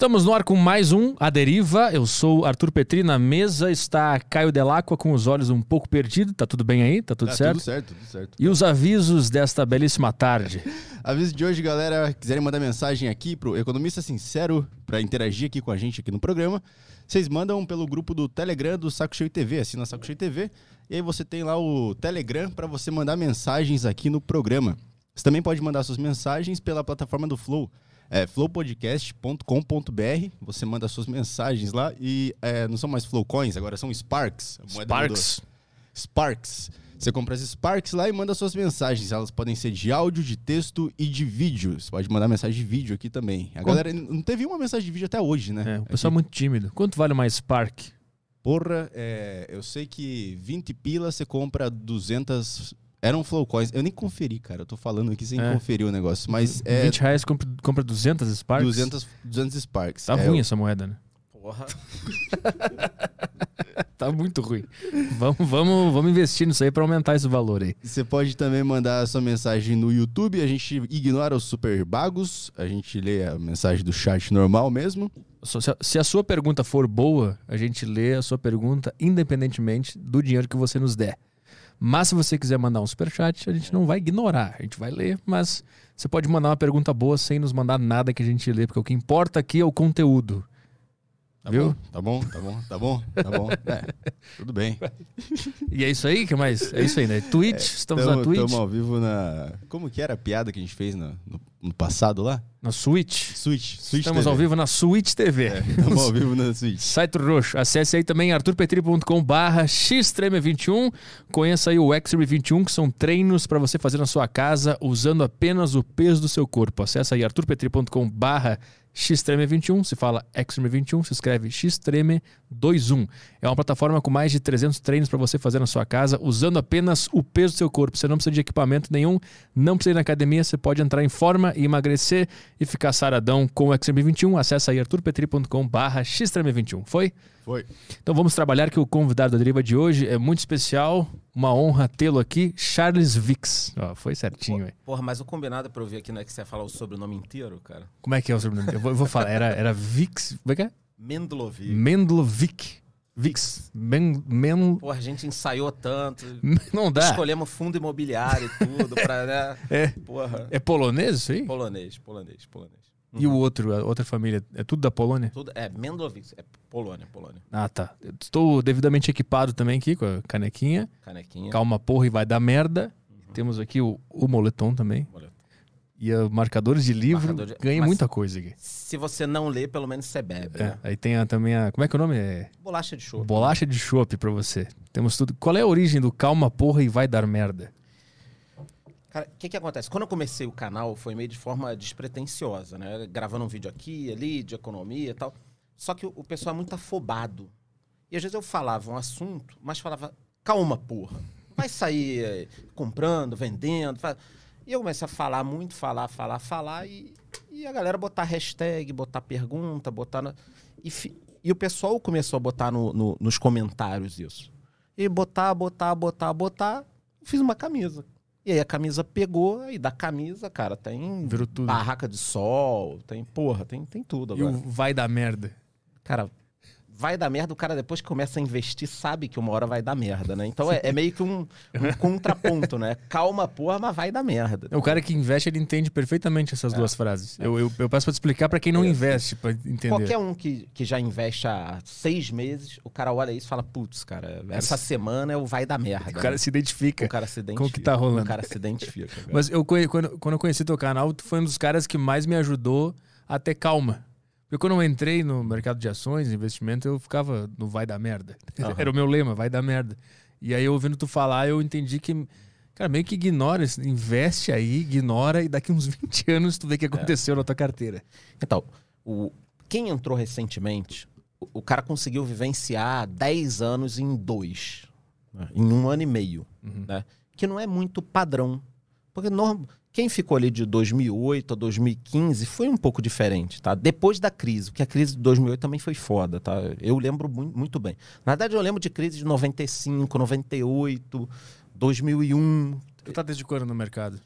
Estamos no ar com mais um A Deriva. Eu sou Arthur Petri. Na mesa está Caio Delacqua com os olhos um pouco perdidos. Tá tudo bem aí? Tá tudo Tá certo? Tudo certo, tudo certo. E os avisos desta belíssima tarde. Aviso de hoje, galera, quiserem mandar mensagem aqui pro Economista Sincero para interagir aqui com a gente aqui no programa, vocês mandam pelo grupo do Telegram do Saco Cheio TV, assina Saco Cheio TV, e aí você tem lá o Telegram para você mandar mensagens aqui no programa. Você também pode mandar suas mensagens pela plataforma do Flow, é flowpodcast.com.br. Você manda suas mensagens lá e é, não são mais Flowcoins, agora são Sparks. Sparks. Sparks. Você compra as Sparks lá e manda suas mensagens. Elas podem ser de áudio, de texto e de vídeo. Você pode mandar mensagem de vídeo aqui também. A Quanto- galera não teve uma mensagem de vídeo até hoje, né? É, o pessoal é muito tímido. Quanto vale uma Spark? Porra, é, eu sei que 20 pila você compra 200. Eram Flowcoins. Eu nem conferi, cara. Eu tô falando aqui sem É. conferir o negócio. Mas é 20 reais compra, compra 200 Sparks? 200, 200 Sparks. Tá É, ruim eu- essa moeda, né? Porra. Tá muito ruim. vamos, vamos, vamos investir nisso aí pra aumentar esse valor aí. Você pode também mandar a sua mensagem no YouTube. A gente ignora os super bagos. A gente lê a mensagem do chat normal mesmo. Se a sua pergunta for boa, a gente lê a sua pergunta independentemente do dinheiro que você nos der. Mas se você quiser mandar um superchat, a gente não vai ignorar. A gente vai ler, mas você pode mandar uma pergunta boa sem nos mandar nada que a gente lê, porque o que importa aqui é o conteúdo. Tá Viu? bom? Tá bom, tá bom, tá bom, tá bom. É, tudo bem. E é isso aí, que mais? É isso aí, né? Twitch, estamos na Twitch, Estamos ao vivo na. Como que era a piada que a gente fez no, no, no passado lá? na Switch. Switch. Switch Estamos ao vivo na Switch TV. Estamos ao vivo na Switch. Site Roxo. Acesse aí também arturpetri.com barra xtreme21. Conheça aí o Xtreme21, que são treinos para você fazer na sua casa usando apenas o peso do seu corpo. Acesse aí arturpetri.com barra xtreme21. Se fala Xtreme21, se escreve xtreme21. É uma plataforma com mais de 300 treinos para você fazer na sua casa usando apenas o peso do seu corpo. Você não precisa de equipamento nenhum, não precisa ir na academia, você pode entrar em forma e emagrecer e ficar saradão com o Xtreme21. Acesse aí arturpetri.com barra xtreme21. Foi? Foi. Então vamos trabalhar que o convidado da deriva de hoje é muito especial. Uma honra tê-lo aqui, Charles Vix. Ó, foi certinho. Porra, mas o combinado é pra eu ver aqui não é que você ia falar o sobrenome inteiro, cara. Como é que é o sobrenome? Eu vou, eu vou falar. Era, era Vix. Como é que é? Mendlovic. Mendlovic. Vix. Men, men, Porra, a gente ensaiou tanto. não dá. Escolhemos fundo imobiliário e tudo pra, né? É, Porra. é polonês isso aí? Polonês, polonês, polonês. E o outro, a outra família, é tudo da Polônia? Tudo, é, Mendlovic. É Polônia, Polônia. Ah, tá. Eu Estou devidamente equipado também aqui com a canequinha. Canequinha. Calma, porra, e vai dar merda. Temos aqui o, o moletom também. Boleto. E a marcadores de livro. Marcador de- Ganha mas- muita coisa aqui. Se você não lê, pelo menos você bebe, É, né? aí tem a- também a. Como é que é o nome? É Bolacha de chopp. bolacha de chopp pra você. Temos tudo. Qual é a origem do calma, porra, e vai dar merda? Cara, o que que acontece? Quando eu comecei o canal, foi meio de forma despretensiosa, né? Gravando um vídeo aqui, ali, de economia e tal. Só que o, pessoal é muito afobado. E às vezes eu falava um assunto, mas falava, calma, porra. Vai sair eh, comprando, vendendo. fa-". E eu comecei a falar muito, falar, falar, falar. E, e a galera botar hashtag, botar pergunta, botar... na- E, fi- e o pessoal começou a botar no- no- nos comentários isso. E botar, botar, botar, botar. Fiz uma camisa. E aí a camisa pegou, e da camisa, cara, tem Virou tudo. barraca de sol, tem, porra, tem, tem tudo E o agora. vai dar merda? Cara, vai dar merda, o cara depois que começa a investir sabe que uma hora vai dar merda, né? Então é, é meio que um, um contraponto, né? Calma, porra, mas vai dar merda. O cara que investe, ele entende perfeitamente essas duas frases. Eu, eu, eu peço pra te explicar pra quem não É. investe, pra entender. Qualquer um que, que já investe há seis meses, o cara olha isso e fala, putz, cara, essa semana é o vai dar merda. O cara né? se identifica. o cara se identifica. com o que tá rolando. O cara se identifica. cara. Mas eu, quando, quando eu conheci teu canal, tu foi um dos caras que mais me ajudou a ter calma. Porque quando eu entrei no mercado de ações, investimento, eu ficava no vai dar merda. Aham. Era o meu lema, vai dar merda. E aí, ouvindo tu falar, eu entendi que, cara, meio que ignora, investe aí, ignora, e daqui uns 20 anos tu vê o que aconteceu na tua carteira. Então, o, quem entrou recentemente, o, o cara conseguiu vivenciar 10 anos em dois. né? Em um ano e meio. Uhum. Né? Que não é muito padrão. Porque norm- quem ficou ali de 2008 a 2015 foi um pouco diferente, tá? Depois da crise, porque a crise de 2008 também foi foda, tá? Eu lembro mu- muito bem. Na verdade, eu lembro de crise de 95, 98, 2001. Tu tá desde quando no mercado?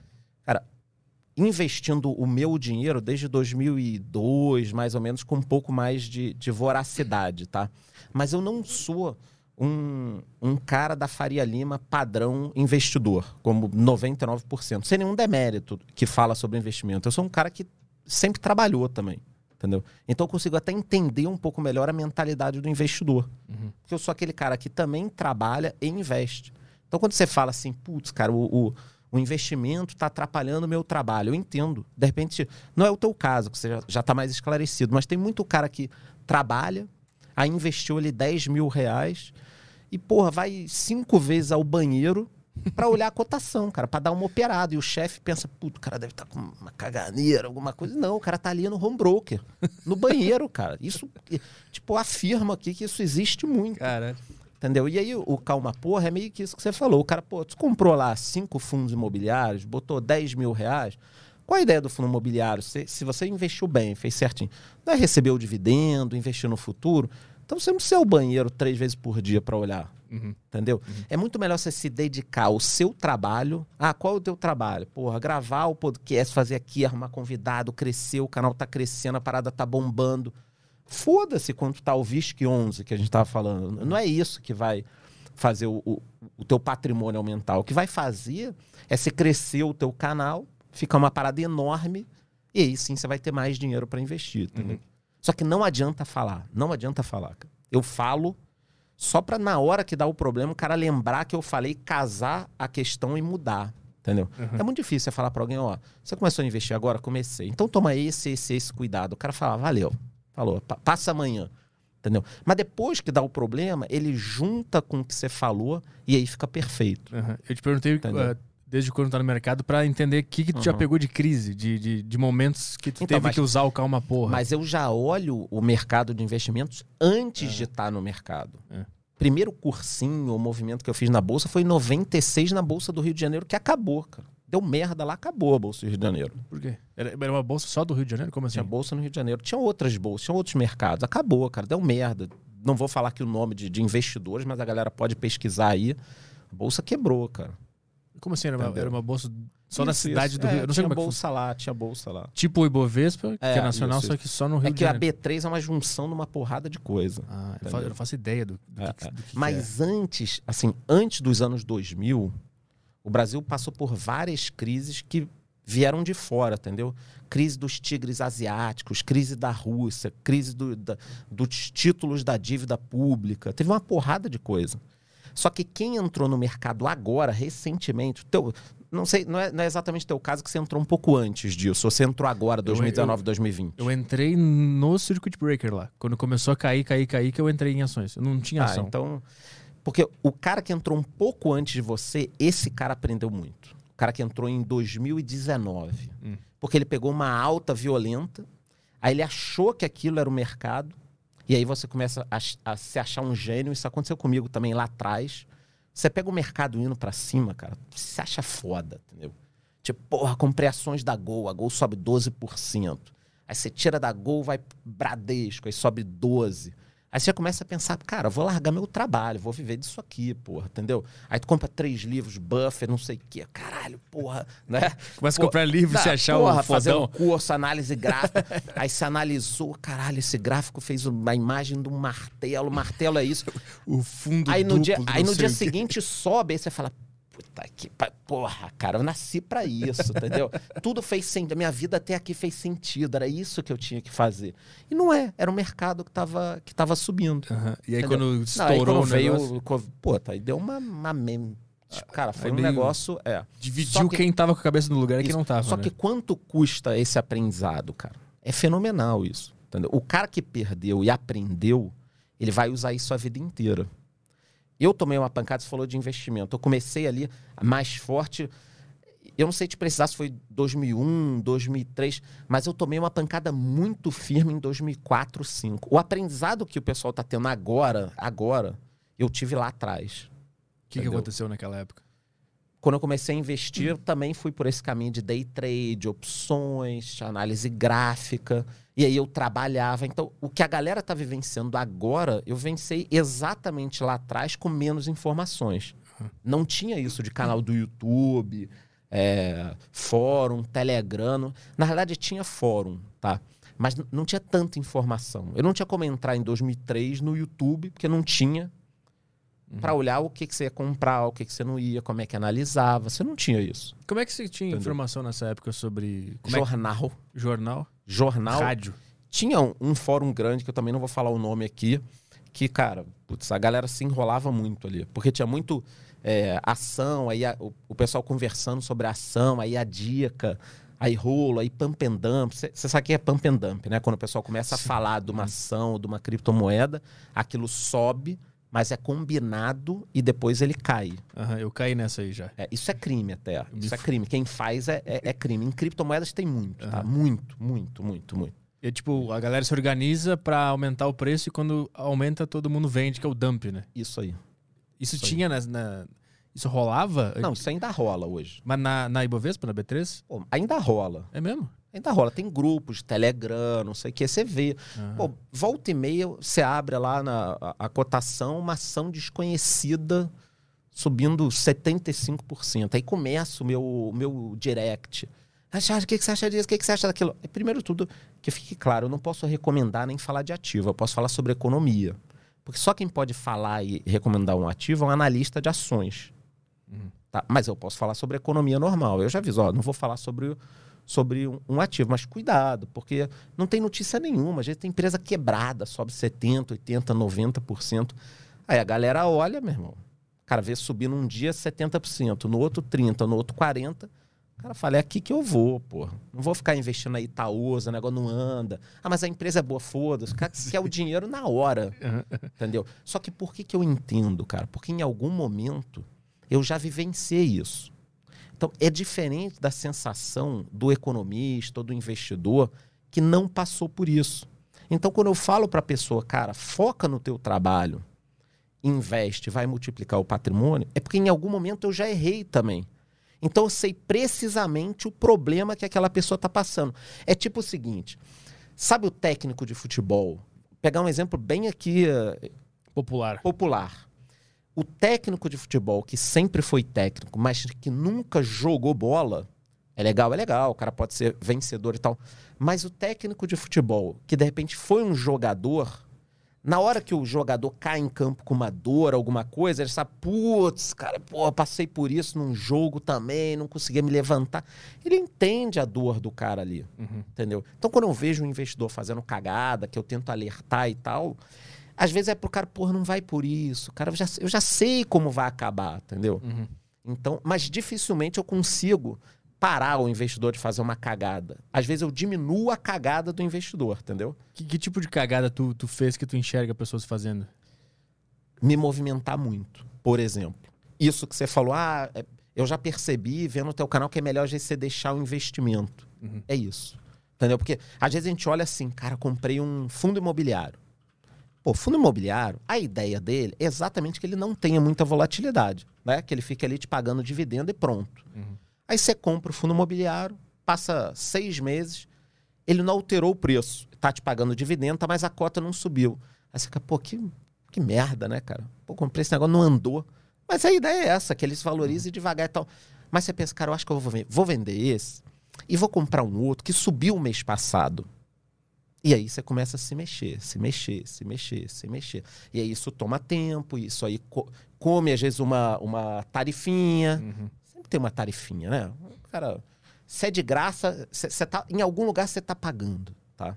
investindo o meu dinheiro desde 2002, mais ou menos, com um pouco mais de, de voracidade, tá? Mas eu não sou um, um cara da Faria Lima padrão investidor, como 99%, sem nenhum demérito que fala sobre investimento. Eu sou um cara que sempre trabalhou também, entendeu? Então eu consigo até entender um pouco melhor a mentalidade do investidor. Uhum. Porque eu sou aquele cara que também trabalha e investe. Então quando você fala assim, putz, cara, o, o, o investimento está atrapalhando o meu trabalho, eu entendo. De repente, não é o teu caso, que você já está mais esclarecido, mas tem muito cara que trabalha, aí investiu ali 10 mil reais e, porra, vai cinco vezes ao banheiro para olhar a cotação, cara, para dar uma operada. E o chefe pensa, puto, o cara deve estar tá com uma caganeira, alguma coisa. Não, o cara tá ali no home broker, no banheiro, cara. Isso, tipo, afirma aqui que isso existe muito. Cara. Entendeu? E aí o calma porra é meio que isso que você falou. O cara, pô, tu comprou lá cinco fundos imobiliários, botou 10 mil reais. Qual a ideia do fundo imobiliário? Se, se você investiu bem, fez certinho, não é receber o dividendo, investir no futuro. Então você não precisa ao banheiro três vezes por dia para olhar. Uhum. Entendeu? É muito melhor você se dedicar ao seu trabalho. Ah, qual é o teu trabalho? Porra, gravar o podcast, fazer aqui, arrumar convidado, crescer, o canal tá crescendo, a parada tá bombando. Foda-se quanto tá o VISC 11 que a gente tava falando. Não é isso que vai fazer o, o, o teu patrimônio aumentar. O que vai fazer é você crescer o teu canal, ficar uma parada enorme, e aí sim você vai ter mais dinheiro para investir. Entendeu? Uhum. Só que não adianta falar. Não adianta falar. Eu falo só para na hora que dá o problema o cara lembrar que eu falei casar a questão e mudar. Entendeu? Uhum. É muito difícil você falar para alguém, ó, você começou a investir agora? Comecei. Então toma esse, esse, esse cuidado. O cara fala, valeu. Falou, pa- passa amanhã. Entendeu? Mas depois que dá o problema, ele junta com o que você falou e aí fica perfeito. Uhum. Eu te perguntei uh, desde quando tá no mercado pra entender o que, que tu já Uhum. pegou de crise, de, de, de momentos que tu Então, teve mas- que usar o calma porra. Mas eu já olho o mercado de investimentos antes de estar no mercado. É. Primeiro cursinho ou movimento que eu fiz na Bolsa foi em 96 na Bolsa do Rio de Janeiro, que acabou, cara. Deu merda lá, acabou a Bolsa do Rio de Janeiro. Por quê? Era, era uma bolsa só do Rio de Janeiro? Como assim? Tinha Bolsa no Rio de Janeiro. Tinha outras bolsas, tinha outros mercados. Acabou, cara. Deu merda. Não vou falar aqui o nome de, de investidores, mas a galera pode pesquisar aí. A Bolsa quebrou, cara. Como assim? Era uma, era uma bolsa só da Isso, cidade isso. do É, Rio? Eu não sei tinha como é que bolsa lá, tinha bolsa lá. Tipo o Ibovespa, que é É, nacional, isso, só que só no Rio É que a Janeiro. B3 é uma junção de uma porrada de coisa. Ah, eu, Entendeu? fa- eu não faço ideia do, do É, que, é. do que Mas antes, assim, antes dos anos 2000, o Brasil passou por várias crises que vieram de fora, entendeu? Crise dos tigres asiáticos, crise da Rússia, crise do- da- dos títulos da dívida pública. Teve uma porrada de coisa. Só que quem entrou no mercado agora, recentemente, teu, não sei, não é, não é exatamente teu caso que você entrou um pouco antes disso, ou você entrou agora, 2019, 2020. Eu entrei no Circuit Breaker lá. Quando começou a cair, cair, cair, que eu entrei em ações. Eu não tinha Ah, ação. então. Porque o cara que entrou um pouco antes de você, esse cara aprendeu muito. O cara que entrou em 2019. Hum. Porque ele pegou uma alta violenta, aí ele achou que aquilo era o mercado, e aí você começa a, a se achar um gênio. Isso aconteceu comigo também lá atrás. Você pega o mercado indo pra cima, cara, você se acha foda, entendeu? Tipo, porra, comprei ações da Gol, a Gol sobe 12%. Aí você tira da Gol, vai Bradesco, aí sobe 12%. Aí você começa a pensar, cara, vou largar meu trabalho, vou viver disso aqui, porra, entendeu? Aí tu compra três livros, buffer, não sei o quê. Caralho, porra, né? Começa a Pô, comprar livro, Dá, se achar porra, o fazer um curso, análise gráfica. aí se analisou, caralho, esse gráfico fez uma imagem de um martelo, martelo é isso. O fundo Aí no dia, aí no dia o seguinte sobe, aí você fala, puta que porra, cara, eu nasci pra isso, entendeu? Tudo fez sentido, a minha vida até aqui fez sentido, era isso que eu tinha que fazer. E não é, era o mercado que tava, que tava subindo. E aí Entendeu? quando Não, estourou quando o veio, negócio, o Covid, pô, tá, aí deu uma, uma meme- tipo, cara, foi aí um negócio, é. Dividiu que- quem tava com a cabeça no lugar e quem não tava. Só né? que quanto custa esse aprendizado, cara? É fenomenal isso. Entendeu? O cara que perdeu e aprendeu, ele vai usar isso a vida inteira. Eu tomei uma pancada, você falou de investimento. Eu comecei ali mais forte. Eu não sei te precisar se foi 2001, 2003, mas eu tomei uma pancada muito firme em 2004, 2005. O aprendizado que o pessoal tá tendo agora, agora, eu tive lá atrás. O que, que aconteceu naquela época? Quando eu comecei a investir, eu também fui por esse caminho de day trade, opções, análise gráfica. E aí eu trabalhava. Então, o que a galera tá vivenciando agora, eu vencei exatamente lá atrás com menos informações. Não tinha isso de canal do YouTube, é, fórum, telegram. Na realidade, tinha fórum, tá? Mas não tinha tanta informação. Eu não tinha como entrar em 2003 no YouTube, porque não tinha para olhar o que, que você ia comprar, o que, que você não ia, como é que analisava. Você não tinha isso. Como é que você tinha Entendeu? informação nessa época sobre. Como é que- Jornal. jornal? Jornal. Rádio. Tinha um, um fórum grande, que eu também não vou falar o nome aqui, que, cara, putz, a galera se enrolava muito ali. Porque tinha muito é, ação, aí a- o, o pessoal conversando sobre a ação, aí a dica, aí rolo, aí pump and dump. Você sabe o que é pump and dump, né? Quando o pessoal começa a falar de uma ação, de uma criptomoeda, aquilo sobe, mas é combinado e depois ele cai. Aham, eu caí nessa aí já. É, isso é crime até. Isso é crime. Quem faz é, é- é crime. Em criptomoedas tem muito, tá? Muito, muito, muito, muito. E, tipo, a galera se organiza pra aumentar o preço e quando aumenta, todo mundo vende, que é o dump, né? Isso aí. Isso, Isso aí. tinha nas- na, Isso rolava? Não, isso ainda rola hoje. Mas na, na Ibovespa, na B3? Pô, ainda rola. É mesmo? Ainda rola. Tem grupos, Telegram, não sei o que, você vê. Aham. Pô, volta e meia, você abre lá na a, a cotação, uma ação desconhecida subindo 75%. Aí começa o meu, meu direct. Ah, Charles, o que, que você acha disso? O que, que você acha daquilo? E, Primeiro tudo, que fique claro, eu não posso recomendar nem falar de ativo, eu posso falar sobre economia. Porque só quem pode falar e recomendar um ativo é um analista de ações. Uhum. Tá? Mas eu posso falar sobre economia normal. Eu já aviso, ó, não vou falar sobre, sobre um, um ativo, mas cuidado, porque não tem notícia nenhuma. Às vezes tem empresa quebrada, sobe 70%, 80%, 90%. Aí a galera olha, meu irmão. O cara vê subir num dia 70%, no outro 30%, no outro 40%. O cara fala, é aqui que eu vou, pô. Não vou ficar investindo na Itaúsa, o negócio não anda. Ah, mas a empresa é boa, foda-se. O cara quer o dinheiro na hora, entendeu? Só que por que, que eu entendo, cara? Porque em algum momento eu já vivenciei isso. Então, é diferente da sensação do economista ou do investidor que não passou por isso. Então, quando eu falo para a pessoa, cara, foca no teu trabalho, investe, vai multiplicar o patrimônio, é porque em algum momento eu já errei também. Então, eu sei precisamente o problema que aquela pessoa está passando. É tipo o seguinte: sabe o técnico de futebol? Pegar um exemplo bem aqui eh, Popular. popular. O técnico de futebol que sempre foi técnico, mas que nunca jogou bola, é legal, é legal, o cara pode ser vencedor e tal. Mas o técnico de futebol que de repente foi um jogador, na hora que o jogador cai em campo com uma dor, alguma coisa, ele sabe, putz, cara, pô, passei por isso num jogo também, não conseguia me levantar. Ele entende a dor do cara ali. Uhum. Entendeu? Então, quando eu vejo um investidor fazendo cagada, que eu tento alertar e tal, às vezes é pro cara, porra, não vai por isso. Cara, eu já, eu já sei como vai acabar, entendeu? Uhum. Então, mas dificilmente eu consigo parar o investidor de fazer uma cagada. Às vezes eu diminuo a cagada do investidor, entendeu? Que, que tipo de cagada tu, tu fez que tu enxerga pessoas fazendo? Me movimentar muito, por exemplo. Isso que você falou, ah, é- eu já percebi vendo o teu canal que é melhor você deixar o investimento. Uhum. É isso. Entendeu? Porque às vezes a gente olha assim, cara, comprei um fundo imobiliário. Pô, fundo imobiliário, a ideia dele é exatamente que ele não tenha muita volatilidade, né? Que ele fique ali te pagando dividendo e pronto. Uhum. Aí você compra o fundo imobiliário, passa seis meses, ele não alterou o preço, tá te pagando dividendo, tá, mas a cota não subiu. Aí você fica, pô, que, que merda, né, cara? Pô, comprei esse negócio, não andou. Mas a ideia é essa, que ele se valorize devagar e tal. Mas você pensa, cara, eu acho que eu vou vender esse e vou comprar um outro que subiu o mês passado. E aí você começa a se mexer, se mexer, se mexer, se mexer. E aí isso toma tempo, isso aí co- come às vezes uma, uma tarifinha. Uhum. Sempre tem uma tarifinha, né? Cara, se é de graça, cê, cê tá, em algum lugar você tá pagando, tá?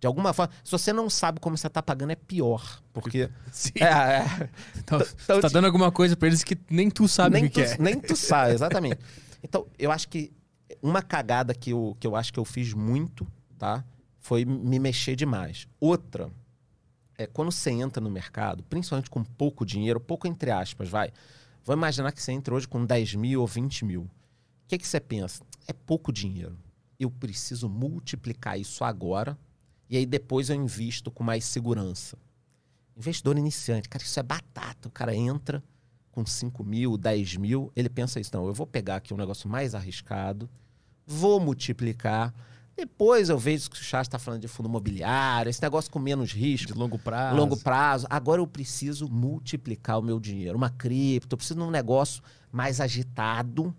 De alguma forma, se você não sabe como você tá pagando, é pior. Porque. Sim. É, é, Então, então, tá dando alguma coisa pra eles que nem tu sabe nem, o que, tu, que é. nem tu sabe, exatamente. Então, eu acho que uma cagada que eu, que eu acho que eu fiz muito, tá? Foi me mexer demais. Outra é quando você entra no mercado, principalmente com pouco dinheiro, pouco entre aspas, vai. Vou imaginar que você entra hoje com 10 mil ou 20 mil. O que, que você pensa? É pouco dinheiro. Eu preciso multiplicar isso agora e aí depois eu invisto com mais segurança. Investidor iniciante, cara, isso é batata. O cara entra com 5 mil, 10 mil, ele pensa isso, não, eu vou pegar aqui um negócio mais arriscado, vou multiplicar, depois eu vejo que o Charles está falando de fundo imobiliário, esse negócio com menos risco, De longo prazo. longo prazo. Agora eu preciso multiplicar o meu dinheiro. Uma cripto, eu preciso de um negócio mais agitado.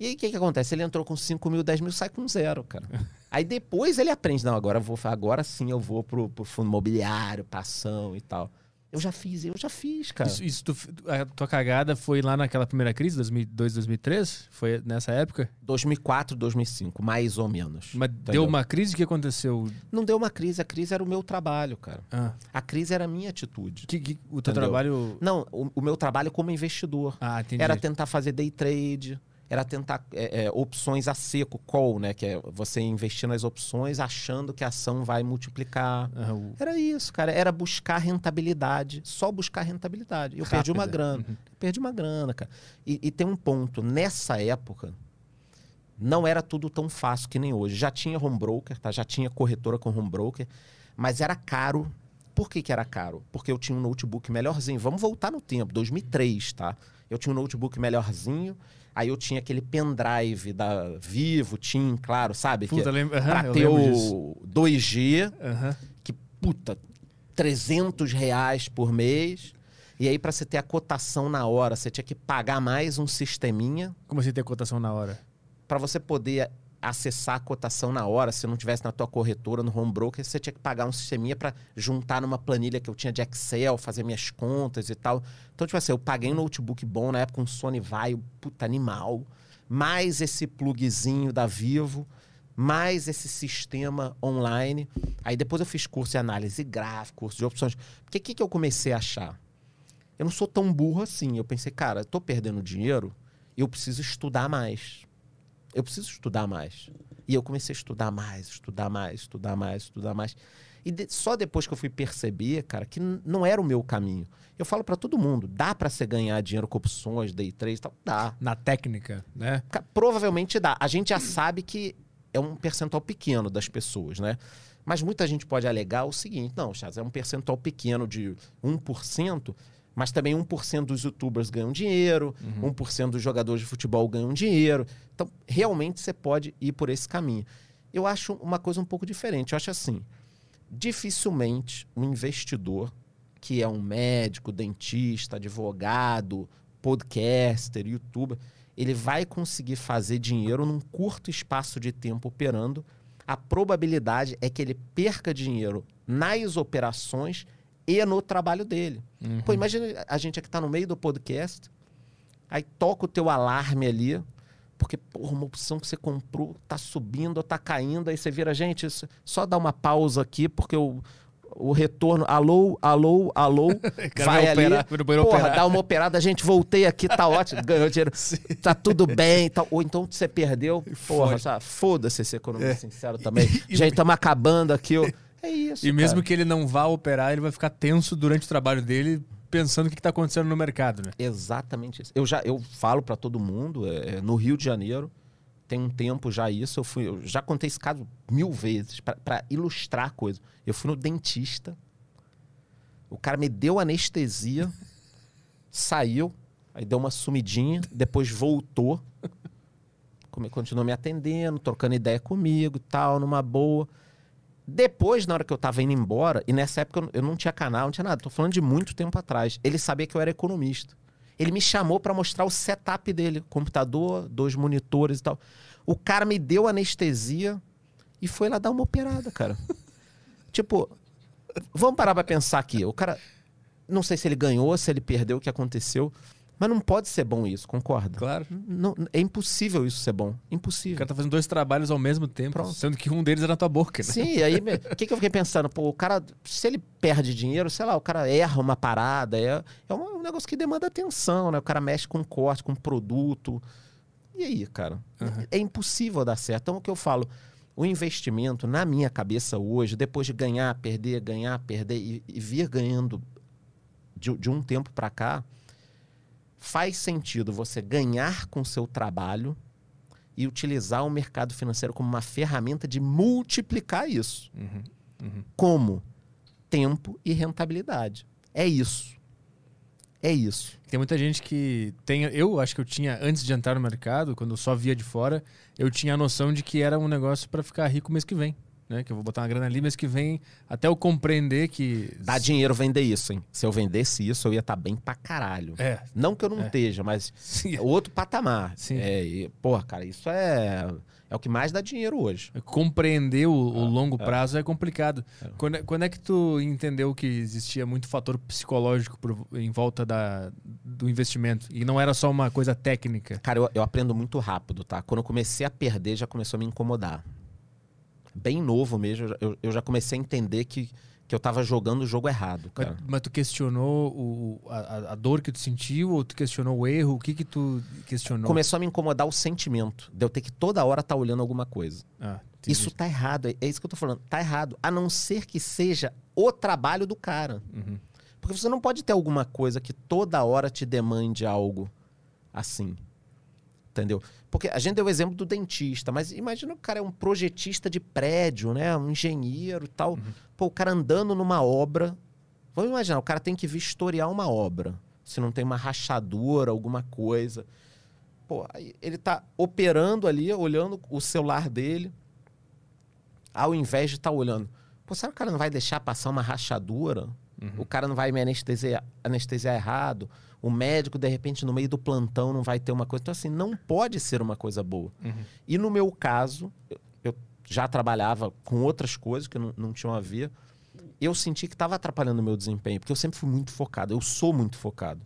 E aí o que, que acontece? Ele entrou com 5 mil, 10 mil, sai com zero, cara. aí depois ele aprende, não, agora, vou, agora sim eu vou pro, pro fundo imobiliário, passão e tal. Eu já fiz, eu já fiz, cara. Isso, isso tu- a tua cagada foi lá naquela primeira crise, 2002, 2003? Foi nessa época? 2004, 2005, mais ou menos. Mas Entendeu? deu uma crise? O que aconteceu? Não deu uma crise, a crise era o meu trabalho, cara. Ah, A crise era a minha atitude. que, que- o teu Entendeu? trabalho... Não, o, o meu trabalho como investidor. Ah, entendi. Era tentar fazer day trade, era tentar é, é, opções a seco, call, né? Que é você investir nas opções achando que a ação vai multiplicar. O- Era isso, cara. Era buscar rentabilidade. Só buscar rentabilidade. Eu perdi uma Rápida. grana. Uhum. Perdi uma grana, cara. E, e tem um ponto. Nessa época, não era tudo tão fácil que nem hoje. Já tinha home broker, tá? Já tinha corretora com home broker. Mas era caro. Por que, que era caro? Porque eu tinha um notebook melhorzinho. Vamos voltar no tempo, 2003, tá? Eu tinha um notebook melhorzinho. Aí eu tinha aquele pendrive da Vivo, TIM, claro, sabe? Puta, que é lembra, aham, pra ter o 2G Aham. que, puta, 300 reais por mês. E aí, pra você ter a cotação na hora, você tinha que pagar mais um sisteminha Como assim ter cotação na hora? Pra você poder acessar a cotação na hora. Se não tivesse na tua corretora, no home broker, você tinha que pagar um sisteminha pra juntar numa planilha que eu tinha de Excel, fazer minhas contas e tal. Então, tipo assim, eu paguei um notebook bom na época, um Sony Vaio, puta animal. Mais esse plugzinho da Vivo, mais esse sistema online. Aí depois eu fiz curso de análise gráfica, curso de opções. Porque o que, que eu comecei a achar? Eu não sou tão burro assim. Eu pensei, cara, eu tô perdendo dinheiro, eu preciso estudar mais. Eu preciso estudar mais. E eu comecei a estudar mais, estudar mais, estudar mais, estudar mais. E de- só depois que eu fui perceber, cara, que não era o meu caminho. Eu falo pra todo mundo, dá pra você ganhar dinheiro com opções, day trade e tal? Dá. Na técnica, né? Provavelmente dá. A gente já sabe que é um percentual pequeno das pessoas, né? Mas muita gente pode alegar o seguinte: não, Chaz, é um percentual pequeno de 1%, mas também 1% dos youtubers ganham dinheiro, 1% dos jogadores de futebol ganham dinheiro. Então, realmente você pode ir por esse caminho. Eu acho uma coisa um pouco diferente. Eu acho assim: dificilmente um investidor que é um médico, dentista, advogado, podcaster, youtuber, ele vai conseguir fazer dinheiro num curto espaço de tempo operando. A probabilidade é que ele perca dinheiro nas operações e no trabalho dele. Pô, imagina a gente aqui tá no meio do podcast, aí toca o teu alarme ali, porque, porra, uma opção que você comprou tá subindo ou tá caindo, aí você vira, gente, isso- só dá uma pausa aqui, porque o, o retorno, alô, alô, alô, vai ali, operar, porra, operar. dá uma operada, gente, voltei aqui, tá ótimo, ganhou dinheiro, tá tudo bem, tal. ou então você perdeu, porra, foda-se esse economista sincero também, gente, estamos acabando aqui. É isso, E mesmo cara. que ele não vá operar, ele vai ficar tenso durante o trabalho dele, pensando o que está acontecendo no mercado, né? Exatamente isso. Eu já eu falo pra todo mundo, é, no Rio de Janeiro, tem um tempo já isso, eu fui, eu já contei esse caso mil vezes pra ilustrar a coisa. Eu fui no dentista, o cara me deu anestesia, saiu, aí deu uma sumidinha, depois voltou, continuou me atendendo, trocando ideia comigo, e tal, numa boa. Depois, na hora que eu tava indo embora, e nessa época eu- não tinha canal, não tinha nada, tô falando de muito tempo atrás. Ele sabia que eu era economista. Ele me chamou pra mostrar o setup dele, computador, dois monitores e tal. O cara me deu anestesia e foi lá dar uma operada, cara. tipo, vamos parar pra pensar aqui. O cara, não sei se ele ganhou, se ele perdeu, o que aconteceu, mas não pode ser bom isso, concorda? Claro. Não, é impossível isso ser bom. O Impossível. cara tá fazendo dois trabalhos ao mesmo tempo, Pronto. sendo que um deles é na tua boca, né? Sim, aí o que, que eu fiquei pensando? Pô, o cara, se ele perde dinheiro, sei lá, o cara erra uma parada, é, é um, um negócio que demanda atenção, né? O cara mexe com corte, com produto. E aí, cara? É impossível dar certo. Então, o que eu falo, o investimento, na minha cabeça hoje, depois de ganhar, perder, ganhar, perder e, e vir ganhando de, de um tempo pra cá, faz sentido você ganhar com o seu trabalho e utilizar o mercado financeiro como uma ferramenta de multiplicar isso. Como? Tempo e rentabilidade. É isso. É isso. Tem muita gente que tem. Eu acho que eu tinha, antes de entrar no mercado, quando eu só via de fora, eu tinha a noção de que era um negócio para ficar rico mês que vem. Né? Que eu vou botar uma grana ali, mas que vem até eu compreender que. Dá dinheiro vender isso, hein? Se eu vendesse isso, eu ia estar bem pra caralho. É. Não que eu não É. esteja, mas Sim. é outro patamar. Sim. É, e, porra, cara, isso é, é o que mais dá dinheiro hoje. Compreender o, Ah, o longo prazo é complicado. Quando, é- quando é que tu entendeu que existia muito fator psicológico por- em volta da, do investimento? E não era só uma coisa técnica? Cara, eu, eu aprendo muito rápido, tá? Quando eu comecei a perder, já começou a me incomodar. Bem novo mesmo, eu já- eu, já comecei a entender que, que eu tava jogando o jogo errado, Mas, cara. mas tu questionou o, a, a- dor que tu sentiu ou tu questionou o erro? O que que tu questionou? Começou a me incomodar o sentimento de eu ter que toda hora estar olhando alguma coisa. Ah. Isso tá errado, é é isso que eu tô falando. Tá errado. A não ser que seja o trabalho do cara. Uhum. Porque você não pode ter alguma coisa que toda hora te demande algo assim. Entendeu? Porque a gente deu o exemplo do dentista, mas imagina que o cara é um projetista de prédio, né? Um engenheiro e tal. Pô, o cara andando numa obra. Vamos imaginar, o cara tem que vistoriar uma obra. Se não tem uma rachadura, alguma coisa. Pô, aí ele tá operando ali, olhando o celular dele, ao invés de estar olhando. Pô, será que o cara não vai deixar passar uma rachadura? O cara não vai me anestesiar, anestesiar errado? O médico, de repente, no meio do plantão, não vai ter uma coisa. Então, assim, não pode ser uma coisa boa. E no meu caso, eu- já trabalhava com outras coisas que não, não tinham a ver. Eu senti que estava atrapalhando o meu desempenho, porque eu sempre fui muito focado. Eu sou muito focado.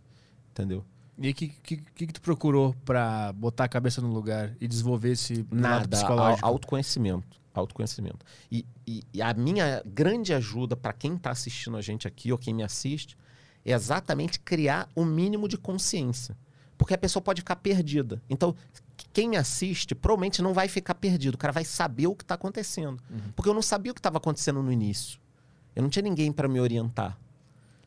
Entendeu? E o que, que, que tu procurou pra botar a cabeça no lugar e desenvolver esse lado Nada, psicológico? au- autoconhecimento. Autoconhecimento. E, e- e a minha grande ajuda para quem está assistindo a gente aqui ou quem me assiste é exatamente criar o mínimo de consciência. Porque a pessoa pode ficar perdida. Então, quem me assiste provavelmente não vai ficar perdido. O cara vai saber o que está acontecendo. Porque eu não sabia o que estava acontecendo no início. Eu não tinha ninguém para me orientar.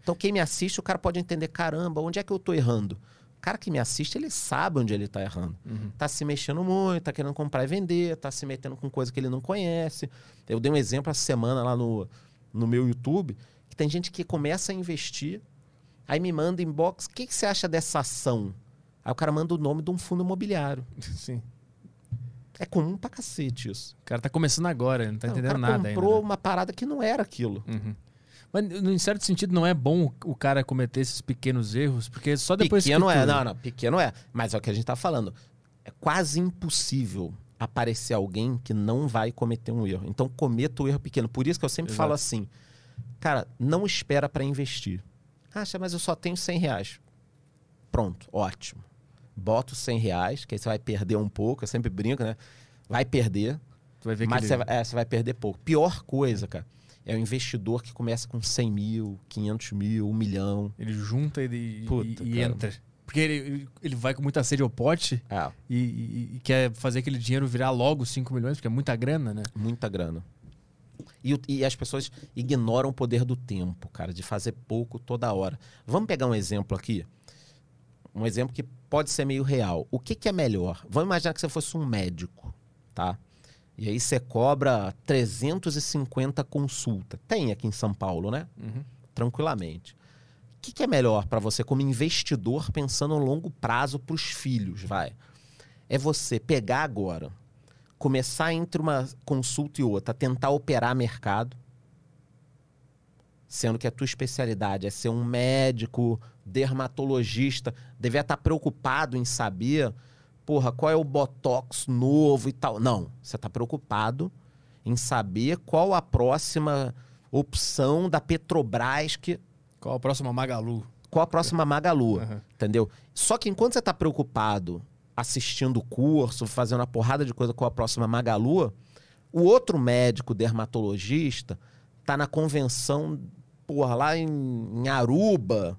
Então, quem me assiste, o cara pode entender: caramba, onde é que eu estou errando? O cara que me assiste, ele sabe onde ele está errando. Tá se mexendo muito, tá querendo comprar e vender, tá se metendo com coisa que ele não conhece. Eu dei um exemplo essa semana lá no, no meu YouTube, que tem gente que começa a investir, aí me manda inbox, o que, que você acha dessa ação? Aí o cara manda o nome de um fundo imobiliário. Sim. É comum pra cacete isso. O cara tá começando agora, não tá Não, entendendo nada ainda. comprou né? uma parada que não era aquilo. Uhum. Mas, em certo sentido, não é bom o cara cometer esses pequenos erros, porque só depois pequeno que tu... é, não, não, pequeno é. Mas é o que a gente tá falando. É quase impossível aparecer alguém que não vai cometer um erro. Então cometa o erro pequeno. Por isso que eu sempre Exato. falo assim, cara, não espera para investir. Acha, mas eu só tenho 100 reais. Pronto, ótimo. Bota os 100 reais, que aí você vai perder um pouco. Eu sempre brinco, né? Vai perder, Tu vai ver mas que você é, você vai perder pouco. Pior coisa, cara, é o investidor que começa com 100 mil, 500 mil, 1 milhão. ele junta e, e- Puta, e cara. entra. Porque ele, ele vai com muita sede ao pote É, e, e- e quer fazer aquele dinheiro virar logo 5 milhões, porque é muita grana, né? Muita grana. E, e as pessoas ignoram o poder do tempo, cara, de fazer pouco toda hora. Vamos pegar um exemplo aqui. Um exemplo que pode ser meio real. O que, que é melhor? Vamos imaginar que você fosse um médico, tá? E aí você cobra 350 consulta. Tem aqui em São Paulo, né? Uhum. Tranquilamente. O que, que é melhor para você, como investidor, pensando a longo prazo para os filhos, vai? É você pegar agora, começar entre uma consulta e outra, tentar operar mercado, sendo que a tua especialidade é ser um médico, dermatologista, devia estar preocupado em saber, porra, qual é o botox novo e tal. Não, você está preocupado em saber qual a próxima opção da Petrobras que Qual a próxima Magalu? qual a próxima Magalu, Aham. entendeu? Só que enquanto você está preocupado assistindo o curso, fazendo uma porrada de coisa com a próxima Magalu, o outro médico dermatologista tá na convenção, porra, lá em, em Aruba,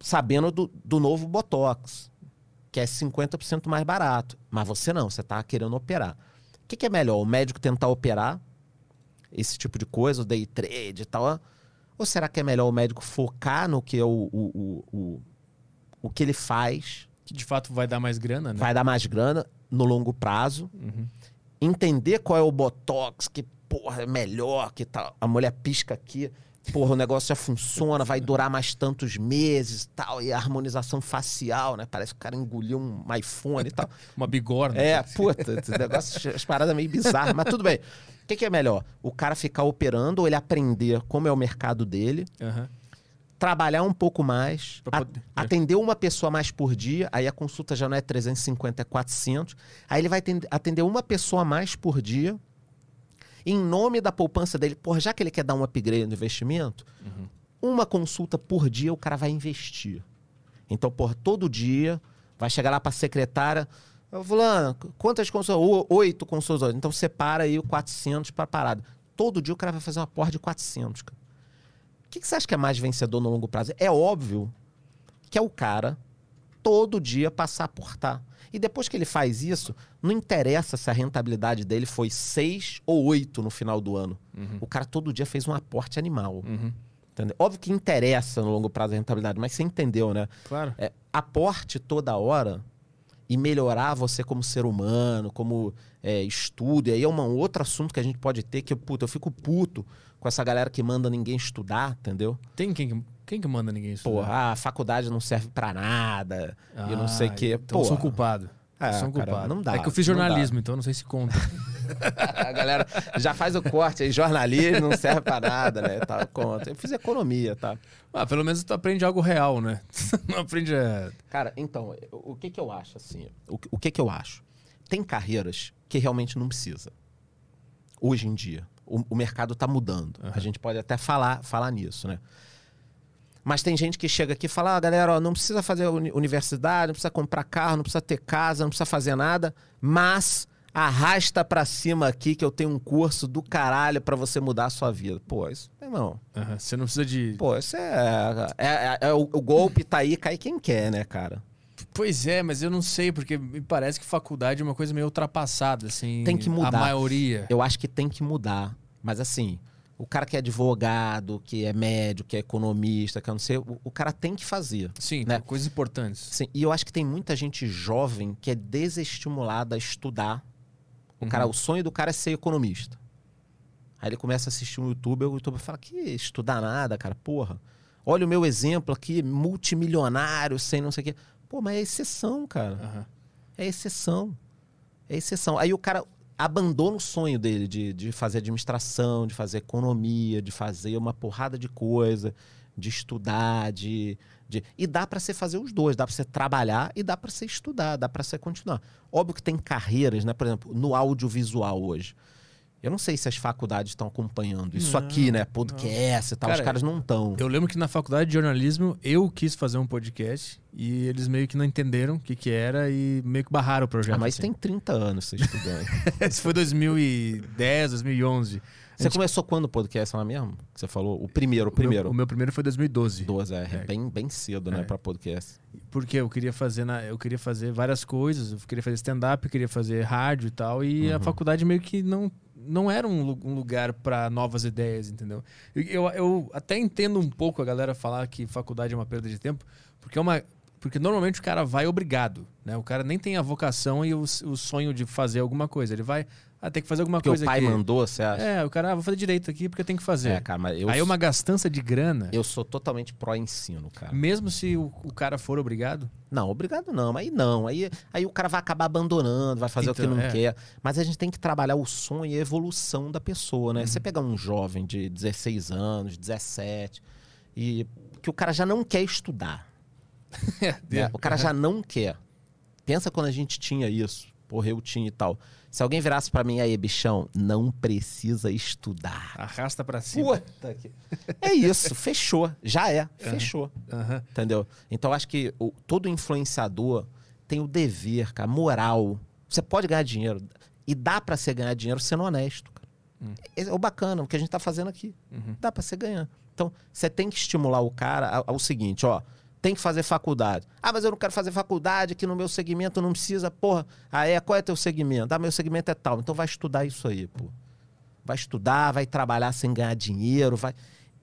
sabendo do, do novo Botox, que é 50% mais barato. Mas você não, você tá querendo operar. O que, que é melhor? O médico tentar operar esse tipo de coisa, o day trade e tal, ou será que é melhor o médico focar no que é o, o, o, o, o que ele faz, Que de fato vai dar mais grana, né? vai dar mais grana no longo prazo, Uhum. entender qual é o botox que porra é melhor, que tal, a mulher pisca aqui, porra, o negócio já funciona, vai durar mais tantos meses, tal, e a harmonização facial, né? Parece que o cara engoliu um iPhone e tal. Uma bigorna. É, puta, esse negócio, as paradas meio bizarras, mas tudo bem. O que, que é melhor? O cara ficar operando ou ele aprender como é o mercado dele, Aham. trabalhar um pouco mais, poder- atender uma pessoa mais por dia, aí a consulta já não é 350, é 400. Aí ele vai atender- uma pessoa mais por dia, em nome da poupança dele. Por já que ele quer dar um upgrade no investimento, uma consulta por dia o cara vai investir. Então, por todo dia, vai chegar lá para a secretária. "Ô, Fulano, quantas consultas? Oito consultas. hoje." Então, separa aí o 400 para parada. Todo dia o cara vai fazer uma porra de 400. Cara. O que, que você acha que é mais vencedor no longo prazo? É óbvio que é o cara todo dia passar a portar. E depois que ele faz isso, não interessa se a rentabilidade dele foi 6 ou 8 no final do ano. O cara todo dia fez um aporte animal. Uhum. Entendeu? Óbvio que interessa no longo prazo a rentabilidade, mas você entendeu, né? Claro. É, aporte toda hora e melhorar você como ser humano, como é, estudo. E aí é um outro assunto que a gente pode ter, que puta, eu fico puto com essa galera que manda ninguém estudar, entendeu? Tem quem, que- quem que manda ninguém estudar? Porra, ah, a faculdade não serve pra nada. e não sei o quê. Então eu sou culpado. É, eu sou um cara, culpado. não dá, É que eu fiz jornalismo, então eu não sei se conta. a galera já faz o corte aí, jornalismo não serve pra nada, né? Tá, conta. Eu fiz economia, tá? ah, pelo menos tu aprende algo real, né? não aprende a... Cara, então, o que que eu acho, assim? O, que- o que que eu acho? Tem carreiras que realmente não precisa. Hoje em dia. O, o mercado tá mudando. A gente pode até falar, falar nisso, né? Mas tem gente que chega aqui e fala, ah, galera, ó, não precisa fazer uni- universidade, não precisa comprar carro, não precisa ter casa, não precisa fazer nada, mas arrasta pra cima aqui que eu tenho um curso do caralho pra você mudar a sua vida. Pô, isso, irmão, Você não precisa de... pô, isso é, é, é- é o, o golpe tá aí, cai quem quer, né, cara? Pois é, mas eu não sei, porque me parece que faculdade é uma coisa meio ultrapassada, assim. Tem que mudar. A maioria. Eu acho que tem que mudar. Mas assim, o cara que é advogado, que é médico, que é economista, que eu não sei, o, o cara tem que fazer. Sim, né? coisas importantes. Sim, e eu acho que tem muita gente jovem que é desestimulada a estudar. O, cara, o sonho do cara é ser economista. Aí ele começa a assistir um youtuber, o youtuber fala que estudar nada, cara, porra. Olha o meu exemplo aqui, multimilionário, sem não sei o quê. Pô, mas é exceção, cara. Aham. É exceção. É exceção. Aí o cara abandona o sonho dele de, de fazer administração, de fazer economia, de fazer uma porrada de coisa, de estudar, de. de... E dá pra você fazer os dois, dá pra você trabalhar e dá pra você estudar, dá pra você continuar. Óbvio que tem carreiras, né? Por exemplo, no audiovisual hoje. Eu não sei se as faculdades estão acompanhando isso Não, aqui, né? Podcast e tal. Cara, os caras não estão. Eu lembro que na faculdade de jornalismo eu quis fazer um podcast e eles meio que não entenderam o que que era e meio que barraram o projeto. Ah, mas assim. tem 30 anos você estudando. Isso foi 2010, 2011. Você começou quando o podcast lá mesmo? Você falou? O primeiro, o O primeiro. meu, o meu primeiro foi 2012. 12, é, É. Bem, bem cedo, né, É. pra podcast. Porque eu queria fazer na, eu queria fazer várias coisas, eu queria fazer stand-up, queria fazer rádio e tal, e Uhum. a faculdade meio que não, não era um, um lugar para novas ideias, entendeu? Eu, eu, eu até entendo um pouco a galera falar que faculdade é uma perda de tempo, porque é uma porque normalmente o cara vai obrigado, né? O cara nem tem a vocação e o, o sonho de fazer alguma coisa, ele vai ah, tem que fazer alguma Porque coisa o pai aqui. mandou, você acha? É, o cara, ah, vou fazer direito aqui porque tem que fazer. É, cara, mas eu, Aí é uma gastança de grana, eu sou totalmente pró-ensino, cara. mesmo se o, o cara for obrigado. Não, obrigado não. Aí não. Aí, aí o cara vai acabar abandonando, vai fazer o Então, que não é. quer. Mas a gente tem que trabalhar o sonho e a evolução da pessoa, Uhum. né? Você pegar um jovem de 16 anos, 17, e que o cara já não quer estudar. né? O cara já não quer. Pensa quando a gente tinha isso. Porra, eu tinha e tal. Se alguém virasse pra mim aí, bichão, não precisa estudar. Arrasta pra cima. Puta que... É isso, fechou. Já é, fechou. Aham. Entendeu? Então eu acho que o- todo influenciador tem o dever, cara, moral. Você pode ganhar dinheiro. E dá pra você ganhar dinheiro sendo honesto, cara. Esse É o bacana, o que a gente tá fazendo aqui. Uhum. Dá pra você ganhar. Então, você tem que estimular o cara ao, ao seguinte, ó. Tem que fazer faculdade. Ah, mas eu não quero fazer faculdade, que no meu segmento não precisa. Porra, ah, é? Qual é teu segmento? Ah, meu segmento é tal. Então vai estudar isso aí, pô. Vai estudar, vai trabalhar sem ganhar dinheiro, vai.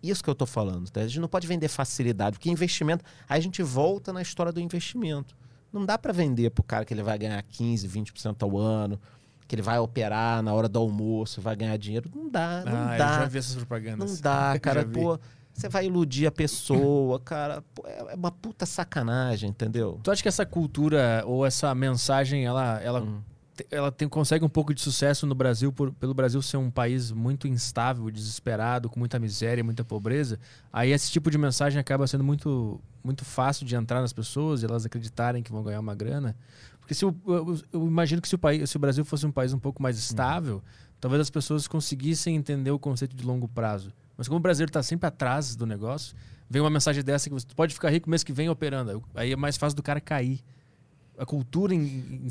Isso que eu tô falando. Tá? A gente não pode vender facilidade, porque investimento. Aí a gente volta na história do investimento. Não dá pra vender pro cara que ele vai ganhar 15, 20% ao ano, que ele vai operar na hora do almoço, vai ganhar dinheiro. Não dá, não ah, dá. eu já vi essas propagandas. Não dá, cara. Pô, você vai iludir a pessoa, cara. Pô, é uma puta sacanagem, entendeu? Tu acha que essa cultura ou essa mensagem, ela, ela Hum. ela tem, consegue um pouco de sucesso no Brasil, por- pelo Brasil ser um país muito instável, desesperado, com muita miséria, muita pobreza, aí esse tipo de mensagem acaba sendo muito, muito fácil de entrar nas pessoas e elas acreditarem que vão ganhar uma grana. Porque se o- eu, eu imagino que se o, país, se o Brasil fosse um país um pouco mais estável, talvez as pessoas conseguissem entender o conceito de longo prazo. Mas como o brasileiro está sempre atrás do negócio, vem uma mensagem dessa que você pode ficar rico mês que vem operando. Aí é mais fácil do cara cair. A cultura em-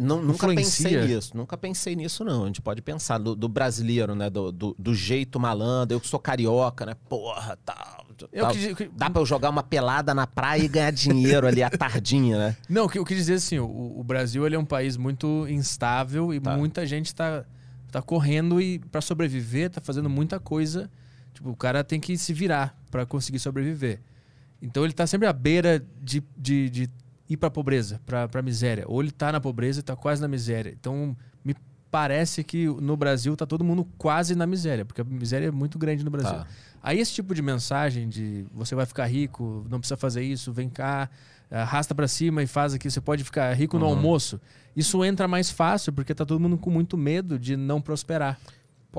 não- nunca Influencia. pensei nisso, nunca pensei nisso, não. A gente pode pensar do, do brasileiro, né? Do, do, do jeito malandro, eu que sou carioca, né? Porra, tal. Eu tal. que- que- Dá pra eu jogar uma pelada na praia e ganhar dinheiro ali à tardinha, né? Não, o que eu quis dizer assim, o, o Brasil ele é um país muito instável e Tá. muita gente tá, tá correndo e para sobreviver tá fazendo muita coisa. Tipo, o cara tem que se virar para conseguir sobreviver. Então ele tá sempre à beira de, de, de ir para pobreza, para para miséria. Ou ele tá na pobreza e tá quase na miséria. Então me parece que no Brasil tá todo mundo quase na miséria, porque a miséria é muito grande no Brasil. Tá. Aí esse tipo de mensagem de você vai ficar rico, não precisa fazer isso, vem cá, arrasta pra cima e faz aqui, você pode ficar rico no Uhum. almoço. Isso entra mais fácil porque tá todo mundo com muito medo de não prosperar.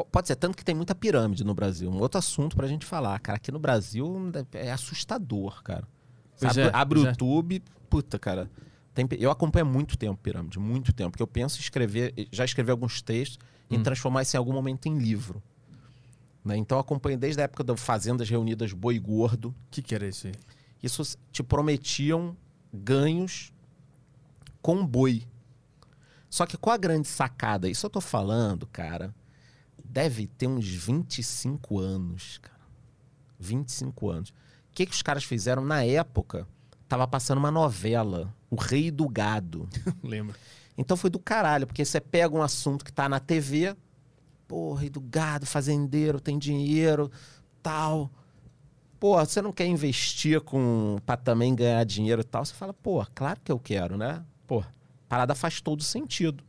Pode ser, tanto que tem muita pirâmide no Brasil. Um outro assunto pra gente falar, cara. Aqui no Brasil é assustador, cara. Sabe, é, abre o é. YouTube, puta, cara. Tem eu acompanho há muito tempo pirâmide, muito tempo. Porque eu penso em escrever, já escrevi alguns textos, Hum. em transformar isso em algum momento em livro. Né? Então eu acompanho desde a época das Fazendas Reunidas Boi Gordo. O que, que era isso aí? Isso te prometiam ganhos com boi. Só que qual a grande sacada? Isso eu tô falando, cara, deve ter uns 25 anos, cara. 25 anos. O que, que os caras fizeram na época? Tava passando uma novela, O Rei do Gado. Lembro. Então foi do caralho, porque você pega um assunto que tá na TV, pô, rei do gado, fazendeiro, tem dinheiro, tal. Pô, você não quer investir com para também ganhar dinheiro e tal? Você fala, pô, claro que eu quero, né? Pô, parada faz todo sentido.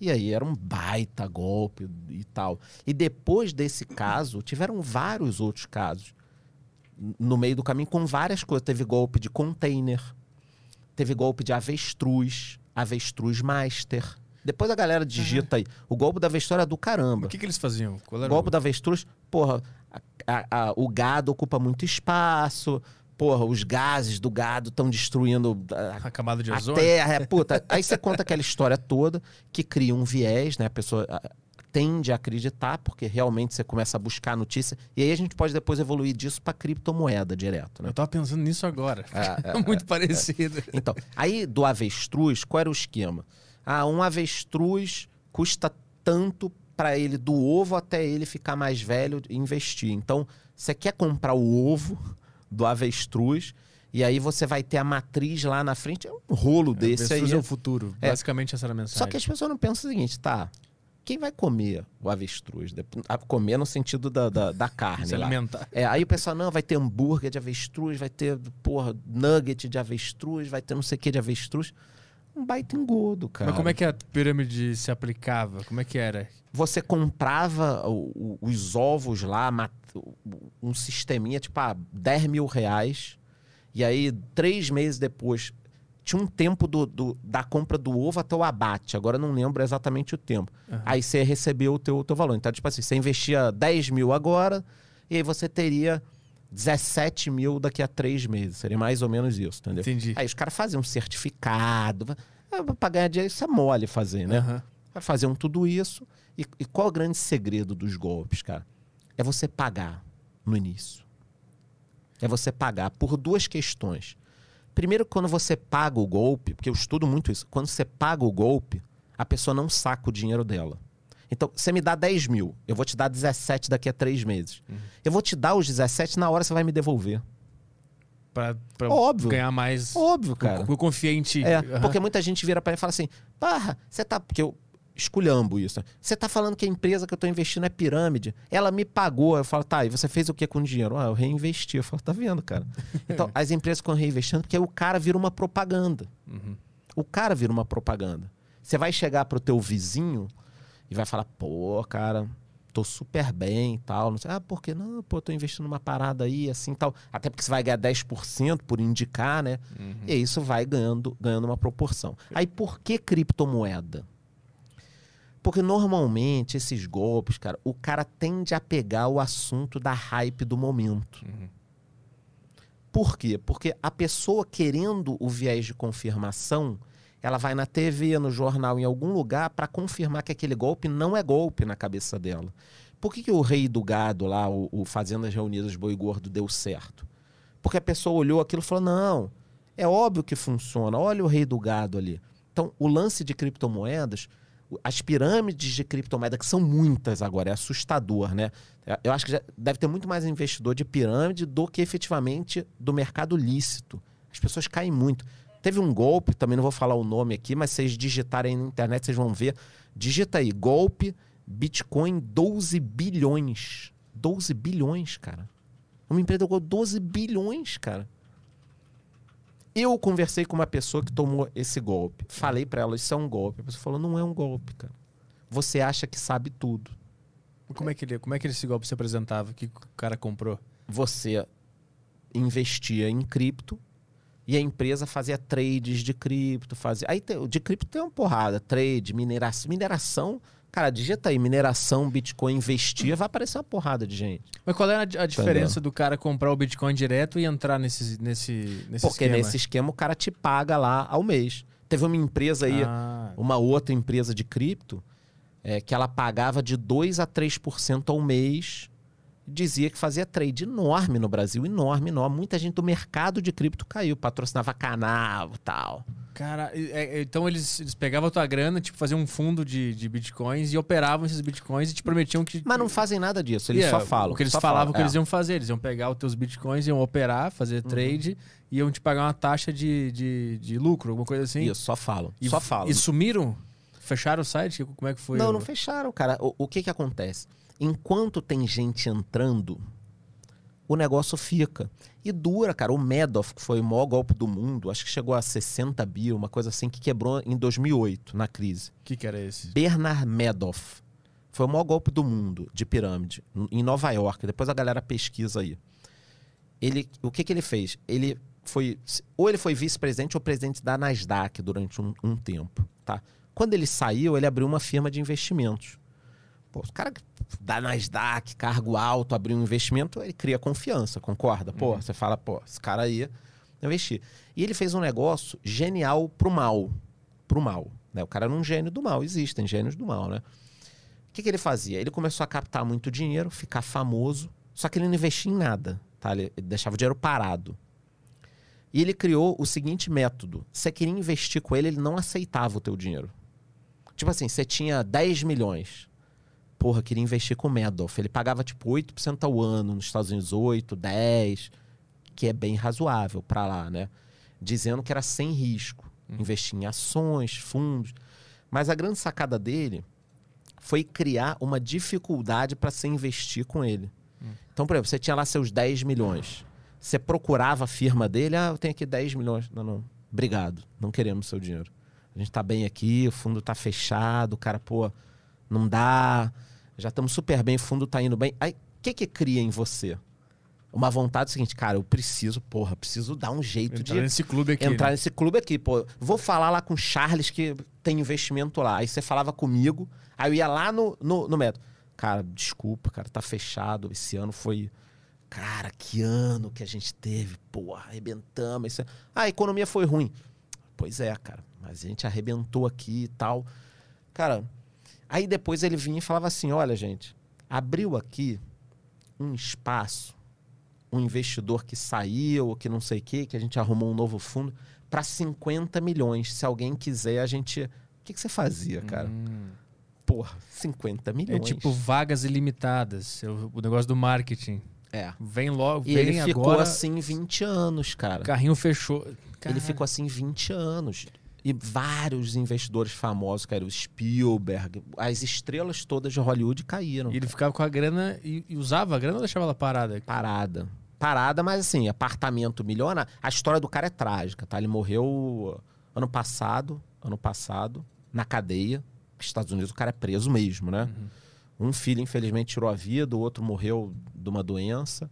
E aí era um baita golpe e tal. E depois desse caso, tiveram vários outros casos no meio do caminho com várias coisas. Teve golpe de container, teve golpe de avestruz, avestruz master. Depois a galera digita aí. O golpe da avestruz era do caramba. O que, que eles faziam? Qual O golpe o... da avestruz, porra, a- a- a- o gado ocupa muito espaço, porra, os gases do gado estão destruindo a, a camada de a ozônio? terra. É, puta, aí você conta aquela história toda que cria um viés, né? A pessoa ah, tende a acreditar, porque realmente você começa a buscar a notícia. E aí a gente pode depois evoluir disso para criptomoeda direto, né? Eu tava pensando nisso agora. É, É, muito parecido. Então, aí do avestruz, qual era o esquema? Ah, um avestruz custa tanto para ele do ovo até ele ficar mais velho e investir. Então, você quer comprar o ovo do avestruz e aí você vai ter a matriz lá na frente, é um rolo desse aí. Avestruz é o futuro. É. Basicamente essa era a mensagem. Só que as pessoas não pensam o seguinte, tá? Quem vai comer o avestruz? Comer no sentido da, da, da carne. Se lá. alimentar. É, aí o pessoal, não, vai ter hambúrguer de avestruz, vai ter, porra, nugget de avestruz, vai ter não sei o que de avestruz. Um baita engodo, cara. Mas como é que a pirâmide se aplicava? Como é que era? Você comprava o- o- os ovos lá, mat- um sisteminha, tipo, ah, 10 mil reais. E aí, três meses depois, tinha um tempo do, do- da compra do ovo até o abate. Agora eu não lembro exatamente o tempo. Aham. Aí você recebeu o teu, o teu valor. Então, tipo assim, você investia 10 mil agora, e aí você teria 17 mil daqui a três meses. Seria mais ou menos isso, entendeu? Entendi. Aí os caras faziam um certificado. É, pra ganhar dinheiro, isso é mole fazer, né? Vai fazer um tudo isso. E, e qual é o grande segredo dos golpes, cara? É você pagar no início. É você pagar por duas questões. Primeiro, quando você paga o golpe, porque eu estudo muito isso, quando você paga o golpe, a pessoa não saca o dinheiro dela. Então, você me dá 10 mil, eu vou te dar 17 daqui a três meses. Eu vou te dar os 17, na hora você vai me devolver. Pra, pra Óbvio. ganhar mais. Óbvio, cara. Eu, eu confiei em ti. É, Aham. porque muita gente vira pra mim e fala assim: Parra, você tá. Porque eu esculhambo isso. Você tá falando que a empresa que eu tô investindo é pirâmide. Ela me pagou. Eu falo, tá, e você fez o que com o dinheiro? Ah, eu reinvesti. Eu falo, tá vendo, cara? Então, as empresas ficam reinvestindo porque aí o cara vira uma propaganda. Uhum. O cara vira uma propaganda. Você vai chegar pro teu vizinho e vai falar, pô, cara, tô super bem e tal. Não sei, ah, por que não? Pô, tô investindo numa parada aí, assim tal. Até porque você vai ganhar 10% por indicar, né? Uhum. E isso vai ganhando, ganhando uma proporção. Aí por que criptomoeda? Porque normalmente esses golpes, cara, o cara tende a pegar o assunto da hype do momento. Uhum. Por quê? Porque a pessoa querendo o viés de confirmação, ela vai na TV, no jornal, em algum lugar para confirmar que aquele golpe não é golpe na cabeça dela. Por que, que o rei do gado lá, o, o Fazendas Reunidas Boi Gordo, deu certo? Porque a pessoa olhou aquilo e falou: não, é óbvio que funciona, olha o rei do gado ali. Então, o lance de criptomoedas, as pirâmides de criptomoeda, que são muitas agora, é assustador, né? Eu acho que deve ter muito mais investidor de pirâmide do que efetivamente do mercado lícito. As pessoas caem muito. Teve um golpe, também não vou falar o nome aqui, mas vocês digitarem na internet, vocês vão ver. Digita aí, golpe, Bitcoin, 12 bilhões. 12 bilhões, cara. Uma empresa com 12 bilhões, cara. Eu conversei com uma pessoa que tomou esse golpe. Falei pra ela, isso é um golpe. A pessoa falou, não é um golpe, cara. Você acha que sabe tudo. Como é que ele, como é que esse golpe se apresentava? O que o cara comprou? Você investia em cripto e a empresa fazia trades de cripto, fazia. Aí tem- de cripto tem uma porrada, trade, mineração, mineração, cara, digita aí mineração, Bitcoin, investir, vai aparecer uma porrada de gente. Mas qual era a di- a diferença do cara comprar o Bitcoin direto e entrar nesse, nesse, nesse Porque esquema? nesse esquema o cara te paga lá ao mês. Teve uma empresa aí, Ah, uma outra empresa de cripto, é, que ela pagava de 2 a 3% ao mês. Dizia que fazia trade enorme no Brasil, enorme, enorme. Muita gente do mercado de cripto caiu, patrocinava canal tal. cara, é- é- então eles, eles pegavam a tua grana, tipo, faziam um fundo de, de bitcoins e operavam esses bitcoins e te prometiam que. Mas não fazem nada disso, eles É, só falam. O que eles falavam falam, que eles é. iam fazer. Eles iam pegar os teus bitcoins, iam operar, fazer Uhum. trade e iam te pagar uma taxa de, de, de lucro, alguma coisa assim. Isso, só falam. E, só falam. E sumiram? Fecharam o site? Como é que foi? Não, o- não fecharam, cara. O, o que que acontece? Enquanto tem gente entrando, o negócio fica. E dura, cara. O Madoff, que foi o maior golpe do mundo, acho que chegou a 60 bi, uma coisa assim, que quebrou em 2008, na crise. O que, que era esse? Bernard Madoff. Foi o maior golpe do mundo de pirâmide, em Nova York. Depois a galera pesquisa aí. Ele, o que, que ele fez? Ele foi. Ou ele foi vice-presidente ou presidente da Nasdaq durante um, um tempo. Tá? Quando ele saiu, ele abriu uma firma de investimentos. Pô, o cara da Nasdaq, cargo alto, abriu um investimento, ele cria confiança, concorda? Pô, você fala, pô, esse cara aí investir. E ele fez um negócio genial pro mal. Pro mal. Né? O cara era um gênio do mal, existem gênios do mal, né? O que, que ele fazia? Ele começou a captar muito dinheiro, ficar famoso, só que ele não investia em nada, tá? Ele ele deixava o dinheiro parado. E ele criou o seguinte método: você queria investir com ele, ele não aceitava o teu dinheiro. Tipo assim, você tinha 10 milhões. Porra, queria investir com o Madoff. Ele pagava tipo 8% ao ano, nos Estados Unidos 8, 10, que é bem razoável para lá, né? Dizendo que era sem risco. Investir em ações, fundos. Mas a grande sacada dele foi criar uma dificuldade para se investir com ele. Então, por exemplo, você tinha lá seus 10 milhões. Você procurava a firma dele, ah, eu tenho aqui 10 milhões. Não, não. Obrigado. Não queremos seu dinheiro. A gente tá bem aqui, o fundo tá fechado, o cara, pô, não dá. Já estamos super bem, o fundo tá indo bem. Aí, o que que cria em você? Uma vontade seguinte, cara, eu preciso, porra, preciso dar um jeito Entrar de nesse clube aqui. entrar né? nesse clube aqui, pô. Vou falar lá com o Charles que tem investimento lá. Aí você falava comigo, aí eu ia lá no, no, no método. Cara, desculpa, cara, tá fechado. Esse ano foi. Cara, que ano que a gente teve. Porra, arrebentamos. Esse... Ah, a economia foi ruim. Pois é, cara. Mas a gente arrebentou aqui e tal. Cara, aí depois ele vinha e falava assim: olha, gente, abriu aqui um espaço um investidor que saiu, ou que não sei o quê, que a gente arrumou um novo fundo, para 50 milhões. Se alguém quiser, a gente. O que, que você fazia, cara? Hum. Porra, 50 É milhões. tipo vagas ilimitadas. é O, negócio do marketing. É. Vem logo, E vem ele ficou agora. assim 20 anos, cara. O carrinho fechou. Ele ficou assim 20 anos. E vários investidores famosos, cara, o Spielberg, as estrelas todas de Hollywood caíram. E ele ficava com a grana e, e usava a grana ou deixava ela parada? Parada. Parada, mas assim, apartamento milionário. A história do cara é trágica, tá? Ele morreu ano passado, ano passado, na cadeia. Estados Unidos o cara é preso mesmo, né? Um filho, infelizmente, tirou a vida, o outro morreu de uma doença.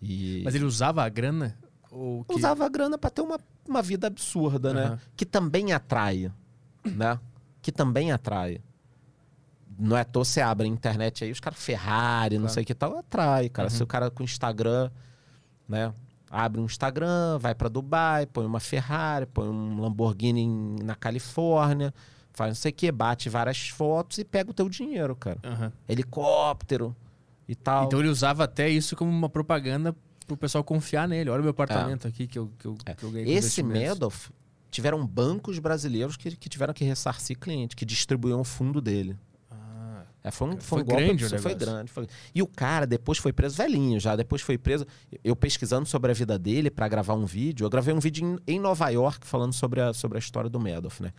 E Mas ele usava a grana? Ou que... usava a grana pra ter uma, uma vida absurda, né? Aham. Que também atrai, né? Que também atrai. não é à toa você abre a internet aí, os caras Ferrari, não Claro. sei o que tal, atrai, cara. Uhum. Se o cara com Instagram, né? Abre um Instagram, vai pra Dubai, põe uma Ferrari, põe um Lamborghini em- na Califórnia, faz não sei o que, bate várias fotos e pega o teu dinheiro, cara. Aham. Helicóptero e tal. Então ele usava até isso como uma propaganda pro pessoal confiar nele. Olha o meu apartamento aqui que eu, que eu, É. que eu ganhei Esse. Madoff tiveram bancos brasileiros que, que tiveram que ressarcir cliente, que distribuíam o fundo dele. Ah, É, foi um, Foi foi um grande foi grande. foi- E o cara depois foi preso velhinho já. Depois foi preso. Eu pesquisando sobre a vida dele pra gravar um vídeo. Eu gravei um vídeo em, em Nova York falando sobre a, sobre a história do Madoff, né?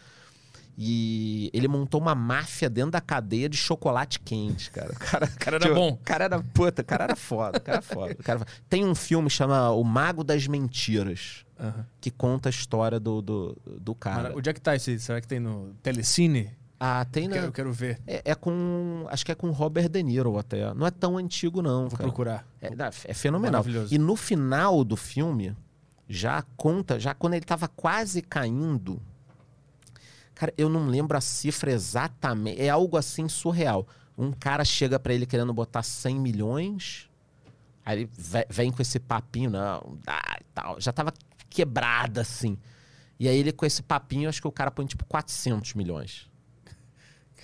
E ele montou uma máfia dentro da cadeia de chocolate quente, cara. O cara, o cara era bom. O cara era puta, o cara era foda, o cara era foda. Cara- Tem um filme que chama O Mago das Mentiras, que conta a história do, do, do cara. Mas onde é que tá esse? Será que tem no Telecine? Ah, tem quero, eu quero ver. é, é com. Acho que é com Robert De Niro até. Não é tão antigo, não. Vou cara. procurar. É, é fenomenal. Maravilhoso. E no final do filme, já conta, já quando ele tava quase caindo. Cara, eu não lembro a cifra exatamente. É algo assim surreal. Um cara chega pra ele querendo botar 100 milhões. Aí ele ve- vem com esse papinho, não, dá e tal. Já tava quebrada assim. E aí ele com esse papinho, acho que o cara põe tipo 400 milhões.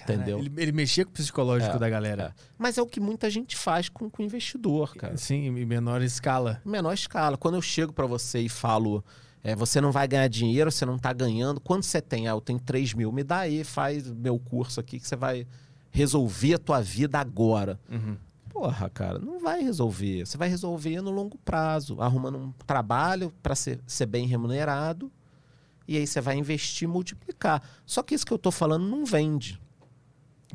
Entendeu? Ele, ele mexia com o psicológico É, da galera. Mas é o que muita gente faz com, com investidor, cara. Sim, em menor escala. Menor escala. Quando eu chego pra você e falo, é, você não vai ganhar dinheiro, você não tá ganhando. Quanto você tem? Ah, eu tenho 3 mil. Me dá aí, faz meu curso aqui que você vai resolver a tua vida agora. Uhum. Porra, cara, não vai resolver. Você vai resolver no longo prazo, arrumando um trabalho pra ser, ser bem remunerado. E aí você vai investir e multiplicar. Só que isso que eu tô falando não vende.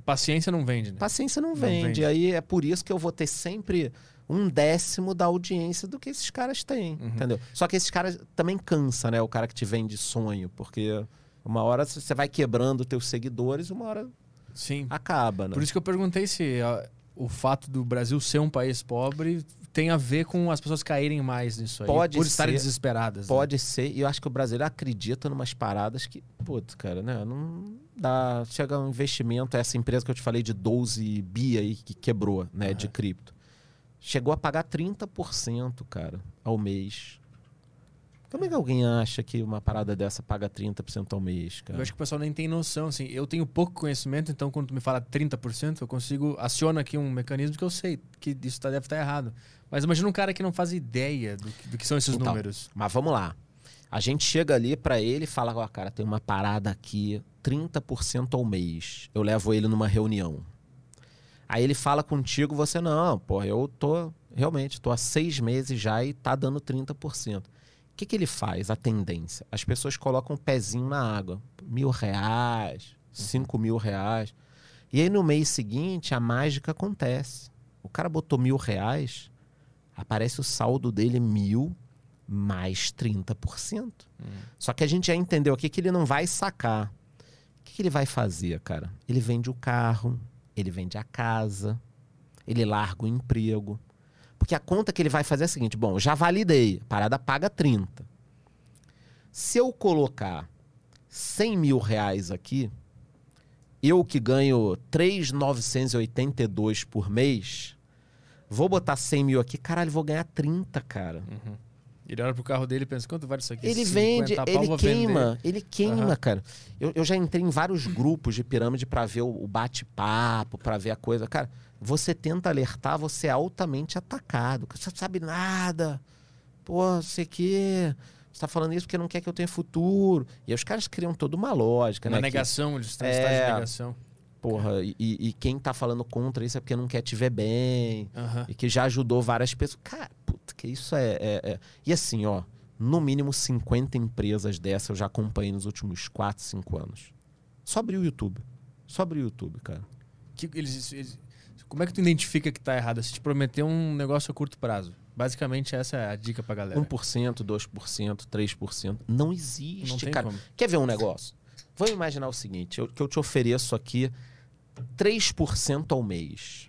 Paciência não vende, né? Paciência não Não vende. vende. Aí é por isso que eu vou ter sempre um décimo da audiência do que esses caras têm, Uhum. entendeu? Só que esses caras também cansa, né? O cara que te vende sonho, porque uma hora você vai quebrando teus seguidores, uma hora Sim. acaba, né? Por isso que eu perguntei se ó, o fato do Brasil ser um país pobre tem a ver com as pessoas caírem mais nisso aí. Pode por estarem ser. desesperadas. né? Pode ser, e eu acho que o brasileiro acredita numas paradas que, putz, cara, né? Não dá. Chega um investimento, essa empresa que eu te falei de 12 bi aí que quebrou, né, de cripto. Chegou a pagar 30%, cara, ao mês. Como é que alguém acha que uma parada dessa paga 30% ao mês, cara? Eu acho que o pessoal nem tem noção, assim. Eu tenho pouco conhecimento, então quando tu me fala 30%, eu consigo... Aciona aqui um mecanismo que eu sei que isso tá- deve estar errado. Mas imagina um cara que não faz ideia do que, do que são esses Então, números. Mas vamos lá. A gente chega ali pra ele e fala, ó, cara, tem uma parada aqui, 30% ao mês. Eu levo ele numa reunião. Aí ele fala contigo, você, não, pô, eu tô, realmente, tô há seis meses já e tá dando 30%. O que, que ele faz? A tendência. As pessoas colocam um pezinho na água. Mil reais, cinco mil reais. E aí no mês seguinte, a mágica acontece. O cara botou mil reais, aparece o saldo dele mil mais 30%. Só que a gente já entendeu aqui que ele não vai sacar. O que, que ele vai fazer, cara? Ele vende o carro, ele vende a casa, ele larga o emprego. Porque a conta que ele vai fazer é a seguinte: bom, já validei, a parada paga 30. Se eu colocar 100 mil reais aqui, eu que ganho 3,982 por mês, vou botar 100 mil aqui, caralho, vou ganhar 30, cara. Ele olha pro carro dele e pensa, quanto vale isso aqui? Ele 50 vende, pau, ele queima, ele queima, Aham. cara. Eu, eu já entrei em vários grupos de pirâmide pra ver o, o bate-papo, pra ver a coisa. Cara, você tenta alertar, você é altamente atacado. Você não sabe nada. Pô, você que. Você tá falando isso porque não quer que eu tenha futuro. E aí os caras criam toda uma lógica, Na né? que- negação, eles estão em É. de negação. Porra, e, e quem tá falando contra isso é porque não quer te ver bem. Aham. E que já ajudou várias pessoas. Cara, puta, que isso é, é- é- E assim, ó, no mínimo 50 empresas dessa eu já acompanhei nos últimos 4, 5 anos. Só abrir o YouTube. Só abrir o YouTube, cara. Que eles, eles- como é que tu identifica que tá errado? Se te prometer um negócio a curto prazo. Basicamente, essa é a dica pra galera. 1%, 2%, 3%. Não existe, Não cara. como. Quer ver um negócio? Vamos imaginar o seguinte: eu, que eu te ofereço aqui 3% ao mês.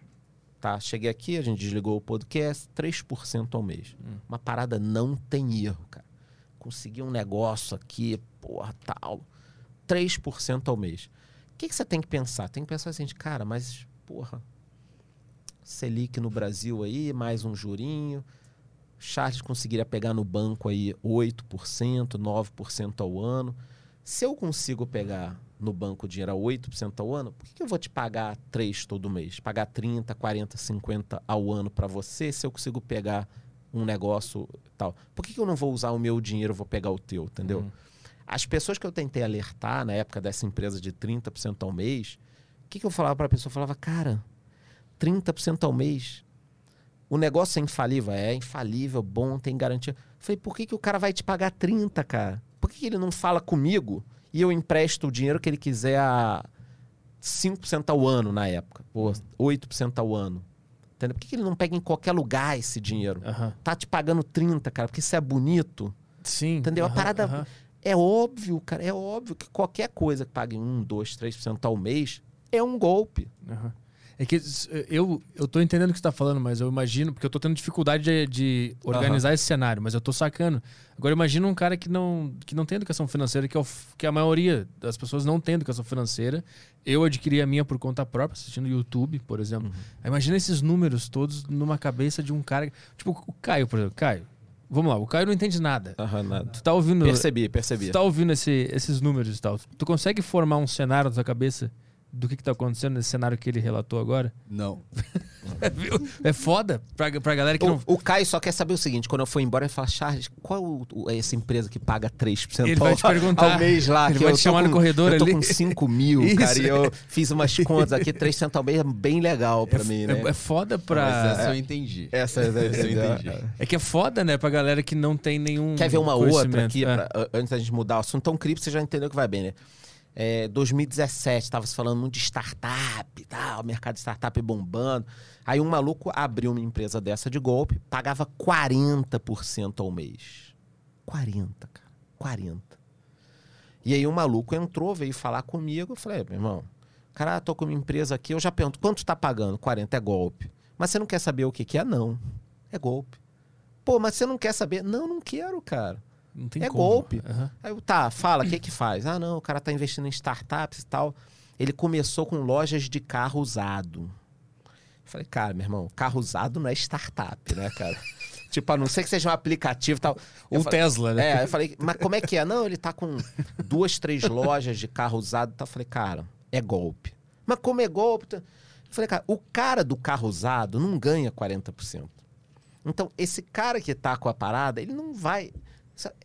Tá? Cheguei aqui, a gente desligou o podcast, 3% ao mês. Hum. Uma parada não tem erro, cara. Consegui um negócio aqui, porra, tal. 3% ao mês. que, que você tem que pensar? Tem que pensar assim, cara, mas, porra, Selic no Brasil aí, mais um jurinho. Charles conseguiria pegar no banco aí 8%, 9% ao ano. Se eu consigo pegar no banco dinheiro a 8% ao ano, por que, que eu vou te pagar 3 todo mês? Pagar 30, 40, 50 ao ano para você se eu consigo pegar um negócio tal? Por que, que eu não vou usar o meu dinheiro, vou pegar o teu, entendeu? Uhum. As pessoas que eu tentei alertar na época dessa empresa de 30% ao mês, o que, que eu falava para a pessoa? Eu falava, cara, 30% ao mês. O negócio é infalível? É infalível, bom, tem garantia. Eu falei, por que, que o cara vai te pagar 30, cara? Por que, ele não fala comigo e eu empresto o dinheiro que ele quiser a 5% ao ano na época? Ou 8% ao ano? Entendeu? Por que, ele não pega em qualquer lugar esse dinheiro? Aham. Tá te pagando 30, cara, porque isso é bonito. Sim. Entendeu? A aham, parada- aham. É óbvio, cara, é óbvio que qualquer coisa que pague 1, 2, 3% ao mês é um golpe. Aham. É que s- eu, eu tô entendendo o que você tá falando, mas eu imagino, porque eu tô tendo dificuldade de, de organizar esse cenário, mas eu tô sacando. Agora imagina um cara que não, que não tem educação financeira, que, é o que a maioria das pessoas não tem educação financeira. Eu adquiri a minha por conta própria, assistindo YouTube, por exemplo. Aí Imagina esses números todos numa cabeça de um cara. Tipo, o Caio, por exemplo. Caio, vamos lá, o Caio não entende nada. Aham, nada. Tu tá ouvindo. Percebi, percebi. Tu tá ouvindo esse- esses números e tal. Tu consegue formar um cenário na tua cabeça do que, que tá acontecendo nesse cenário que ele relatou agora? Não. É foda pra, pra galera que não. O, o Caio só quer saber o seguinte: quando eu for embora, ele fala, Charles, qual o- o- é essa empresa que paga 3% Ele vai ao, te perguntar. ao mês lá? Ele que vai eu te chamar no com- corredor Eu tô ali. com 5 mil, Isso. cara, e eu fiz umas contas aqui, 3% ao mês é bem legal pra mim, né? É, é foda Mas pra. essa eu entendi. Essa, Essa eu entendi. É que é foda, né, pra galera que não tem nenhum. Quer ver uma outra aqui, É. pra- a- antes da gente mudar o assunto? Então, cripto, você já entendeu que vai bem, né? É, 2017, estava se falando muito de startup tal, mercado de startup bombando. Aí um maluco abriu uma empresa dessa de golpe, pagava 40% ao mês. 40, cara. 40. E aí um maluco entrou, veio falar comigo, eu falei, meu irmão, cara, tô com uma empresa aqui, eu já pergunto, quanto tá pagando? 40 é golpe. Mas você não quer saber o que que é? Não. É golpe. Pô, mas você não quer saber? Não, não quero, cara. Não tem É como. golpe. Aham. Aí eu, tá, fala, o que que faz? Ah, não, o cara tá investindo em startups e tal. Ele começou com lojas de carro usado. Eu falei, cara, meu irmão, carro usado não é startup, né, cara? tipo, a não ser que seja um aplicativo e tal. Falei- Tesla, né? É, eu falei, mas como é que é? Não, ele tá com duas, três lojas de carro usado. Eu falei, cara, é golpe. Mas como é golpe? Eu falei, cara, o cara do carro usado não ganha 40%. Então, esse cara que tá com a parada, ele não vai.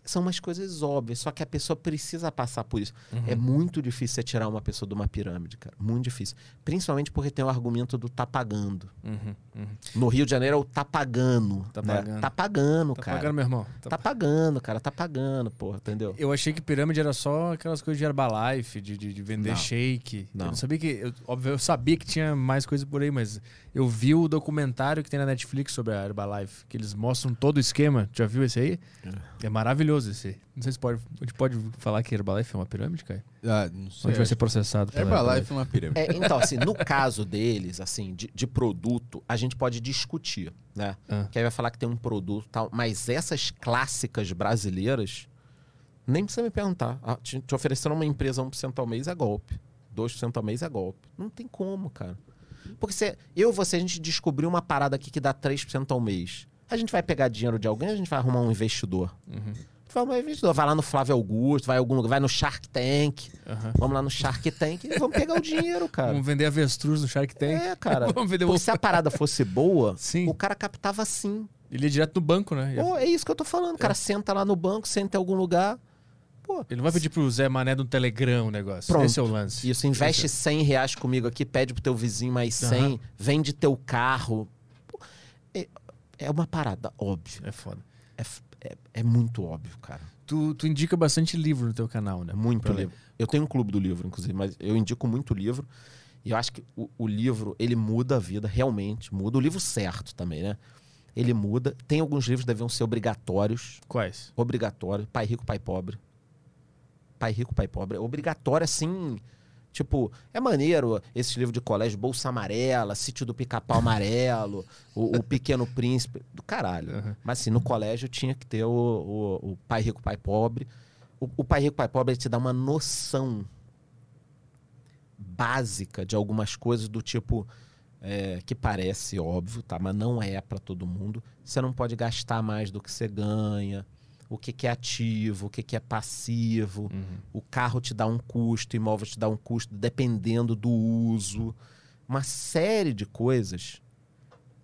São umas coisas óbvias, só que a pessoa precisa passar por isso. Uhum. É muito difícil você tirar uma pessoa de uma pirâmide, cara. Muito difícil. Principalmente porque tem o argumento do tá pagando. Uhum, uhum. No Rio de Janeiro é o tá pagando. Tá né? pagando. Tá pagando, Tá cara. pagando, meu irmão. Tá Tá pagando, cara. Tá pagando, porra, entendeu? Eu achei que pirâmide era só aquelas coisas de Herbalife, de, de, de vender Não. shake. Não. Eu não sabia que. Eu, óbvio, eu sabia que tinha mais coisa por aí, mas eu vi o documentário que tem na Netflix sobre a Herbalife, que eles mostram todo o esquema. Já viu esse aí? É, maravilhoso esse aí. Não sei se pode, a gente pode falar que Herbalife é uma pirâmide, cara? Ah, não Ou a sei. gente vai ser processado pela Herbalife é uma pirâmide. É, então, assim, no caso deles, assim, de, de produto, a gente pode discutir, né? Ah. Que aí vai falar que tem um produto e tal, mas essas clássicas brasileiras, nem precisa me perguntar. Ah, te, te ofereceram uma empresa 1% ao mês é golpe. 2% ao mês é golpe. Não tem como, cara. Porque se eu e você, a gente descobriu uma parada aqui que dá 3% ao mês. A gente vai pegar dinheiro de alguém, a gente vai arrumar um investidor. Uhum. Vai arrumar um investidor. Vai lá no Flávio Augusto, vai, algum lugar, vai no Shark Tank. Aham. Vamos lá no Shark Tank e vamos pegar o dinheiro, cara. Vamos vender avestruz no Shark Tank. É, cara. Vamos vender o... se a parada fosse boa, Sim. o cara captava assim. Ele ia direto no banco, né? Pô, é isso que eu tô falando. O cara senta lá no banco, senta em algum lugar. Pô, Ele não vai pedir pro Zé Mané do Telegram o negócio. Pronto. Esse é o lance. isso, investe 100 reais comigo aqui, pede pro teu vizinho mais 100, Aham. vende teu carro. É, uma parada óbvia. É foda. É, é- é muito óbvio, cara. Tu, tu indica bastante livro no teu canal, né? Muito Pra ler. livro. Eu tenho um clube do livro, inclusive, mas eu indico muito livro. E eu acho que o, o livro, ele muda a vida, realmente. Muda. O livro certo também, né? Ele muda. Tem alguns livros que deviam ser obrigatórios. Quais? Obrigatório. Pai Rico, Pai Pobre. Pai Rico, Pai Pobre. É obrigatório, assim. Tipo, é maneiro esse livro de colégio, Bolsa Amarela, Sítio do Pica-Pau Amarelo, o, o Pequeno Príncipe, do caralho. Aham. Mas assim, no colégio tinha que ter o, o, o Pai Rico, Pai Pobre. O, Pai Rico, Pai Pobre te dá uma noção básica de algumas coisas do tipo é, que parece óbvio, tá? Mas não é para todo mundo. Você não pode gastar mais do que você ganha. O que, que é ativo, o que, que é passivo. Uhum. O carro te dá um custo, o imóvel te dá um custo, dependendo do uso. Uma série de coisas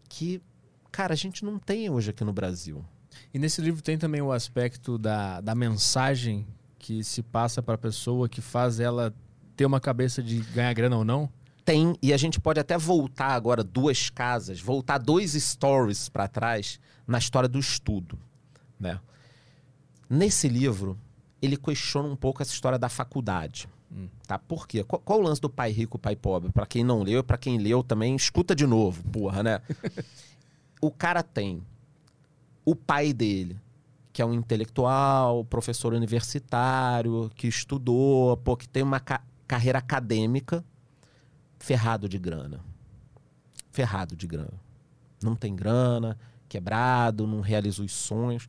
que, cara, a gente não tem hoje aqui no Brasil. E nesse livro tem também o aspecto da, da mensagem que se passa para a pessoa que faz ela ter uma cabeça de ganhar grana ou não? Tem, e a gente pode até voltar agora duas casas, voltar dois stories para trás na história do estudo, né? Nesse livro, ele questiona um pouco essa história da faculdade. Hum. Tá? Por quê? Qual, qual o lance do pai rico, pai pobre? Para quem não leu, para quem leu também, escuta de novo, porra, né? o cara tem o pai dele, que é um intelectual, professor universitário, que estudou, pô, que tem uma ca carreira acadêmica, ferrado de grana. Ferrado de grana. Não tem grana, quebrado, não realiza os sonhos.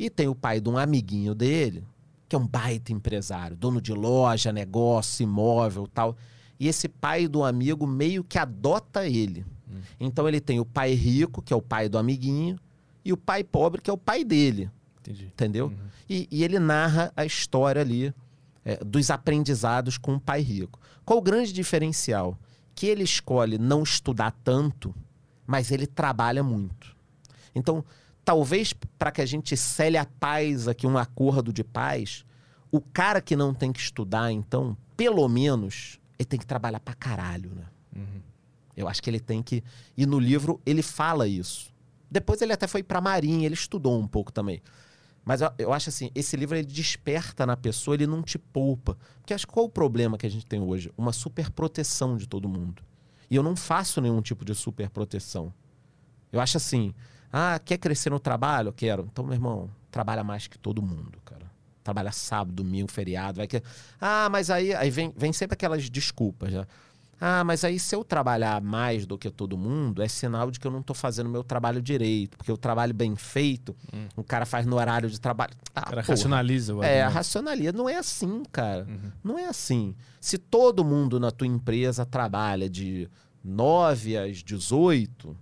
E tem o pai de um amiguinho dele, que é um baita empresário, dono de loja, negócio, imóvel tal. E esse pai do amigo meio que adota ele. Hum. Então ele tem o pai rico, que é o pai do amiguinho, e o pai pobre, que é o pai dele. Entendi. Entendeu? Uhum. E, e ele narra a história ali é, dos aprendizados com o pai rico. Qual o grande diferencial? Que ele escolhe não estudar tanto, mas ele trabalha muito. Então, talvez para que a gente cele a paz aqui, um acordo de paz, o cara que não tem que estudar, então, pelo menos, ele tem que trabalhar pra caralho, né? Uhum. Eu acho que ele tem que. E no livro ele fala isso. Depois ele até foi pra Marinha, ele estudou um pouco também. Mas eu, eu acho assim, esse livro ele desperta na pessoa, ele não te poupa. Porque acho que qual o problema que a gente tem hoje? Uma superproteção de todo mundo. E eu não faço nenhum tipo de superproteção. Eu acho assim, ah, quer crescer no trabalho? Quero. Então, meu irmão, trabalha mais que todo mundo, cara. Trabalha sábado, domingo, feriado. Vai que... Ah, mas aí, aí vem, vem sempre aquelas desculpas, já. Ah, mas aí se eu trabalhar mais do que todo mundo, é sinal de que eu não estou fazendo meu trabalho direito. Porque o trabalho bem feito, Hum. o cara faz no horário de trabalho. Ah, O cara porra. racionaliza o É, racionaliza. Não é assim, cara. Uhum. Não é assim. Se todo mundo na tua empresa trabalha de 9 às 18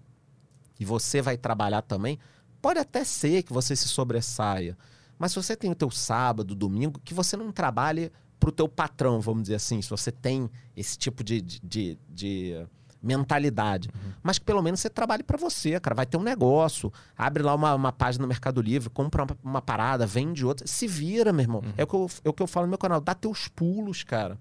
e você vai trabalhar também, pode até ser que você se sobressaia. Mas se você tem o teu sábado, domingo, que você não trabalhe pro teu patrão, vamos dizer assim, se você tem esse tipo de, de, de- de mentalidade. Mas que pelo menos você trabalhe para você, cara. Vai ter um negócio, abre lá uma, uma página no Mercado Livre, compra uma, uma parada, vende outra. Se vira, meu irmão. É, o que eu, é o que eu falo no meu canal. Dá teus pulos, cara.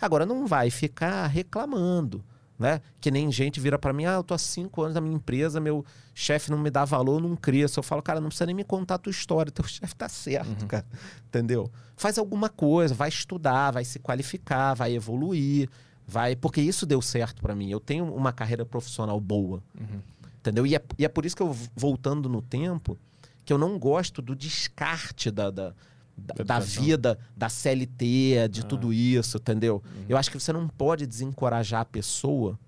Agora, não vai ficar reclamando, né? Que nem gente vira para mim, ah, eu tô há cinco anos na minha empresa, meu chefe não me dá valor, não cresço. Eu falo, cara, não precisa nem me contar a tua história, teu chefe tá certo, cara. Entendeu? Faz alguma coisa, vai estudar, vai se qualificar, vai evoluir, vai... Porque isso deu certo para mim. Eu tenho uma carreira profissional boa, Uhum. entendeu? E é, e é por isso que eu, voltando no tempo, que eu não gosto do descarte da, da, da, Da vida, da CLT, de Ah. tudo isso, entendeu? Uhum. Eu acho que você não pode desencorajar a pessoa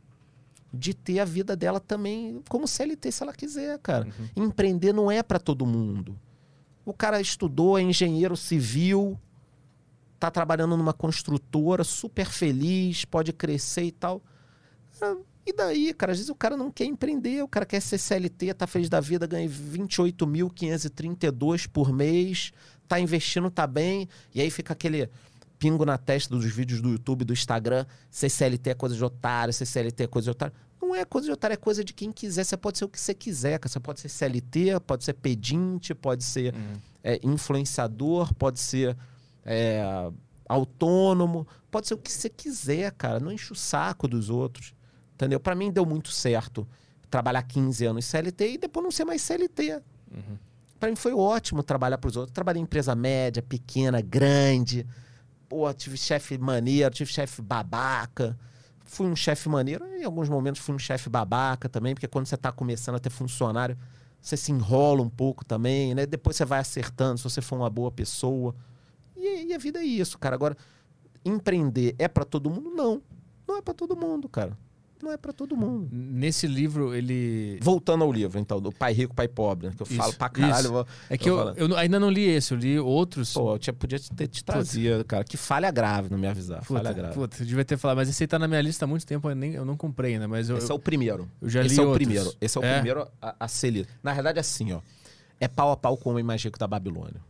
de ter a vida dela também como CLT se ela quiser, cara. Uhum. Empreender não é para todo mundo. O cara estudou, é engenheiro civil, tá trabalhando numa construtora, super feliz, pode crescer e tal. Ah, E daí, cara? Às vezes o cara não quer empreender, o cara quer ser CLT, tá feliz da vida, ganha 28.532 por mês, tá investindo, tá bem, e aí fica aquele pingo na testa dos vídeos do YouTube, do Instagram, ser CLT é coisa de otário, ser CLT é coisa de otário. Não é coisa de otário, é coisa de quem quiser. Você pode ser o que você quiser, cara. Você pode ser CLT, pode ser pedinte, pode ser Uhum. é, influenciador, pode ser é, autônomo, pode ser o que você quiser, cara. Não enche o saco dos outros. Entendeu? Pra mim deu muito certo trabalhar 15 anos CLT e depois não ser mais CLT. Uhum. Pra mim foi ótimo trabalhar pros outros. Trabalhei em empresa média, pequena, grande. Pô, tive chefe maneiro, tive chefe babaca. Fui um chefe maneiro, em alguns momentos fui um chefe babaca também, porque quando você tá começando a ter funcionário, você se enrola um pouco também, né? Depois você vai acertando se você for uma boa pessoa. E, e a vida é isso, cara. Agora, empreender é pra todo mundo? Não. Não é pra todo mundo, cara. Não é pra todo mundo. Nesse livro, ele. Voltando ao livro, então, do Pai Rico, Pai Pobre, né, que eu Isso, falo pra caralho. eu vou- É que eu eu, eu ainda não li esse, eu li outros. Pô, eu tinha, podia ter te trazido, cara. Que falha grave não me avisar. Puta, falha grave. puta, eu devia ter falado, mas esse aí tá na minha lista há muito tempo, eu, nem, eu não comprei ainda, mas eu, Esse é o primeiro. eu já Esse li é o outros. primeiro. Esse é o É? primeiro a, a ser lido. Na verdade, é assim, ó. É pau a pau com o Homem Mais Rico da Babilônia.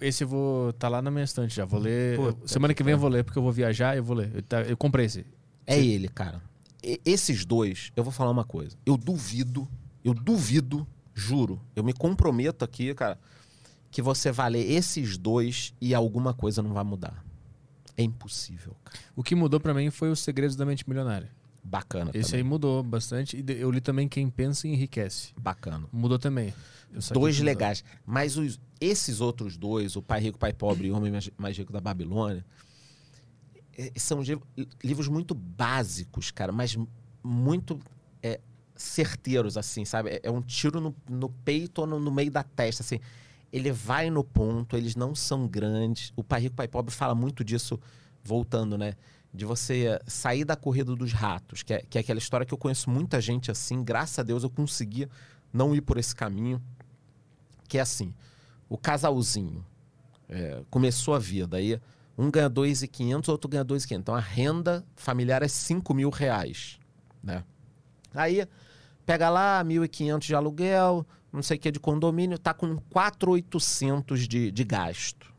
esse eu vou tá lá na minha estante já, vou ler. Eu- semana que vem eu vou ler, porque eu vou viajar, eu vou ler. Eu, tá- eu comprei esse. É ele, cara. E- esses dois, eu vou falar uma coisa. Eu duvido, eu duvido, juro, eu me comprometo aqui, cara, que você vai ler esses dois e alguma coisa não vai mudar. É impossível, cara. O que mudou pra mim foi os Segredos da Mente Milionária. Bacana Esse também. aí mudou bastante. E eu li também Quem Pensa Enriquece. Bacana. Mudou também. Dois legais. Mas os- esses outros dois, o Pai Rico, Pai Pobre e o Homem Mais- Rico da Babilônia, são li- livros muito básicos, cara, mas muito é, certeiros, assim, sabe? É, é um tiro no, no peito ou no, no meio da testa, assim. Ele vai no ponto, eles não são grandes. O Pai Rico, Pai Pobre fala muito disso, voltando, né? De você sair da corrida dos ratos, que é, que é aquela história que eu conheço muita gente assim. Graças a Deus eu consegui não ir por esse caminho que é assim, o casalzinho é, começou a vida, aí um ganha 2.500, outro ganha 2.500. Então a renda familiar é 5 mil reais, né? Aí pega lá 1.500 de aluguel, não sei o que de condomínio, tá com 4.800 de, de gasto.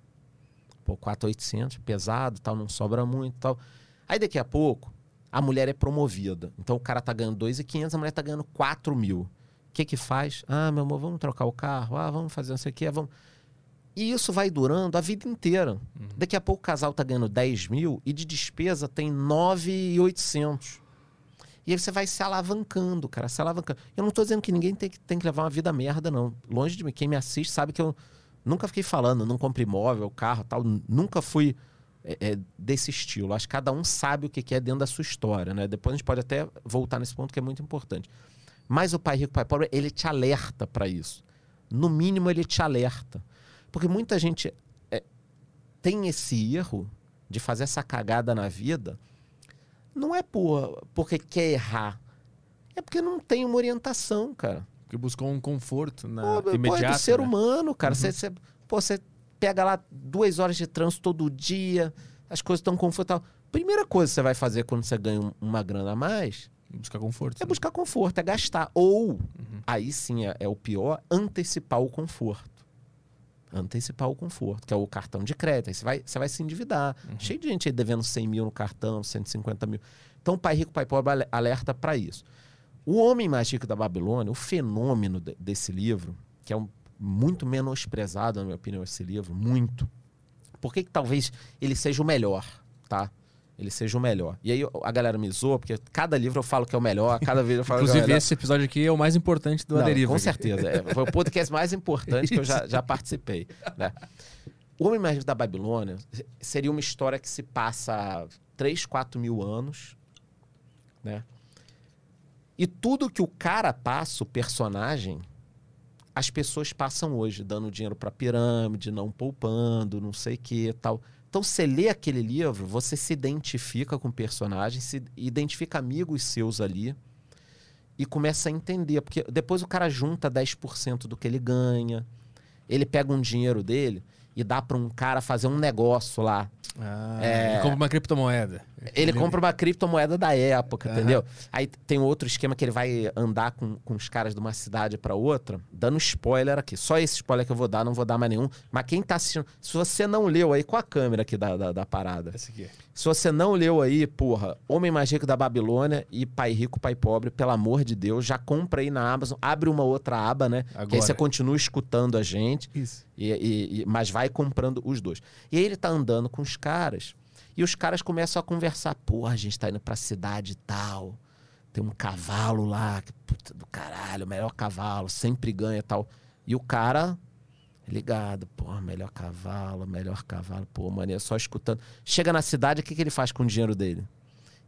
Pô, 4.800, pesado, tal, não sobra muito, tal. Aí daqui a pouco a mulher é promovida. Então o cara tá ganhando 2.500, a mulher tá ganhando 4 mil. O que que faz? Ah, meu amor, vamos trocar o carro. Ah, vamos fazer não sei o quê. Vamos... E isso vai durando a vida inteira. Daqui a pouco o casal tá ganhando 10 mil e de despesa tem 9,800. E aí você vai se alavancando, cara, se alavancando. Eu não tô dizendo que ninguém tem que, tem que levar uma vida merda, não. Longe de mim. Quem me assiste sabe que eu nunca fiquei falando, não compre imóvel, carro tal. Nunca fui é, é, desse estilo. Acho que cada um sabe o que que é dentro da sua história, né? Depois a gente pode até voltar nesse ponto que é muito importante. Mas o pai rico, pai pobre, ele te alerta para isso. No mínimo, ele te alerta. Porque muita gente é, tem esse erro de fazer essa cagada na vida, não é por, porque quer errar. É porque não tem uma orientação, cara. Porque buscou um conforto na Pô, pô, é do ser né? humano, cara. Você, pô, você pega lá duas horas de trânsito todo dia, as coisas estão confortáveis. Primeira coisa que você vai fazer quando você ganha um- uma grana a mais Buscar conforto. é né? buscar conforto, é gastar. Ou, aí sim é, é o pior, antecipar o conforto. Antecipar o conforto, que é o cartão de crédito. Aí você vai, você vai se endividar. Cheio de gente aí devendo 100 mil no cartão, 150 mil. Então, o pai rico, pai pobre ale- alerta para isso. O Homem Mais Rico da Babilônia, o fenômeno de- desse livro, que é um, muito menosprezado, na minha opinião, esse livro, muito. Por que, que talvez ele seja o melhor, tá? Ele seja o melhor. E aí a galera me zoa, porque cada livro eu falo que é o melhor, cada vez eu falo que é o Inclusive, melhor. esse episódio aqui é o mais importante do Não, Aderiva. Com certeza. É, foi o podcast mais importante que eu já, já participei. Né? O Homem Mais Rico da Babilônia seria uma história que se passa 3, 4 mil anos. Né? E tudo que o cara passa, o personagem, as pessoas passam hoje, dando dinheiro para pirâmide, não poupando, não sei o que tal. Então, você lê aquele livro, você se identifica com o personagem, se identifica amigos seus ali e começa a entender. Porque depois o cara junta 10% do que ele ganha, ele pega um dinheiro dele e dá para um cara fazer um negócio lá. Ah, É. Ele compra uma criptomoeda. Ele compra uma criptomoeda da época, Aham. entendeu? Aí tem outro esquema que ele vai andar com, com os caras de uma cidade para outra, dando spoiler aqui. Só esse spoiler que eu vou dar, não vou dar mais nenhum. Mas quem tá assistindo, se você não leu aí, com a câmera aqui da, da, da parada. Esse aqui. Se você não leu aí, porra, Homem Mais Rico da Babilônia e Pai Rico, Pai Pobre, pelo amor de Deus, já compra aí na Amazon, abre uma outra aba, né? Que aí Agora. você continua escutando a gente. Isso. E, e- e- mas vai comprando os dois. E aí ele tá andando com os caras. E os caras começam a conversar. Porra, a gente tá indo pra cidade e tal. Tem um cavalo lá. Que puta do caralho, o melhor cavalo. Sempre ganha e tal. E o cara ligado. Porra, melhor cavalo, melhor cavalo. Pô, maneiro, só escutando. Chega na cidade, o que, que ele faz com o dinheiro dele?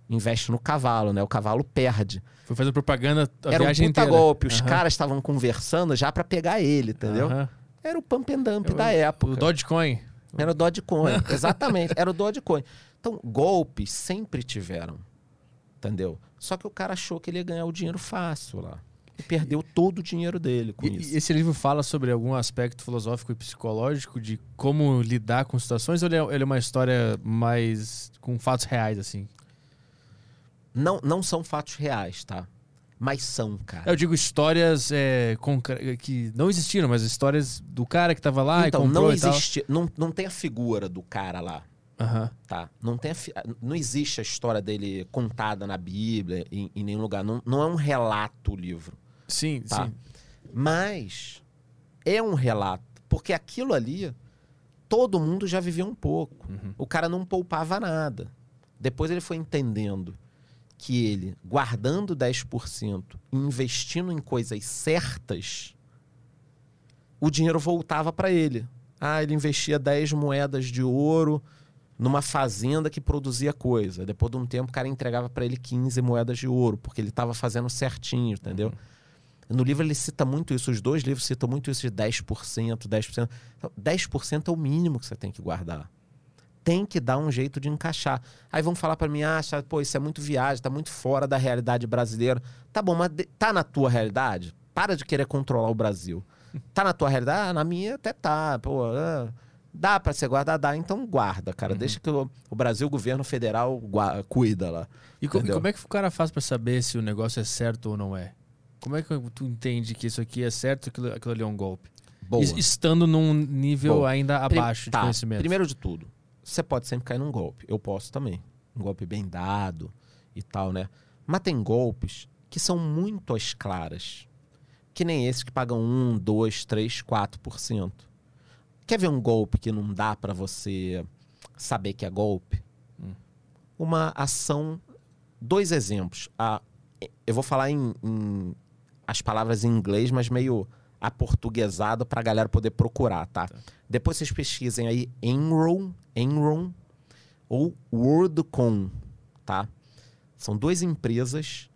Investe no cavalo, né? O cavalo perde. Foi fazer propaganda a Era um viagem puta inteira. golpe. Os Aham. caras estavam conversando já pra pegar ele, entendeu? Aham. Era o pump and dump O- da época. O Dogecoin. Era o Dogecoin, exatamente. Era o Dogecoin. Então, golpes sempre tiveram. Entendeu? Só que o cara achou que ele ia ganhar o dinheiro fácil lá. E perdeu todo o dinheiro dele com E- isso. e esse livro fala sobre algum aspecto filosófico e psicológico de como lidar com situações ou ele é, ele é uma história mais com fatos reais, assim? Não, não são fatos reais, tá? Mas são, cara. Eu digo histórias é, que não existiram, mas histórias do cara que tava lá então, e comprou não existe. Não, não tem a figura do cara lá. Aham. tá? Não, tem a não existe a história dele contada na Bíblia, em, em nenhum lugar. Não, não é um relato o livro. Sim, Tá. sim. Mas é um relato. Porque aquilo ali, todo mundo já viveu um pouco. Uhum. O cara não poupava nada. Depois ele foi entendendo que ele, guardando 10% e investindo em coisas certas, o dinheiro voltava para ele. Ah, ele investia 10 moedas de ouro numa fazenda que produzia coisa. Depois de um tempo, o cara entregava para ele 15 moedas de ouro, porque ele estava fazendo certinho, entendeu? No livro ele cita muito isso, os dois livros citam muito isso de 10%, 10%. Então, 10% é o mínimo que você tem que guardar. Tem que dar um jeito de encaixar. Aí vão falar para mim, ah, pô, isso é muito viagem, tá muito fora da realidade brasileira. Tá bom, mas tá na tua realidade? Para de querer controlar o Brasil. Tá na tua realidade? Ah, na minha até tá. Pô, ah, dá para você guardar? Dá, então guarda, cara. Deixa que o, o Brasil, o governo federal, gua- cuida lá. E co- como é que o cara faz pra saber se o negócio é certo ou não é? Como é que tu entende que isso aqui é certo e aquilo, aquilo ali é um golpe? Boa. Es- Estando num nível Boa. ainda Prim- abaixo de tá, conhecimento. Primeiro de tudo, você pode sempre cair num golpe. Eu posso também. Um golpe bem dado e tal, né? Mas tem golpes que são muito às claras. Que nem esses que pagam 1, 2, 3, 4%. Quer ver um golpe que não dá pra você saber que é golpe? Hum. Uma ação. Dois exemplos. A, eu vou falar em, em- as palavras em inglês, mas meio aportuguesado pra galera poder procurar, tá? Depois vocês pesquisem aí Enron, Enron ou WorldCom, tá? São duas empresas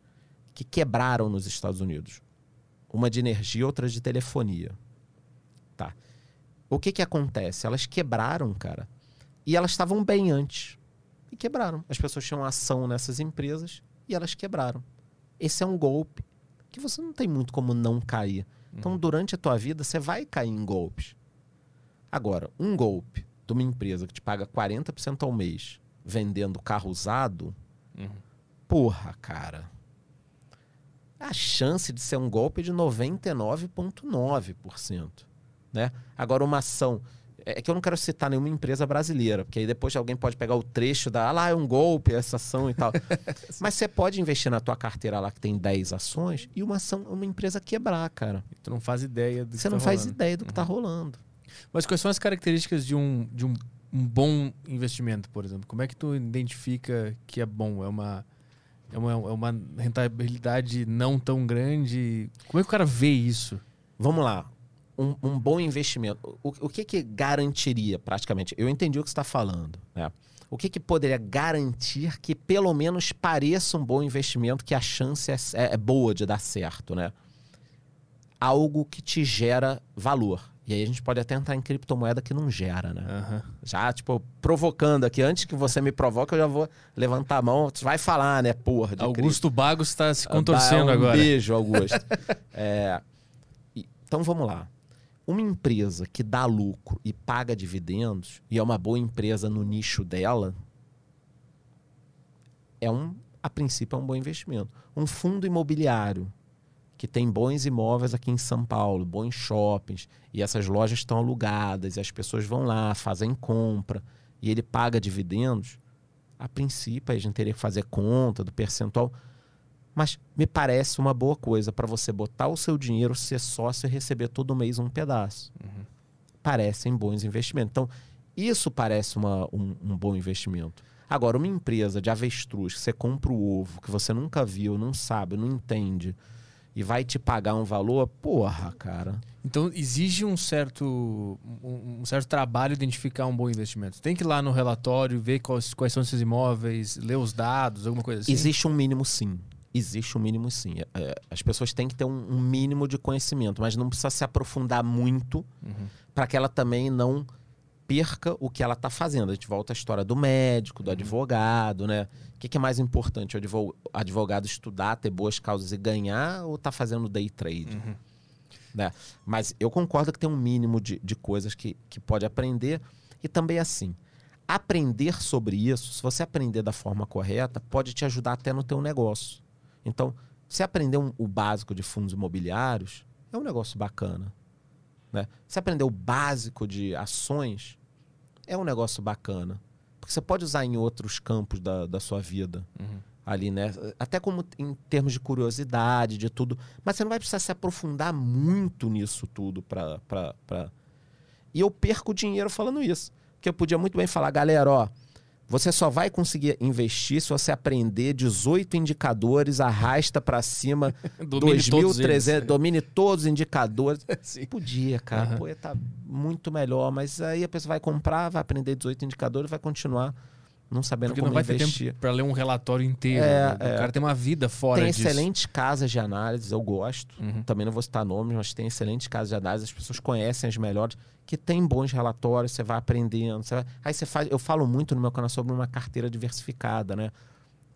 que quebraram nos Estados Unidos. Uma de energia, outra de telefonia. Tá. O que que acontece? Elas quebraram, cara. E elas estavam bem antes. E quebraram. As pessoas tinham ação nessas empresas e elas quebraram. Esse é um golpe que você não tem muito como não cair. Então, durante a tua vida, você vai cair em golpes. Agora, um golpe de uma empresa que te paga 40% ao mês vendendo carro usado, Uhum. porra, cara. A chance de ser um golpe é de 99,9%. Né? Agora, uma ação. É que eu não quero citar nenhuma empresa brasileira, porque aí depois alguém pode pegar o trecho da. Ah, lá é um golpe, essa ação e tal. Mas você pode investir na tua carteira lá que tem 10 ações e uma ação, uma empresa quebrar, cara. Tu não faz ideia do que Você tá não faz rolando. ideia do que tá rolando. Mas quais são as características de um, de um, um bom investimento, por exemplo? Como é que tu identifica que é bom? É uma, é uma, é uma rentabilidade não tão grande? Como é que o cara vê isso? Vamos lá. Um, um bom investimento. O, o que que garantiria, praticamente? Eu entendi o que você está falando. Né? O que que poderia garantir que pelo menos pareça um bom investimento, que a chance é, é- é boa de dar certo, né? Algo que te gera valor. E aí a gente pode até entrar em criptomoeda que não gera, né? Aham. Já, tipo, provocando aqui. Antes que você me provoque, eu já vou levantar a mão. Você vai falar, né? Porra. Augusto Bagos está se contorcendo Ah, um agora. beijo, Augusto. É, então vamos lá. Uma empresa que dá lucro e paga dividendos, e é uma boa empresa no nicho dela, é um, a princípio, é um bom investimento. Um fundo imobiliário que tem bons imóveis aqui em São Paulo, bons shoppings, e essas lojas estão alugadas, e as pessoas vão lá, fazem compra, e ele paga dividendos, a princípio a gente teria que fazer conta do percentual, mas me parece uma boa coisa para você botar o seu dinheiro, ser sócio e receber todo mês um pedaço. Parecem bons investimentos. Então, isso parece uma- um, um bom investimento. Agora, uma empresa de avestruz que você compra o ovo, que você nunca viu, não sabe, não entende, e vai te pagar um valor, porra, cara. Então exige um certo, um certo trabalho identificar um bom investimento. Tem que ir lá no relatório, ver quais, quais são esses imóveis, ler os dados, alguma coisa assim. Existe um mínimo, sim. Existe um mínimo, sim. É, é, as pessoas têm que ter um, um mínimo de conhecimento, mas não precisa se aprofundar muito Uhum. para que ela também não perca o que ela está fazendo. A gente volta à história do médico, do advogado, né? O que, que é mais importante? O advo- advogado estudar, ter boas causas e ganhar ou tá fazendo day trade? Né? Mas eu concordo que tem um mínimo de, de coisas que, que pode aprender. E também assim, aprender sobre isso, se você aprender da forma correta, pode te ajudar até no teu negócio. Então, se aprender um- o básico de fundos imobiliários, é um negócio bacana. Né? Se aprender o básico de ações, é um negócio bacana. Porque você pode usar em outros campos da, da sua vida. Ali, né? Até como em termos de curiosidade, de tudo. Mas você não vai precisar se aprofundar muito nisso tudo pra. pra, pra... E eu perco dinheiro falando isso. Porque eu podia muito bem falar, galera, ó. Você só vai conseguir investir se você aprender 18 indicadores, arrasta pra cima Domine todos 2.300, eles. domine todos os indicadores. Sim. Podia, cara. Aham. Pô, tá muito melhor. Mas aí a pessoa vai comprar, vai aprender 18 indicadores, vai continuar não sabendo Porque como não vai ter investir. tempo pra ler um relatório inteiro. É, né? O é. cara tem uma vida fora Tem disso. excelentes casas de análise, eu gosto. Uhum. Também não vou citar nomes, mas tem excelentes casas de análise, as pessoas conhecem as melhores, que tem bons relatórios, você vai aprendendo. você vai- Aí você faz. Eu falo muito no meu canal sobre uma carteira diversificada, né?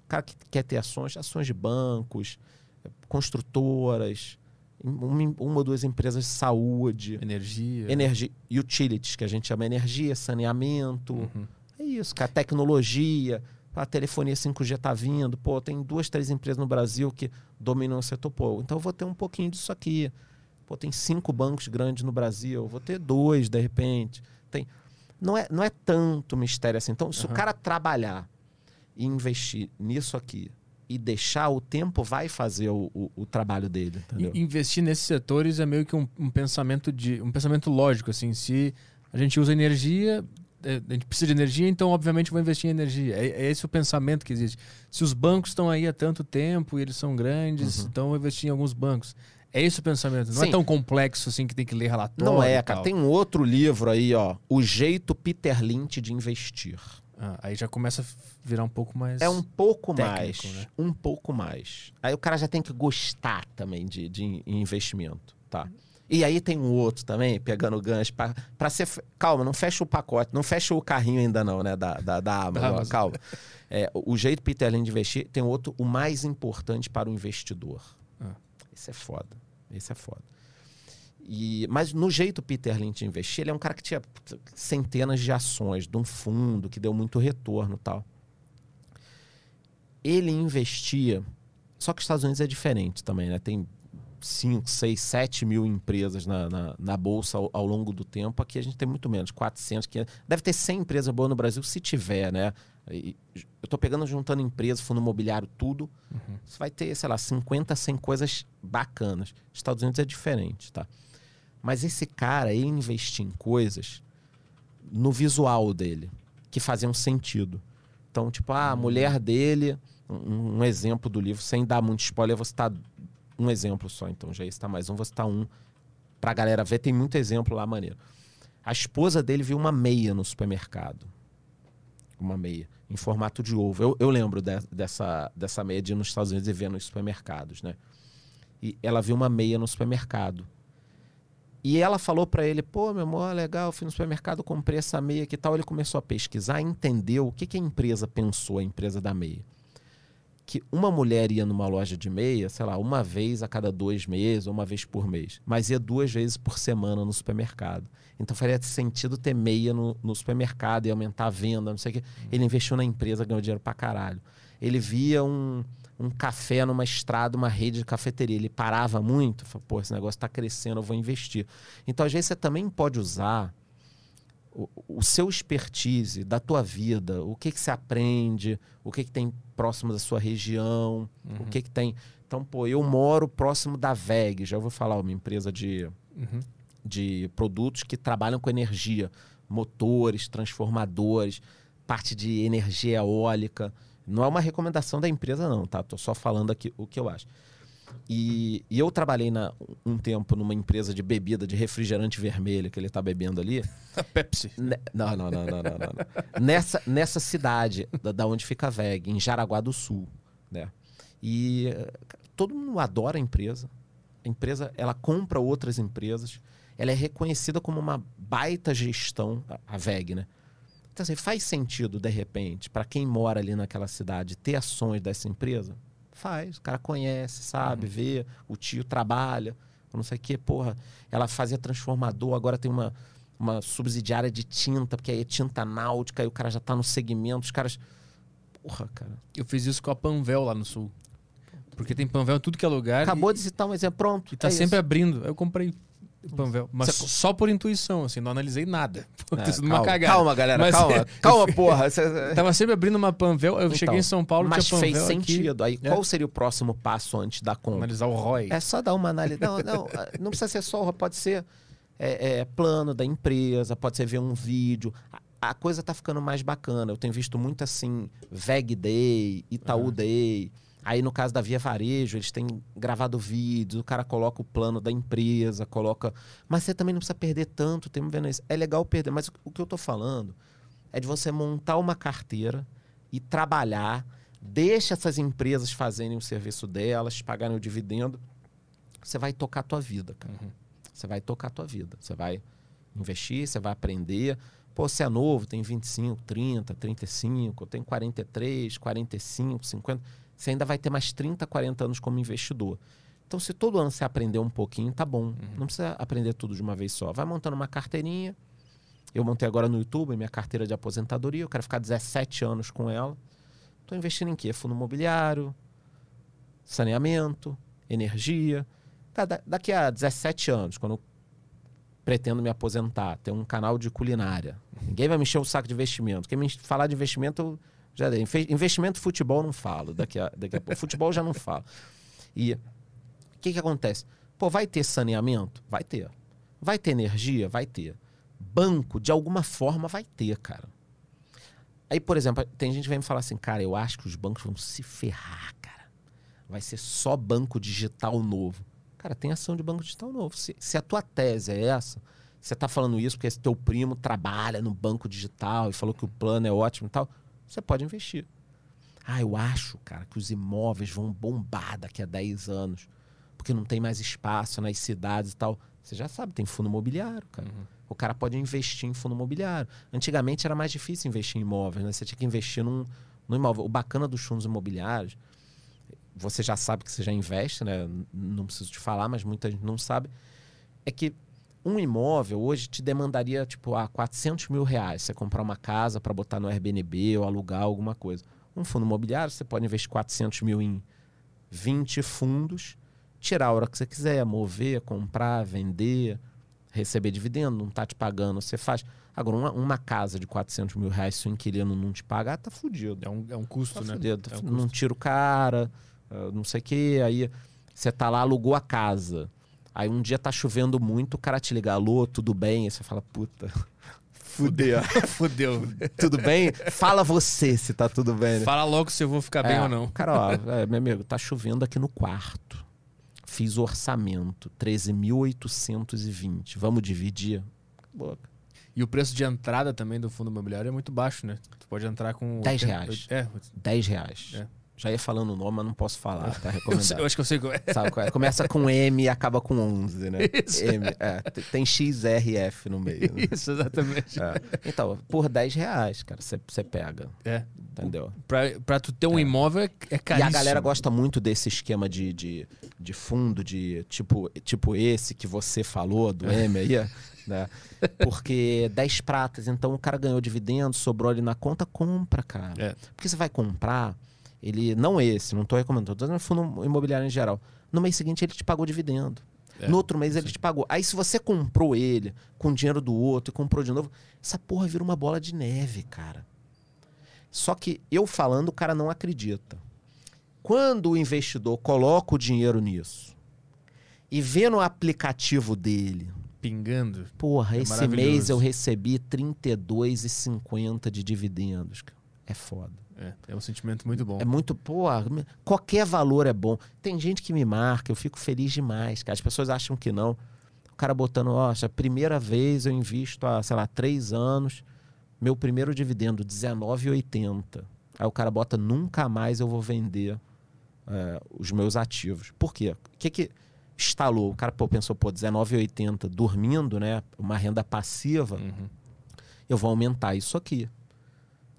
O cara que quer ter ações, ações de bancos, construtoras, uma, uma ou duas empresas de saúde, Energia. energia, utilities, que a gente chama energia, saneamento. Uhum. Isso, cara. Tecnologia, a telefonia 5G tá vindo. Pô, tem duas, três empresas no Brasil que dominam o setor. Pô, então eu vou ter um pouquinho disso aqui. Pô, tem cinco bancos grandes no Brasil. Eu vou ter dois, de repente. Tem... Não, é, não é tanto mistério assim. Então, se o Aham. cara trabalhar e investir nisso aqui e deixar, o tempo vai fazer o, o, o trabalho dele, entendeu? Investir nesses setores é meio que um, um pensamento de um pensamento lógico assim. Se a gente usa energia, a gente precisa de energia, então obviamente vou investir em energia. É, é esse o pensamento que existe. Se os bancos estão aí há tanto tempo e eles são grandes, então eu vou investir em alguns bancos. É esse o pensamento. Não é Sim. tão complexo assim que tem que ler relatório. Não é, cara. Tem um outro livro aí, ó. O Jeito Peter Lynch de Investir. Ah, aí já começa a virar um pouco mais. É um pouco técnico, mais. né? Um pouco mais. Aí o cara já tem que gostar também de, de in- investimento, tá? E aí tem um outro também, pegando gancho, pra ser. Calma, não fecha o pacote, não fecha o carrinho ainda não, né? Da, da, da Amazon, calma. É, o jeito Peter Lynch de investir tem outro, o mais importante para o investidor. Ah. Esse é foda. Esse é foda. E, mas no jeito Peter Lynch de investir, ele é um cara que tinha centenas de ações de um fundo que deu muito retorno e tal. Ele investia. Só que os Estados Unidos é diferente também, né? Tem 5, 6, 7 mil empresas na, na, na bolsa ao, ao longo do tempo. Aqui a gente tem muito menos, 400, 500. Deve ter 100 empresas boas no Brasil, se tiver, né? E eu tô pegando, juntando empresas, fundo imobiliário, tudo. Você vai ter, sei lá, 50, 100 coisas bacanas. Estados Unidos é diferente, tá? Mas esse cara, ele investia em coisas no visual dele, que faziam sentido. Então, tipo, ah, a mulher dele, um, um exemplo do livro, sem dar muito spoiler, vou citar um exemplo só, então já está mais um, vou citar um pra galera ver, tem muito exemplo lá maneiro. A esposa dele viu uma meia no supermercado. Uma meia, em formato de ovo. Eu, eu lembro de- dessa, dessa meia de ir nos Estados Unidos e ver nos supermercados, né? E ela viu uma meia no supermercado. E ela falou pra ele, pô, meu amor, legal, fui no supermercado, comprei essa meia que tal. Ele começou a pesquisar, entendeu o que, que a empresa pensou, a empresa da meia. Que uma mulher ia numa loja de meia, sei lá, uma vez a cada dois meses, ou uma vez por mês, mas ia duas vezes por semana no supermercado. Então faria sentido ter meia no, no supermercado e aumentar a venda, não sei o quê. Ele investiu na empresa, ganhou dinheiro pra caralho. Ele via um, um café numa estrada, uma rede de cafeteria. Ele parava muito, falou, pô, esse negócio está crescendo, eu vou investir. Então, às vezes, você também pode usar o, o seu expertise da tua vida, o que, que você aprende, o que, que tem próximo da sua região, o que, que tem. Então, pô, eu moro próximo da VEG, já vou falar, uma empresa de, Uhum. de produtos que trabalham com energia, motores, transformadores, parte de energia eólica. Não é uma recomendação da empresa, não, tá? Tô só falando aqui o que eu acho. E, e eu trabalhei na, um tempo numa empresa de bebida de refrigerante vermelho que ele tá bebendo ali. Pepsi. Ne- Não, não, não, não, não, não. Nessa, nessa cidade, da, da onde fica a VEG, em Jaraguá do Sul, né? E todo mundo adora a empresa. A empresa, ela compra outras empresas. ela é reconhecida como uma baita gestão, a- a VEG, né? Então, assim, faz sentido, de repente, para quem mora ali naquela cidade, ter ações dessa empresa? Faz. O cara conhece, sabe, vê, o tio trabalha, não sei o quê. Porra, ela fazia transformador, agora tem uma, uma subsidiária de tinta, porque aí é tinta náutica, aí o cara já tá no segmento, os caras. Porra, cara. Eu fiz isso com a Panvel lá no sul. Porque tem Panvel em tudo que é lugar. Acabou e, de citar um exemplo, pronto. e tá é sempre isso. abrindo. Eu comprei Panvel. Mas Você- só por intuição, assim, não analisei nada. Pô, É, calma, calma, galera, Mas- calma. Calma, porra. Tava sempre abrindo uma Panvel. Eu Então, cheguei em São Paulo, Mas tinha fez Panvel aqui. sentido. Aí, É. qual seria o próximo passo antes da compra? Analisar o ROI. É só dar uma análise. Não, não, não precisa ser só, pode ser é, é, plano da empresa, pode ser ver um vídeo. A, a coisa tá ficando mais bacana. Eu tenho visto muito assim, VEG Day, Itaú Uhum. Day. Aí no caso da Via Varejo, eles têm gravado vídeos, o cara coloca o plano da empresa, coloca. Mas você também não precisa perder tanto tempo vendo isso. É legal perder, mas o, que eu tô falando é de você montar uma carteira e trabalhar, deixa essas empresas fazerem o serviço delas, pagarem o dividendo. Você vai tocar a tua vida, cara. Uhum. Você vai tocar a tua vida. Você vai investir, você vai aprender. Pô, você é novo, tem 25, 30, 35, eu tenho 43, 45, 50. Você ainda vai ter mais 30, 40 anos como investidor. Então, se todo ano você aprender um pouquinho, tá bom. Não precisa aprender tudo de uma vez só. Vai montando uma carteirinha. Eu montei agora no YouTube minha carteira de aposentadoria. Eu quero ficar 17 anos com ela. Estou investindo em quê? Fundo imobiliário, saneamento, energia. Tá, da- daqui a 17 anos, quando eu pretendo me aposentar, ter um canal de culinária. Ninguém vai me encher o saco de investimento. Quem me falar de investimento, eu já Investimento futebol não falo. Daqui a, daqui a pouco. Futebol já não falo. E o que, que acontece? Pô, vai ter saneamento? Vai ter. Vai ter energia? Vai ter. Banco, de alguma forma, vai ter, cara. Aí, por exemplo, tem gente que vem me falar assim, cara, eu acho que os bancos vão se ferrar, cara. Vai ser só banco digital novo. Cara, tem ação de banco digital novo. Se, se a tua tese é essa, você tá falando isso porque esse teu primo trabalha no banco digital e falou que o plano é ótimo e tal, você pode investir. Ah, eu acho, cara, que os imóveis vão bombar daqui a 10 anos, porque não tem mais espaço nas cidades e tal. Você já sabe, tem fundo imobiliário, cara. O cara pode investir em fundo imobiliário. Antigamente era mais difícil investir em imóveis, né? Você tinha que investir num, num imóvel. O bacana dos fundos imobiliários, você já sabe que você já investe, né? Não preciso te falar, mas muita gente não sabe. É que um imóvel hoje te demandaria, tipo, ah, 400 mil reais. Você comprar uma casa para botar no Airbnb ou alugar alguma coisa. Um fundo imobiliário, você pode investir 400 mil em 20 fundos, tirar a hora que você quiser, mover, comprar, vender, receber dividendo, não tá te pagando, você faz. Agora, uma, uma casa de 400 mil reais, se o inquilino não te pagar, tá fudido. É um, é um custo, Tá né? fudido. É um não tira o cara, ah, não sei o quê. Aí você tá lá, alugou a casa. Aí um dia tá chovendo muito, o cara te liga, alô, tudo bem? Aí você fala, puta, fudeu. Fudeu. tudo bem? Fala você se tá tudo bem, né? Fala logo se eu vou ficar bem É, ou não. Cara, ó, é, meu amigo, tá chovendo aqui no quarto. Fiz o orçamento, 13.820. Vamos dividir? Acabou. E o preço de entrada também do fundo imobiliário é muito baixo, né? Tu pode entrar com... 10 80 reais. É, 10 reais. É. Já ia falando o nome, mas não posso falar, tá eu, recomendado. sei- eu acho que eu sei qual é. Sabe qual é? Começa com M e acaba com 11, né? Isso. M, é, tem XRF no meio. Né? Isso, exatamente. É. Então, por 10 reais, cara, você pega, É. entendeu? Pra, pra tu ter um imóvel é, é E caríssimo. a galera gosta muito desse esquema de, de, de fundo, de tipo, tipo esse que você falou, do M aí, né? Porque 10 pratas, então o cara ganhou dividendo, sobrou ali na conta, compra, cara. É. Porque você vai comprar, ele, não esse, não tô recomendando, tô dizendo fundo imobiliário em geral. No mês seguinte ele te pagou dividendo. É, no outro mês ele te pagou. Aí se você comprou ele com dinheiro do outro e comprou de novo, essa porra vira uma bola de neve, cara. Só que eu falando, o cara não acredita. Quando o investidor coloca o dinheiro nisso e vê no aplicativo dele, Pingando. porra, É esse mês eu recebi R$ 32,50 de dividendos. É foda. É, é um sentimento muito bom. É muito, pô, qualquer valor é bom. Tem gente que me marca, eu fico feliz demais, cara. As pessoas acham que não. O cara botando, ó, a primeira vez eu invisto há, sei lá, três anos, meu primeiro dividendo, R$19,80. Aí o cara bota, nunca mais eu vou vender é, os meus ativos. Por quê? O que que, instalou, o cara pô, pensou, pô, R$19,80 dormindo, né? Uma renda passiva, Uhum. eu vou aumentar isso aqui.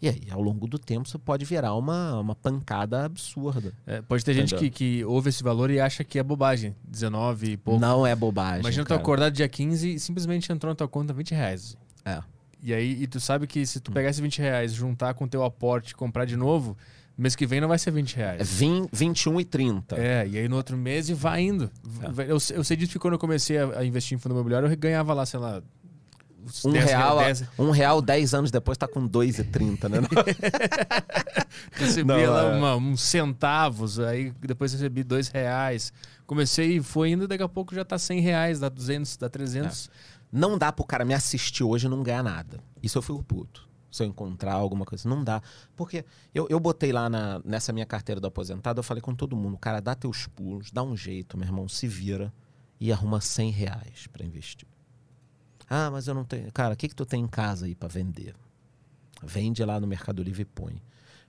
E aí, ao longo do tempo, isso pode virar uma, uma pancada absurda. É, pode ter gente que, Entendeu? que ouve esse valor e acha que é bobagem. 19 e pouco. Não é bobagem. Imagina tu cara. acordar dia 15 e simplesmente entrou na tua conta 20 reais. É. E aí, e tu sabe que se Hum. tu pegar esses 20 reais, juntar com o teu aporte e comprar de novo, mês que vem não vai ser 20 É reais. 20, 21 e 30. É, e aí no outro mês e vai indo. É. Eu, eu sei disso que quando eu comecei a, a investir em fundo imobiliário, eu ganhava lá, sei lá. Um 10 real, dez- um real 10 anos depois tá com 2,30, né? recebia Não, lá é. uma- uns centavos, aí depois recebi dois reais. Comecei e foi indo, daqui a pouco já tá 100 reais, dá 200, dá 300. Não dá pro cara me assistir hoje e não ganhar nada. Isso eu fico puto. Se eu encontrar alguma coisa. Não dá. Porque eu, eu botei lá na- nessa minha carteira do aposentado, eu falei com todo mundo, cara, dá teus pulos, dá um jeito, meu irmão, se vira e arruma 100 reais pra investir. Ah, mas eu não tenho. Cara, o que, que tu tem em casa aí pra vender? Vende lá no Mercado Livre e põe.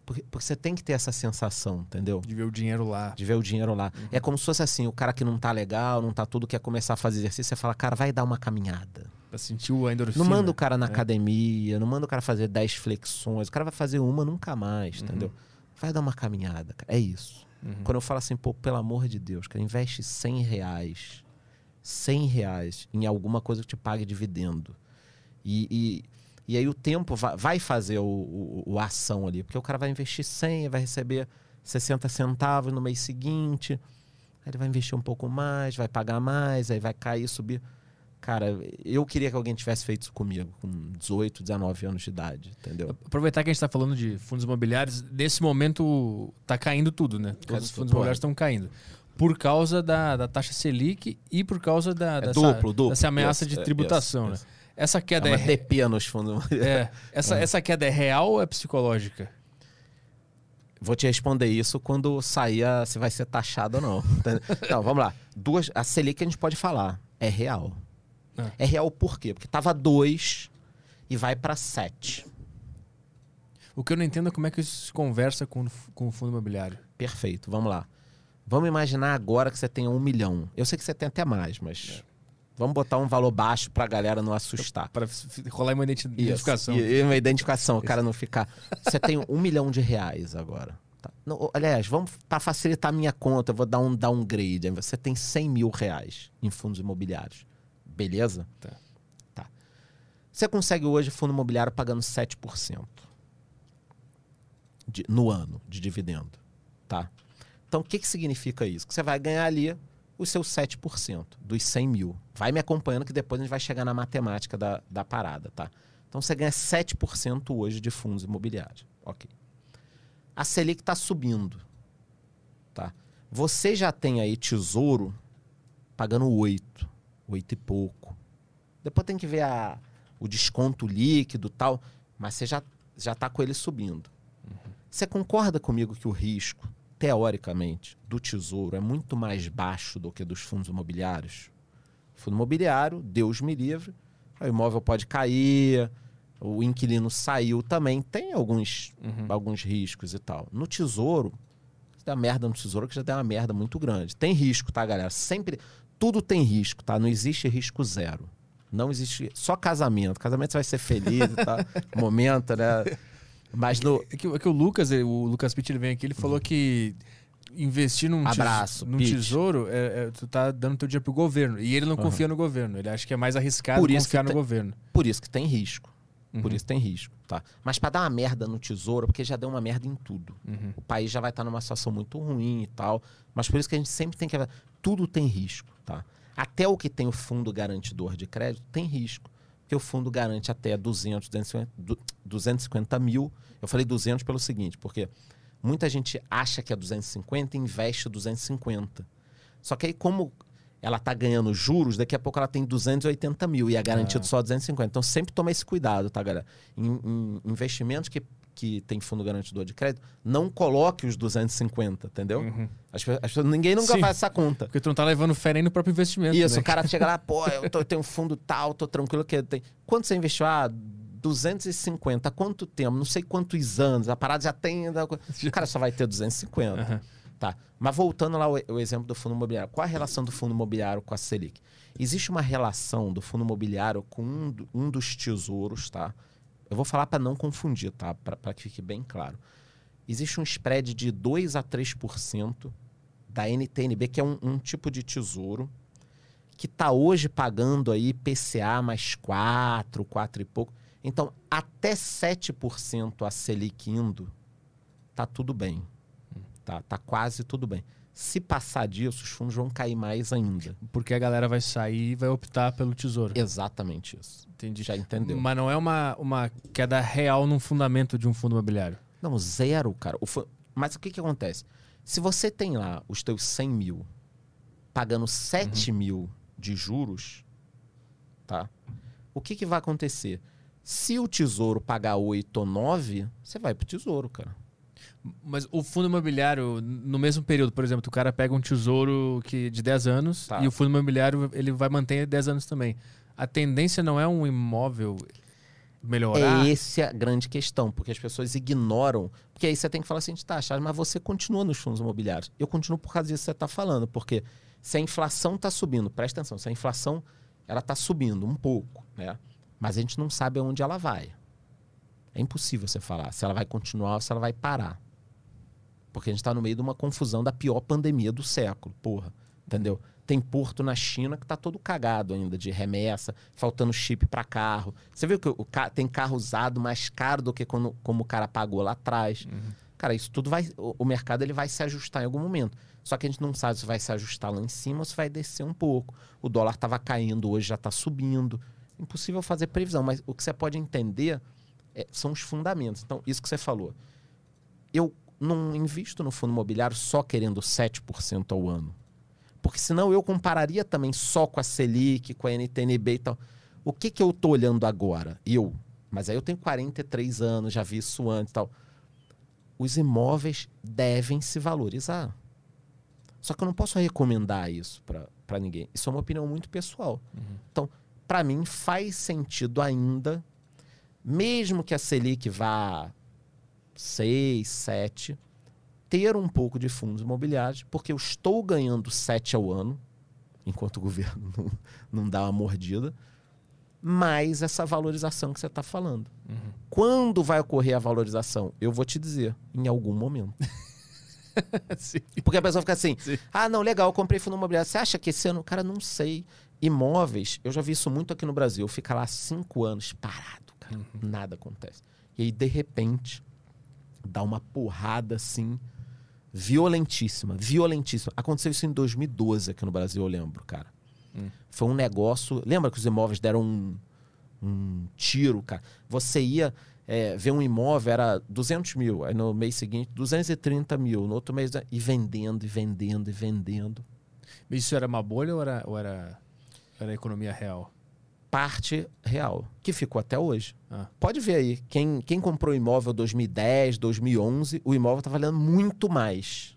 Porque, porque você tem que ter essa sensação, entendeu? De ver o dinheiro lá. de ver o dinheiro lá. É como se fosse assim, o cara que não tá legal, não tá tudo, quer começar a fazer exercício, você fala, cara, vai dar uma caminhada. Pra sentir o endorfina. Não manda o cara na É. academia, não manda o cara fazer 10 flexões, o cara vai fazer uma nunca mais, Uhum. entendeu? Vai dar uma caminhada, cara. É isso. Uhum. Quando eu falo assim, pô, pelo amor de Deus, cara, investe 100 reais, 100 reais em alguma coisa que te pague dividendo. E, e, e aí o tempo vai, vai fazer o, o, o ação ali, porque o cara vai investir 100, vai receber 60 centavos no mês seguinte, aí ele vai investir um pouco mais, vai pagar mais, aí vai cair, subir. Cara, eu queria que alguém tivesse feito isso comigo, com 18, 19 anos de idade, entendeu? Aproveitar que a gente tá falando de fundos imobiliários, nesse momento tá caindo tudo, né? Todos os fundos imobiliários estão caindo. Por causa da, da taxa Selic e por causa da, É dessa, duplo, duplo. dessa ameaça Isso, de é, tributação, isso, né? Essa É queda uma é, nos fundos. é, essa, essa queda é real ou é psicológica? Vou te responder isso quando sair a- se vai ser taxado ou não. Não, vamos lá. Duas, a Selic a gente pode falar. É real. Ah. É real por quê? Porque tava 2 e vai para 7. O que eu não entendo é como é que isso se conversa com, com o fundo imobiliário. Perfeito, vamos lá. Vamos imaginar agora que você tem um milhão. Eu sei que você tem até mais, mas vamos botar um valor baixo pra galera não assustar. Para rolar uma identi- identificação. Isso, E, uma identificação, o cara não ficar. Você tem um milhão de reais agora. Tá? Não, aliás, vamos para facilitar a minha conta, eu vou dar um downgrade. Você tem 100 mil reais em fundos imobiliários. Beleza? Tá. Tá. Você consegue hoje fundo imobiliário pagando 7% de- no ano de dividendo. Tá? Então, o que, que significa isso? Que você vai ganhar ali os seus 7% dos 100 mil. Vai me acompanhando que depois a gente vai chegar na matemática da, da parada, tá? Então, você ganha 7% hoje de fundos imobiliários. Ok. A Selic está subindo, tá? Você já tem aí tesouro pagando 8, 8 e pouco. Depois tem que ver a, o desconto líquido e tal, mas você já, já tá com ele subindo. Você concorda comigo que o risco, teoricamente, do tesouro é muito mais baixo do que dos fundos imobiliários? Fundo imobiliário, Deus me livre, o imóvel pode cair, o inquilino saiu também, tem alguns, Uhum. alguns riscos e tal. No tesouro, se der merda no tesouro, que já tem uma merda muito grande. Tem risco, tá, galera? Sempre, tudo tem risco, tá? Não existe risco zero. Não existe, só casamento. Casamento você vai ser feliz tal, momento, né? Mas no, É que, é que o Lucas, ele- o Lucas Pitt, ele vem aqui, ele falou que investir num, tes- Uhum. Abraço, num Pitt. tesouro, é, é- tu tá dando teu dinheiro pro governo. E ele não Aham. confia no governo. Ele acha que é mais arriscado Por confiar que no tem- governo. Por isso que tem risco. Por Uhum. isso tem risco, tá? Mas para dar uma merda no tesouro, porque já deu uma merda em tudo. Uhum. O país já vai estar numa situação muito ruim e tal. Mas por isso que a gente sempre tem que. Tudo tem risco, tá? Até o que tem o fundo garantidor de crédito tem risco. Porque o fundo garante até 200, 250, du- 250 mil. Eu falei 200 pelo seguinte, porque muita gente acha que é 250 e investe 250. Só que aí, como ela está ganhando juros, daqui a pouco ela tem 280 mil e é garantido Ah. só 250. Então sempre toma esse cuidado, tá, galera? Em, em investimentos que, que tem fundo garantidor de crédito, não coloque os 250, entendeu? Uhum. As pe- as pessoas- ninguém nunca Sim. faz essa conta. Porque tu não tá levando fé nem no próprio investimento. Isso, né? o cara chega lá, pô, eu, tô- eu tenho um fundo tal, tô tranquilo que tem. Quanto você investiu? Ah, 250. Quanto tempo? Não sei quantos anos. A parada já tem. O cara só vai ter 250. Aham. Tá. Mas voltando lá o, o exemplo do fundo imobiliário. Qual a relação do fundo imobiliário com a Selic? Existe uma relação do fundo imobiliário com um, um dos tesouros, tá? Eu vou falar para não confundir, tá? Para que fique bem claro. Existe um spread de 2 a 3% da NTNB, que é um, um tipo de tesouro, que está hoje pagando aí PCA mais 4, 4 e pouco. Então, até 7% a Selic indo, tá tudo bem. Tá, tá quase tudo bem. Se passar disso, os fundos vão cair mais ainda. Porque a galera vai sair e vai optar pelo tesouro. Exatamente isso. Entendi. Já entendeu? Mas não é uma, uma queda real num fundamento de um fundo imobiliário. Não, zero, cara. O fu- Mas o que, que acontece? Se você tem lá os teus 100 mil pagando 7 mil de juros, tá? O que, que vai acontecer? Se o tesouro pagar 8 ou 9, você vai pro tesouro, cara. Mas o fundo imobiliário, no mesmo período, por exemplo, o cara pega um tesouro que de 10 anos Tá. e o fundo imobiliário ele vai manter 10 anos também. A tendência não é um imóvel melhorar. É essa a grande questão, porque as pessoas ignoram. Porque aí você tem que falar assim, tá, Charles, mas você continua nos fundos imobiliários. Eu continuo por causa disso que você está falando, porque se a inflação está subindo, presta atenção, se a inflação ela está subindo um pouco, né? Mas a gente não sabe aonde ela vai. É impossível você falar se ela vai continuar ou se ela vai parar. Porque a gente está no meio de uma confusão da pior pandemia do século, porra. Entendeu? Tem porto na China que tá todo cagado ainda de remessa, faltando chip para carro. Você viu que o ca- tem carro usado mais caro do que quando, como o cara pagou lá atrás. Cara, isso tudo vai. O, o mercado ele vai se ajustar em algum momento. Só que a gente não sabe se vai se ajustar lá em cima ou se vai descer um pouco. O dólar estava caindo, hoje já está subindo. Impossível fazer previsão, mas o que você pode entender é, são os fundamentos. Então, isso que você falou. Eu não invisto no fundo imobiliário só querendo 7% ao ano. Porque senão eu compararia também só com a Selic, com a NTNB e tal. O que, que eu tô olhando agora? Eu. Mas aí eu tenho 43 anos, já vi isso antes e tal. Os imóveis devem se valorizar. Só que eu não posso recomendar isso para ninguém. Isso é uma opinião muito pessoal. Então, para mim, faz sentido ainda, mesmo que a Selic vá 6, 7, ter um pouco de fundos imobiliários, porque eu estou ganhando 7 ao ano, enquanto o governo não, não dá uma mordida, mais essa valorização que você está falando. Quando vai ocorrer a valorização? Eu vou te dizer, em algum momento. Porque a pessoa fica assim: Sim. ah, não, legal, eu comprei fundo imobiliário. Você acha que esse ano? Cara, não sei. Imóveis, eu já vi isso muito aqui no Brasil. Fica lá cinco anos parado, cara. Nada acontece. E aí, de repente, dá uma porrada assim, violentíssima, violentíssima. Aconteceu isso em 2012 aqui no Brasil, eu lembro, cara. Foi um negócio. Lembra que os imóveis deram um, um tiro, cara? Você ia é, ver um imóvel, era 200 mil, aí no mês seguinte, 230 mil, no outro mês, e vendendo, e vendendo, e vendendo. Isso era uma bolha ou era, ou era, era economia real? Parte real, que ficou até hoje. Ah. Pode ver aí, quem, quem comprou imóvel 2010, 2011, o imóvel tá valendo muito mais.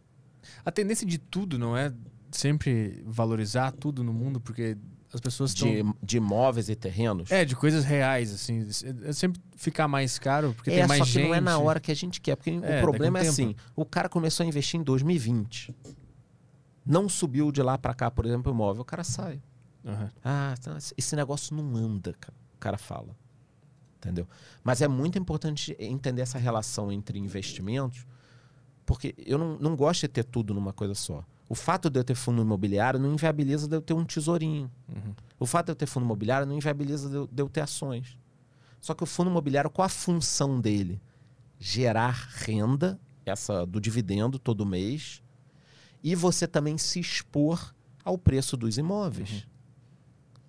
A tendência de tudo não é sempre valorizar tudo no mundo, porque as pessoas estão. De, de imóveis e terrenos. É, de coisas reais, assim. É sempre ficar mais caro, porque É, tem mais só que gente. não é na hora que a gente quer. Porque É, o problema é um assim: o cara começou a investir em 2020. Não subiu de lá para cá, por exemplo, o imóvel, o cara sai. Aham. Ah, tá, esse negócio não anda, cara. o cara fala. Entendeu? Mas é muito importante entender essa relação entre investimentos, porque eu não, não gosto de ter tudo numa coisa só. O fato de eu ter fundo imobiliário não inviabiliza de eu ter um tesourinho. Uhum. O fato de eu ter fundo imobiliário não inviabiliza de eu, de eu ter ações. Só que o fundo imobiliário, qual a função dele? Gerar renda, essa do dividendo todo mês, e você também se expor ao preço dos imóveis.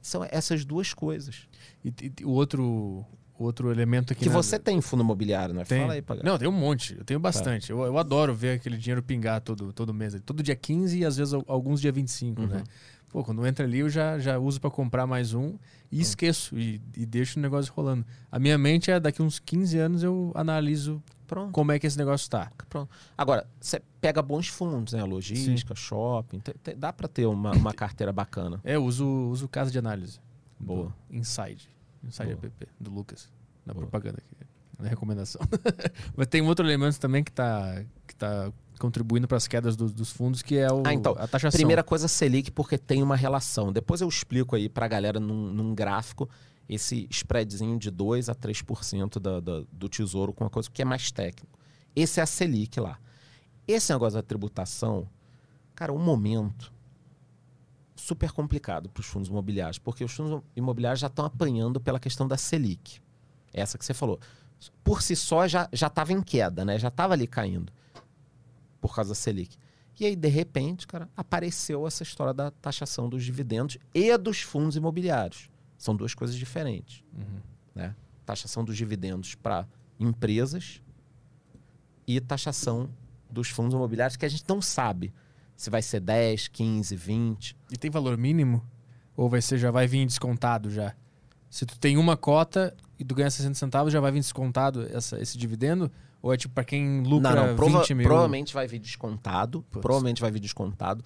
São essas duas coisas. E, e o outro, o outro elemento aqui. Que na- você tem fundo imobiliário, né? Tem. Fala aí, Pagar. Não, tem um monte. Eu tenho bastante. Eu, eu adoro ver aquele dinheiro pingar todo, todo mês. Todo dia 15 e às vezes al- alguns dia 25, Uhum. né? Pô, quando entra ali eu já, já uso para comprar mais um e esqueço e, e deixo o negócio rolando. A minha mente é daqui uns 15 anos eu analiso Pronto, como é que esse negócio tá. pronto. Agora, você pega bons fundos, né? Logística, shopping. tem- tem- dá para ter uma, uma carteira bacana. É, eu uso, uso casa de análise. Boa. Do Inside. Inside Boa. app, do Lucas. Na Boa. propaganda aqui. Na recomendação. Mas tem um outro elemento também que tá, que tá contribuindo para as quedas do- dos fundos, que é o, Ah, então, a taxação. Primeira coisa, Selic, porque tem uma relação. Depois eu explico aí pra galera num, num gráfico esse spreadzinho de 2 a 3% da, da, do tesouro com uma coisa que é mais técnico. Esse é a Selic lá. Esse negócio da tributação, cara, um momento super complicado para os fundos imobiliários, porque os fundos imobiliários já estão apanhando pela questão da Selic. Essa que você falou. Por si só já estava em queda, né? Já estava ali caindo por causa da Selic. E aí, de repente, cara, apareceu essa história da taxação dos dividendos e dos fundos imobiliários. São duas coisas diferentes. Uhum. Né? Taxação dos dividendos para empresas e taxação dos fundos imobiliários, que a gente não sabe se vai ser 10, 15, 20. E tem valor mínimo? Ou vai ser, já vai vir descontado já? Se tu tem uma cota e tu ganha 60 centavos, já vai vir descontado essa, esse dividendo? Ou é tipo para quem lucra não, não, prova- 20 mil? provavelmente vai vir descontado. Putz. Provavelmente vai vir descontado.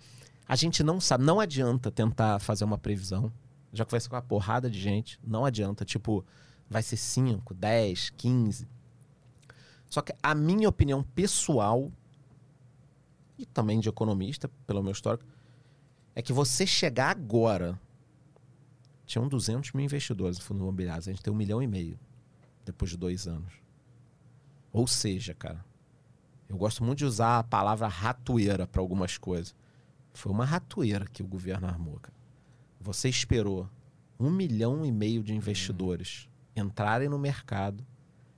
A gente não sabe, não adianta tentar fazer uma previsão. Já conversei com uma porrada de gente, não adianta. Tipo, vai ser 5, 10, 15. Só que a minha opinião pessoal, e também de economista, pelo meu histórico, é que você chegar agora. Tinham 200 mil investidores em fundos imobiliários, a gente tem um milhão e meio depois de dois anos. Ou seja, cara, eu gosto muito de usar a palavra ratoeira para algumas coisas. Foi uma ratoeira que o governo armou, cara. Você esperou um milhão e meio de investidores entrarem no mercado,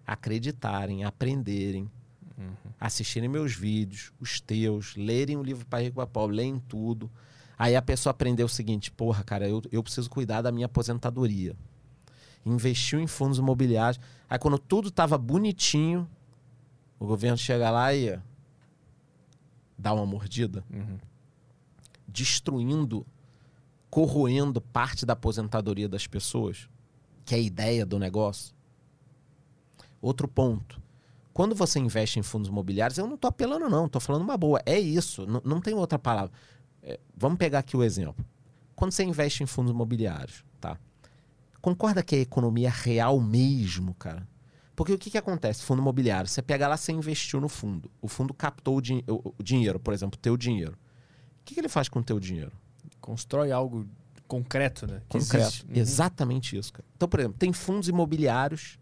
acreditarem, aprenderem, Uhum. assistirem meus vídeos, os teus, lerem o livro para Rico para Pobre, leem tudo. Aí a pessoa aprendeu o seguinte: porra, cara, eu, eu preciso cuidar da minha aposentadoria. Investiu em fundos imobiliários. Aí quando tudo tava bonitinho, o governo chega lá e dá uma mordida, Uhum. destruindo, corroendo parte da aposentadoria das pessoas, que é a ideia do negócio. Outro ponto. Quando você investe em fundos imobiliários, eu não estou apelando, não, estou falando uma boa. É isso, n- não tem outra palavra. É, vamos pegar aqui o exemplo. Quando você investe em fundos imobiliários, tá? Concorda que é economia real mesmo, cara? Porque o que, que acontece? Fundo imobiliário, você pega lá, você investiu no fundo. O fundo captou o, din- o- o dinheiro, por exemplo, teu dinheiro. O que, que ele faz com o teu dinheiro? Constrói algo concreto, né? Que Concreto. existe. Uhum. Exatamente isso, cara. Então, por exemplo, tem fundos imobiliários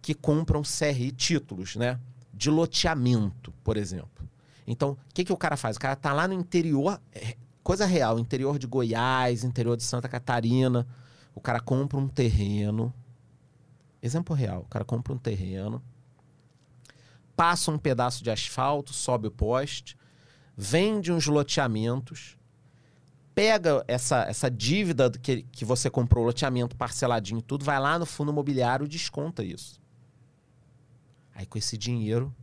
que compram CRI títulos, né? De loteamento, por exemplo. Então, o que, que o cara faz? O cara tá lá no interior, é, coisa real, interior de Goiás, interior de Santa Catarina. O cara compra um terreno. Exemplo real. O cara compra um terreno, passa um pedaço de asfalto, sobe o poste, vende uns loteamentos, pega essa, essa dívida que, que você comprou, loteamento parceladinho e tudo, vai lá no fundo imobiliário e desconta isso. Aí com esse dinheiro,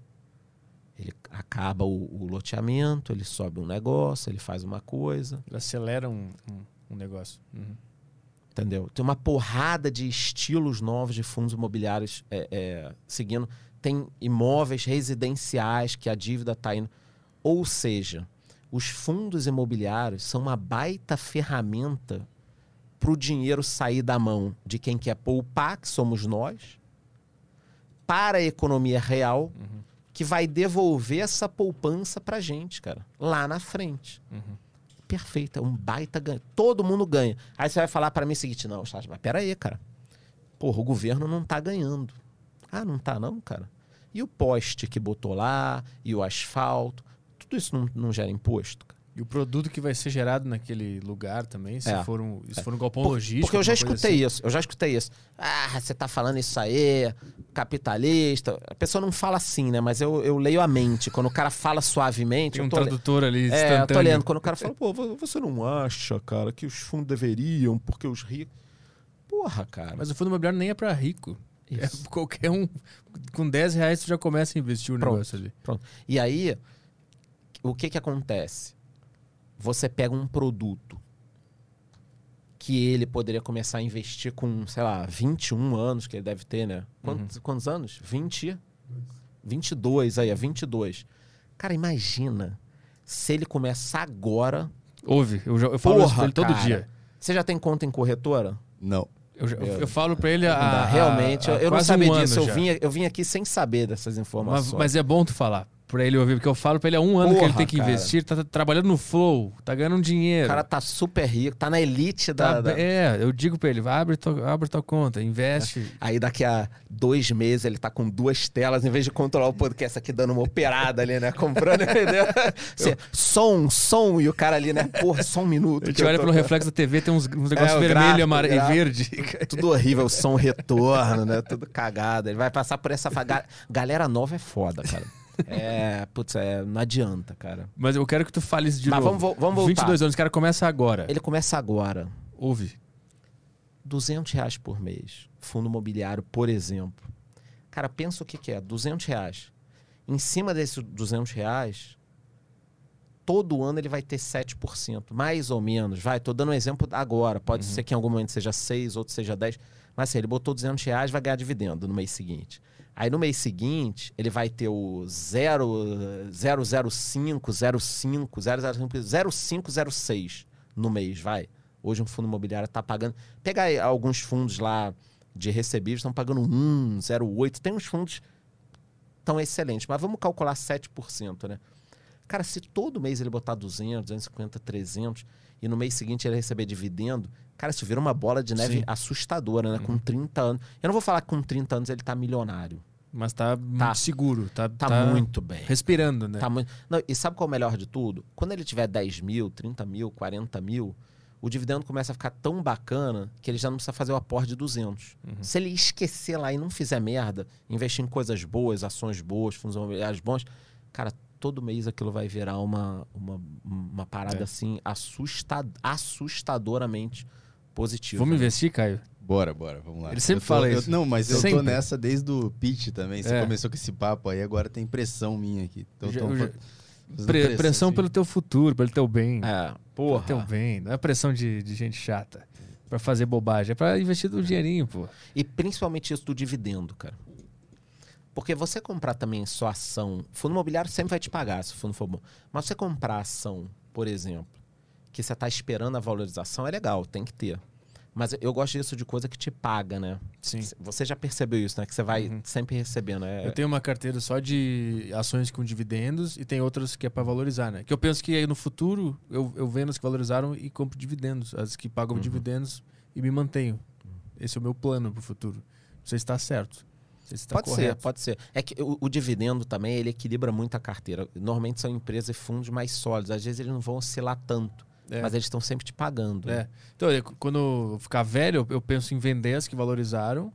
ele acaba o, o loteamento, ele sobe um negócio, ele faz uma coisa, Ele acelera um, um, um negócio. Uhum. entendeu? Tem uma porrada de estilos novos de fundos imobiliários é, é, seguindo. Tem imóveis residenciais que a dívida está indo. Ou seja, os fundos imobiliários são uma baita ferramenta para o dinheiro sair da mão de quem quer poupar, que somos nós, para a economia real, Uhum. que vai devolver essa poupança para gente, cara, lá na frente. Uhum. Perfeito, é um baita ganho. Todo mundo ganha. Aí você vai falar para mim o seguinte: não, Charles, mas peraí, cara. Porra, o governo não tá ganhando. Ah, não tá, não, cara? E o poste que botou lá, e o asfalto, tudo isso não, não gera imposto, cara. E o produto que vai ser gerado naquele lugar também, se É. for um, se for um galpão Por- logístico. Porque eu já escutei assim. isso, eu já escutei isso. Ah, você tá falando isso aí, capitalista. A pessoa não fala assim, né? Mas eu, eu leio a mente. Quando o cara fala suavemente, Tem um le- tradutor ali É, eu tô lendo. Quando o cara fala, pô, vo- você não acha, cara, que os fundos deveriam, porque os ricos. Porra, cara. Mas o fundo imobiliário nem é pra rico. É Isso. qualquer um. Com 10 reais tu já começa a investir o Pronto. negócio ali. E aí, o que que acontece? Você pega um produto que ele poderia começar a investir com, sei lá, 21 anos que ele deve ter, né? Quantos, quantos anos? 20? 22, aí, é 22. Cara, imagina se ele começar agora. Ouve, eu, já- eu falo isso Porra, pra ele todo cara. dia. Você já tem conta em corretora? Não. Eu, já- eu- Eu- falo pra ele há. realmente, há- há eu- eu não sabia um disso. Eu vim, eu vim aqui sem saber dessas Mas, informações. mas é bom tu falar. Pra ele ouvir, porque eu falo pra ele há um ano que ele Porra, tem que cara. investir, tá trabalhando no Flow, tá ganhando um dinheiro. O cara tá super rico, tá na elite da. Tá da- É, eu digo pra ele, abre tua, abre tua conta, investe. Aí daqui a dois meses ele tá com duas telas, em vez de controlar o podcast aqui dando uma operada ali, né? Comprando, entendeu? Você, som, som, e o cara ali, né? Porra, só um minuto. A gente eu olha tô- pelo reflexo da TV, tem uns, uns negócios É, o vermelho, amarelo e verde. Tudo horrível, som retorno, né? Tudo cagado. Ele vai passar por essa. ga- Galera nova é foda, cara. É, putz, é, não adianta, cara. Mas eu quero que tu fale isso de Mas novo. vamos vamos voltar. 22 anos, o cara começa agora. Ele começa agora. Ouve. 200 reais por mês. Fundo imobiliário, por exemplo. Cara, pensa o que, que é. 200 reais. Em cima desses 200 reais, todo ano ele vai ter 7%. Mais ou menos. Vai, tô dando um exemplo agora. Pode ser que em algum momento seja 6, outro seja 10. Mas assim, ele botou 200 reais, vai ganhar dividendo no mês seguinte. Aí no mês seguinte, ele vai ter o 0, 005, 05, 005, 0506 no mês, vai. Hoje um fundo imobiliário está pagando. Pegar alguns fundos lá de recebíveis, estão pagando 1, 0,8. Tem uns fundos tão excelentes, mas vamos calcular 7%, né? Cara, se todo mês ele botar 200, 250, 300 e no mês seguinte ele receber dividendo, cara, isso vira uma bola de neve Sim. assustadora, né? Com 30 anos. Eu não vou falar que com 30 anos ele tá milionário. Mas tá, muito seguro, tá, Tá, tá muito bem. respirando, né? Tá muito... Não, e sabe qual é o melhor de tudo? Quando ele tiver 10 mil, 30 mil, 40 mil, o dividendo começa a ficar tão bacana que ele já não precisa fazer o aporte de 200. Se ele esquecer lá e não fizer merda, investir em coisas boas, ações boas, fundos imobiliários bons, cara, todo mês aquilo vai virar uma, uma, uma parada É. assim assusta... assustadoramente positiva. Vamos né? investir, Caio? Bora, bora, vamos lá. Ele sempre Eu tô- fala eu- isso. não, mas eu Sempre. tô nessa desde o pitch também. Você É. começou com esse papo aí, agora tem pressão minha aqui. Então, Já- tô já- Pre- pressão assim. pelo teu futuro, pelo teu bem. É, Pelo porra. teu bem. Não é pressão de, de gente chata. Pra fazer bobagem. É pra investir do dinheirinho, pô. E principalmente isso do dividendo, cara. Porque você comprar também só ação. Fundo imobiliário sempre vai te pagar se o fundo for bom. Mas você comprar ação, por exemplo, que você está esperando a valorização, é legal, tem que ter. Mas eu gosto disso de coisa que te paga, né? Sim. Você já percebeu isso, né? Que você vai sempre recebendo. É... Eu tenho uma carteira só de ações com dividendos e tem outras que é pra valorizar, né? Que eu penso que aí no futuro eu, eu vendo as que valorizaram e compro dividendos. As que pagam Uhum. dividendos e me mantenho. Esse é o meu plano pro futuro. Não sei se está certo. Se está Pode ser, correto. pode ser. É que o, o dividendo também, ele equilibra muito a carteira. Normalmente são empresas e fundos mais sólidos. Às vezes eles não vão oscilar tanto. É. Mas eles estão sempre te pagando. né? É. Então, quando eu ficar velho, eu- eu penso em vender as que valorizaram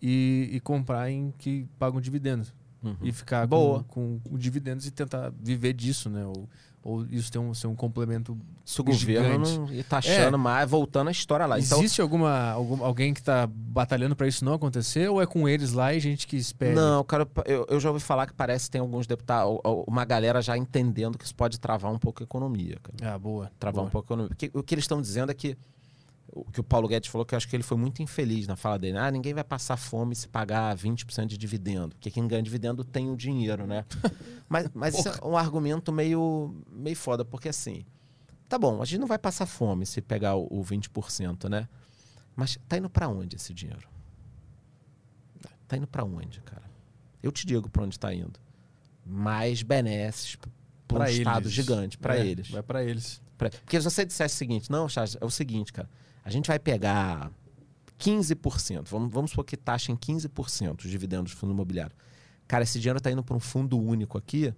e, e comprar em que pagam dividendos. Uhum. E ficar Boa. com, com dividendos e tentar viver disso, né? Ou, ou isso ter um, ser um complemento. Se o governo gigante. e tá achando mais, voltando a história lá. Então, Existe alguma, algum, alguém que está batalhando para isso não acontecer? Ou é com eles lá e gente que espera? não, cara, eu, eu já ouvi falar que parece que tem alguns deputados, uma galera já entendendo que isso pode travar um pouco a economia, cara. Ah, boa. Travar boa. um pouco a economia. Porque o que eles estão dizendo é que o que o Paulo Guedes falou que eu acho que ele foi muito infeliz na fala dele. Ah, ninguém vai passar fome se pagar 20% de dividendo. Porque quem ganha dividendo tem o dinheiro, né? mas mas isso é um argumento meio, meio foda, porque assim, tá bom, a gente não vai passar fome se pegar o, o 20%, né? Mas tá indo pra onde esse dinheiro? Tá indo pra onde, cara? Eu te digo pra onde tá indo. Mais benesses pra um Pra estado eles. gigante, pra É, eles. Vai para eles. Pra- Porque se você dissesse o seguinte, não, Charles, é o seguinte, cara, a gente vai pegar 15%, vamos, vamos supor que taxa em 15% os dividendos do fundo imobiliário. Cara, esse dinheiro está indo para um fundo único aqui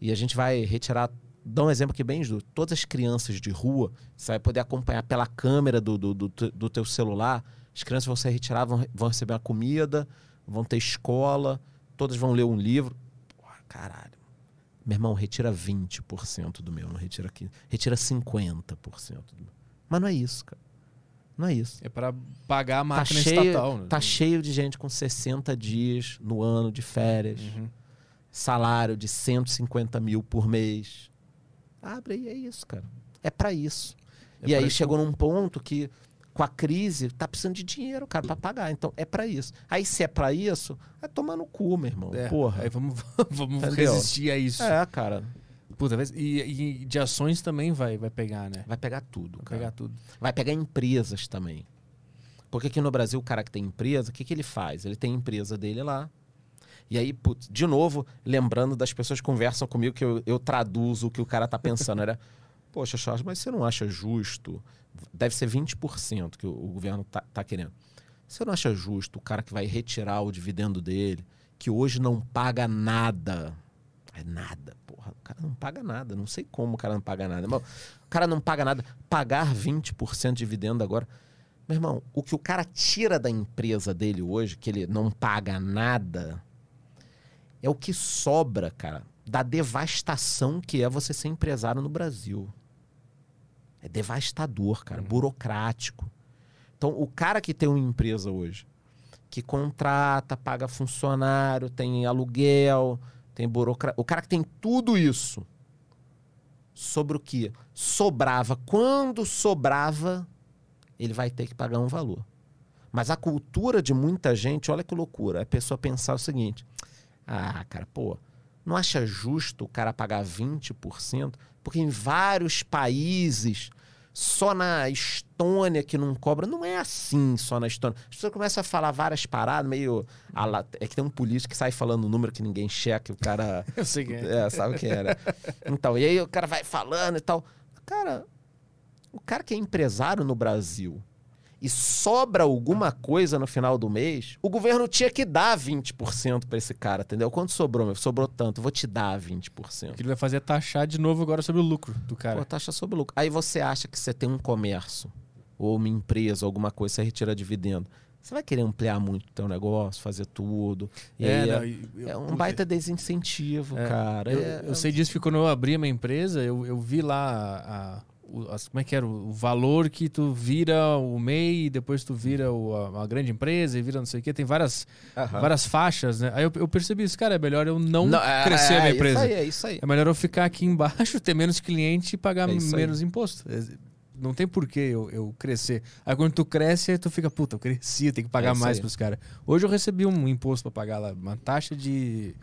e a gente vai retirar, dá um exemplo aqui bem justo, todas as crianças de rua, você vai poder acompanhar pela câmera do, do, do, do teu celular, as crianças vão ser retiradas, vão, vão receber uma comida, vão ter escola, todas vão ler um livro. Porra, caralho. Meu irmão, retira 20% do meu, não retira 15%. Retira 50% do meu. Mas não é isso, cara. Não é isso. É para pagar a Tá máquina cheio, estatal. né? tá cheio de gente com 60 dias no ano de férias, Uhum. salário de 150 mil por mês. Abre aí, é isso, cara. É pra isso. É e aí isso chegou num ponto que, com a crise, tá precisando de dinheiro, cara, pra pagar. Então, é pra isso. Aí, se é pra isso, é tomar no cu, meu irmão. É, Porra. Aí vamos, vamos Entendeu? resistir a isso. É, cara. Puta, e, e de ações também vai, vai pegar, né? Vai pegar tudo, Vai cara. pegar tudo. Vai pegar empresas também. Porque aqui no Brasil, o cara que tem empresa, o que, que ele faz? Ele tem empresa dele lá. E aí, putz, de novo, lembrando das pessoas que conversam comigo que eu, eu traduzo o que o cara tá pensando. Era, poxa, Charles, mas você não acha justo? Deve ser 20% que o, o governo tá, tá querendo. Você não acha justo o cara que vai retirar o dividendo dele, que hoje não paga nada? É nada, porra. O cara não paga nada. Não sei como o cara não paga nada. Mas o cara não paga nada. Pagar 20% de dividendo agora. Meu irmão, o que o cara tira da empresa dele hoje, que ele não paga nada, é o que sobra, cara, da devastação que é você ser empresário no Brasil. É devastador, cara, Uhum. burocrático. Então, o cara que tem uma empresa hoje, que contrata, paga funcionário, tem aluguel, tem burocracia. O cara que tem tudo isso sobre o que sobrava, quando sobrava, ele vai ter que pagar um valor. Mas a cultura de muita gente, olha que loucura, a pessoa pensar o seguinte: ah, cara, pô, não acha justo o cara pagar 20%? Porque em vários países, só na Estônia que não cobra, não é assim só na Estônia. As pessoas começam a falar várias paradas, meio. É que tem um político que sai falando o número que ninguém checa, e o cara. Eu sei quem é. É, sabe o que era. Então, e aí o cara vai falando e tal. Cara, o cara que é empresário no Brasil e sobra alguma coisa no final do mês, o governo tinha que dar 20% pra esse cara, entendeu? Quanto sobrou? Meu? Sobrou tanto, vou te dar 20%. O que ele vai fazer é taxar de novo agora sobre o lucro do cara. Pô, taxa sobre lucro. Aí você acha que você tem um comércio, ou uma empresa, ou alguma coisa, você retira dividendo. Você vai querer ampliar muito o teu negócio, fazer tudo. Aí não, é, e- eu- é um baita desincentivo, É, cara. Eu, É- eu sei disso porque quando eu abri a minha empresa, eu, eu vi lá a, o- as- como é que era o valor que tu vira o MEI, e depois tu vira o- a, a grande empresa e vira não sei o quê. Tem várias, Aham. várias faixas, né? Aí eu, eu percebi isso, cara, é melhor eu não, é- crescer a minha é empresa. Isso aí, é isso aí. É melhor eu ficar aqui embaixo, ter menos cliente e pagar É isso aí. menos imposto. É, Não tem porquê eu, eu crescer. Aí quando tu cresce, tu fica, puta, eu cresci, tem que pagar É mais aí. pros caras. Hoje eu recebi um imposto pra pagar lá, uma taxa de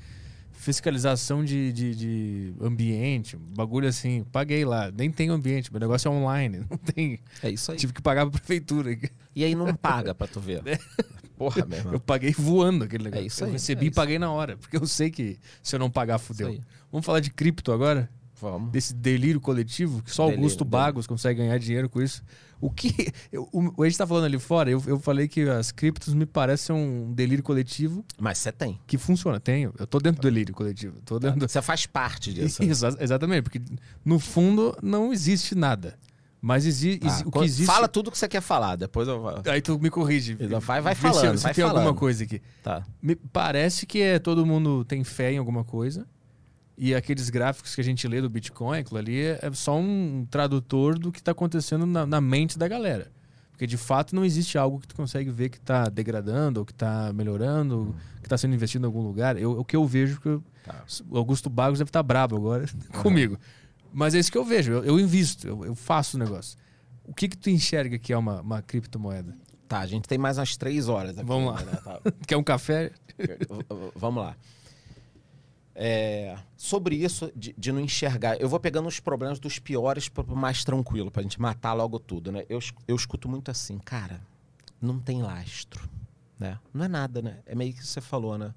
fiscalização de, de, de ambiente, bagulho assim. Paguei lá, nem tem ambiente, meu negócio é online, não tem. É isso aí. Tive que pagar pra prefeitura. E aí não paga pra tu ver. Porra, meu irmão. Eu paguei voando aquele negócio. É isso eu aí, recebi é e paguei na hora, porque eu sei que se eu não pagar, fudeu. Vamos falar de cripto agora? Vamos. desse delírio coletivo, que só Delírio, Augusto delírio. Bagos consegue ganhar dinheiro com isso. O que. eu- o, a gente tá falando ali fora, eu, eu falei que as criptos me parecem um delírio coletivo Mas você tem. que funciona. Tenho. Eu tô dentro do delírio coletivo. Tô dentro do... Você faz parte disso. né? Isso, exatamente, porque no fundo não existe nada. Mas exi Ah, o que existe. Fala tudo que você quer falar, depois eu. Aí tu me corrige. Vai- vai se- falando, se vai tem alguma falando. coisa aqui. Tá. Me parece que é, todo mundo tem fé em alguma coisa. E aqueles gráficos que a gente lê do Bitcoin, aquilo ali é só um tradutor do que está acontecendo na, na mente da galera. Porque de fato não existe algo que tu consegue ver que está degradando, ou que está melhorando, que está sendo investido em algum lugar. Eu, o que eu vejo que eu- Tá. o Augusto Bagos deve estar brabo agora comigo. Mas é isso que eu vejo. Eu, eu invisto, eu, eu faço o negócio. O que que tu enxerga que é uma, uma criptomoeda? Tá, a gente tem mais umas três horas aqui. Vamos lá. né? Tá. Quer um café? Vamos lá. É, sobre isso de, de não enxergar, eu vou pegando os problemas dos piores para mais tranquilo, pra gente matar logo tudo, né? Eu, eu escuto muito assim, cara, não tem lastro, né? Não é nada, né? É meio que você falou, né?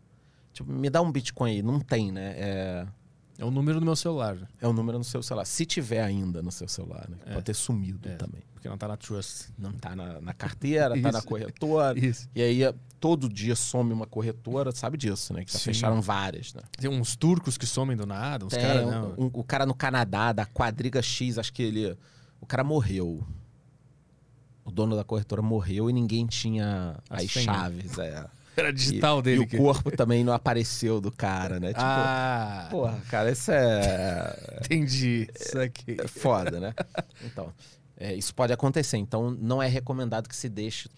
Tipo, me dá um Bitcoin aí, não tem, né? É, É o número do meu celular. é o número no seu celular. Se tiver ainda no seu celular, né? É. Pode ter sumido É. também. Porque não tá na Trust. Não tá na, na carteira, tá na corretora. Isso. E aí, todo dia some uma corretora, sabe disso, né? Que já Sim. fecharam várias, né? Tem uns turcos que somem do nada, uns caras. um- um- o cara no Canadá, da Quadriga X, acho que ele. O cara morreu. O dono da corretora morreu e ninguém tinha as senha. chaves. É. Era digital e, dele. E o que- corpo também não apareceu do cara, né? Tipo, ah, porra, cara, isso é. entendi. Isso aqui. é foda, né? Então, é, isso pode acontecer. Então, não é recomendado que se deixe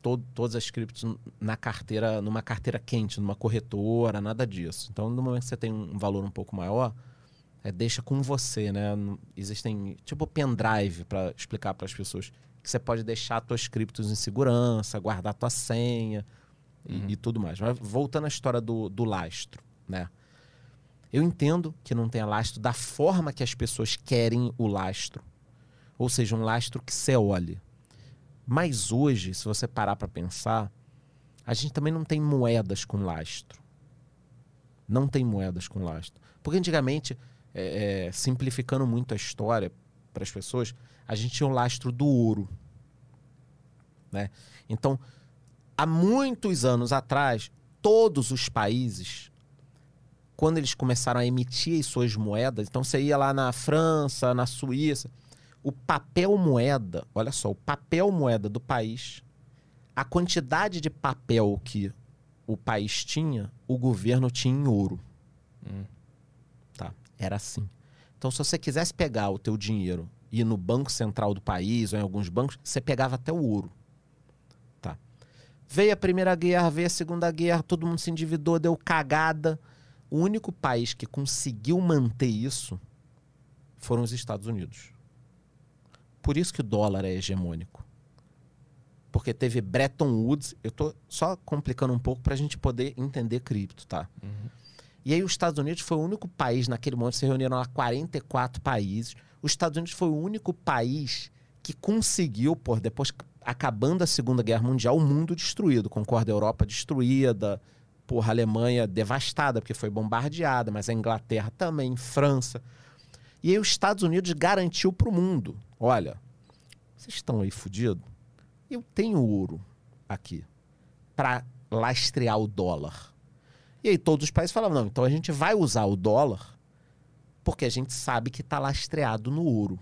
to- todas as criptos na carteira, numa carteira quente, numa corretora, nada disso. Então, no momento que você tem um valor um pouco maior, é, deixa com você, né? Existem tipo pendrive para explicar para as pessoas que você pode deixar suas criptos em segurança, guardar tua senha Uhum. e tudo mais. Mas voltando à história do, do lastro, né? Eu entendo que não tenha lastro da forma que as pessoas querem o lastro. Ou seja, um lastro que você olhe. Mas hoje, se você parar para pensar, a gente também não tem moedas com lastro. Não tem moedas com lastro. Porque antigamente, é, é, simplificando muito a história para as pessoas, a gente tinha o lastro do ouro. Né? Então, há muitos anos atrás, todos os países, quando eles começaram a emitir as suas moedas, então você ia lá na França, na Suíça, o papel moeda, olha só, o papel moeda do país, a quantidade de papel que o país tinha, o governo tinha em ouro. Hum. Tá? Era assim. Então, se você quisesse pegar o teu dinheiro e ir no banco central do país ou em alguns bancos, você pegava até o ouro. Veio a Primeira Guerra, veio a Segunda Guerra, todo mundo se endividou, deu cagada. O único país que conseguiu manter isso foram os Estados Unidos. Por isso que o dólar é hegemônico. Porque teve Bretton Woods, eu tô só complicando um pouco para a gente poder entender cripto, tá? E aí os Estados Unidos foi o único país, naquele momento se reuniram lá 44 países. Os Estados Unidos foi o único país que conseguiu, por depois acabando a Segunda Guerra Mundial, o mundo destruído. Concorda? A Europa destruída, porra, a Alemanha devastada, porque foi bombardeada, mas a Inglaterra também, França. E aí os Estados Unidos garantiu para o mundo: olha, vocês estão aí fudidos? Eu tenho ouro aqui para lastrear o dólar. E aí todos os países falavam: não, então a gente vai usar o dólar porque a gente sabe que está lastreado no ouro.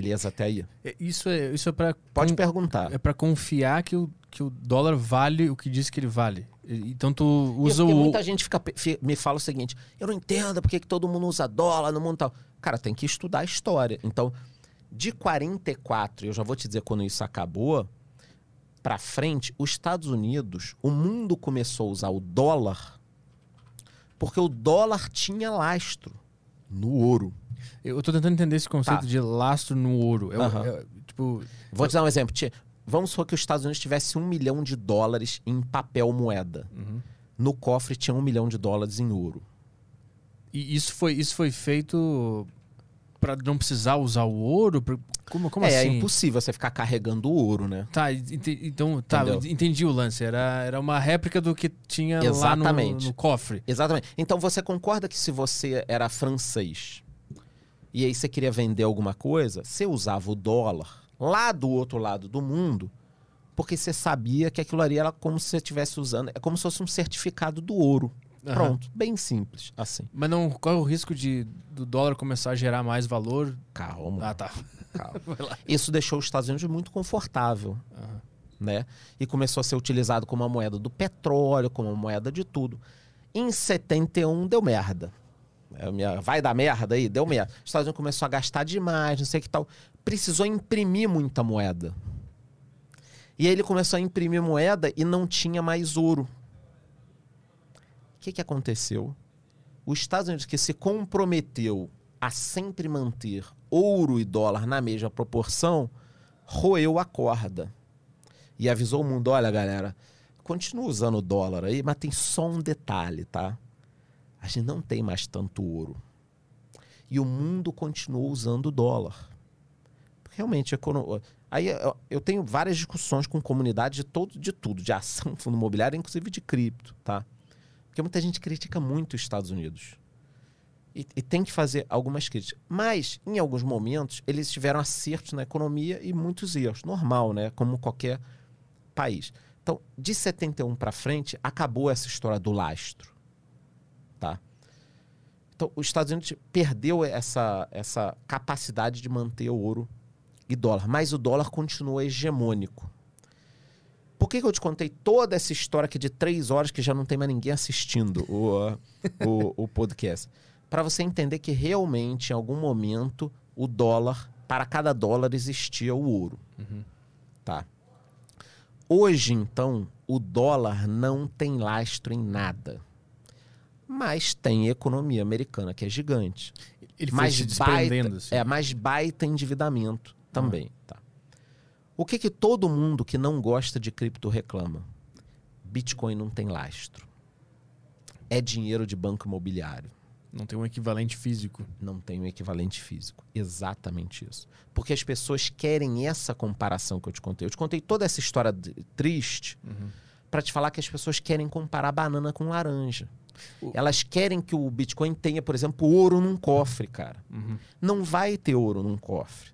Beleza até aí? É, Isso é, isso é para Pode perguntar. é para confiar que o, que o dólar vale o que diz que ele vale. Então tu usa porque o muita gente fica, fi- me fala o seguinte: eu não entendo porque que todo mundo usa dólar no mundo tal. Cara, tem que estudar a história. Então, de 44, eu já vou te dizer quando isso acabou, pra frente, os Estados Unidos, o mundo começou a usar o dólar porque o dólar tinha lastro no ouro. Eu tô tentando entender esse conceito Tá. de lastro no ouro. É, Aham. é, tipo, Vou te dar um exemplo. Vamos supor que os Estados Unidos tivesse um milhão de dólares em papel moeda. Uhum. No cofre tinha um milhão de dólares em ouro. e isso foi isso foi feito para não precisar usar o ouro? Como, como é, é assim? impossível você ficar carregando o ouro, né? Tá, ente- então, tá, Entendeu? entendi o lance. Era, era uma réplica do que tinha lá Exatamente. no, no cofre. Exatamente. Então você concorda que se você era francês e aí você queria vender alguma coisa, você usava o dólar lá do outro lado do mundo, porque você sabia que aquilo ali era como se você estivesse usando, é como se fosse um certificado do ouro. Aham. Pronto, bem simples, assim. Mas não corre o risco de do dólar começar a gerar mais valor? Calma, Ah, tá. calma. Isso deixou os Estados Unidos muito confortável, Aham. né? E começou a ser utilizado como uma moeda do petróleo, como uma moeda de tudo. Em 71 deu merda. É Vai dar merda aí? Deu merda. Os Estados Unidos começou a gastar demais, não sei que tal. Precisou imprimir muita moeda. E aí ele começou a imprimir moeda e não tinha mais ouro. O que, que aconteceu? Os Estados Unidos, que se comprometeu a sempre manter ouro e dólar na mesma proporção, roeu a corda. E avisou o mundo: olha, galera, continua usando o dólar aí, mas tem só um detalhe, tá? A gente não tem mais tanto ouro. E o mundo continuou usando o dólar. Realmente, aí eu- eu tenho várias discussões com comunidade de, todo, de tudo, de ação, fundo imobiliário, inclusive de cripto, tá? Porque muita gente critica muito os Estados Unidos. E, e tem que fazer algumas críticas. Mas, em alguns momentos, eles tiveram acertos na economia e muitos erros. Normal, né? Como qualquer país. Então, de 71 para frente, acabou essa história do lastro. Tá? Então, os Estados Unidos perdeu essa, essa capacidade de manter o ouro e dólar. Mas o dólar continua hegemônico. Por que, que eu te contei toda essa história aqui de três horas que já não tem mais ninguém assistindo o, o, o podcast? Para você entender que realmente, em algum momento, o dólar, para cada dólar existia o ouro. Tá? Hoje, então, o dólar não tem lastro em nada. Mas tem economia americana, que é gigante. Ele foi mais se desprendendo. baita, assim. É, mais baita endividamento também. Tá. O que, que todo mundo que não gosta de cripto reclama? Bitcoin não tem lastro. É dinheiro de banco imobiliário. Não tem um equivalente físico. Não tem um equivalente físico. Exatamente isso. Porque as pessoas querem essa comparação que eu te contei. Eu te contei toda essa história triste Uhum. para te falar que as pessoas querem comparar banana com laranja. Elas querem que o Bitcoin tenha, por exemplo, ouro num cofre, cara. Uhum. Não vai ter ouro num cofre.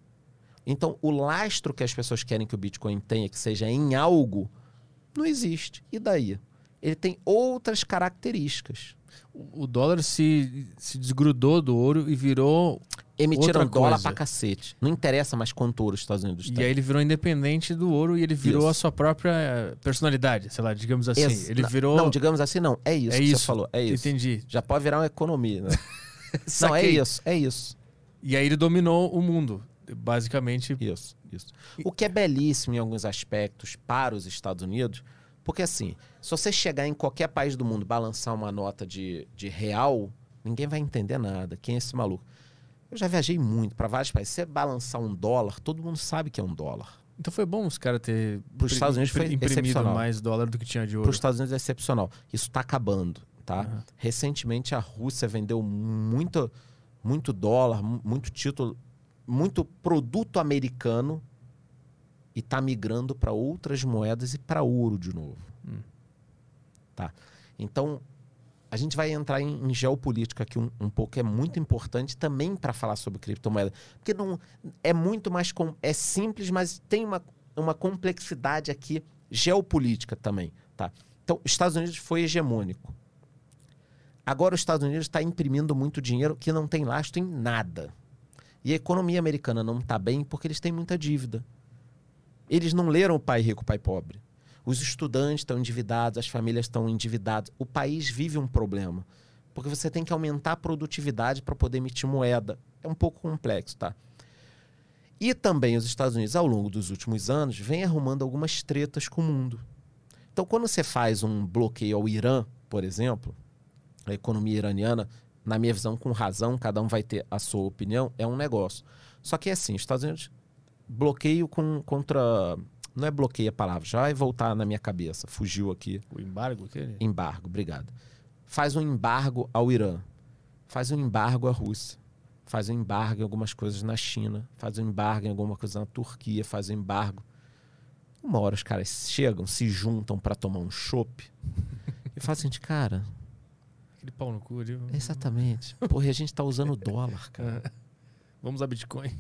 Então, o lastro que as pessoas querem que o Bitcoin tenha, que seja em algo, não existe. E daí? Ele tem outras características. O o dólar se, se desgrudou do ouro e virou. Emitiram dólar pra cacete. Não interessa mais quanto ouro os Estados Unidos E têm. aí ele virou independente do ouro e ele virou Isso. a sua própria eh, personalidade, sei lá, digamos assim. Ex- Ele virou. Não, digamos assim, não. É isso é que isso. você falou. É isso. Entendi. Já pode virar uma economia, né? não, é isso. É isso. E aí ele dominou o mundo. Basicamente. Isso, isso. O que é belíssimo em alguns aspectos para os Estados Unidos, porque assim, se você chegar em qualquer país do mundo e balançar uma nota de, de real, ninguém vai entender nada. Quem é esse maluco? Eu já viajei muito para vários países. Se você balançar um dólar, todo mundo sabe que é um dólar. Então foi bom os caras ter Pros Estados Unidos foi imprimido excepcional. mais dólar do que tinha de Para ouro. os Estados Unidos é excepcional. Isso está acabando, tá? Aham. Recentemente a Rússia vendeu muito, muito dólar, mu- muito título, muito produto americano e está migrando para outras moedas e para ouro de novo. Hum. Tá? Então a gente vai entrar em, em geopolítica aqui um, um pouco, é muito importante também para falar sobre criptomoeda, porque não é muito mais com, é simples, mas tem uma, uma complexidade aqui geopolítica também, tá? Então, os Estados Unidos foi hegemônico. Agora os Estados Unidos está imprimindo muito dinheiro que não tem lastro em nada. E a economia americana não está bem porque eles têm muita dívida. Eles não leram o pai rico, o pai pobre. Os estudantes estão endividados, as famílias estão endividadas. O país vive um problema. Porque você tem que aumentar a produtividade para poder emitir moeda. É um pouco complexo, tá? E também os Estados Unidos, ao longo dos últimos anos, vem arrumando algumas tretas com o mundo. Então, quando você faz um bloqueio ao Irã, por exemplo, a economia iraniana, na minha visão, com razão, cada um vai ter a sua opinião, é um negócio. Só que é assim, os Estados Unidos, bloqueio com, contra. Não é bloqueio a palavra, já vai voltar na minha cabeça, fugiu aqui. O embargo aquele? Embargo, obrigado. Faz um embargo ao Irã, faz um embargo à Rússia, faz um embargo em algumas coisas na China, faz um embargo em alguma coisa na Turquia, faz um embargo. Uma hora os caras chegam, se juntam para tomar um chopp e fazem de cara. Aquele pau no cu ali. Exatamente. Porra, e a gente tá usando dólar, cara. Ah, Vamos a Bitcoin.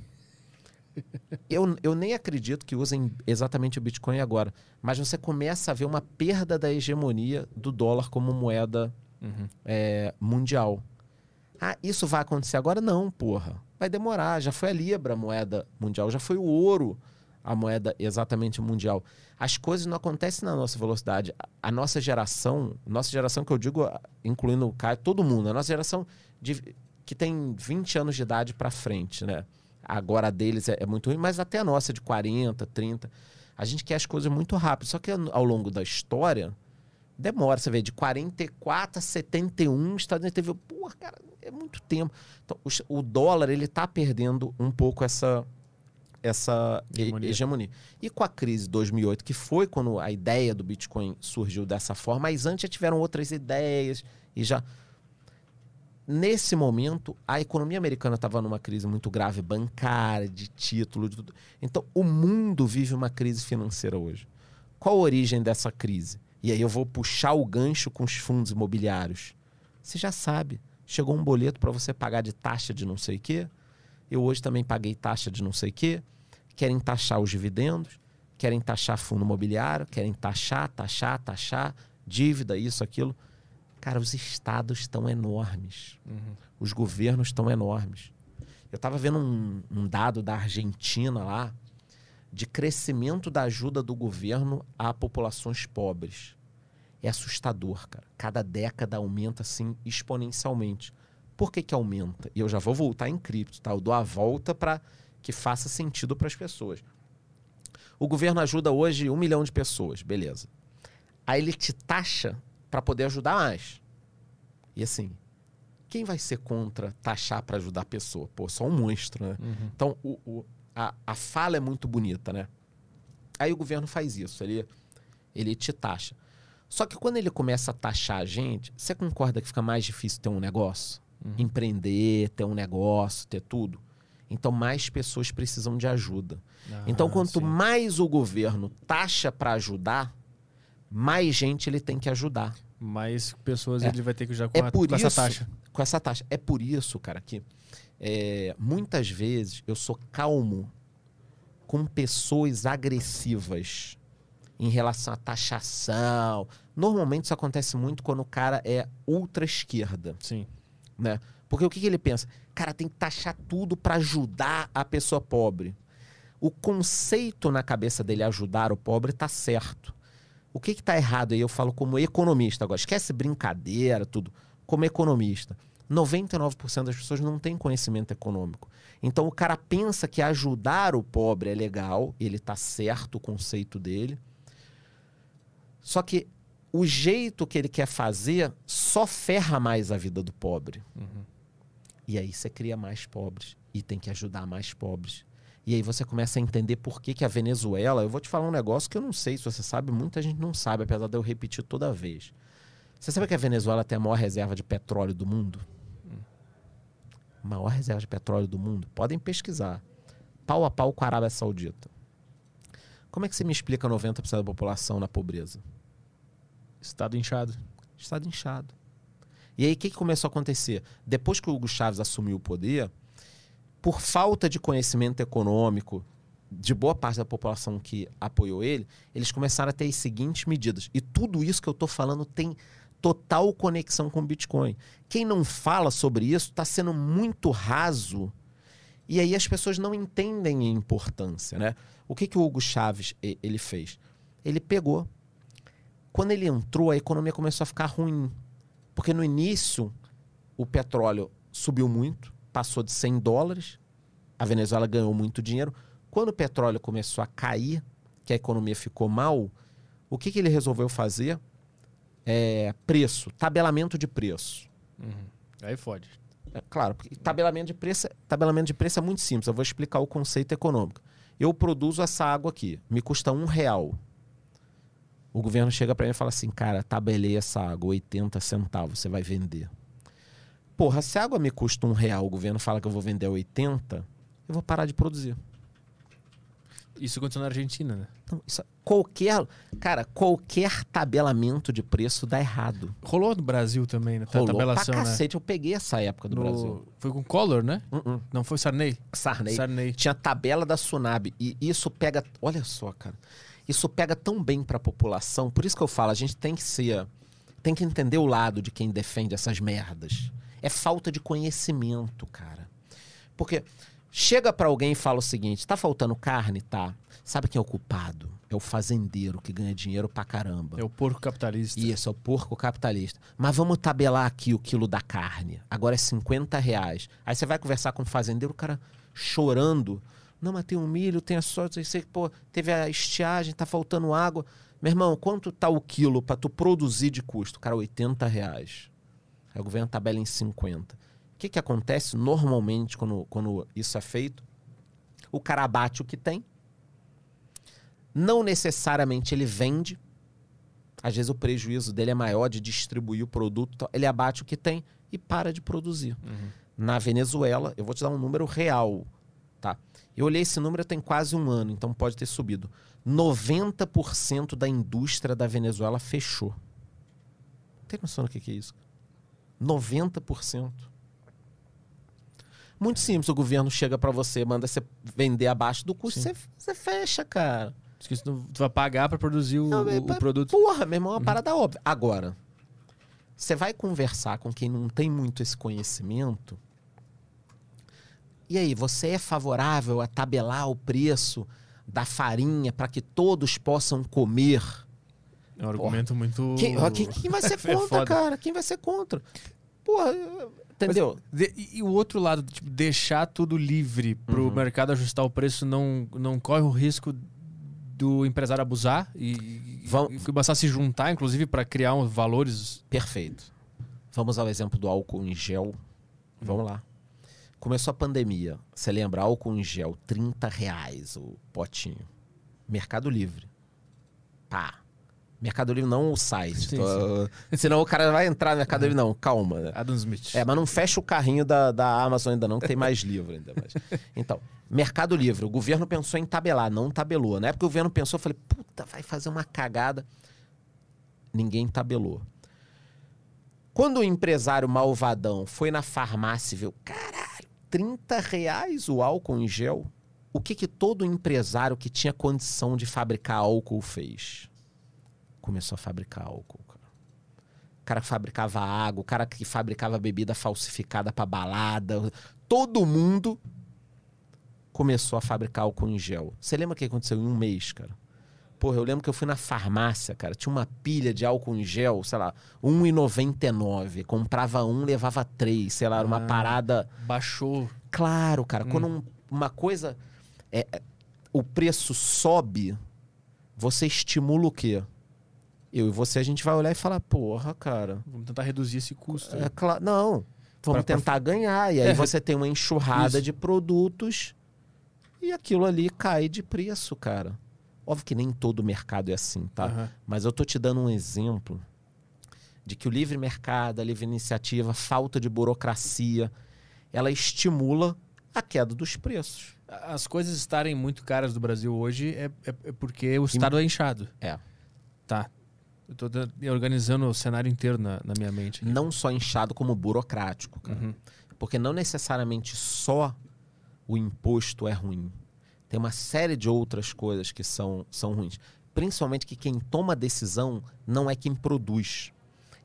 Eu, eu nem acredito que usem exatamente o Bitcoin agora, mas você começa a ver uma perda da hegemonia do dólar como moeda Uhum. é, mundial. Ah, isso vai acontecer agora? Não, porra. Vai demorar. Já foi a Libra a moeda mundial, já foi o ouro a moeda exatamente mundial. As coisas não acontecem na nossa velocidade. A, nossa geração, nossa geração que eu digo, ah, incluindo o Caio, todo mundo, a nossa geração de- que tem 20 anos de idade para frente, né? Agora deles é, é muito ruim, mas até a nossa de 40, 30. A gente quer as coisas muito rápido. Só que ao longo da história, demora. Você vê, de 44 a 71, os Estados Unidos teve. Porra, cara, é muito tempo. Então, o, o dólar, ele tá perdendo um pouco essa, essa he- Hegemonia. hegemonia. E com a crise de 2008, que foi quando a ideia do Bitcoin surgiu dessa forma, mas antes já tiveram outras ideias e já. Nesse momento, a economia americana estava numa crise muito grave, bancária, de título, de tudo. Então, o mundo vive uma crise financeira hoje. Qual a origem dessa crise? E aí eu vou puxar o gancho com os fundos imobiliários. Você já sabe. Chegou um boleto para você pagar de taxa de não sei o quê. Eu hoje também paguei taxa de não sei o quê. Querem taxar os dividendos, querem taxar fundo imobiliário, querem taxar, taxar, taxar, dívida, isso, aquilo. Cara, os estados estão enormes. Uhum. Os governos estão enormes. Eu estava vendo um, um dado da Argentina lá de crescimento da ajuda do governo a populações pobres. É assustador, cara. Cada década aumenta assim exponencialmente. Por que, que aumenta? E eu já vou voltar em cripto, tá? Eu dou a volta para que faça sentido para as pessoas. O governo ajuda hoje um milhão de pessoas, beleza. Aí ele te taxa para poder ajudar mais. E assim, quem vai ser contra taxar para ajudar a pessoa? Pô, só um monstro, né? Uhum. Então, o, o- a, a fala é muito bonita, né? Aí o governo faz isso, ele, ele te taxa. Só que quando ele começa a taxar a gente, você concorda que fica mais difícil ter um negócio? Uhum. Empreender, ter um negócio, ter tudo? Então, mais pessoas precisam de ajuda. Ah, Então, quanto sim. mais o governo taxa para ajudar, mais gente ele tem que ajudar. mais pessoas É. ele vai ter que já com, É a- por com essa isso- taxa. com essa taxa. É por isso, cara, que é, muitas vezes eu sou calmo com pessoas agressivas em relação à taxação. Normalmente isso acontece muito quando o cara é ultra esquerda, Sim. né? Porque o que, que ele pensa? Cara, tem que taxar tudo para ajudar a pessoa pobre. O conceito na cabeça dele ajudar o pobre tá certo. O que que tá errado aí? Eu falo como economista agora. Esquece brincadeira, tudo. Como economista. 99% das pessoas não têm conhecimento econômico. Então o cara pensa que ajudar o pobre é legal, ele tá certo o conceito dele. Só que o jeito que ele quer fazer só ferra mais a vida do pobre. E aí você cria mais pobres e tem que ajudar mais pobres. E aí você começa a entender por que, que a Venezuela. Eu vou te falar um negócio que eu não sei se você sabe, muita gente não sabe, apesar de eu repetir toda vez. Você sabe que a Venezuela tem a maior reserva de petróleo do mundo? Maior reserva de petróleo do mundo? Podem pesquisar. Pau a pau com a Arábia Saudita. Como é que você me explica 90% da população na pobreza? Estado inchado. Estado inchado. E aí o que, que começou a acontecer? Depois que o Hugo Chávez assumiu o poder, por falta de conhecimento econômico de boa parte da população que apoiou ele, eles começaram a ter as seguintes medidas. E tudo isso que eu estou falando tem total conexão com o Bitcoin. Quem não fala sobre isso está sendo muito raso e aí as pessoas não entendem a importância, né? O que, que o Hugo Chávez e- ele fez? Ele pegou. Quando ele entrou, a economia começou a ficar ruim. Porque no início, o petróleo subiu muito, passou de 100 dólares, a Venezuela ganhou muito dinheiro. Quando o petróleo começou a cair, que a economia ficou mal, o que, que ele resolveu fazer? É, preço, tabelamento de preço. Aí fode. É, claro, porque tabelamento de, preço, é- tabelamento de preço é muito simples. Eu vou explicar o conceito econômico. Eu produzo essa água aqui, me custa um real. O governo chega para mim e fala assim, cara, tabelei essa água, 80 centavos, você vai vender. Porra, se a água me custa um real, o governo fala que eu vou vender a 80, eu vou parar de produzir. Isso aconteceu na Argentina, né? Então, isso, qualquer, cara, qualquer tabelamento de preço dá errado. Rolou no Brasil também, né? Rolou pra tabelação, né? cacete, eu peguei essa época do No- Brasil. Foi com Collor, né? Uh-uh. Não foi Sarney? Sarney. Sarney. Tinha a tabela da Sunab. E isso pega. Olha só, cara. Isso pega tão bem pra população. Por isso que eu falo, a gente tem que ser. Tem que entender o lado de quem defende essas merdas. É falta de conhecimento, cara. Porque chega pra alguém e fala o seguinte: tá faltando carne? Tá. Sabe quem é o culpado? É o fazendeiro que ganha dinheiro pra caramba. É o porco capitalista. Isso, é o porco capitalista. Mas vamos tabelar aqui o quilo da carne. Agora é 50 reais. Aí você vai conversar com o fazendeiro, o cara chorando. Não, mas tem um milho, tem a soja, sei que, pô, teve a estiagem, tá faltando água. Meu irmão, quanto tá o quilo pra tu produzir de custo? Cara, 80 reais. O governo tabela em 50. O que que acontece normalmente quando, quando isso é feito? O cara abate o que tem. Não necessariamente ele vende, às vezes o prejuízo dele é maior de distribuir o produto, então ele abate o que tem e para de produzir. Na Venezuela, eu vou te dar um número real, tá? Eu olhei esse número tem quase um ano, então pode ter subido. 90% da indústria da Venezuela fechou. Tem noção do que que é isso? 90%. Muito simples, o governo chega para você, manda você vender abaixo do custo, você, você fecha, cara. Tu tu vai pagar pra produzir o, Não, é o- o pra- produto. Porra, meu irmão, é uma parada óbvia. Agora, você vai conversar com quem não tem muito esse conhecimento. E aí, você é favorável a tabelar o preço da farinha para que todos possam comer? É um argumento muito. Quem, ó, quem- quem vai ser É contra, foda. cara? Quem vai ser contra? Porra, entendeu? De- e, e o outro lado, tipo, deixar tudo livre pro Uhum. mercado ajustar o preço não, não corre o risco do empresário abusar e, Vão- e começar a se juntar, inclusive, para criar uns valores. Perfeito. Vamos ao exemplo do álcool em gel. Vamos lá. Começou a pandemia. Você lembra? Álcool em gel, 30 reais o potinho. Mercado Livre. Pá. Mercado Livre não o site. Sim, Tô- Senão o cara vai entrar no Mercado Livre. Não, calma. né? Adam Smith. É, mas não fecha o carrinho da, da Amazon ainda não, que tem mais livro ainda. mais. Então, Mercado Livre. O governo pensou em tabelar, não tabelou. Na época o governo pensou, eu falei, puta, vai fazer uma cagada. Ninguém tabelou. Quando o empresário malvadão foi na farmácia e viu, caralho, 30 reais o álcool em gel, o que, que todo empresário que tinha condição de fabricar álcool fez? Começou a fabricar álcool, cara. O cara que fabricava água, o cara que fabricava bebida falsificada pra balada, todo mundo começou a fabricar álcool em gel. Você lembra o que aconteceu em um mês, cara? Porra, eu lembro que eu fui na farmácia, cara, tinha uma pilha de álcool em gel, sei lá, R$1,99. Comprava um, levava três, sei lá, era uma Ah. parada. Baixou. Claro, cara, Hum. quando um- uma coisa. É, é, o preço sobe, você estimula o quê? Eu e você, a gente vai olhar e falar, porra, cara. Vamos tentar reduzir esse custo. É claro. Não. Vamos Pra- pra- tentar ganhar. E aí É, você tem uma enxurrada isso. de produtos e aquilo ali cai de preço, cara. Óbvio que nem todo mercado é assim, tá? Aham. Mas eu tô te dando um exemplo de que o livre mercado, a livre iniciativa, falta de burocracia, ela estimula a queda dos preços. As coisas estarem muito caras do Brasil hoje é, é- é porque o Estado é inchado. É. Tá. Eu tô organizando o cenário inteiro na, na minha mente. aqui. Não só inchado como burocrático. Uhum. Porque não necessariamente só o imposto é ruim. Tem uma série de outras coisas que são, são ruins. Principalmente que quem toma a decisão não é quem produz.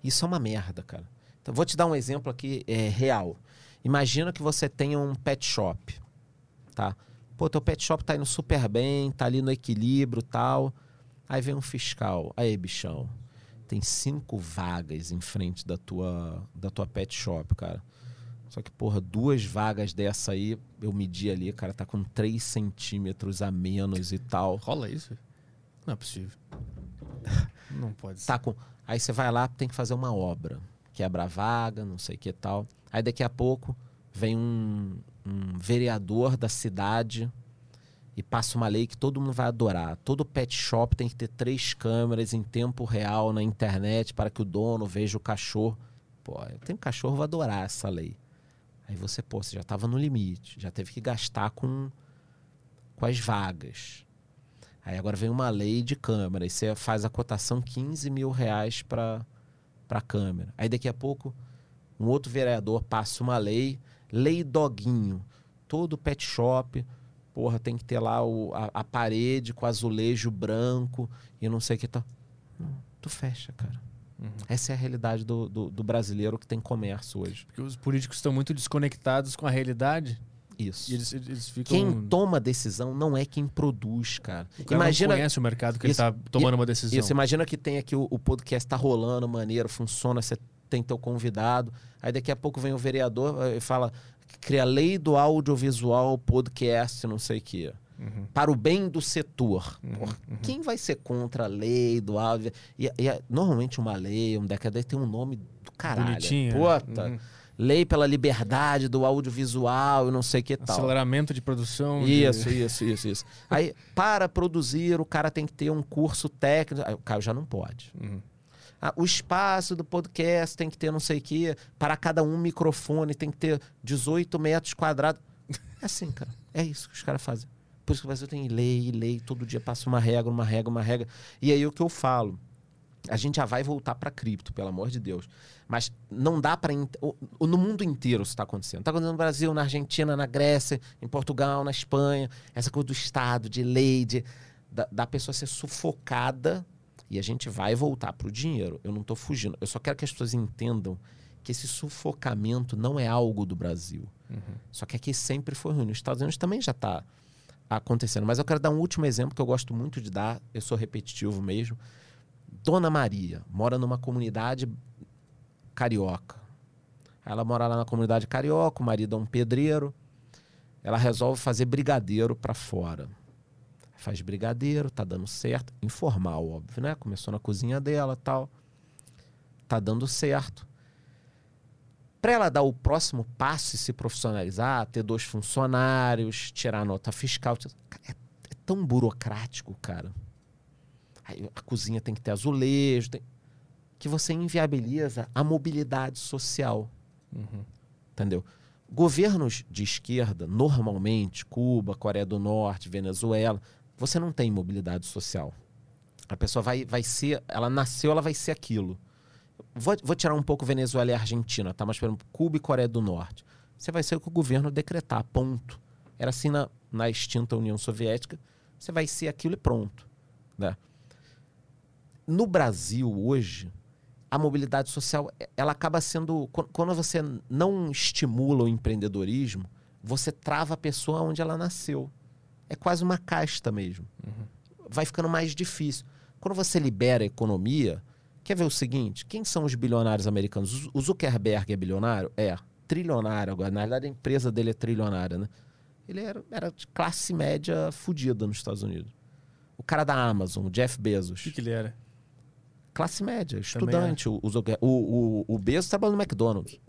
Isso é uma merda, cara. Então, vou te dar um exemplo aqui é, real. Imagina que você tenha um pet shop, tá? Pô, teu pet shop tá indo super bem, tá ali no equilíbrio tal. Aí vem um fiscal. Aí, bichão, tem cinco vagas em frente da tua, da tua pet shop, cara. Só que, porra, duas vagas dessa aí, eu medi ali, cara, tá com 3 centímetros a menos e tal. Rola isso? Não é possível. Não pode ser. Tá com... Aí você vai lá, tem que fazer uma obra. Quebra a vaga, não sei o que tal. Aí daqui a pouco vem um, um vereador da cidade e passa uma lei que todo mundo vai adorar. Todo pet shop tem que ter três câmeras em tempo real na internet para que o dono veja o cachorro. Pô, eu tenho cachorro, vou adorar essa lei. Aí você, pô, você já estava no limite, já teve que gastar com, com as vagas. Aí agora vem uma lei de câmera, e você faz a cotação 15 mil reais para a câmera. Aí daqui a pouco um outro vereador passa uma lei, lei doguinho. Todo pet shop, porra, tem que ter lá o, a, a parede com azulejo branco e não sei o que tal. Não, tu fecha, cara. Uhum. Essa é a realidade do, do, do brasileiro que tem comércio hoje. Porque os políticos estão muito desconectados com a realidade Isso. e eles, eles ficam. Quem toma decisão não é quem produz, cara. o cara Imagina, conhece o mercado que Isso- ele está tomando uma decisão. Isso, imagina que tem aqui o, o podcast tá rolando, maneiro, funciona, você tem teu convidado. Aí daqui a pouco vem o vereador eh, e fala: cria lei do audiovisual, podcast, não sei o quê. Uhum. Para o bem do setor. Uhum, Porra, uhum. Quem vai ser contra a lei do áudio? E, e normalmente uma lei, um decreto tem um nome do caralho. Bonitinho. Puta. Uhum. Lei pela liberdade do audiovisual e não sei o que tal. Aceleramento de produção. de- Isso, isso, isso, isso. Aí, para produzir, o cara tem que ter um curso técnico. Aí, o cara já não pode. Uhum. Ah, o espaço do podcast tem que ter não sei o quê. Para cada um microfone tem que ter 18 metros quadrados. É assim, cara. É isso que os caras fazem. Por isso que o Brasil tem lei, lei, todo dia passa uma regra, uma regra, uma regra. E aí o que eu falo? A gente já vai voltar para cripto, pelo amor de Deus. Mas não dá para. No mundo inteiro isso está acontecendo. Está acontecendo no Brasil, na Argentina, na Grécia, em Portugal, na Espanha. Essa coisa do Estado, de lei, de, da, da pessoa ser sufocada e a gente vai voltar para o dinheiro. Eu não estou fugindo. Eu só quero que as pessoas entendam que esse sufocamento não é algo do Brasil. Uhum. Só que aqui sempre foi ruim. Nos Estados Unidos também já está acontecendo. Mas eu quero dar um último exemplo que eu gosto muito de dar. Eu sou repetitivo mesmo. Dona Maria mora numa comunidade carioca. Ela mora lá na comunidade carioca, o marido é um pedreiro. Ela resolve fazer brigadeiro para fora. Faz brigadeiro, tá dando certo. Informal, óbvio, né? Começou na cozinha dela tal. Tá dando certo. Para ela dar o próximo passo e se profissionalizar, ter dois funcionários, tirar a nota fiscal. É, é tão burocrático, cara. Aí a cozinha tem que ter azulejo, tem... que você inviabiliza a mobilidade social. Uhum. Entendeu? Governos de esquerda, normalmente, Cuba, Coreia do Norte, Venezuela, você não tem mobilidade social. A pessoa vai, vai ser, ela nasceu, ela vai ser aquilo. Vou, vou tirar um pouco Venezuela e Argentina, tá? Mas, por exemplo, Cuba e Coreia do Norte. Você vai ser o que o governo decretar, ponto. Era assim na, na extinta União Soviética. Você vai ser aquilo e pronto. Né? No Brasil, hoje, a mobilidade social ela acaba sendo. Quando você não estimula o empreendedorismo, você trava a pessoa onde ela nasceu. É quase uma casta mesmo. Uhum. Vai ficando mais difícil. Quando você libera a economia, quer ver o seguinte: quem são os bilionários americanos? O Zuckerberg é bilionário? É. Trilionário agora. Na verdade, a empresa dele é trilionária, né? Ele era, era de classe média fodida nos Estados Unidos. O cara da Amazon, o Jeff Bezos. O que, que ele era? Classe média, estudante. O, o, o, o Bezos trabalha no McDonald's.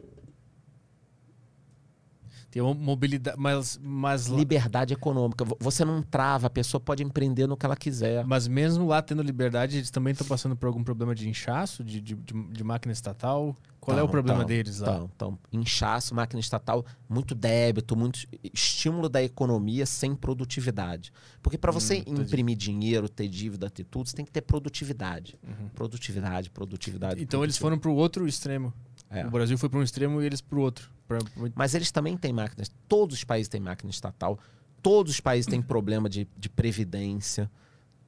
Tem uma mobilidade, mas, mas liberdade econômica. Você não trava, a pessoa pode empreender no que ela quiser. Mas mesmo lá tendo liberdade, eles também estão passando por algum problema de inchaço, de, de, de máquina estatal. Qual é o problema deles lá? Então, então, inchaço, máquina estatal, muito débito, muito estímulo da economia sem produtividade. Porque para você hum, imprimir dinheiro, ter dívida, ter tudo, você tem que ter produtividade. Uhum. Produtividade, produtividade. Então produtividade. eles foram para o outro extremo. É. O Brasil foi para um extremo e eles para o outro. Pra... Mas eles também têm máquinas. Todos os países têm máquina estatal. Todos os países têm problema de, de previdência.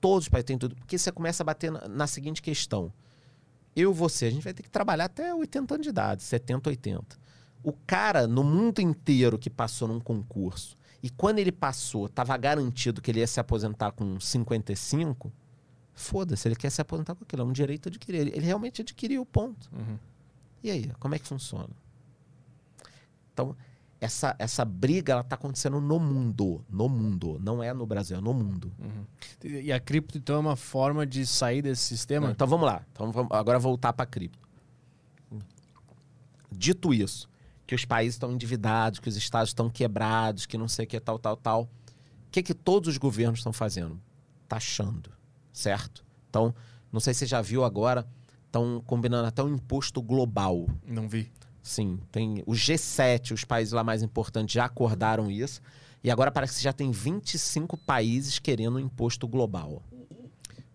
Todos os países têm tudo. Porque você começa a bater na, na seguinte questão. Eu e você, a gente vai ter que trabalhar até 80 anos de idade, 70, 80. O cara no mundo inteiro que passou num concurso e quando ele passou, estava garantido que ele ia se aposentar com 55, foda-se, ele quer se aposentar com aquilo. É um direito adquirido. Ele realmente adquiriu o ponto. Uhum. E aí, como é que funciona? Então, essa, essa briga ela está acontecendo no mundo. No mundo. Não é no Brasil, é no mundo. Uhum. E a cripto, então, é uma forma de sair desse sistema? Não, então vamos lá. Então, vamos agora voltar para a cripto. Dito isso, que os países estão endividados, que os estados estão quebrados, que não sei o que, tal, tal, tal. O que, que todos os governos estão fazendo? Taxando, certo? Então, não sei se você já viu agora, estão combinando até um imposto global. Não vi. Sim, tem o G7, os países lá mais importantes já acordaram isso. E agora parece que já tem 25 países querendo um imposto global.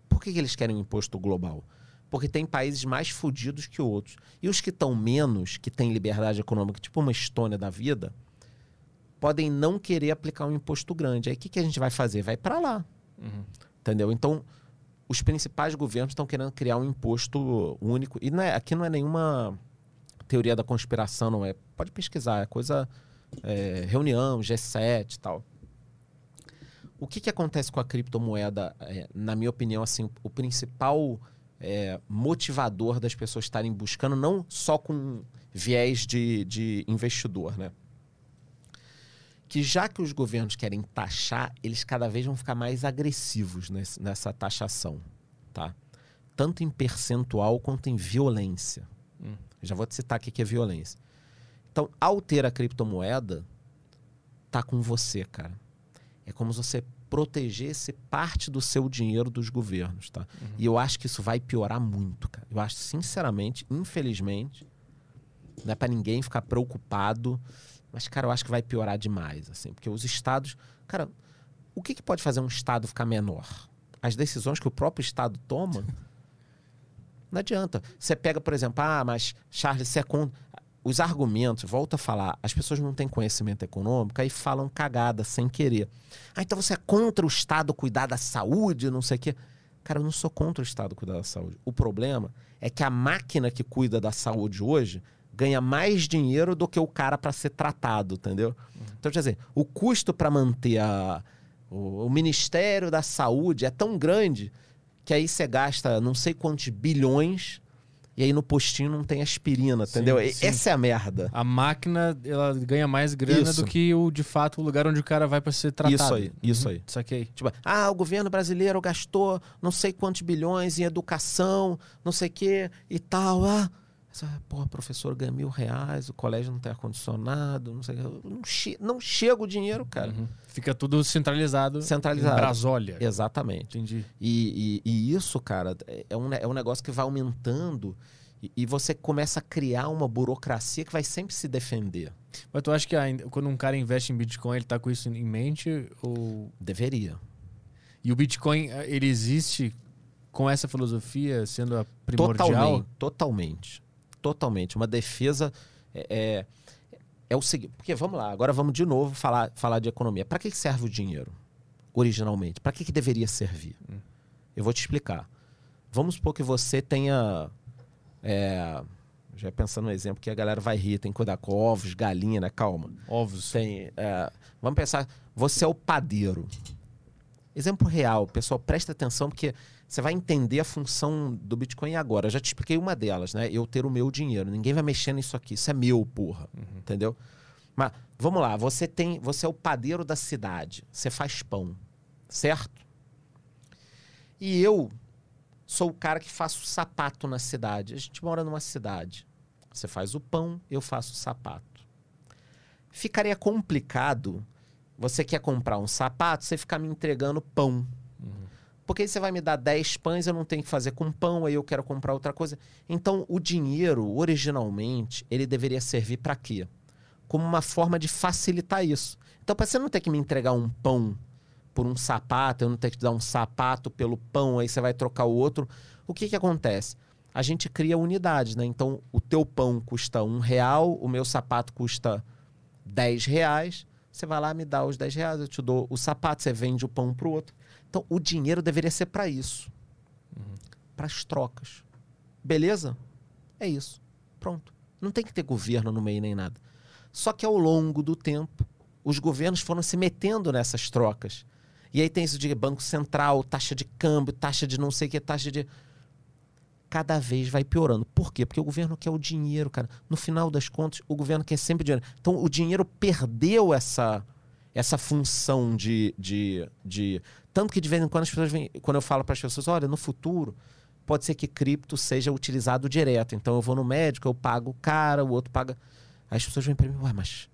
Por que, que eles querem um imposto global? Porque tem países mais fodidos que outros. E os que estão menos, que têm liberdade econômica, tipo uma Estônia da vida, podem não querer aplicar um imposto grande. Aí o que, que a gente vai fazer? Vai para lá. Uhum. Entendeu? Então, os principais governos estão querendo criar um imposto único. E não é, aqui não é nenhuma teoria da conspiração, não é. Pode pesquisar, é coisa. É, reunião, G7 e tal. O que, que acontece com a criptomoeda, é, na minha opinião, assim, o principal é, motivador das pessoas estarem buscando, não só com viés de, de investidor, né? Que já que os governos querem taxar, eles cada vez vão ficar mais agressivos nesse, nessa taxação, tá? Tanto em percentual quanto em violência. Hum. Já vou te citar aqui que é violência. Então, ao ter a criptomoeda, tá com você, cara. É como se você protegesse parte do seu dinheiro dos governos, tá? Uhum. E eu acho que isso vai piorar muito, cara. Eu acho, sinceramente, infelizmente, não é para ninguém ficar preocupado, mas, cara, eu acho que vai piorar demais, assim, porque os estados. Cara, o que, que pode fazer um estado ficar menor? As decisões que o próprio estado toma. Não adianta. Você pega, por exemplo, ah, mas Charles, você é contra. Os argumentos, volta a falar, as pessoas não têm conhecimento econômico aí falam cagada sem querer. Ah, então você é contra o Estado cuidar da saúde, não sei o quê. Cara, eu não sou contra o Estado cuidar da saúde. O problema é que a máquina que cuida da saúde hoje ganha mais dinheiro do que o cara para ser tratado, entendeu? Uhum. Então, quer dizer, o custo para manter a, o, o Ministério da Saúde é tão grande que aí você gasta não sei quantos bilhões e aí no postinho não tem aspirina, sim, entendeu? Sim. Essa é a merda. A máquina, ela ganha mais grana isso. do que o de fato o lugar onde o cara vai para ser tratado. Isso aí, isso uhum. aí. Saquei. Tipo, ah, o governo brasileiro gastou não sei quantos bilhões em educação, não sei o quê e tal. Ah, Porra, professor ganha mil reais, o colégio não tem ar-condicionado, não sei não, che não chega o dinheiro, cara. Uhum. Fica tudo centralizado. Centralizado. Brasólia. Exatamente. Entendi. E, e, e, isso, cara, é um, é um negócio que vai aumentando e, e, você começa a criar uma burocracia que vai sempre se defender. Mas tu acha que quando um cara investe em Bitcoin, ele tá com isso em mente? Ou... Deveria. E o Bitcoin, ele existe com essa filosofia sendo a primordial? Totalmente, totalmente. Totalmente. Uma defesa é, é, é o seguinte. Porque vamos lá, agora vamos de novo falar, falar de economia. Para que serve o dinheiro, originalmente? Para que, que deveria servir? Eu vou te explicar. Vamos supor que você tenha. é, já pensando no exemplo que a galera vai rir, tem que cuidar com ovos, galinha, né? Calma. Ovos. Tem, é, vamos pensar, você é o padeiro. Exemplo real, pessoal, presta atenção porque você vai entender a função do Bitcoin agora. Eu já te expliquei uma delas, né? Eu ter o meu dinheiro. Ninguém vai mexer nisso aqui. Isso é meu, porra. Entendeu? Mas vamos lá, você tem, você é o padeiro da cidade. Você faz pão, certo? E eu sou o cara que faço sapato na cidade. A gente mora numa cidade. Você faz o pão, eu faço o sapato. Ficaria complicado você quer comprar um sapato, você ficar me entregando pão. Porque aí você vai me dar 10 pães, eu não tenho que fazer com pão, aí eu quero comprar outra coisa. Então, o dinheiro, originalmente, ele deveria servir para quê? Como uma forma de facilitar isso. Então, para você não ter que me entregar um pão por um sapato, eu não ter que te dar um sapato pelo pão, aí você vai trocar o outro. O que que acontece? A gente cria unidades, né? Então, o teu pão custa um real, o meu sapato custa 10 reais. Você vai lá, me dá os 10 reais, eu te dou o sapato, você vende o pão pro outro. Então, o dinheiro deveria ser para isso. Para as trocas. Beleza? É isso. Pronto. Não tem que ter governo no meio nem nada. Só que ao longo do tempo, os governos foram se metendo nessas trocas. E aí tem isso de Banco Central, taxa de câmbio, taxa de não sei o que, taxa de. Cada vez vai piorando. Por quê? Porque o governo quer o dinheiro, cara. No final das contas, o governo quer sempre dinheiro. Então, o dinheiro perdeu essa, essa função de, de, de. Tanto que de vez em quando as pessoas vêm. Quando eu falo para as pessoas, olha, no futuro, pode ser que cripto seja utilizado direto. Então, eu vou no médico, eu pago o cara, o outro paga. Aí as pessoas vêm para mim, ué, mas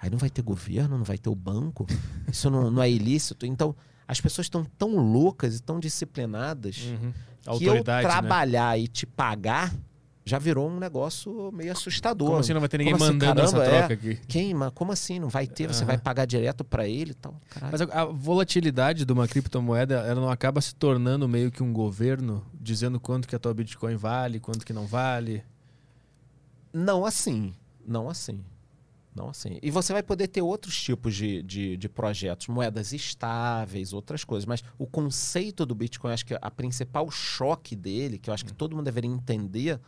Aí não vai ter governo, não vai ter o banco, isso não, não é ilícito. Então, as pessoas estão tão loucas e tão disciplinadas Uhum. que eu né? trabalhar e te pagar já virou um negócio meio assustador. Como assim não vai ter ninguém Como assim, mandando essa caramba, é? troca aqui? Quem? Mas como assim? Não vai ter? Você Aham. vai pagar direto para ele e tal? Caralho. Mas a, a volatilidade de uma criptomoeda, ela não acaba se tornando meio que um governo dizendo quanto que a tua Bitcoin vale, quanto que não vale? Não assim. Não assim. Não assim. E você vai poder ter outros tipos de, de, de projetos, moedas estáveis, outras coisas. Mas o conceito do Bitcoin, acho que a principal choque dele, que eu acho que todo mundo deveria entender.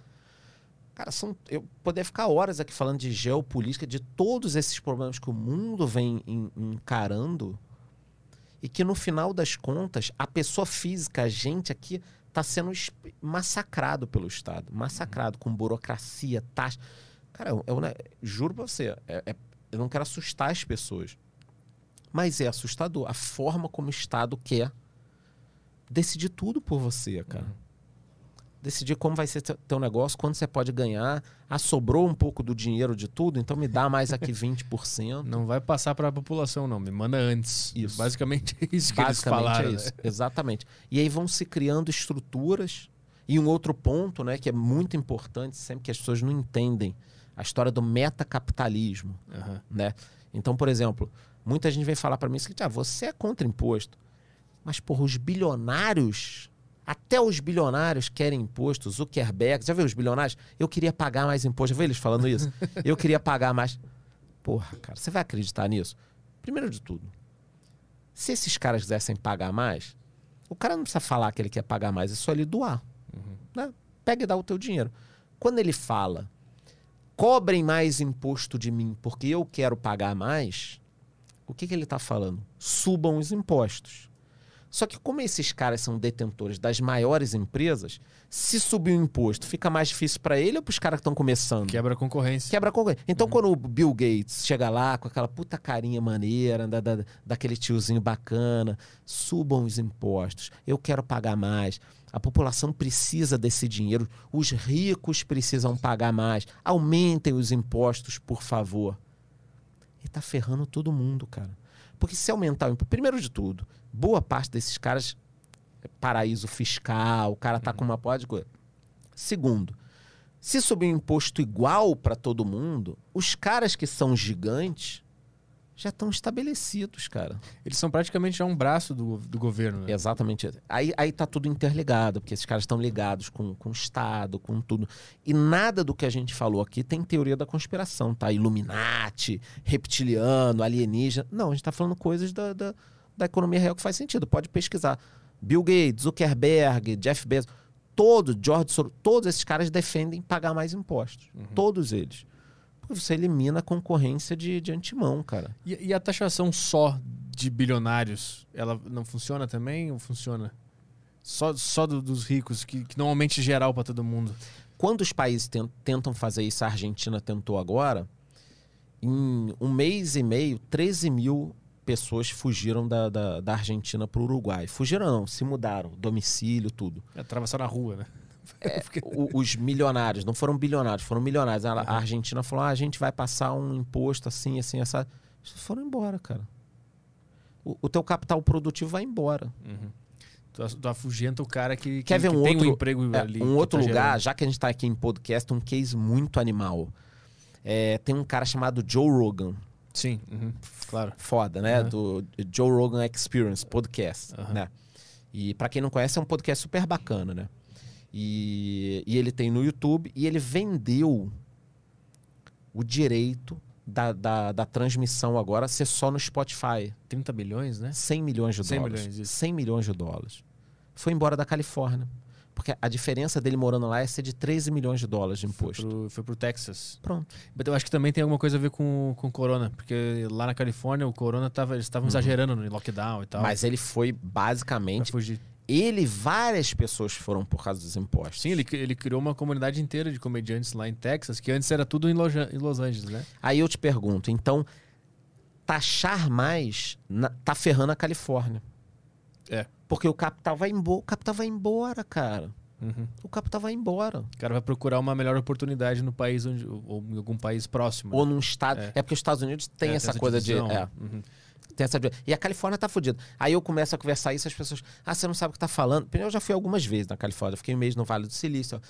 Cara, são, eu poderia ficar horas aqui falando de geopolítica, de todos esses problemas que o mundo vem en- encarando. E que no final das contas, a pessoa física, a gente aqui, está sendo massacrado pelo Estado. Massacrado com burocracia, taxa. Cara, eu, eu, né, juro pra você, é- é- eu não quero assustar as pessoas. Mas é assustador a forma como o Estado quer decidir tudo por você, cara. Decidir como vai ser teu negócio, quando você pode ganhar. Ah, sobrou um pouco do dinheiro de tudo, então me dá mais aqui 20%. Não vai passar para a população, não. Me manda antes. Isso. Basicamente é isso que eles Basicamente falaram. é né? isso. Exatamente. E aí vão se criando estruturas. E um outro ponto, né, que é muito importante, sempre que as pessoas não entendem, a história do metacapitalismo. Aham. né? Então, por exemplo, muita gente vem falar para mim ah, você é contra imposto. Mas, porra, os bilionários, até os bilionários querem imposto. Zuckerberg, já viu os bilionários? Eu queria pagar mais imposto. Já viu eles falando isso? Eu queria pagar mais. Porra, cara, você vai acreditar nisso? Primeiro de tudo, se esses caras quisessem pagar mais, o cara não precisa falar que ele quer pagar mais, é só ele doar. Né? Pega e dá o teu dinheiro. Quando ele fala, cobrem mais imposto de mim porque eu quero pagar mais, o que, que ele está falando? Subam os impostos. Só que como esses caras são detentores das maiores empresas, se subir o imposto, fica mais difícil para ele ou para os caras que estão começando? Quebra a concorrência. Quebra a concorrência. Então, quando o Bill Gates chega lá com aquela puta carinha maneira, da, da- daquele tiozinho bacana, subam os impostos, eu quero pagar mais. A população precisa desse dinheiro, os ricos precisam pagar mais. Aumentem os impostos, por favor. E tá ferrando todo mundo, cara. Porque se aumentar o imposto. Primeiro de tudo, boa parte desses caras é paraíso fiscal, o cara tá com uma porra de coisa. Segundo, se subir um imposto igual para todo mundo, os caras que são gigantes já estão estabelecidos, cara. Eles são praticamente já um braço do, do governo. Né? Exatamente. Aí, aí tá tudo interligado, porque esses caras estão ligados com, com o Estado, com tudo. E nada do que a gente falou aqui tem teoria da conspiração, tá? Illuminati, reptiliano, alienígena. Não, a gente tá falando coisas da, da, da economia real que faz sentido. Pode pesquisar. Bill Gates, Zuckerberg, Jeff Bezos, todos, George Soros, todos esses caras defendem pagar mais impostos. Todos eles. Porque você elimina a concorrência de, de antemão, cara. E, e a taxação só de bilionários, ela não funciona também ou funciona? Só, só do- dos ricos, que, que normalmente é geral para todo mundo. Quando os países ten- tentam fazer isso, a Argentina tentou agora, em um mês e meio, 13 mil pessoas fugiram da, da, da Argentina para o Uruguai. Fugiram não, se mudaram, domicílio, tudo. Atravessar na rua, né? O- os milionários, não foram bilionários, foram milionários. A, a Argentina falou, ah, a gente vai passar um imposto assim, assim, essa... Foram embora, cara. O, o teu capital produtivo vai embora. Tu, tu afugenta o cara que, que, Quer ver que um tem outro, um emprego é, ali. um outro tá lugar, gerando. já que a gente tá aqui em podcast, um case muito animal. É, tem um cara chamado Joe Rogan. Sim, uhum, claro. Foda, né? Aham. Do Joe Rogan Experience Podcast, Aham. né? E pra quem não conhece, é um podcast super bacana, né? E, e ele tem no YouTube e ele vendeu o direito da, da, da transmissão agora ser só no Spotify. 30 bilhões, né? 100 milhões de 100 dólares. milhões, isso. 100 milhões de dólares. Foi embora da Califórnia. Porque a diferença dele morando lá é ser de 13 milhões de dólares de Foi imposto. pro, foi pro Texas. Pronto. Mas eu acho que também tem alguma coisa a ver com com o corona, porque lá na Califórnia o corona tava, eles estavam exagerando no lockdown e tal. Uhum. Mas ele foi basicamente. fugir. Ele e várias pessoas foram por causa dos impostos. Sim, ele, ele criou uma comunidade inteira de comediantes lá em Texas, que antes era tudo em, Loja- em Los Angeles, né? Aí eu te pergunto, então, taxar mais na- tá ferrando a Califórnia. É. Porque o capital vai embora. O capital vai embora, cara. Uhum. O capital vai embora. O cara vai procurar uma melhor oportunidade no país onde, ou, em algum país próximo. Ou num estado. É. É, porque os Estados Unidos tem É, essa, coisa divisão. de. É, Uhum. tem essa, e a Califórnia tá fodida. Aí eu começo a conversar isso, as pessoas. Ah, você não sabe o que tá falando. Eu já fui algumas vezes na Califórnia. Fiquei um mês no Vale do Silício.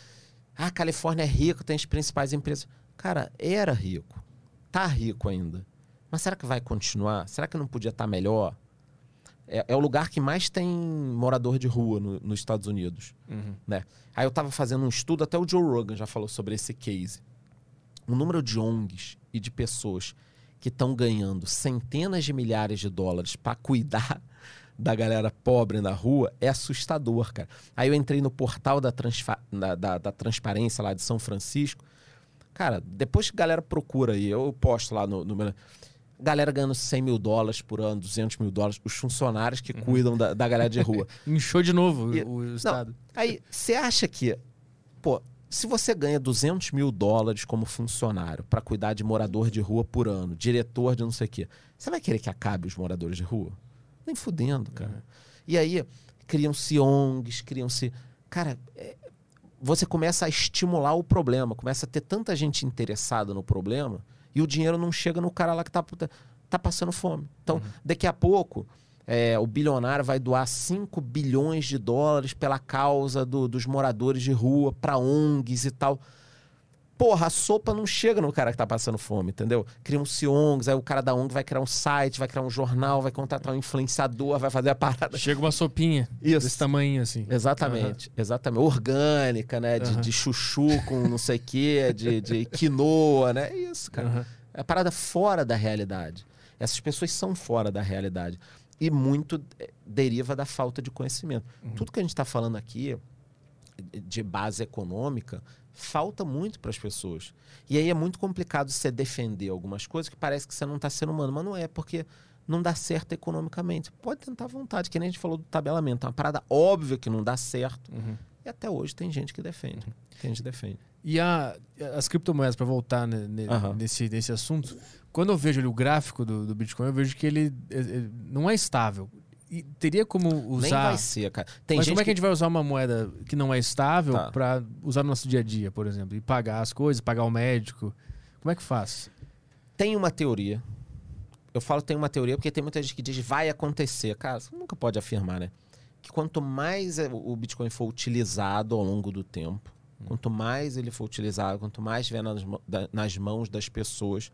Ah, a Califórnia é rico, tem as principais empresas. Cara, era rico. Tá rico ainda. Mas será que vai continuar? Será que não podia estar melhor? É, é o lugar que mais tem morador de rua no- nos Estados Unidos. Uhum. né? Aí eu tava fazendo um estudo, até o Joe Rogan já falou sobre esse case. O número de ONGs e de pessoas que estão ganhando centenas de milhares de dólares para cuidar da galera pobre na rua é assustador, cara. Aí eu entrei no portal da, da, da- da transparência lá de São Francisco. Cara, depois que a galera procura aí, eu posto lá no, no meu. Galera ganhando 100 mil dólares por ano, 200 mil dólares, os funcionários que cuidam da, da galera de rua. Inchou de novo E- o, o estado. Aí, você acha que, pô, se você ganha 200 mil dólares como funcionário para cuidar de morador de rua por ano, diretor de não sei o quê, você vai querer que acabe os moradores de rua? Nem fudendo, cara. E aí, criam-se ONGs, criam-se. Cara, é, você começa a estimular o problema, começa a ter tanta gente interessada no problema e o dinheiro não chega no cara lá que tá, tá passando fome. Então, daqui a pouco, é, o bilionário vai doar 5 bilhões de dólares pela causa do- dos moradores de rua para ONGs e tal. Porra, a sopa não chega no cara que tá passando fome, entendeu? Criam-se ONGs, aí o cara da ONG vai criar um site, vai criar um jornal, vai contratar um influenciador, vai fazer a parada. Chega uma sopinha Isso. desse tamanho, assim. Exatamente, exatamente. Orgânica, né? De, Aham. de chuchu com não sei o quê, de, de quinoa, né? É isso, cara. Aham. É parada fora da realidade. Essas pessoas são fora da realidade. E muito eh, deriva da falta de conhecimento. Tudo que a gente está falando aqui de base econômica falta muito para as pessoas. E aí é muito complicado você defender algumas coisas que parece que você não está sendo humano, mas não é, porque não dá certo economicamente. Pode tentar à vontade, que nem a gente falou do tabelamento. É uma parada óbvia que não dá certo. Uhum. E até hoje tem gente que defende. Tem gente que defende. E a- as criptomoedas, para voltar ne- ne- Aham. nesse, nesse assunto, quando eu vejo ali o gráfico do, do Bitcoin, eu vejo que ele é- não é estável. E teria como Nem usar. vai ser, cara. Tem Mas como é que a gente vai usar uma moeda que não é estável Tá. para usar no nosso dia a dia, por exemplo? E pagar as coisas, pagar o médico? Como é que faz? Tem uma teoria. Eu falo tem uma teoria porque tem muita gente que diz vai acontecer. Cara, você nunca pode afirmar, né? Que quanto mais é, o Bitcoin for utilizado ao longo do tempo, quanto mais ele for utilizado, quanto mais estiver nas, nas mãos das pessoas,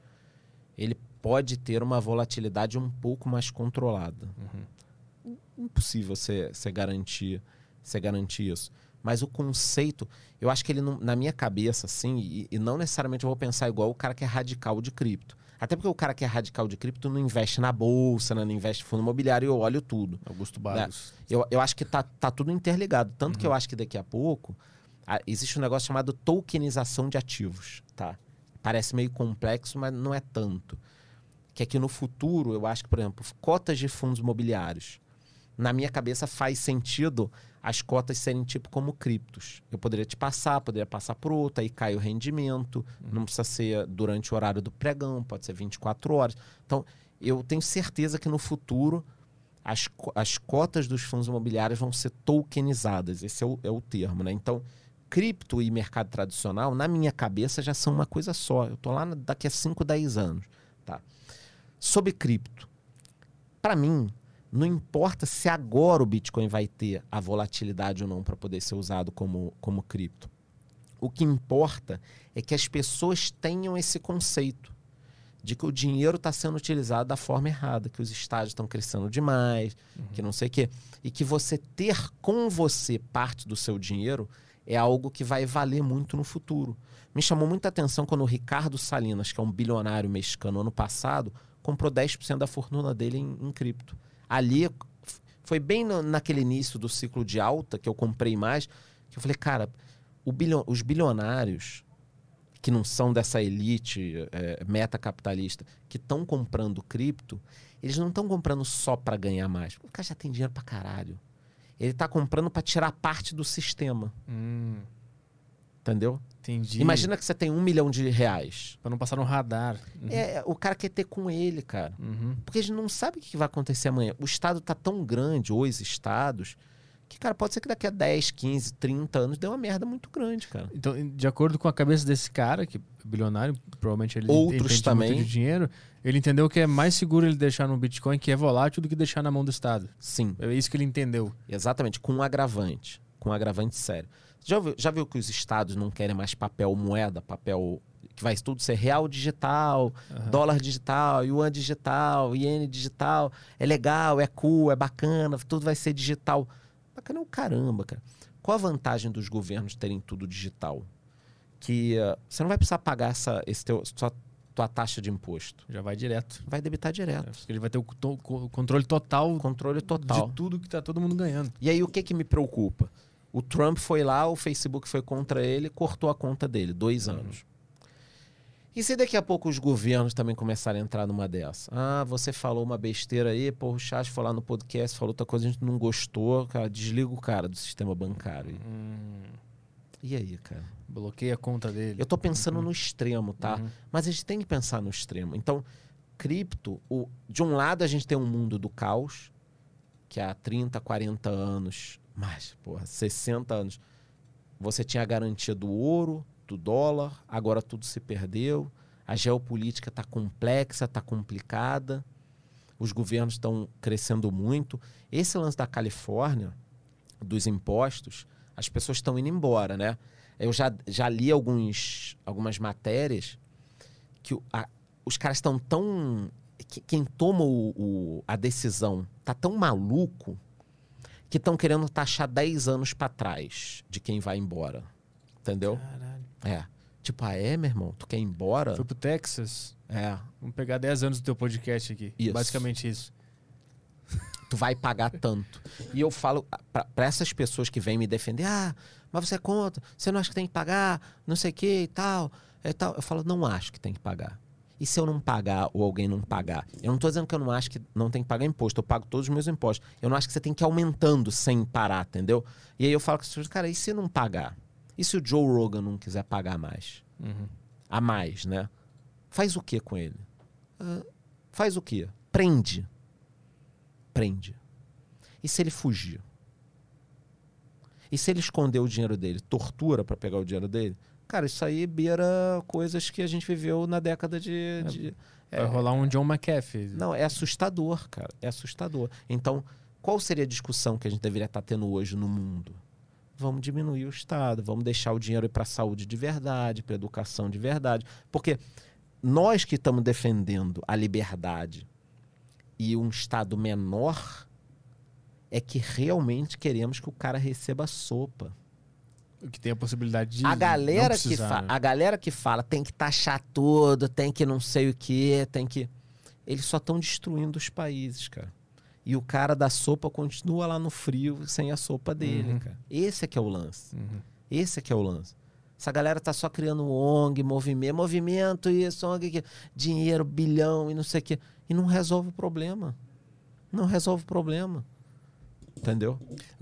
ele pode ter uma volatilidade um pouco mais controlada. Impossível você, você garantir você garantir isso. Mas o conceito, eu acho que ele, não, na minha cabeça, assim, e, e, não necessariamente eu vou pensar igual o cara que é radical de cripto. Até porque o cara que é radical de cripto não investe na bolsa, né? não investe fundo imobiliário, eu olho tudo. Augusto Barros. Né? Eu, eu acho que tá, tá tudo interligado. Tanto uhum. que eu acho que daqui a pouco a, existe um negócio chamado tokenização de ativos, tá? Parece meio complexo, mas não é tanto. Que é que no futuro, eu acho que, por exemplo, cotas de fundos imobiliários, na minha cabeça faz sentido as cotas serem tipo como criptos. Eu poderia te passar, poderia passar por outro, aí cai o rendimento, uhum. não precisa ser durante o horário do pregão, pode ser 24 horas. Então, eu tenho certeza que no futuro as, as cotas dos fundos imobiliários vão ser tokenizadas, esse é o, é o termo, né? Então, cripto e mercado tradicional, na minha cabeça, já são uma coisa só. Eu estou lá daqui a 5, 10 anos. Tá? Sobre cripto, para mim, não importa se agora o Bitcoin vai ter a volatilidade ou não para poder ser usado como, como cripto. O que importa é que as pessoas tenham esse conceito de que o dinheiro está sendo utilizado da forma errada, que os estádios estão crescendo demais, uhum. que não sei o quê. E que você ter com você parte do seu dinheiro é algo que vai valer muito no futuro. Me chamou muita atenção quando o Ricardo Salinas, que é um bilionário mexicano, ano passado, comprou 10% da fortuna dele em, em cripto ali foi bem no, naquele início do ciclo de alta que eu comprei mais, que eu falei, cara, os bilionários que não são dessa elite é, meta capitalista, que estão comprando cripto, eles não estão comprando só para ganhar mais. O cara já tem dinheiro para caralho. Ele está comprando para tirar parte do sistema. Hum. Entendeu? Entendi. Imagina que você tem um milhão de reais. Pra não passar no radar. Uhum. É, o cara quer ter com ele, cara. Uhum. Porque a gente não sabe o que vai acontecer amanhã. O estado tá tão grande, os estados, que, cara, pode ser que daqui a 10, 15, 30 anos dê uma merda muito grande, cara. Então, de acordo com a cabeça desse cara, que é bilionário, provavelmente ele Outros também. muito de dinheiro, ele entendeu que é mais seguro ele deixar no Bitcoin, que é volátil, do que deixar na mão do Estado. Sim. É isso que ele entendeu. Exatamente, com um agravante. Com um agravante sério. Já viu, já viu que os estados não querem mais papel moeda, papel que vai tudo ser real digital, uhum. dólar digital, yuan digital, iene digital. É legal, é cool, é bacana, tudo vai ser digital. Bacana é o caramba, cara. Qual a vantagem dos governos terem tudo digital? Que uh, você não vai precisar pagar essa, esse teu, sua, tua taxa de imposto. Já vai direto. Vai debitar direto. É, ele vai ter o, to, o, controle total. Controle total. De tudo que tá todo mundo ganhando. E aí o que que me preocupa? O Trump foi lá, o Facebook foi contra ele, cortou a conta dele, dois uhum. anos. E se daqui a pouco os governos também começarem a entrar numa dessa? Ah, você falou uma besteira aí, pô, o Chas foi lá no podcast, falou outra coisa, a gente não gostou, cara, desliga o cara do sistema bancário. Hum. E aí, cara? Bloqueia a conta dele. Eu tô pensando uhum. no extremo, tá? Uhum. Mas a gente tem que pensar no extremo. Então, cripto, o, de um lado a gente tem um mundo do caos, que há 30, 40 anos mas, porra, 60 anos. Você tinha a garantia do ouro, do dólar, agora tudo se perdeu. A geopolítica está complexa, está complicada. Os governos estão crescendo muito. Esse lance da Califórnia, dos impostos, as pessoas estão indo embora, né? Eu já, já li alguns, algumas matérias que a, os caras estão tão. quem toma o, o, a decisão tá tão maluco que estão querendo taxar 10 anos para trás de quem vai embora. Entendeu? Caralho. É. Tipo, ah, é, meu irmão? Tu quer ir embora? Foi pro Texas. É. Vamos pegar 10 anos do teu podcast aqui. Isso. Basicamente isso. Tu vai pagar tanto. E eu falo para essas pessoas que vêm me defender: ah, mas você é contra, você não acha que tem que pagar, não sei o que e tal, e tal. Eu falo: não acho que tem que pagar. E se eu não pagar ou alguém não pagar? Eu não estou dizendo que eu não acho que não tem que pagar imposto. Eu pago todos os meus impostos. Eu não acho que você tem que ir aumentando sem parar, entendeu? E aí eu falo com as pessoas, cara, e se não pagar? E se o Joe Rogan não quiser pagar mais? Uhum. A mais, né? Faz o que com ele? Uh, faz o que? Prende. Prende. E se ele fugir? E se ele esconder o dinheiro dele? Tortura para pegar o dinheiro dele? Cara, isso aí beira coisas que a gente viveu na década de. É, de vai é, rolar um John McAfee. Não, é assustador, cara. É assustador. Então, qual seria a discussão que a gente deveria estar tendo hoje no mundo? Vamos diminuir o Estado, vamos deixar o dinheiro para a saúde de verdade, para educação de verdade. Porque nós que estamos defendendo a liberdade e um Estado menor é que realmente queremos que o cara receba sopa. Que tem a possibilidade de. A galera, que fa- né? a galera que fala tem que taxar tudo, tem que não sei o que, tem que. Eles só estão destruindo os países, cara. E o cara da sopa continua lá no frio sem a sopa dele, Uhum. cara. Esse é que é o lance. Uhum. Esse é que é o lance. Essa galera tá só criando ONG, movimento, movimento, isso, ONG, dinheiro, bilhão e não sei o quê. E não resolve o problema. Não resolve o problema. Entendeu?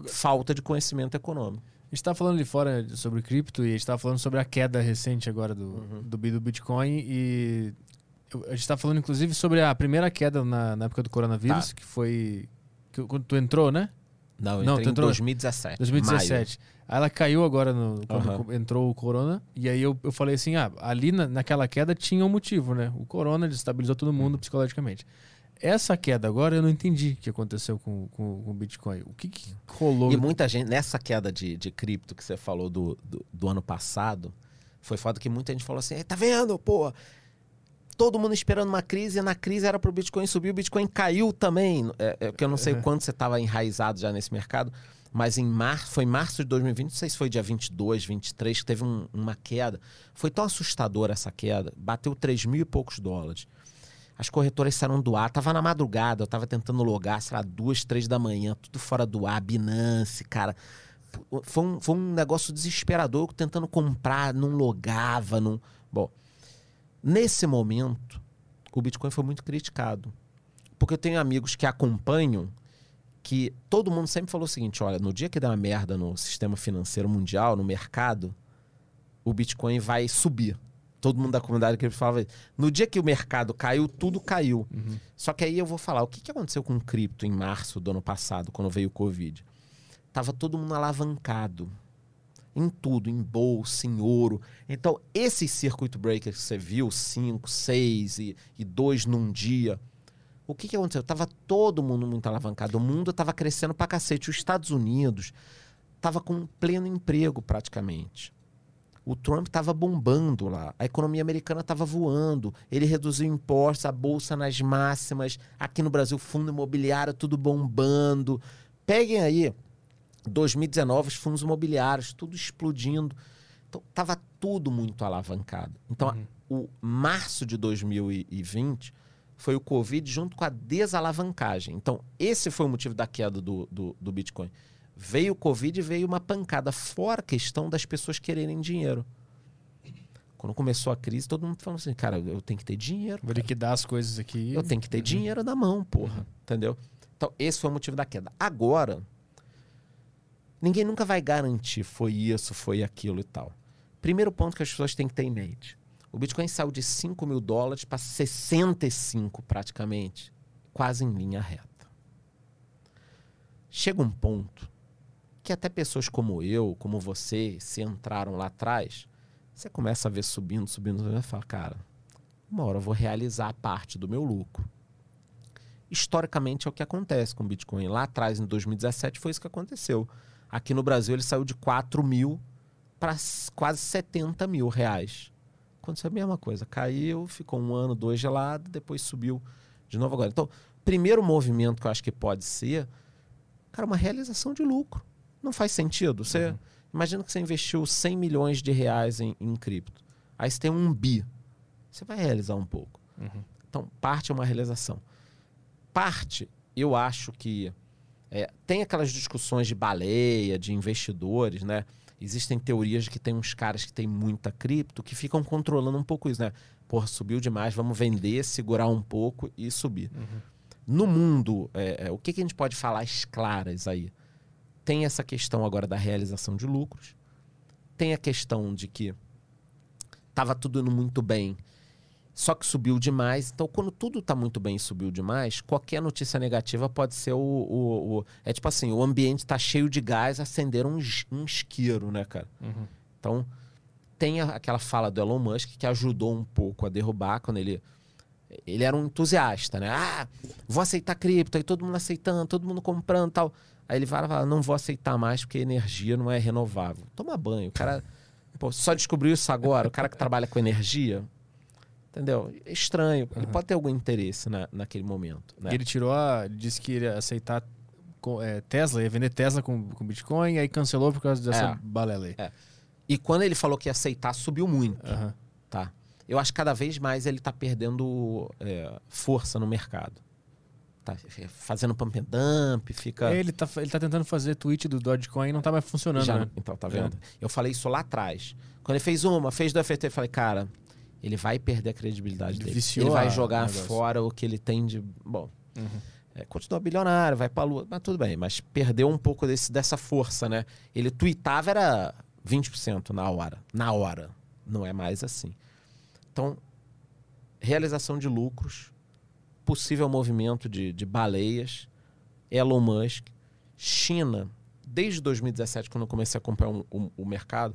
Falta de conhecimento econômico. A gente tá falando ali fora sobre cripto e a gente tá falando sobre a queda recente agora do, Uhum. do, bi- do Bitcoin e a gente tá falando inclusive sobre a primeira queda na, na época do coronavírus, Tá. que foi que, quando tu entrou, né? Não, eu Não, entrei em entrou- 2017. 2017. Aí ela caiu agora no- quando co- entrou o corona. E aí eu, eu falei assim: ah, ali na- naquela queda tinha um motivo, né? O corona destabilizou todo Uhum. mundo psicologicamente. Essa queda agora eu não entendi o que aconteceu com, com, com o Bitcoin. O que, que rolou? E muita gente, nessa queda de, de cripto que você falou do, do, do ano passado, foi foda que muita gente falou assim: tá vendo, pô? Todo mundo esperando uma crise, e na crise era pro Bitcoin subir, o Bitcoin caiu também. É, é, que eu não sei Uhum. quanto você estava enraizado já nesse mercado, mas em março, foi em março de 2020, não sei se foi dia 22, 23, que teve um- uma queda. Foi tão assustadora essa queda, bateu 3 mil e poucos dólares. As corretoras saíram do ar, tava na madrugada, eu tava tentando logar, sei lá, duas, três da manhã, tudo fora do ar, Binance, cara. Foi um, foi um negócio desesperador, tentando comprar, não logava, não... Bom, nesse momento, o Bitcoin foi muito criticado. Porque eu tenho amigos que acompanham que todo mundo sempre falou o seguinte, olha, no dia que der uma merda no sistema financeiro mundial, no mercado, o Bitcoin vai subir. Todo mundo da comunidade que falava isso. No dia que o mercado caiu, tudo caiu. Uhum. Só que aí eu vou falar, o que, que aconteceu com o cripto em março do ano passado, quando veio o Covid? Tava todo mundo alavancado. Em tudo, em bolsa, em ouro. Então, esses circuit breakers que você viu, 5, 6 e 2 num dia, o que, que aconteceu? Tava todo mundo muito alavancado. O mundo tava crescendo pra cacete. Os Estados Unidos tava com pleno emprego praticamente. O Trump estava bombando lá. A economia americana estava voando. Ele reduziu impostos, a bolsa nas máximas. Aqui no Brasil, fundo imobiliário, tudo bombando. Peguem aí 2019, os fundos imobiliários, tudo explodindo. Então, estava tudo muito alavancado. Então, o março de 2020 foi o Covid junto com a desalavancagem. Então, esse foi o motivo da queda do, do, do Bitcoin. Veio o Covid e veio uma pancada, fora a questão das pessoas quererem dinheiro. Quando começou a crise, todo mundo falando assim, cara, eu tenho que ter dinheiro. Vou liquidar as coisas aqui. Eu tenho que ter dinheiro na mão, porra. Entendeu? Então, esse foi o motivo da queda. Agora, ninguém nunca vai garantir foi isso, foi aquilo e tal. Primeiro ponto que as pessoas têm que ter em mente. O Bitcoin saiu de 5 mil dólares para 65 praticamente, quase em linha reta. Chega um ponto que até pessoas como eu, como você, se entraram lá atrás, você começa a ver subindo, subindo, subindo e fala, cara, uma hora eu vou realizar parte do meu lucro. Historicamente é o que acontece com o Bitcoin. Lá atrás, em 2017, foi isso que aconteceu. Aqui no Brasil ele saiu de 4 mil para quase 70 mil reais. Aconteceu a mesma coisa. Caiu, ficou um ano, dois gelado, depois subiu de novo agora. Então, primeiro movimento que eu acho que pode ser, cara, uma realização de lucro. Não faz sentido. Você imagina que você investiu 100 milhões de reais em, em cripto. Aí você tem um bi. Você vai realizar um pouco. Uhum. Então, parte é uma realização. Parte, eu acho que é, tem aquelas discussões de baleia, de investidores, né? Existem teorias de que tem uns caras que têm muita cripto que ficam controlando um pouco isso, né? Porra, subiu demais, vamos vender, segurar um pouco e subir. No mundo, é, é, o que, que a gente pode falar as claras aí? Tem essa questão agora da realização de lucros, tem a questão de que estava tudo indo muito bem, só que subiu demais. Então, quando tudo está muito bem e subiu demais, qualquer notícia negativa pode ser o. o- o- é tipo assim: o ambiente está cheio de gás, acenderam um, um isqueiro, né, cara? Uhum. Então, tem aquela fala do Elon Musk que ajudou um pouco a derrubar quando ele. Ele era um entusiasta, né? Ah, vou aceitar cripto, aí todo mundo aceitando, todo mundo comprando tal. Aí ele vai e fala: não vou aceitar mais porque energia não é renovável. Toma banho. O cara pô, só descobriu isso agora. O cara que trabalha com energia. Entendeu? É estranho. Ele pode ter algum interesse na, naquele momento. Né? Ele tirou a. Disse que iria aceitar é, Tesla, ia vender Tesla com, com Bitcoin, aí cancelou por causa dessa É. balela aí. É. E quando ele falou que ia aceitar, subiu muito. Aham. Tá? Eu acho que cada vez mais ele tá perdendo é, força no mercado. Tá fazendo pump and dump, fica. Ele, tá, ele tá tentando fazer tweet do Dogecoin e não tá mais funcionando, Já- né? Então, tá vendo? Eu falei isso lá atrás. Quando ele fez uma, fez do FT, eu falei, cara, ele vai perder a credibilidade Ele dele. viciou Ele vai jogar fora o que ele tem de. Bom. Uhum. É, continua bilionário, vai pra lua, mas tudo bem, mas perdeu um pouco desse, dessa força, né? Ele tweetava era 20% na hora. Na hora. Não é mais assim. Então, realização de lucros, possível movimento de, de baleias, Elon Musk, China, desde 2017, quando eu comecei a acompanhar o, o- o mercado,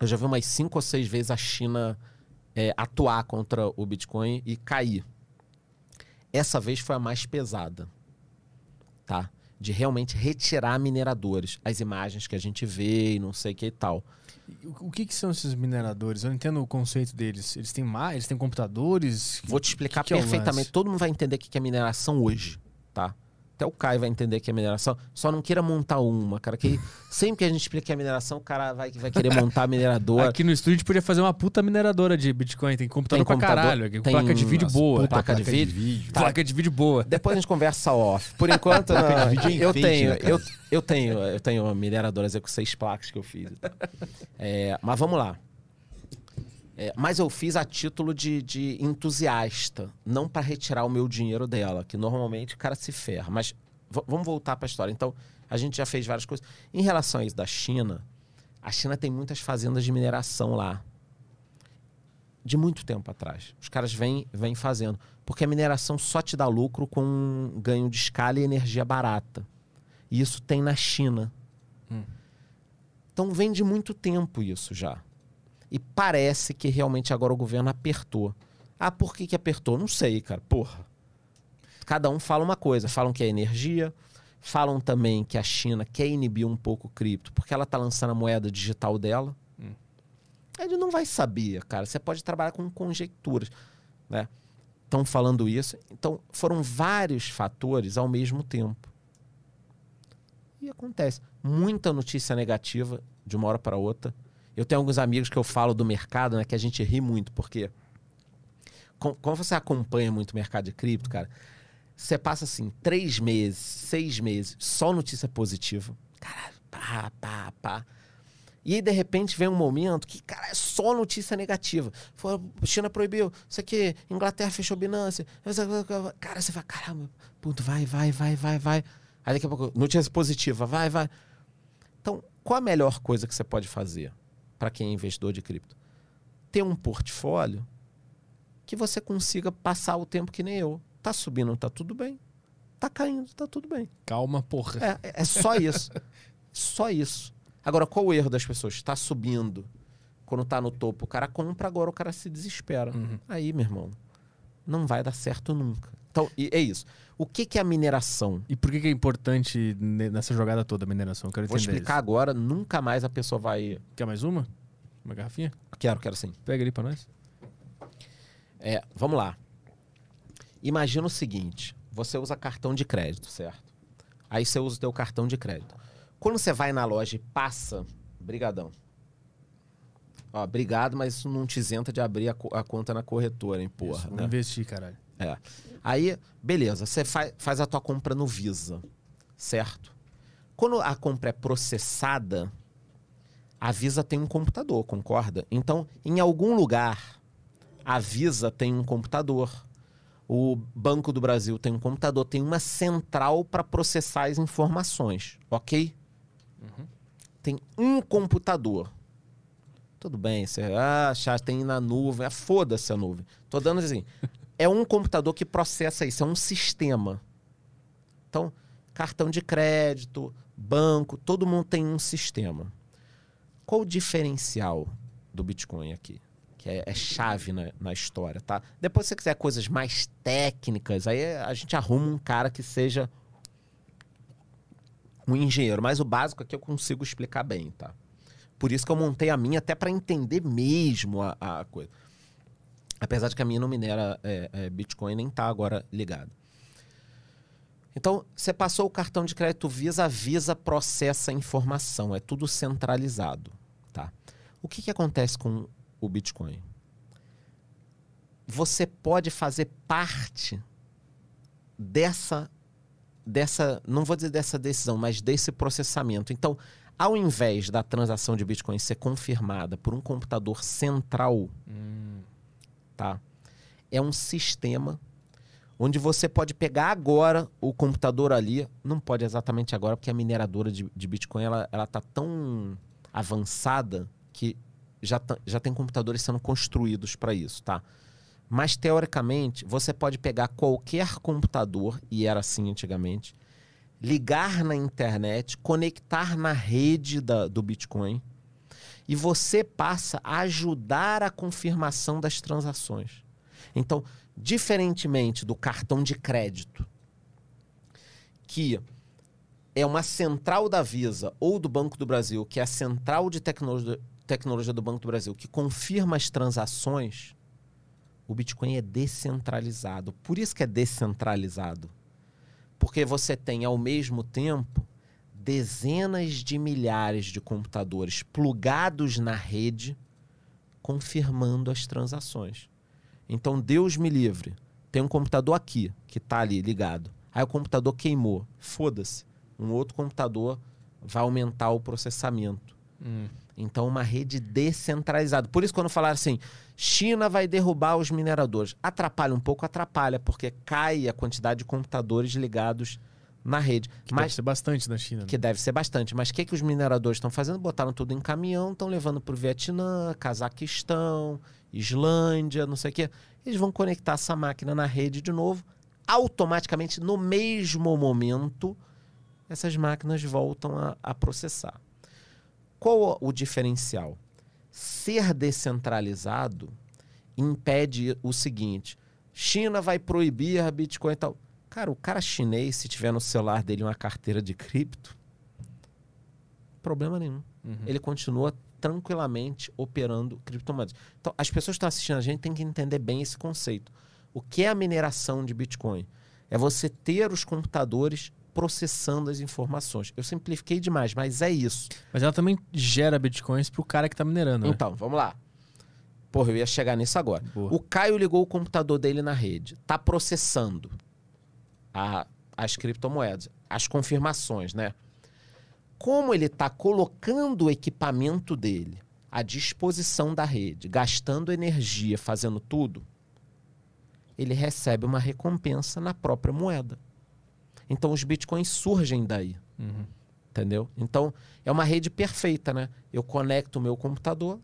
eu já vi umas cinco ou seis vezes a China é, atuar contra o Bitcoin e cair. Essa vez foi a mais pesada, tá? De realmente retirar mineradores, as imagens que a gente vê e não sei o que e tal. O, que, que são esses mineradores? Eu não entendo o conceito deles. Eles têm mais, eles têm computadores? Vou te explicar que que é perfeitamente. lance? Todo mundo vai entender o que que é mineração hoje, tá? Até o Caio vai entender que é mineração. Só não queira montar uma, cara. Que sempre que a gente explica que é mineração, o cara vai, vai querer montar minerador. Aqui no estúdio a gente podia fazer uma puta mineradora de Bitcoin. Tem computador Tem pra computador, caralho. aqui, tem placa de vídeo boa. puta placa de vídeo. Tá. Placa de vídeo boa. Depois a gente conversa off. Por enquanto, não, vídeo é eu, tenho, né, eu, eu tenho, eu tenho mineradoras aí com seis placas que eu fiz. É, mas vamos lá. É, mas eu fiz a título de, de entusiasta, não para retirar o meu dinheiro dela, que normalmente o cara se ferra. Mas vamos voltar para a história. Então, a gente já fez várias coisas. Em relação a isso da China, a China tem muitas fazendas de mineração lá. De muito tempo atrás. Os caras vêm, vêm fazendo. Porque a mineração só te dá lucro com um ganho de escala e energia barata. E isso tem na China. Hum. Então vem de muito tempo isso já. E parece que realmente agora o governo apertou. Ah, por que, que apertou? Não sei, cara. Porra. Cada um fala uma coisa. Falam que é energia. Falam também que a China quer inibir um pouco o cripto, porque ela tá lançando a moeda digital dela. Hum. Ele não vai saber, cara. Você pode trabalhar com conjecturas, né? Estão falando isso. Então, foram vários fatores ao mesmo tempo. E acontece. Muita notícia negativa de uma hora para outra. Eu tenho alguns amigos que eu falo do mercado, né? Que a gente ri muito, porque com- como você acompanha muito o mercado de cripto, cara, você passa assim, três meses, seis meses, só notícia positiva. Caralho, pá, pá, pá. E aí, de repente, vem um momento que, cara, é só notícia negativa. Foi, China proibiu, isso aqui, Inglaterra fechou Binance. Cara, você fala, caramba, puto, vai, vai, vai, vai, vai. Aí daqui a pouco, notícia positiva, vai, vai. Então, qual a melhor coisa que você pode fazer para quem é investidor de cripto? Ter um portfólio que você consiga passar o tempo que nem eu. Tá subindo, tá tudo bem. Tá caindo, tá tudo bem. Calma, porra. É, é só isso. só isso. Agora, qual o erro das pessoas? Está subindo. Quando tá no topo, o cara compra, agora o cara se desespera. Uhum. Aí, meu irmão, não vai dar certo nunca. Então, é isso. O que, que é a mineração? E por que, que é importante ne- nessa jogada toda a mineração? Eu Quero Vou explicar agora, nunca mais a pessoa vai. isso. Quer mais uma? Uma garrafinha? Quero, quero sim. Pega ali pra nós. É, vamos lá. Imagina o seguinte: você usa cartão de crédito, certo? Aí você usa o teu cartão de crédito. Quando você vai na loja e passa, brigadão. Ó, obrigado, mas isso não te isenta de abrir a, co- a conta na corretora, hein, porra. Isso, né? Investir, caralho. É. Aí, beleza, você fa- faz a tua compra no Visa, certo? Quando a compra é processada, a Visa tem um computador, concorda? Então, em algum lugar, a Visa tem um computador. O Banco do Brasil tem um computador, tem uma central para processar as informações, ok? Tem um computador. Tudo bem, você ah, já tem na nuvem, ah, foda-se a nuvem. Tô dando assim. É um computador que processa isso, é um sistema. Então, cartão de crédito, banco, todo mundo tem um sistema. Qual o diferencial do Bitcoin aqui? Que é, é chave na, na história, tá? Depois, se você quiser coisas mais técnicas, aí a gente arruma um cara que seja um engenheiro. Mas o básico aqui eu consigo explicar bem, tá? Por isso que eu montei a minha, até para entender mesmo a, a coisa. Apesar de que a minha não minera é, é, Bitcoin nem tá agora ligado. Então, você passou o cartão de crédito Visa, Visa processa a informação, é tudo centralizado, tá? O que, que acontece com o Bitcoin? Você pode fazer parte dessa dessa, não vou dizer dessa decisão, mas desse processamento. Então, ao invés da transação de Bitcoin ser confirmada por um computador central, Hum. Tá? É um sistema onde você pode pegar agora o computador ali, não pode exatamente agora, porque a mineradora de, de Bitcoin ela, ela tá tão avançada que já, tá- já tem computadores sendo construídos para isso, tá? Mas teoricamente, você pode pegar qualquer computador, e era assim antigamente, ligar na internet, conectar na rede da- do Bitcoin, e você passa a ajudar a confirmação das transações. Então, diferentemente do cartão de crédito, que é uma central da Visa ou do Banco do Brasil, que é a central de tecnologia, do Banco do Brasil, que confirma as transações, o Bitcoin é descentralizado. Por isso que é descentralizado. Porque você tem, ao mesmo tempo, dezenas de milhares de computadores plugados na rede confirmando as transações. Então, Deus me livre. Tem um computador aqui que está ali ligado. Aí o computador queimou. Foda-se. Um outro computador vai aumentar o processamento. Hum. Então, uma rede descentralizada. Por isso, quando falaram assim, China vai derrubar os mineradores, atrapalha um pouco, atrapalha, porque cai a quantidade de computadores ligados na rede. Que Mas deve ser bastante na China. né? que deve ser bastante. Mas o que, que os mineradores estão fazendo? Botaram tudo em caminhão, estão levando para o Vietnã, Cazaquistão, Islândia, não sei o quê. Eles vão conectar essa máquina na rede de novo. Automaticamente, no mesmo momento, essas máquinas voltam a, a processar. Qual o diferencial? Ser descentralizado impede o seguinte: China vai proibir a Bitcoin e tal. Cara, o cara chinês, se tiver no celular dele uma carteira de cripto, problema nenhum. Uhum. Ele continua tranquilamente operando criptomoedas. Então, as pessoas que estão assistindo a gente têm que entender bem esse conceito. O que é a mineração de Bitcoin? É você ter os computadores processando as informações. Eu simplifiquei demais, mas é isso. Mas ela também gera bitcoins pro cara que tá minerando. né? Então, vamos lá. Porra, eu ia chegar nisso agora. Boa. O Caio ligou o computador dele na rede. Tá processando a- as criptomoedas, as confirmações, né? Como ele tá colocando o equipamento dele à disposição da rede, gastando energia, fazendo tudo, ele recebe uma recompensa na própria moeda. Então os bitcoins surgem daí. Uhum. Entendeu? Então, é uma rede perfeita, né? Eu conecto o meu computador,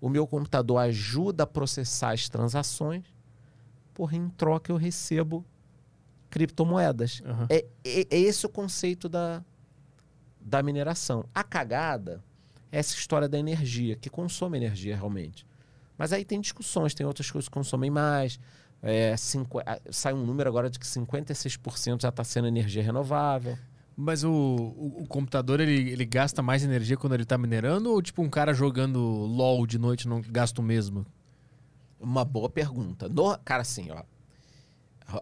o meu computador ajuda a processar as transações, porra, em troca eu recebo criptomoedas. Aham. É, é- é esse o conceito da, da mineração. A cagada é essa história da energia, que consome energia realmente. Mas aí tem discussões, tem outras coisas que consomem mais. É, ah, sai um número agora de que 56% já está sendo energia renovável. Mas o, o, o computador, ele, ele gasta mais energia quando ele tá minerando? Ou tipo um cara jogando LOL de noite não gasta o mesmo? Uma boa pergunta. No, cara, assim, ó.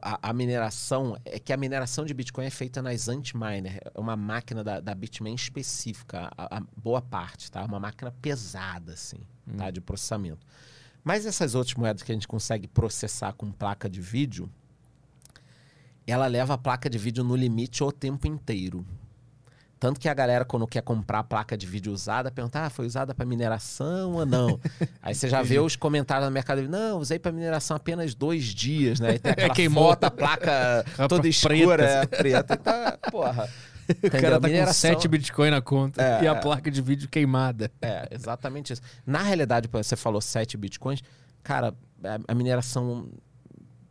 A, a mineração é que a mineração de Bitcoin é feita nas Antminer. É uma máquina da, da Bitmain específica, a, a boa parte, tá? Uma máquina pesada, assim, tá? De processamento. Mas essas outras moedas que a gente consegue processar com placa de vídeo, ela leva a placa de vídeo no limite o tempo inteiro. Tanto que a galera, quando quer comprar a placa de vídeo usada, pergunta: ah, foi usada para mineração ou não? Aí você já vê os comentários no Mercado não, usei para mineração apenas dois dias, né? E tem aquela Queimou. foto, a placa toda preta. escura, é, preta. E tá, porra. O cara tá com 7 Mineração- Bitcoin na conta É, e a é. placa de vídeo queimada. É, exatamente isso. Na realidade, você falou 7 bitcoins. Cara, a, a mineração.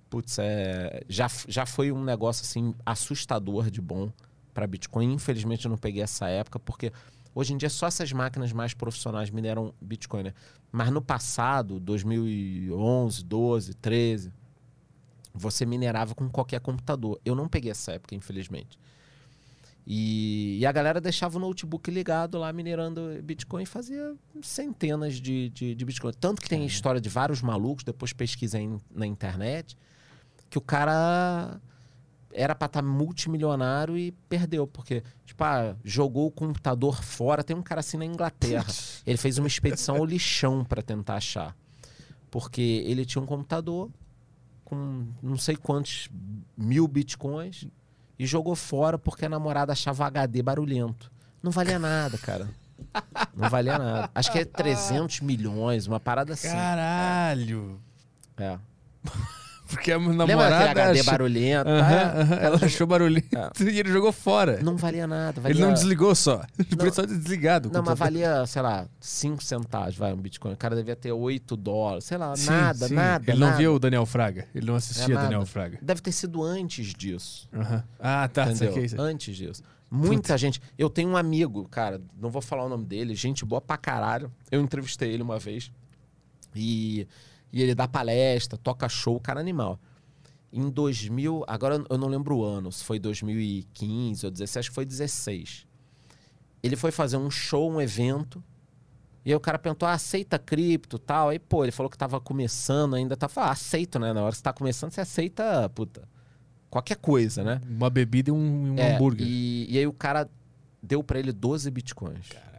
Putz, é, já, já foi um negócio assim assustador de bom para Bitcoin. Infelizmente, eu não peguei essa época, porque hoje em dia só essas máquinas mais profissionais mineram Bitcoin, né? Mas no passado, 2011, 12, 13, você minerava com qualquer computador. Eu não peguei essa época, infelizmente. E, e a galera deixava o notebook ligado lá, minerando Bitcoin e fazia centenas de, de, de Bitcoin. Tanto que tem história de vários malucos, depois pesquisei na internet, que o cara era pra estar multimilionário e perdeu, porque, tipo, ah, jogou o computador fora. Tem um cara assim na Inglaterra. Ele fez uma expedição ao lixão para tentar achar. Porque ele tinha um computador com não sei quantos mil bitcoins e jogou fora porque a namorada achava HD barulhento. Não valia nada, cara. Não valia nada. Acho que é 300 milhões, uma parada assim. Caralho. É. Porque a Lembra namorada... daquele HD achou- barulhento? Ah, aham, Ela achou barulhento É. e ele jogou fora. Não valia nada. Valia... Ele não desligou só. Ele Não. ter desligado. Não, mas valia, sei lá, 5 centavos, vai, um Bitcoin. O cara devia ter 8 dólares, sei lá, Sim, nada, sim. nada. Ele não nada. via o Daniel Fraga. Ele não É assistia nada. Daniel Fraga. Deve ter sido antes disso. Aham. Ah, tá. entendeu? Saquei. Antes disso. Muita gente. Eu tenho um amigo, cara, não vou falar o nome dele, gente boa pra caralho. Eu entrevistei ele uma vez. E, e ele dá palestra, toca show, cara animal. Em 2000, agora eu não lembro o ano, se foi 2015 ou 16, acho que foi 16. Ele foi fazer um show, um evento. E aí o cara perguntou, ah, aceita cripto e tal. Aí, pô, ele falou que tava começando ainda. Tá falando, ah, aceito, né? Na hora que você tá começando, você aceita, puta, qualquer coisa, né? Uma bebida e um, um É, hambúrguer. E, e aí o cara deu pra ele 12 bitcoins. Caralho.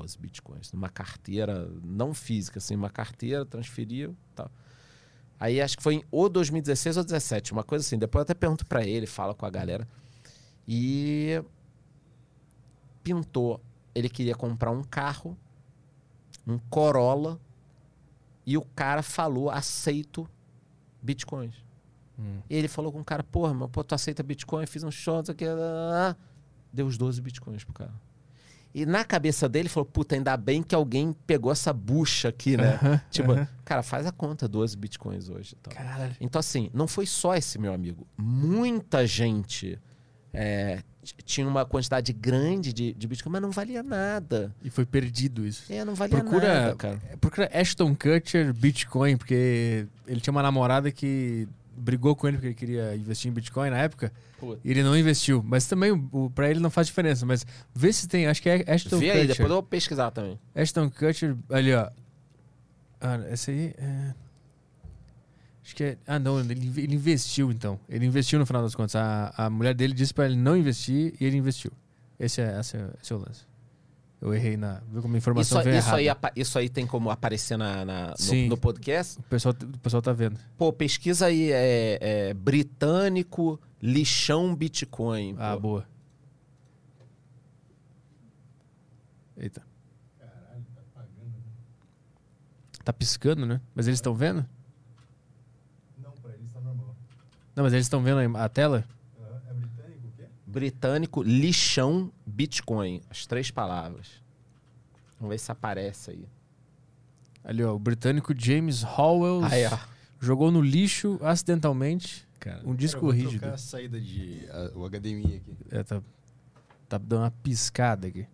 12 bitcoins. Numa carteira, não física, assim, uma carteira, transferiu e tal. Aí acho que foi em ou 2016 ou 2017, uma coisa assim. Depois eu até pergunto pra ele, fala com a galera. E pintou. Ele queria comprar um carro, um Corolla, e o cara falou: aceito bitcoins. Hum. E ele falou com o cara, porra, mas pô, tu aceita Bitcoin, fiz um show, não sei o que. lá, lá, lá." Deu os 12 Bitcoins pro cara. E na cabeça dele, ele falou, puta, ainda bem que alguém pegou essa bucha aqui, né? Tipo, cara, faz a conta, 12 Bitcoins hoje e. Caralho. Então, assim, não foi só esse meu amigo. Muita gente é, tinha uma quantidade grande de, de Bitcoin, mas não valia nada. E foi perdido isso. É, não valia Procura- nada, cara. Procura Ashton Kutcher Bitcoin, porque ele tinha uma namorada que brigou com ele porque ele queria investir em Bitcoin na época Puta. e ele não investiu. Mas também o, pra ele não faz diferença. Mas vê se tem, acho que é Ashton Vê Kutcher. aí, depois eu vou pesquisar também. Ashton Kutcher, ali ó. Ah, essa aí é. Acho que é. Ah, não, ele, ele investiu então. Ele investiu no final das contas. A, a mulher dele disse pra ele não investir e ele investiu. Esse é, esse é, esse é o lance. Eu errei na. Viu como a Isso, informação veio isso, errada. aí, isso aí tem como aparecer na, na- Sim. no, no podcast? O, pessoal, o pessoal tá vendo. Pô, pesquisa aí, é, é, britânico lixão Bitcoin. Ah, pô. boa. Eita. Tá piscando, né? Mas eles estão vendo? Não, pra eles tá normal. Não, mas eles estão vendo a tela? É britânico lixão Bitcoin. As três palavras. Vamos ver se aparece aí. Ali, ó. O britânico James Howells Aí, ó. jogou no lixo acidentalmente Cara, um disco eu vou rígido. a saída de a- o HDMI aqui. É, tá, tá dando uma piscada aqui.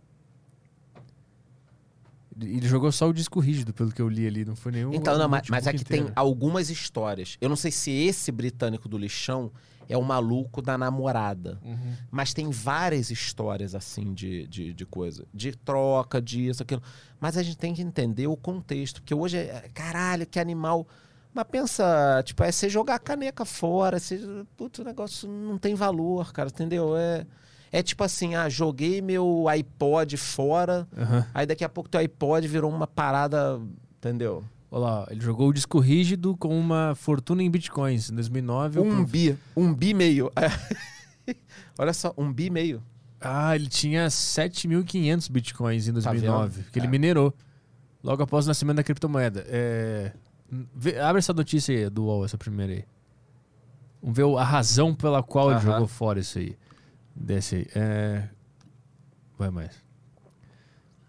Ele ele jogou só o disco rígido, pelo que eu li ali. Não foi nenhum. Então, não, mas, mas aqui tem inteiro. algumas histórias. Eu não sei se esse britânico do lixão é o maluco da namorada. Uhum. Mas tem várias histórias assim de, de, de coisa. De troca, disso, aquilo. Mas a gente tem que entender o contexto. Porque hoje é. Caralho, que animal. Mas pensa, tipo, é você jogar a caneca fora. Você, putz, o negócio não tem valor, cara, entendeu? É, é tipo assim, ah, joguei meu iPod fora. Aham. Aí daqui a pouco teu iPod virou uma parada. Entendeu? Olha lá, ele jogou o disco rígido com uma fortuna em bitcoins. Em 2009. eu Um bi. Um bi meio. Olha só, um bi meio. Ah, ele tinha 7.500 bitcoins em 2009, vendo? que ele É. minerou logo após o nascimento da criptomoeda. É, vê- abre essa notícia aí do UOL, essa primeira aí. Vamos ver a razão pela qual ele jogou fora isso aí. Desce aí. É... Vai mais.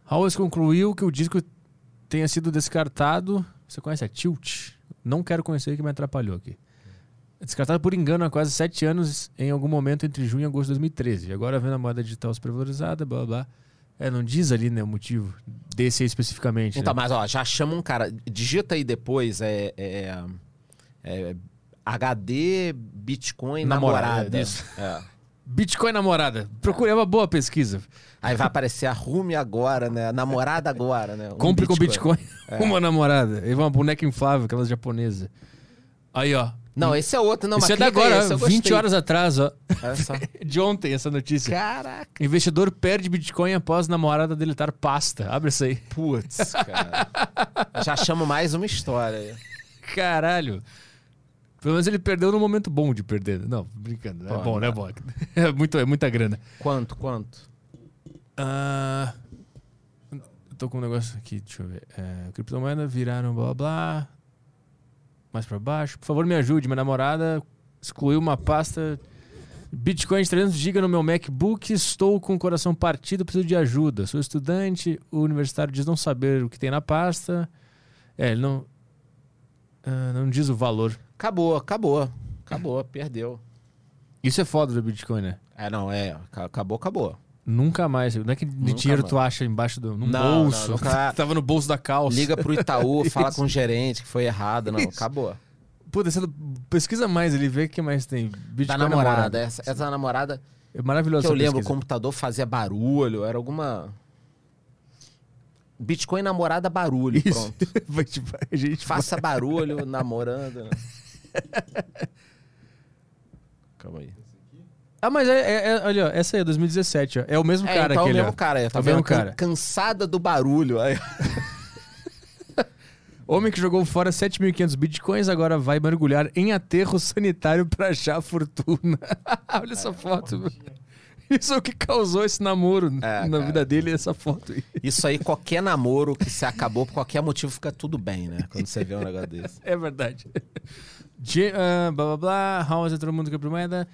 Howells concluiu que o disco tenha sido descartado. Você conhece a Tilt? Não quero conhecer que me atrapalhou aqui. Descartado por engano há quase sete anos, em algum momento entre junho e agosto de 2013. E agora vendo a moeda digital supervalorizada, blá blá. É, não diz ali, né, o motivo desse aí especificamente. Então, né? mas ó, já chama um cara. Digita aí depois, é. é, é HD Bitcoin Namorada, namorada. É. Bitcoin namorada. Procure, é uma boa pesquisa. Aí vai aparecer arrume agora, né? Namorada agora, né? Um Compre com Bitcoin uma namorada. E uma boneca inflável, aquelas japonesas. Aí, ó. Não, esse é outro. Não, Isso mas é da aí, agora, esse eu 20 gostei. horas atrás, ó. Olha só. De ontem essa notícia. Caraca. Investidor perde Bitcoin após namorada deletar pasta. Abre isso aí. Putz, cara. Já chamo mais uma história. aí. Caralho. Pelo menos ele perdeu no momento bom de perder. Não, brincando. É Pô, bom, não é bom. É, muito, é muita grana. Quanto, quanto? Ah, eu tô com um negócio aqui, deixa eu ver. É, criptomoeda viraram blá blá. Mais pra baixo. Por favor, me ajude. Minha namorada excluiu uma pasta Bitcoin de 300 GB no meu MacBook. Estou com o coração partido, preciso de ajuda. Sou estudante, o universitário diz não saber o que tem na pasta. É, ele não. ah, não diz o valor. Acabou, acabou. Acabou, perdeu. Isso é foda do Bitcoin, né? É, não, é. ca- Acabou, acabou. Nunca mais. Não é que de Nunca dinheiro mais. tu acha embaixo do. num Não, bolso. não, nunca- Tava no bolso da calça. Liga pro Itaú, fala com o gerente que foi errado. Não, acabou. Puta, essa- pesquisa mais ali, vê o que mais tem. Bitcoin Da namorada. Essa, essa namorada É maravilhoso. que eu lembro, o pesquisa. computador fazia barulho, era alguma. Bitcoin namorada barulho, Isso. pronto. A gente Faça barulho namorando. né? Calma aí. Ah, mas é, é- é- olha, essa aí é 2017, ó. É o mesmo É, cara então é o aquele, mesmo ó. cara, é, tá É o mesmo vendo? Can- cara. Cansada do barulho. Aí, Homem que jogou fora 7.500 bitcoins agora vai mergulhar em aterro sanitário pra achar a fortuna. olha essa foto. meu. Isso é o que causou esse namoro É, na cara. vida dele, essa foto aí. Isso aí, qualquer namoro que se acabou por qualquer motivo fica tudo bem, né? Quando você vê um negócio desse. É verdade. Ah, blá blá blá, House entrou no mundo da criptomoeda.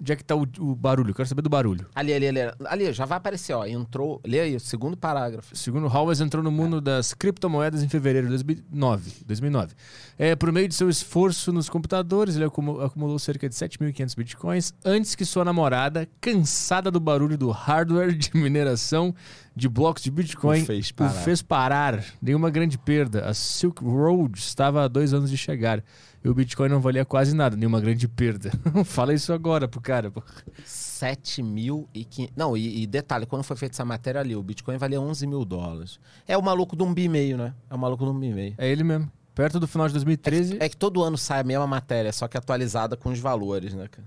Onde é que tá o, o barulho? Quero saber do barulho. Ali, ali, ali. Ali, já vai aparecer, ó. Entrou. Lê aí, o segundo parágrafo. Segundo Howes, entrou no mundo das criptomoedas em fevereiro de 2009. 2009. É, por meio de seu esforço nos computadores, ele acumu- acumulou cerca de 7.500 bitcoins antes que sua namorada, cansada do barulho do hardware de mineração de blocos de bitcoin, O fez o parar. fez parar. Nenhuma grande perda. A Silk Road estava há dois anos de chegar. E o Bitcoin não valia quase nada, nenhuma grande perda. Fala isso agora pro cara. pô. 7 mil e 500. Não, e, e detalhe, quando foi feita essa matéria ali, o Bitcoin valia 11 mil dólares. É o maluco de um bi e meio, né? É o maluco de um bi meio. É ele mesmo. Perto do final de 2013, É que todo ano sai a mesma matéria, só que atualizada com os valores, né, cara?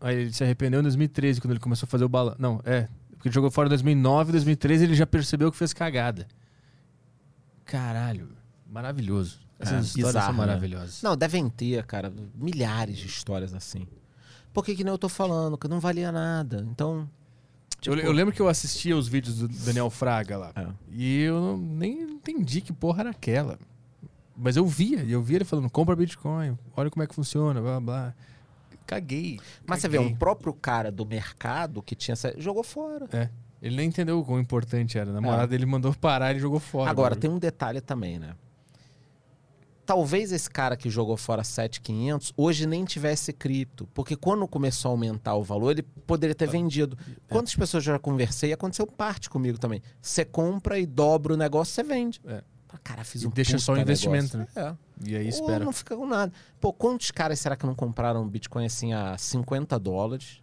Aí ele se arrependeu em 2013, quando ele começou a fazer o balanço. Não, é. Porque ele jogou fora em 2009, 2013 ele já percebeu que fez cagada. Caralho. Maravilhoso. Essas É, histórias bizarro, são né? maravilhosas. Não, devem ter, cara, milhares de histórias assim. Porque que nem eu tô falando, que não valia nada. Então. eu, eu lembro que eu assistia os vídeos do Daniel Fraga lá. É. E eu não- nem entendi que porra era aquela. Mas eu via, e eu via ele falando, compra Bitcoin, olha como é que funciona, blá blá. blá. Caguei. Mas você vê, caguei. um próprio cara do mercado que tinha. essa- jogou fora. É. Ele nem entendeu o quão importante era. A namorada dele mandou parar e jogou fora. Agora, Bagulho. tem um detalhe também, né? Talvez esse cara que jogou fora 7,500 hoje nem tivesse cripto. Porque quando começou a aumentar o valor, ele poderia ter vendido. é. Quantas pessoas eu já conversei? Aconteceu parte comigo também. Você compra e dobra o negócio, você vende. É. Cara, fiz E um deixa só o investimento, negócio. É. E aí Ou espera. não fica com nada. Pô, quantos caras será que não compraram Bitcoin assim a 50 dólares?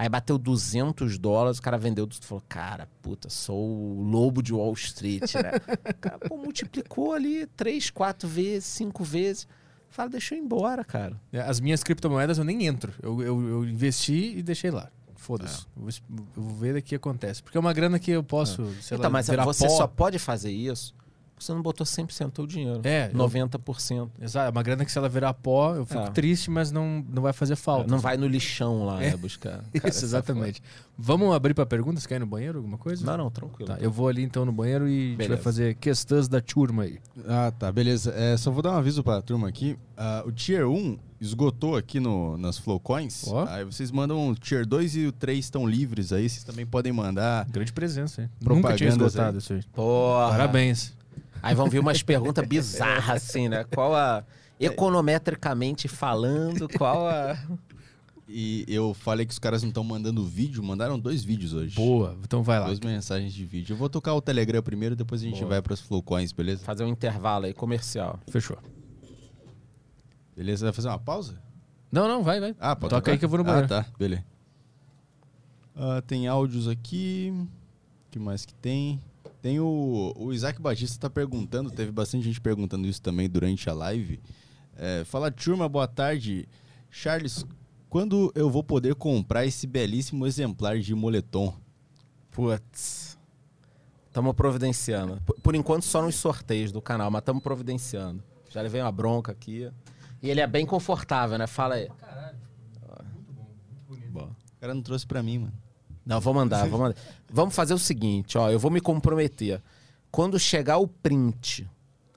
Aí bateu 200 dólares, o cara vendeu tudo. Falou, cara, puta, sou o lobo de Wall Street, né? O cara, pô, multiplicou ali três, quatro vezes, cinco vezes. Fala, deixa eu ir embora, cara. É, As minhas criptomoedas eu nem entro. Eu, eu, eu investi e deixei lá. Foda-se. Es- eu vou ver o que acontece. Porque é uma grana que eu posso, sei então, lá, mas você pó. só pode fazer isso porque você não botou 100% do dinheiro. É, eu- 90%. Exato, é uma grana que se ela virar pó, eu fico É. triste, mas não, não vai fazer falta. Não vai no lixão lá, É. né, buscar. Cara, Isso, essa exatamente. Vamos abrir pra perguntas? Quer ir no banheiro, alguma coisa? Não, não, tranquilo. Tá, eu vou ali então no banheiro e a gente vai Beleza. fazer questões da turma aí. Ah, tá, beleza. É, só vou dar um aviso pra turma aqui. Ah, o Tier 1 esgotou aqui no, nas Flowcoins. Ó. Aí vocês mandam o Tier 2 e o 3 estão livres aí. Vocês também podem mandar. Grande presença, hein? Nunca tinha esgotado isso aí. Porra. Parabéns. Aí vão vir umas perguntas bizarras, assim, né? Qual a. Econometricamente falando, qual a. E eu falei que os caras não estão mandando vídeo. Mandaram dois vídeos hoje. Boa, então vai lá. Duas mensagens de vídeo. Eu vou tocar o Telegram primeiro, depois a gente Boa. vai pras Flowcoins, beleza? Fazer um intervalo aí comercial. Fechou. Beleza? Vai fazer uma pausa? Não, não, vai, vai. Ah, pode Toca tocar? aí que eu vou no banheiro. Ah, tá. Beleza. Ah, tem áudios aqui. O que mais que tem? Tem o, o Isaac Batista tá perguntando, teve bastante gente perguntando isso também durante a live. É, fala, turma, boa tarde. Charles, quando eu vou poder comprar esse belíssimo exemplar de moletom? Putz. Estamos providenciando. Por, por enquanto, só nos sorteios do canal, mas estamos providenciando. Já levei uma bronca aqui. E ele é bem confortável, né? Fala aí. Boa. O cara não trouxe pra mim, mano. Não, vou mandar, vou mandar. Vamos fazer o seguinte, ó. Eu vou me comprometer. Quando chegar o print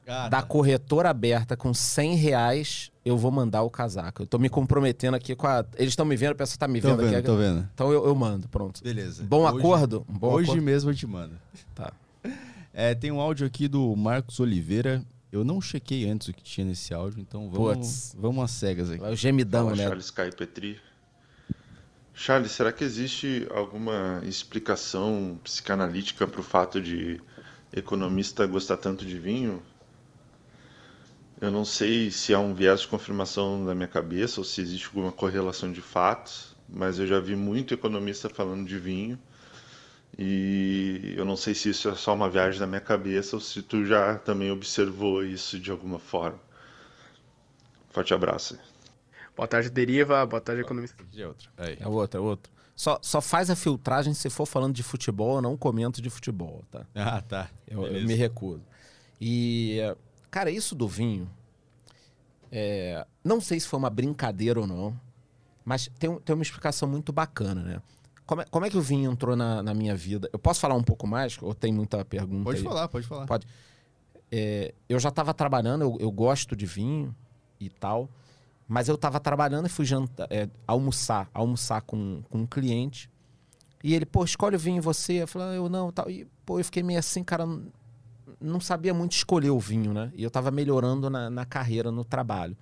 Ah, da corretora aberta com 100 reais, eu vou mandar o casaco. Eu tô me comprometendo aqui com a. Eles estão me vendo, o pessoal tá me Tô vendo, vendo, aqui. tô vendo. Então eu, eu mando, pronto. Beleza. Bom Hoje- acordo? Bom Hoje acordo? mesmo eu te mando. Tá. É, tem um áudio aqui do Marcos Oliveira. Eu não chequei antes o que tinha nesse áudio, então vamos, Puts. vamos às cegas aqui. É o gemidão, Fala, né? Charles Caio Petri. Charles, será que existe alguma explicação psicanalítica para o fato de economista gostar tanto de vinho? Eu não sei se há um viés de confirmação na minha cabeça ou se existe alguma correlação de fatos, mas eu já vi muito economista falando de vinho e eu não sei se isso é só uma viagem da minha cabeça ou se tu já também observou isso de alguma forma. Forte abraço. Boa tarde, Deriva. Boa tarde, economista. De outra. Aí. É outro, é outro. Só, só faz a filtragem se for falando de futebol, eu não comento de futebol, tá? Ah, tá. Eu, eu me recuso. E, cara, isso do vinho, é, não sei se foi uma brincadeira ou não, mas tem, um- tem uma explicação muito bacana, né? Como é, como é que o vinho entrou na, na minha vida? Eu posso falar um pouco mais? Ou tem muita pergunta Pode aí? falar, pode falar. Pode. É, eu já estava trabalhando, eu, eu gosto de vinho e tal, mas eu estava trabalhando e fui jantar, é, almoçar, almoçar com, com um cliente. E ele, pô, escolhe o vinho você. Eu falei, ah, eu não, tal. E, pô, eu fiquei meio assim, cara, não, sabia muito escolher o vinho, né? E eu estava melhorando na, na carreira, no trabalho.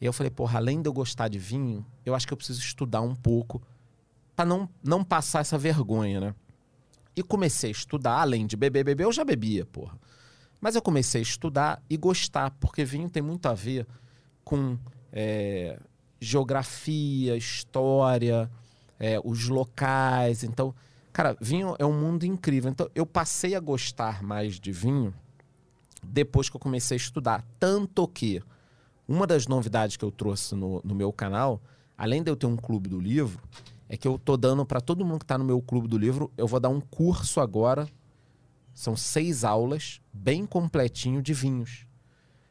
E eu falei, porra, além de eu gostar de vinho, eu acho que eu preciso estudar um pouco para não, não passar essa vergonha, né? E comecei a estudar, além de beber, beber, eu já bebia, porra. Mas eu comecei a estudar e gostar, porque vinho tem muito a ver com é, geografia, história, é, os locais. Então, cara, vinho é um mundo incrível. Então, eu passei a gostar mais de vinho depois que eu comecei a estudar. Tanto que uma das novidades que eu trouxe no, no meu canal, além de eu ter um clube do livro, é que eu tô dando para todo mundo que está no meu clube do livro, eu vou dar um curso agora. São seis aulas, bem completinho de vinhos.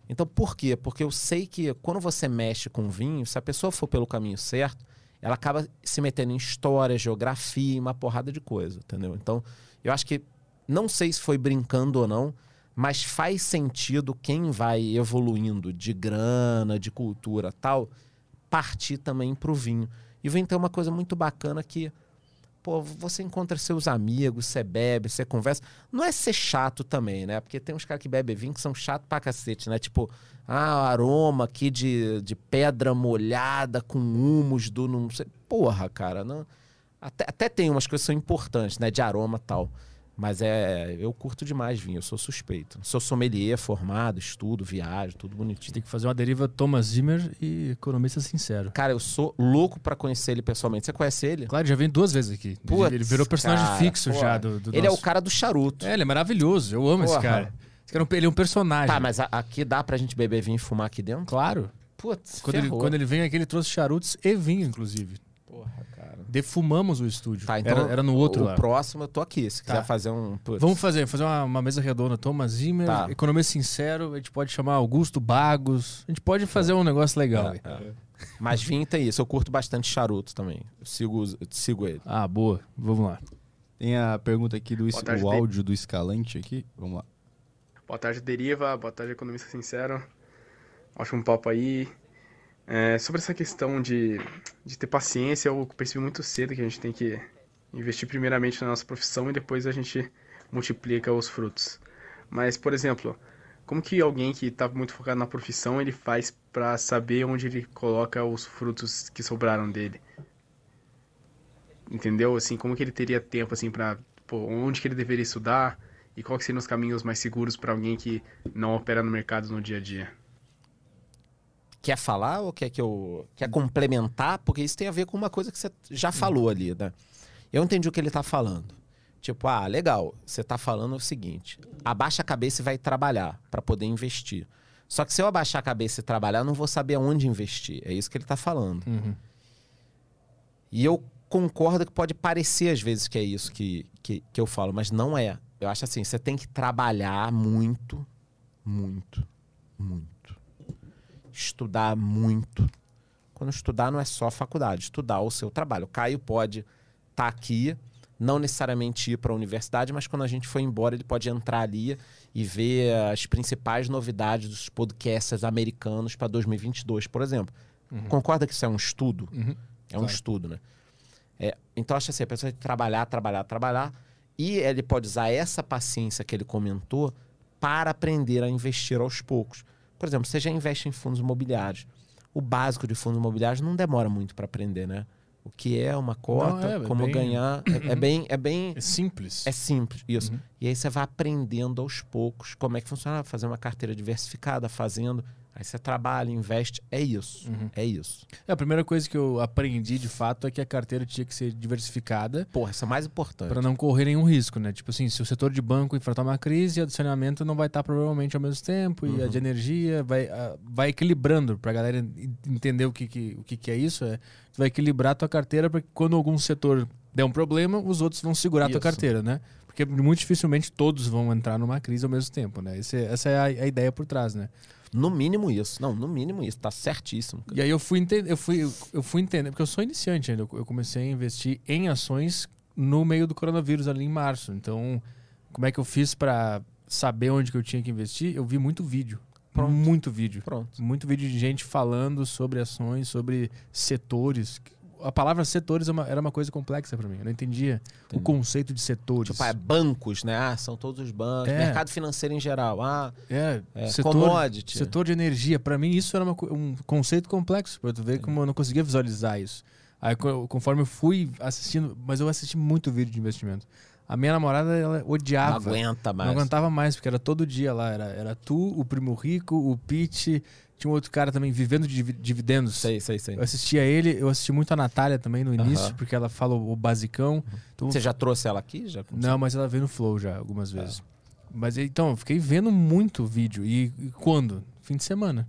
Então, por quê? Porque eu sei que quando você mexe com vinho, se a pessoa for pelo caminho certo, ela acaba se metendo em história, geografia, uma porrada de coisa, entendeu? Então, eu acho que, não sei se foi brincando ou não, mas faz sentido quem vai evoluindo de grana, de cultura tal, partir também pro vinho. E o vinho tem uma coisa muito bacana que, pô, você encontra seus amigos, você bebe, você conversa. Não é ser chato também, né? Porque tem uns caras que bebem vinho que são chatos pra cacete, né? Tipo, ah, aroma aqui de, de pedra molhada com humus do não sei. Porra, cara, não. Até, até tem umas coisas que são importantes, né? De aroma tal. Mas é. Eu curto demais vinho, eu sou suspeito. Sou sommelier formado, estudo, viajo, tudo bonitinho. Tem que fazer uma deriva Thomas Zimmer e economista sincero. Cara, eu sou louco pra conhecer ele pessoalmente. Você conhece ele? Claro, já vem duas vezes aqui. Putz, ele virou personagem cara, fixo pô. já do, do ele é o nosso- cara do charuto. É, ele é maravilhoso. Eu amo esse Porra. cara. Esse cara é um- ele é um personagem. Tá, mas a- aqui dá pra gente beber vinho e fumar aqui dentro? Claro. Putz, Quando ele, quando ele vem aqui, ele trouxe charutos e vinho, inclusive. Porra, cara. Defumamos o estúdio. Tá, então era, era no outro o lá. próximo eu tô aqui, se Tá. quiser fazer um... Putz. Vamos fazer, fazer uma, uma mesa redonda. Thomas Zimmer, Tá. economista sincero. A gente pode chamar Augusto Bagos. A gente pode fazer um negócio legal. É, é. Mas vinho tem isso, eu curto bastante charuto também. Eu sigo, eu sigo ele. Ah, boa. Vamos lá. Tem a pergunta aqui do tarde, o áudio do Escalante aqui. Vamos lá. Boa tarde, Deriva. Boa tarde, economista sincero. Ótimo papo aí. É, sobre essa questão de, de ter paciência, eu percebi muito cedo que a gente tem que investir primeiramente na nossa profissão e depois a gente multiplica os frutos. Mas, por exemplo, como que alguém que está muito focado na profissão, ele faz para saber onde ele coloca os frutos que sobraram dele? Entendeu? Assim, como que ele teria tempo assim para onde que ele deveria estudar e quais seriam os caminhos mais seguros para alguém que não opera no mercado no dia a dia? Quer falar ou quer que eu. Quer complementar? Porque isso tem a ver com uma coisa que você já falou ali, né? Eu entendi o que ele tá falando. Tipo, ah, legal, você tá falando o seguinte: abaixa a cabeça e vai trabalhar para poder investir. Só que se eu abaixar a cabeça e trabalhar, não vou saber aonde investir. É isso que ele tá falando. Uhum. E eu concordo que pode parecer às vezes que é isso que, que, que eu falo, mas não é. Eu acho assim, você tem que trabalhar muito, muito, muito. Estudar muito. Quando estudar não é só faculdade, estudar o seu trabalho. O Caio pode estar tá aqui, não necessariamente ir para a universidade, mas quando a gente for embora, ele pode entrar ali e ver as principais novidades dos podcasts americanos para 2022, por exemplo. Concorda que isso é um estudo? Uhum. É um Claro. estudo, né? É, então, acho assim, a pessoa tem que trabalhar, trabalhar, trabalhar. E ele pode usar essa paciência que ele comentou para aprender a investir aos poucos. Por exemplo, você já investe em fundos imobiliários. O básico de fundos imobiliários não demora muito para aprender, né? O que é uma cota, Não, é, é como bem- ganhar. É, é bem, é bem É simples. é simples, isso. Uhum. E aí você vai aprendendo aos poucos como é que funciona, fazer uma carteira diversificada, fazendo. Aí você trabalha, investe. É isso. Uhum. É isso. É, a primeira coisa que eu aprendi de fato é que a carteira tinha que ser diversificada Porra, isso é mais importante. para não correr nenhum risco, né? Tipo assim, se o setor de banco enfrentar uma crise, a de saneamento não vai estar provavelmente ao mesmo tempo e a Uhum. de energia vai, ah, vai equilibrando para a galera en- entender o que, que, o que, que é isso. É, tu vai equilibrar a tua carteira para que quando algum setor der um problema, os outros vão segurar a tua carteira, né? Porque muito dificilmente todos vão entrar numa crise ao mesmo tempo, né? Esse- essa é a, a ideia por trás, né? No mínimo isso. Não, no mínimo isso. Tá certíssimo. cara. E aí eu fui entender, eu fui, eu fui entender, porque eu sou iniciante ainda. Eu comecei a investir em ações no meio do coronavírus ali em março. Então, como é que eu fiz pra saber onde que eu tinha que investir? Eu vi muito vídeo. Pronto. Muito vídeo. Pronto. Muito vídeo de gente falando sobre ações, sobre setores. A palavra setores é era uma coisa complexa pra mim. Eu não entendia o Entendi. conceito de setores. Tipo, é bancos, né? Ah, são todos os bancos. É. Mercado financeiro em geral. Ah, é, é, setor, commodity. Setor de energia, pra mim isso era uma um conceito complexo, pra tu ver como eu não conseguia visualizar isso. Aí co- conforme eu fui assistindo, mas eu assisti muito vídeo de investimento. A minha namorada, ela Não odiava. aguenta mais. Não aguentava mais, porque era todo dia lá. Era, era tu, o Primo Rico, o Pete, tinha um outro cara também vivendo de divi- dividendos. Sei, sei, sei. Eu assistia ele, eu assisti muito a Natália também no início, porque ela fala o, basicão. Então, Você já trouxe ela aqui? Já não, mas ela veio no Flow já, algumas É. vezes. Mas então, eu fiquei vendo muito vídeo. E, e quando? Fim de semana.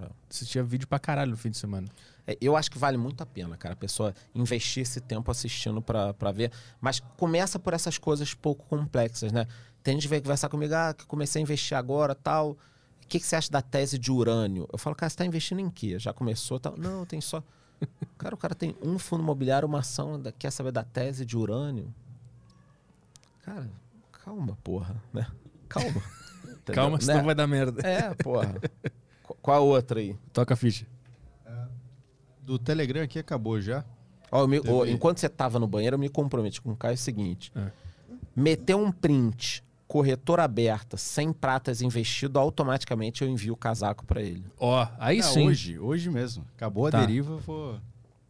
É. Assistia vídeo pra caralho no fim de semana. É, Eu acho que vale muito a pena, cara, a pessoa investir esse tempo assistindo pra, pra ver. Mas começa por essas coisas pouco complexas, né? Tem gente que vem conversar comigo, ah, que comecei a investir agora tal. O que, que você acha da tese de urânio? Eu falo, cara, você tá investindo em quê? Já começou tal? Não, tem só. Cara, o cara tem um fundo imobiliário, uma ação, da- quer saber da tese de urânio? Cara, calma, porra, né? Calma. Entendeu? Calma, Né? senão vai dar merda. É, porra. Qu- Qual a outra aí? Toca a ficha. Do Telegram aqui acabou já. Ó, eu me- ó, enquanto você tava no banheiro, eu me comprometi com o Caio o seguinte: É. meter um print, corretora aberta, sem pratas investido, automaticamente eu envio o casaco pra ele. Ó, aí Ah, sim. Hoje, hoje mesmo. Acabou a Tá. deriva, vou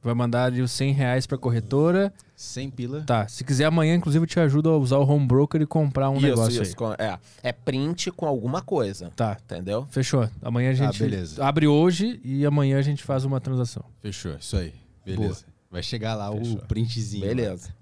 Vai mandar ali os 100 reais pra corretora. 100 pila. Tá, se quiser amanhã, inclusive, eu te ajudo a usar o home broker e comprar um isso, negócio isso. com- É, é print com alguma coisa. aí. Tá, Entendeu? fechou. Amanhã a gente beleza. abre hoje e amanhã a gente faz uma transação. Fechou, isso aí. Beleza. Vai chegar lá Fechou. o printzinho. Beleza.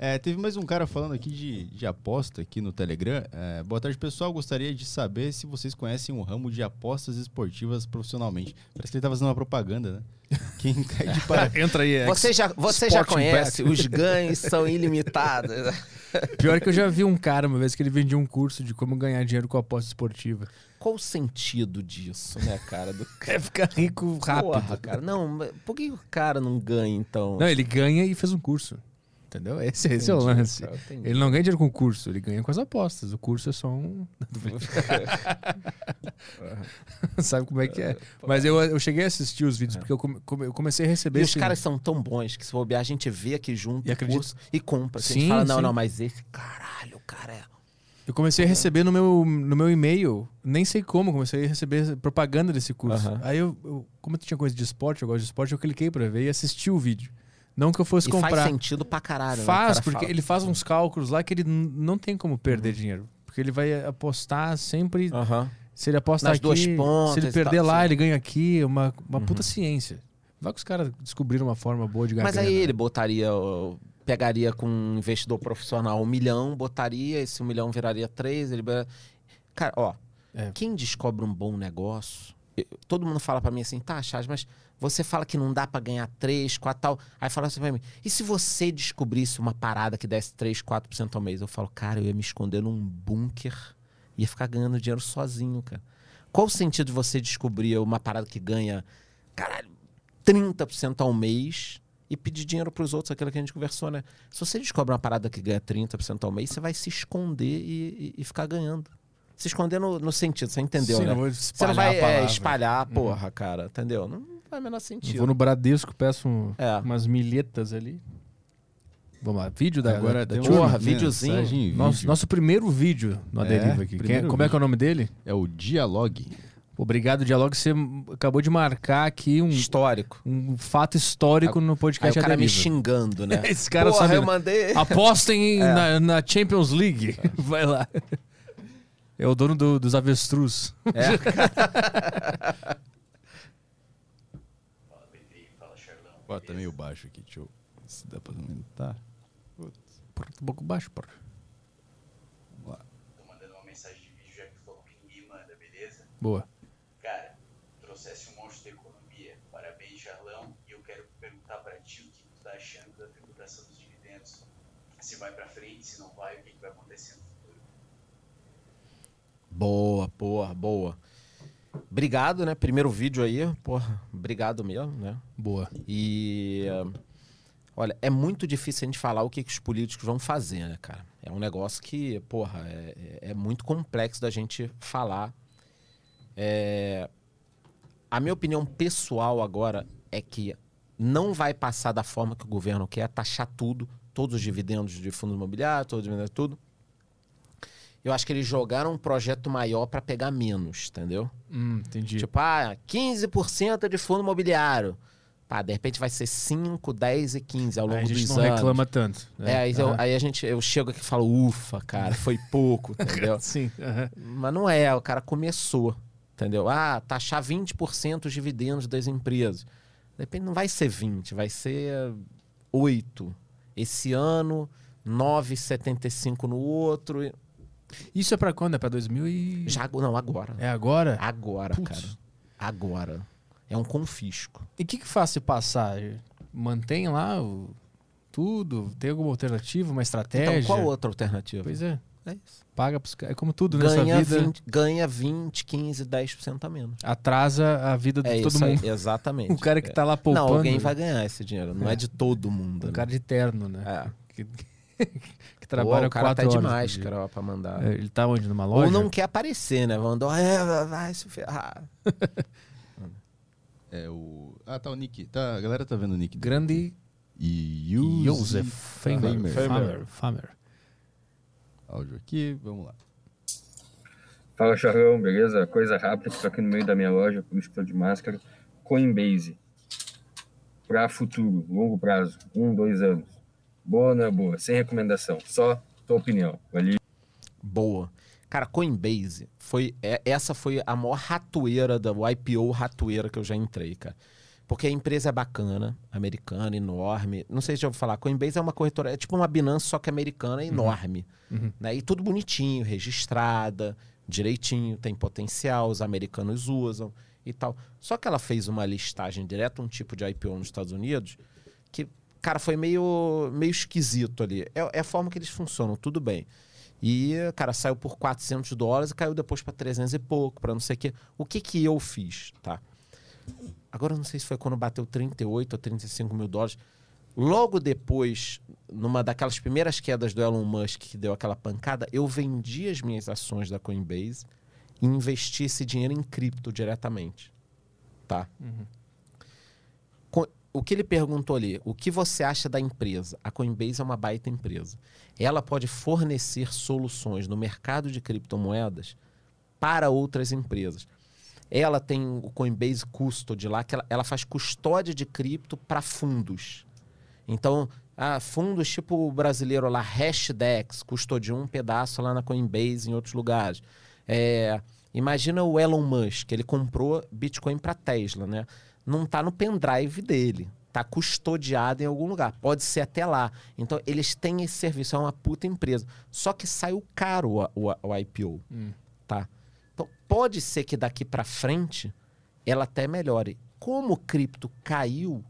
É, teve mais um cara falando aqui de, de aposta aqui no Telegram. É, boa tarde, pessoal. Gostaria de saber se vocês conhecem o ramo de apostas esportivas profissionalmente. Parece que ele tá fazendo uma propaganda, né? Quem cai de para... Entra aí, Você já, você já conhece, os ganhos são ilimitados. Pior que eu já vi um cara uma vez que ele vendia um curso de como ganhar dinheiro com aposta esportiva. Qual o sentido disso, né, cara? Do... É ficar rico rápido. Porra, cara. Não, por que o cara não ganha, então? Não, ele ganha e fez um curso. Entendeu? Esse, esse é o lance. entendi. Ele não ganha dinheiro com o curso, ele ganha com as apostas. O curso é só um. Sabe como é que é? Mas eu, eu cheguei a assistir os vídeos porque eu, come- eu comecei a receber É. E os caras são tão bons que se bobear, a gente vê aqui junto E o curso e compra. Assim, a Sim, gente fala, não, sim. não, mas esse caralho, cara é. Eu comecei a receber no meu, no meu e-mail, nem sei como, comecei a receber propaganda desse curso. Aí eu, eu- como tinha coisa de esporte, eu gosto de esporte, eu cliquei pra ver e assisti o vídeo. Não que eu fosse E comprar. faz sentido pra caralho. né? Faz, cara porque fala. ele faz uns cálculos lá que ele não tem como perder dinheiro. Porque ele vai apostar sempre. Aham. Se ele aposta Nas aqui, duas pontas se ele e perder tal, lá, sim. ele ganha aqui. Uma, uma Uhum. puta ciência. Vai que os caras descobriram uma forma boa de ganhar Mas aí grana. ele botaria pegaria com um investidor profissional um milhão, botaria, esse um milhão viraria três. Ele... Cara, ó, É. quem descobre um bom negócio, todo mundo fala pra mim assim, tá, Chaz, mas você fala que não dá pra ganhar 3, 4 tal. Aí fala assim pra mim, e se você descobrisse uma parada que desse 3, 4% ao mês? Eu falo, cara, eu ia me esconder num bunker, ia ficar ganhando dinheiro sozinho, cara. Qual o sentido de você descobrir uma parada que ganha, caralho, 30% ao mês e pedir dinheiro pros outros, aquilo que a gente conversou, né? Se você descobre uma parada que ganha 30% ao mês, você vai se esconder e, e- e ficar ganhando. Se esconder no, no sentido, você entendeu, Sim, né? não Você não vai a é, espalhar, porra, cara, entendeu? Não faz o menor Eu sentido. vou no Bradesco, peço um- É. umas milhetas ali. Vamos lá, vídeo da, Agora da, da Porra, videozinho. nosso, vídeo. nosso primeiro vídeo no É, Aderiva aqui. Quem- primeiro como é que é o nome dele? É o Dialogue. Obrigado, Dialogue. Você acabou de marcar aqui um, Histórico. um fato histórico no Aí podcast o cara me xingando, né? Esse cara Porra, sabe. eu mandei. Apostem É. na, na Champions League. Vai lá. É o dono do- dos avestruz. É. Ó, tá meio baixo aqui, deixa eu... Se dá pra aumentar. Porra, tá um pouco baixo, porra. Vamos lá. Tô mandando uma mensagem de vídeo já que falou que ninguém manda, beleza? Boa. Cara, trouxesse um monstro da economia. Parabéns, Charlão. E eu quero perguntar pra ti o que tu tá achando da tributação dos dividendos. Se vai pra frente, se não vai, o que, que vai acontecer no futuro. Boa, boa, boa. Obrigado, né? Primeiro vídeo aí, porra, obrigado mesmo, né? Boa. E eh, olha, é muito difícil a gente falar o que, que os políticos vão fazer, né, cara? É um negócio que, porra, é, é- é muito complexo da gente falar. É, a minha opinião pessoal agora é que não vai passar da forma que o governo quer, taxar tudo, todos os dividendos de fundos imobiliários, todos os dividendos, tudo. Eu acho que eles jogaram um projeto maior para pegar menos, entendeu? Hum, entendi. Tipo, ah, 15% de fundo imobiliário. Pá, de repente vai ser 5, 10 e 15 ao longo Aí a gente dos não anos. reclama tanto. né? É, aí, eu, Aham. aí a gente, eu chego aqui e falo, ufa, cara, foi pouco, entendeu? Sim. aham. Mas não é, o cara começou, entendeu? Ah, taxar 20% os dividendos das empresas. De repente não vai ser 20, vai ser 8. Esse ano, 9,75 no outro. Isso é pra quando? É pra 2000 e... Já, não, agora. É agora? Agora, Putz. cara. Agora. É um confisco. E o que, que faz se passar? Mantém lá o... tudo? Tem alguma alternativa, uma estratégia? Então, qual outra alternativa? Pois é. É isso. Paga pros caras. É como tudo nessa Ganha vida. 20, ganha 20, 15, 10% a menos. Atrasa a vida de É todo isso mundo. exatamente. O cara que É. tá lá poupando. Não, alguém vai ganhar esse dinheiro. Não é, de todo mundo. O né? cara de terno, né? É. Que, Pô, trabalha o cara quatro tá horas. demais, cara, pra mandar. É, Ele tá onde? Numa loja? Ou não quer aparecer, né? Mandou, é, vai se ferrar. É o... Ah, tá o nick. Tá, a galera tá vendo o nick. Grande E Joseph Famer. Famer. Famer. Áudio aqui, vamos lá. Fala, Charlão, beleza? Coisa rápida, tô aqui no meio da minha loja, por isso que tô de máscara. Coinbase. Pra futuro, longo prazo, um, dois anos. Boa ou não é boa? Sem recomendação, só tua opinião. Valeu. Boa. Cara, Coinbase foi. é- essa foi a maior ratoeira da o IPO ratoeira que eu já entrei, cara. Porque a empresa é bacana, americana, enorme. Não sei se já ouviu falar. Coinbase é uma corretora, é tipo uma Binance, só que americana, enorme. Uhum. Né? E tudo bonitinho, registrada, direitinho, tem potencial, os americanos usam e tal. Só que ela fez uma listagem direta, um tipo de IPO nos Estados Unidos, cara, foi meio, meio esquisito ali. É, é a forma que eles funcionam, tudo bem. E, cara, saiu por 400 dólares e caiu depois para 300 e pouco, para não sei o quê. O que que eu fiz, tá? Agora eu não sei se foi quando bateu 38 ou 35 mil dólares. Logo depois, numa daquelas primeiras quedas do Elon Musk que deu aquela pancada, eu vendi as minhas ações da Coinbase e investi esse dinheiro em cripto diretamente. Tá? Co- O que ele perguntou ali, o que você acha da empresa? A Coinbase é uma baita empresa. Ela pode fornecer soluções no mercado de criptomoedas para outras empresas. Ela tem o Coinbase Custody lá, que ela, ela faz custódia de cripto para fundos. Então, ah, fundos tipo o brasileiro lá, Hashdex, custodiou um pedaço lá na Coinbase em outros lugares. É, imagina o Elon Musk, ele comprou Bitcoin para Tesla, né? Não tá no pendrive dele, tá tá custodiada em algum lugar. Pode ser até lá. Então, eles têm esse serviço, é uma puta empresa. Só que saiu caro o, o, o IPO, Hum. tá? Então, pode ser que daqui para frente ela até melhore. Como o cripto caiu,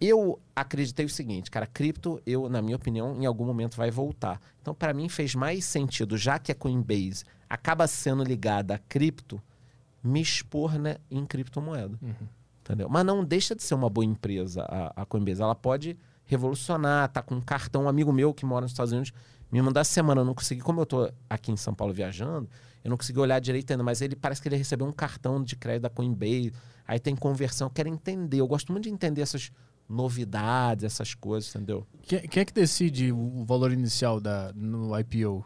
eu acreditei o seguinte, cara, cripto, eu, na minha opinião, em algum momento vai voltar. Então, para mim, fez mais sentido, já que a Coinbase acaba sendo ligada a cripto, me expor né, em criptomoeda. Entendeu? Mas não deixa de ser uma boa empresa a, a Coinbase. Ela pode revolucionar, tá com um cartão. Um amigo meu que mora nos Estados Unidos me mandou essa semana, eu não consegui, como eu tô aqui em São Paulo viajando, eu não consegui olhar direito ainda, mas ele parece que ele recebeu um cartão de crédito da Coinbase, aí tem conversão, eu quero entender. Eu gosto muito de entender essas novidades, essas coisas, entendeu? Quem, quem é que decide o valor inicial da, no IPO?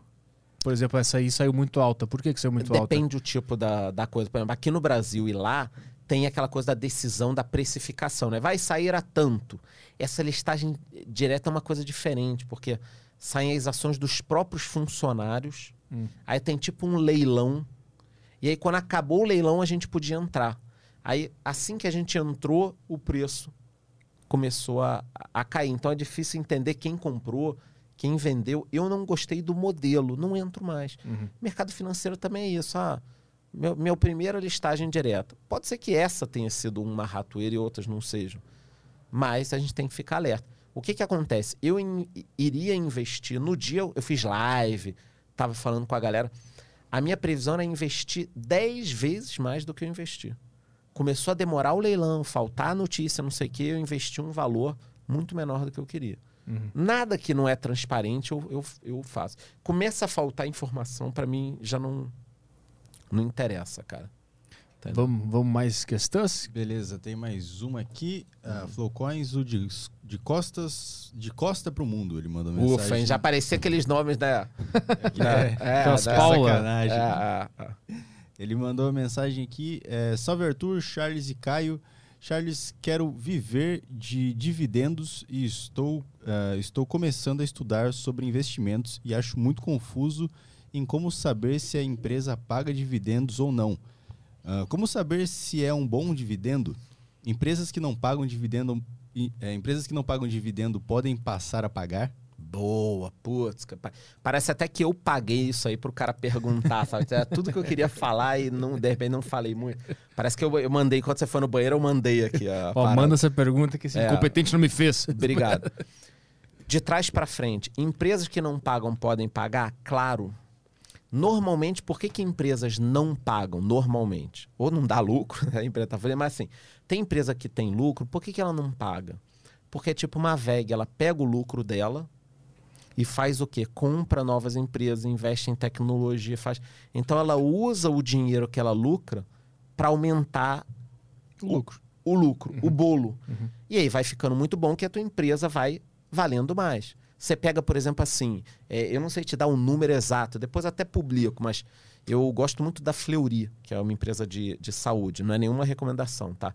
Por exemplo, essa aí saiu muito alta. Por que, que saiu muito alta? Depende o tipo da, da coisa. Por exemplo, aqui no Brasil e lá, tem aquela coisa da decisão da precificação, né? Vai sair a tanto. Essa listagem direta é uma coisa diferente, porque saem as ações dos próprios funcionários, Hum. aí tem tipo um leilão, e aí quando acabou o leilão a gente podia entrar. Aí, assim que a gente entrou, o preço começou a, a cair. Então é difícil entender quem comprou, quem vendeu. Eu não gostei do modelo, não entro mais. Uhum. Mercado financeiro também é isso. Ah, meu, primeira listagem direta. Pode ser que essa tenha sido uma ratoeira e outras não sejam. Mas a gente tem que ficar alerta. O que, que acontece? Eu in- iria investir. No dia eu, eu fiz live, tava falando com a galera. A minha previsão era investir 10 vezes mais do que eu investi. Começou a demorar o leilão, faltar a notícia, não sei o quê, eu investi um valor muito menor do que eu queria. Uhum. Nada que não é transparente eu, eu, eu faço. Começa a faltar informação, para mim já não, não interessa, cara. Entendeu? Vamos, vamos mais questões? Beleza, tem mais uma aqui. Uh, Flowcoins, o de, de costas, de costa pro mundo, ele mandou mensagem. Ufa, hein? já aparecia aqueles nomes da. da É, aquelas da- Paula. sacanagem. É, é, é. Ele mandou uma mensagem aqui. É, Salve Arthur, Charles e Caio. Charles, quero viver de dividendos e estou, ah, estou começando a estudar sobre investimentos e acho muito confuso em como saber se a empresa paga dividendos ou não. Ah, como saber se é um bom dividendo? Empresas que não pagam dividendo, é, empresas que não pagam dividendo podem passar a pagar? Boa, putz. Parece até que eu paguei isso aí pro cara perguntar, sabe? É tudo que eu queria falar e não, de repente não falei muito. Parece que eu, eu mandei, quando você foi no banheiro, eu mandei aqui a. Ó, manda essa pergunta que esse É. incompetente não me fez. Obrigado. De trás para frente, empresas que não pagam podem pagar? Claro. Normalmente, por que, que empresas não pagam normalmente? Ou não dá lucro, a empresa tá falando, mas assim, tem empresa que tem lucro, por que, que ela não paga? Porque é tipo uma VEG, ela pega o lucro dela e faz o quê? Compra novas empresas, investe em tecnologia, faz. Então ela usa o dinheiro que ela lucra para aumentar O lucro. o lucro, o bolo. E aí vai ficando muito bom que a tua empresa vai valendo mais. Você pega, por exemplo, assim, é, eu não sei te dar um número exato, depois até publico, mas eu gosto muito da Fleury, que é uma empresa de, de saúde, não é nenhuma recomendação, tá?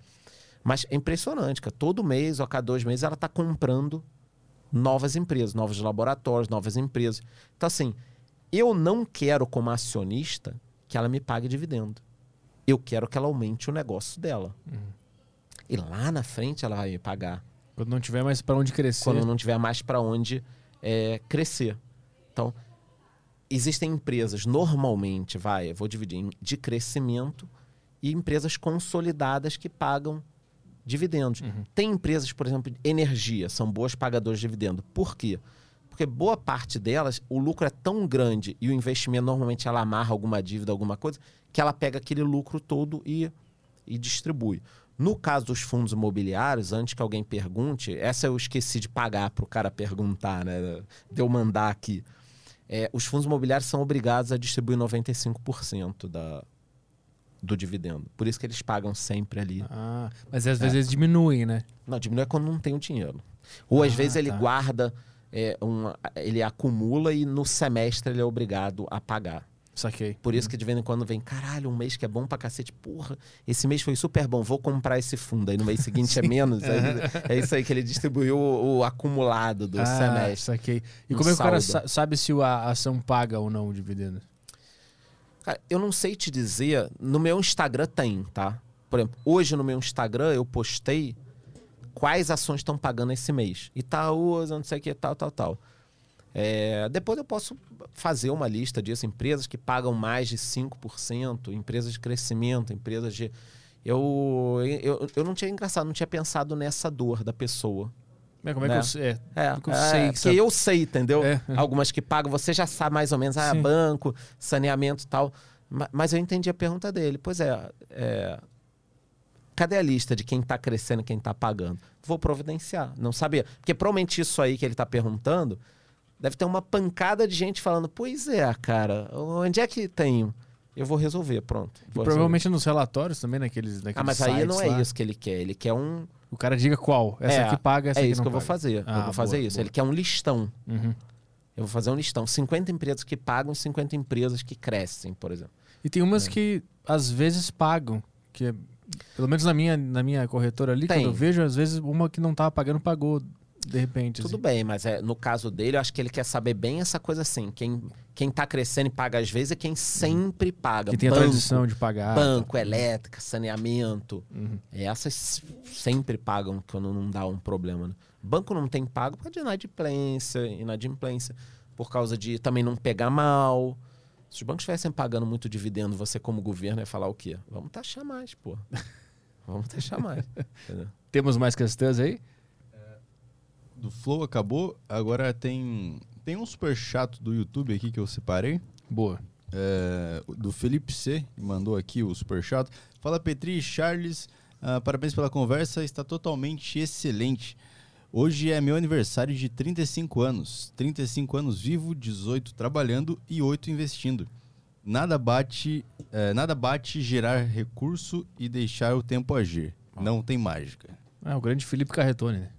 Mas é impressionante, cara. Todo mês ou a cada dois meses ela está comprando novas empresas, novos laboratórios, novas empresas. Então, assim, eu não quero, como acionista, que ela me pague dividendo. Eu quero que ela aumente o negócio dela. E lá na frente ela vai me pagar Quando não tiver mais pra onde crescer. quando não tiver mais para onde é, crescer. Então, existem empresas, normalmente, vai, eu vou dividir em de crescimento e empresas consolidadas que pagam dividendos. Tem empresas, por exemplo, de energia, são boas pagadoras de dividendo. Por quê? Porque boa parte delas, o lucro é tão grande e o investimento normalmente ela amarra alguma dívida, alguma coisa, que ela pega aquele lucro todo e, e distribui. No caso dos fundos imobiliários, antes que alguém pergunte, essa eu esqueci de pagar para o cara perguntar, né? De eu mandar aqui. É, os fundos imobiliários são obrigados a distribuir 95% da, do dividendo. Por isso que eles pagam sempre ali. Ah, mas às vezes eles diminuem, né? Não, diminui quando não tem o dinheiro. Ou às Ah, vezes ele tá. guarda, é, uma- ele acumula e no semestre ele é obrigado a pagar. Saquei. Por isso que de vez em quando vem, caralho, um mês que é bom pra cacete. Porra, esse mês foi super bom, vou comprar esse fundo. Aí no mês seguinte é menos. aí- é isso aí que ele distribuiu o, o acumulado do ah, semestre. saquei. E Um como é que o cara sa- sabe se a ação paga ou não o dividendo? Cara, eu não sei te dizer. No meu Instagram tem, tá? Por exemplo, hoje no meu Instagram eu postei quais ações estão pagando esse mês. Itaúsa, não sei o que, tal, tal, tal. É, depois eu posso fazer uma lista disso, empresas que pagam mais de 5%, empresas de crescimento, empresas de. Eu, eu, eu não tinha engraçado, não tinha pensado nessa dor da pessoa. É, como é Né? que eu, sei- é, É, como que eu é, sei? sabe? eu sei, entendeu? É. Algumas que pagam, você já sabe mais ou menos, ah, Sim. banco, saneamento e tal. Ma- Mas eu entendi a pergunta dele. Pois é, é, cadê a lista de quem está crescendo e quem está pagando? Vou providenciar. Não sabia. Porque provavelmente isso aí que ele está perguntando, deve ter uma pancada de gente falando, pois é, cara, onde é que tem? Eu vou resolver, pronto. E Vou provavelmente nos relatórios também, naqueles, naqueles Ah, mas aí não é lá, isso que ele quer. Ele quer um. O cara diga qual. Essa É, aqui paga, essa é isso que eu vou paga. fazer. Ah, eu vou fazer boa, isso. boa. Ele quer um listão. Uhum. Eu vou fazer um listão. 50 empresas que pagam e 50 empresas que crescem, por exemplo. E tem É. umas que às vezes pagam, que é- pelo menos na minha, na minha corretora ali, Tem. quando eu vejo, às vezes uma que não tava pagando pagou de repente. Tudo assim. bem, mas é, no caso dele, eu acho que ele quer saber bem essa coisa assim. Quem, quem tá crescendo e paga às vezes é quem sempre paga. Que tem a banco, tradição de pagar. Banco, elétrica, saneamento. Uhum. Essas sempre pagam quando não dá um problema. Né? Banco não tem pago por causa de inadimplência, inadimplência, por causa de também não pegar mal. Se os bancos estivessem pagando muito dividendo, você como governo ia falar o quê? Vamos taxar mais, pô. Vamos taxar mais. Temos mais questões aí? Do Flow acabou, agora tem tem um super chato do YouTube aqui que eu separei. Boa. é, do Felipe C, mandou aqui o super chato. Fala Petri, Charles, ah, parabéns pela conversa, está totalmente excelente. Hoje é meu aniversário de 35 anos. 35 anos vivo, 18 trabalhando e 8 investindo. Nada bate, eh, nada bate gerar recurso e deixar o tempo agir. Não tem mágica. É o grande Felipe Carretone, né?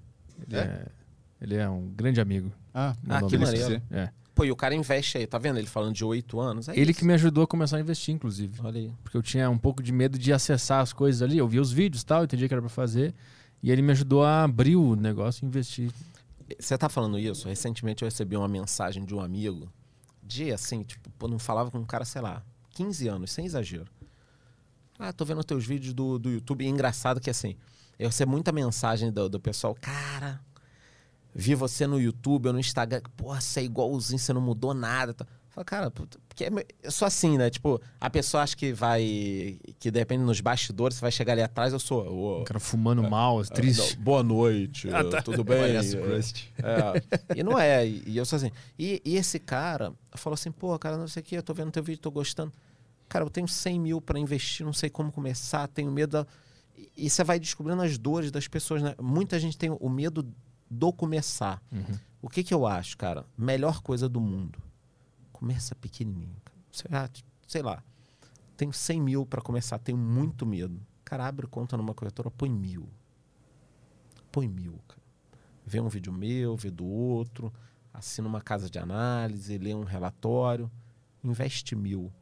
Ele É? é, ele é um grande amigo. Ah, Ah, que bem. maneiro. É. Pô, e o cara investe aí, tá vendo? Ele falando de oito anos. É Ele isso. que me ajudou a começar a investir, inclusive. Olha aí. Porque eu tinha um pouco de medo de acessar as coisas ali. Eu via os vídeos e tal, entendia que era pra fazer. E ele me ajudou a abrir o negócio e investir. Você tá falando isso? Recentemente eu recebi uma mensagem de um amigo. De assim, tipo, pô, não falava com um cara, sei lá, 15 anos, sem exagero. Ah, tô vendo teus vídeos do, do YouTube. E é engraçado que assim, eu recebo muita mensagem do, do pessoal, cara, vi você no YouTube ou no Instagram, porra, você é igualzinho, você não mudou nada. tá?" Fala, cara, porque é sou assim, né? Tipo, a pessoa acha que vai. Que depende nos bastidores, você vai chegar ali atrás, eu sou. O cara fumando mal, triste. não, boa noite, Ah, tá. tudo bem? Parece É, é. E não é. E, eu sou assim. E, e esse cara falou assim: pô, cara, não sei o que, eu tô vendo teu vídeo, tô gostando. Cara, eu tenho 100 mil pra investir, não sei como começar, tenho medo. Da... E você vai descobrindo as dores das pessoas, né? Muita gente tem o medo do começar. Uhum. O que que eu acho, cara? Melhor coisa do mundo. Começa pequenininho. cara. Sei lá, sei lá. Tenho 100 mil pra começar, tenho muito medo. Cara, abre conta numa corretora, põe mil. Põe mil, cara. Vê um vídeo meu, vê do outro, assina uma casa de análise, lê um relatório, investe mil.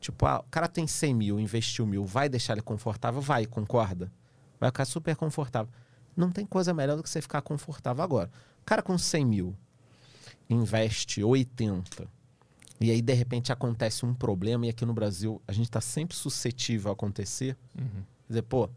Tipo, ah, o cara tem 100 mil, investiu mil, vai deixar ele confortável? Vai, concorda? Vai ficar super confortável. Não tem coisa melhor do que você ficar confortável agora. O cara com 100 mil investe 80 e aí de repente acontece um problema e aqui no Brasil a gente está sempre suscetível a acontecer. Uhum. Quer dizer, pô,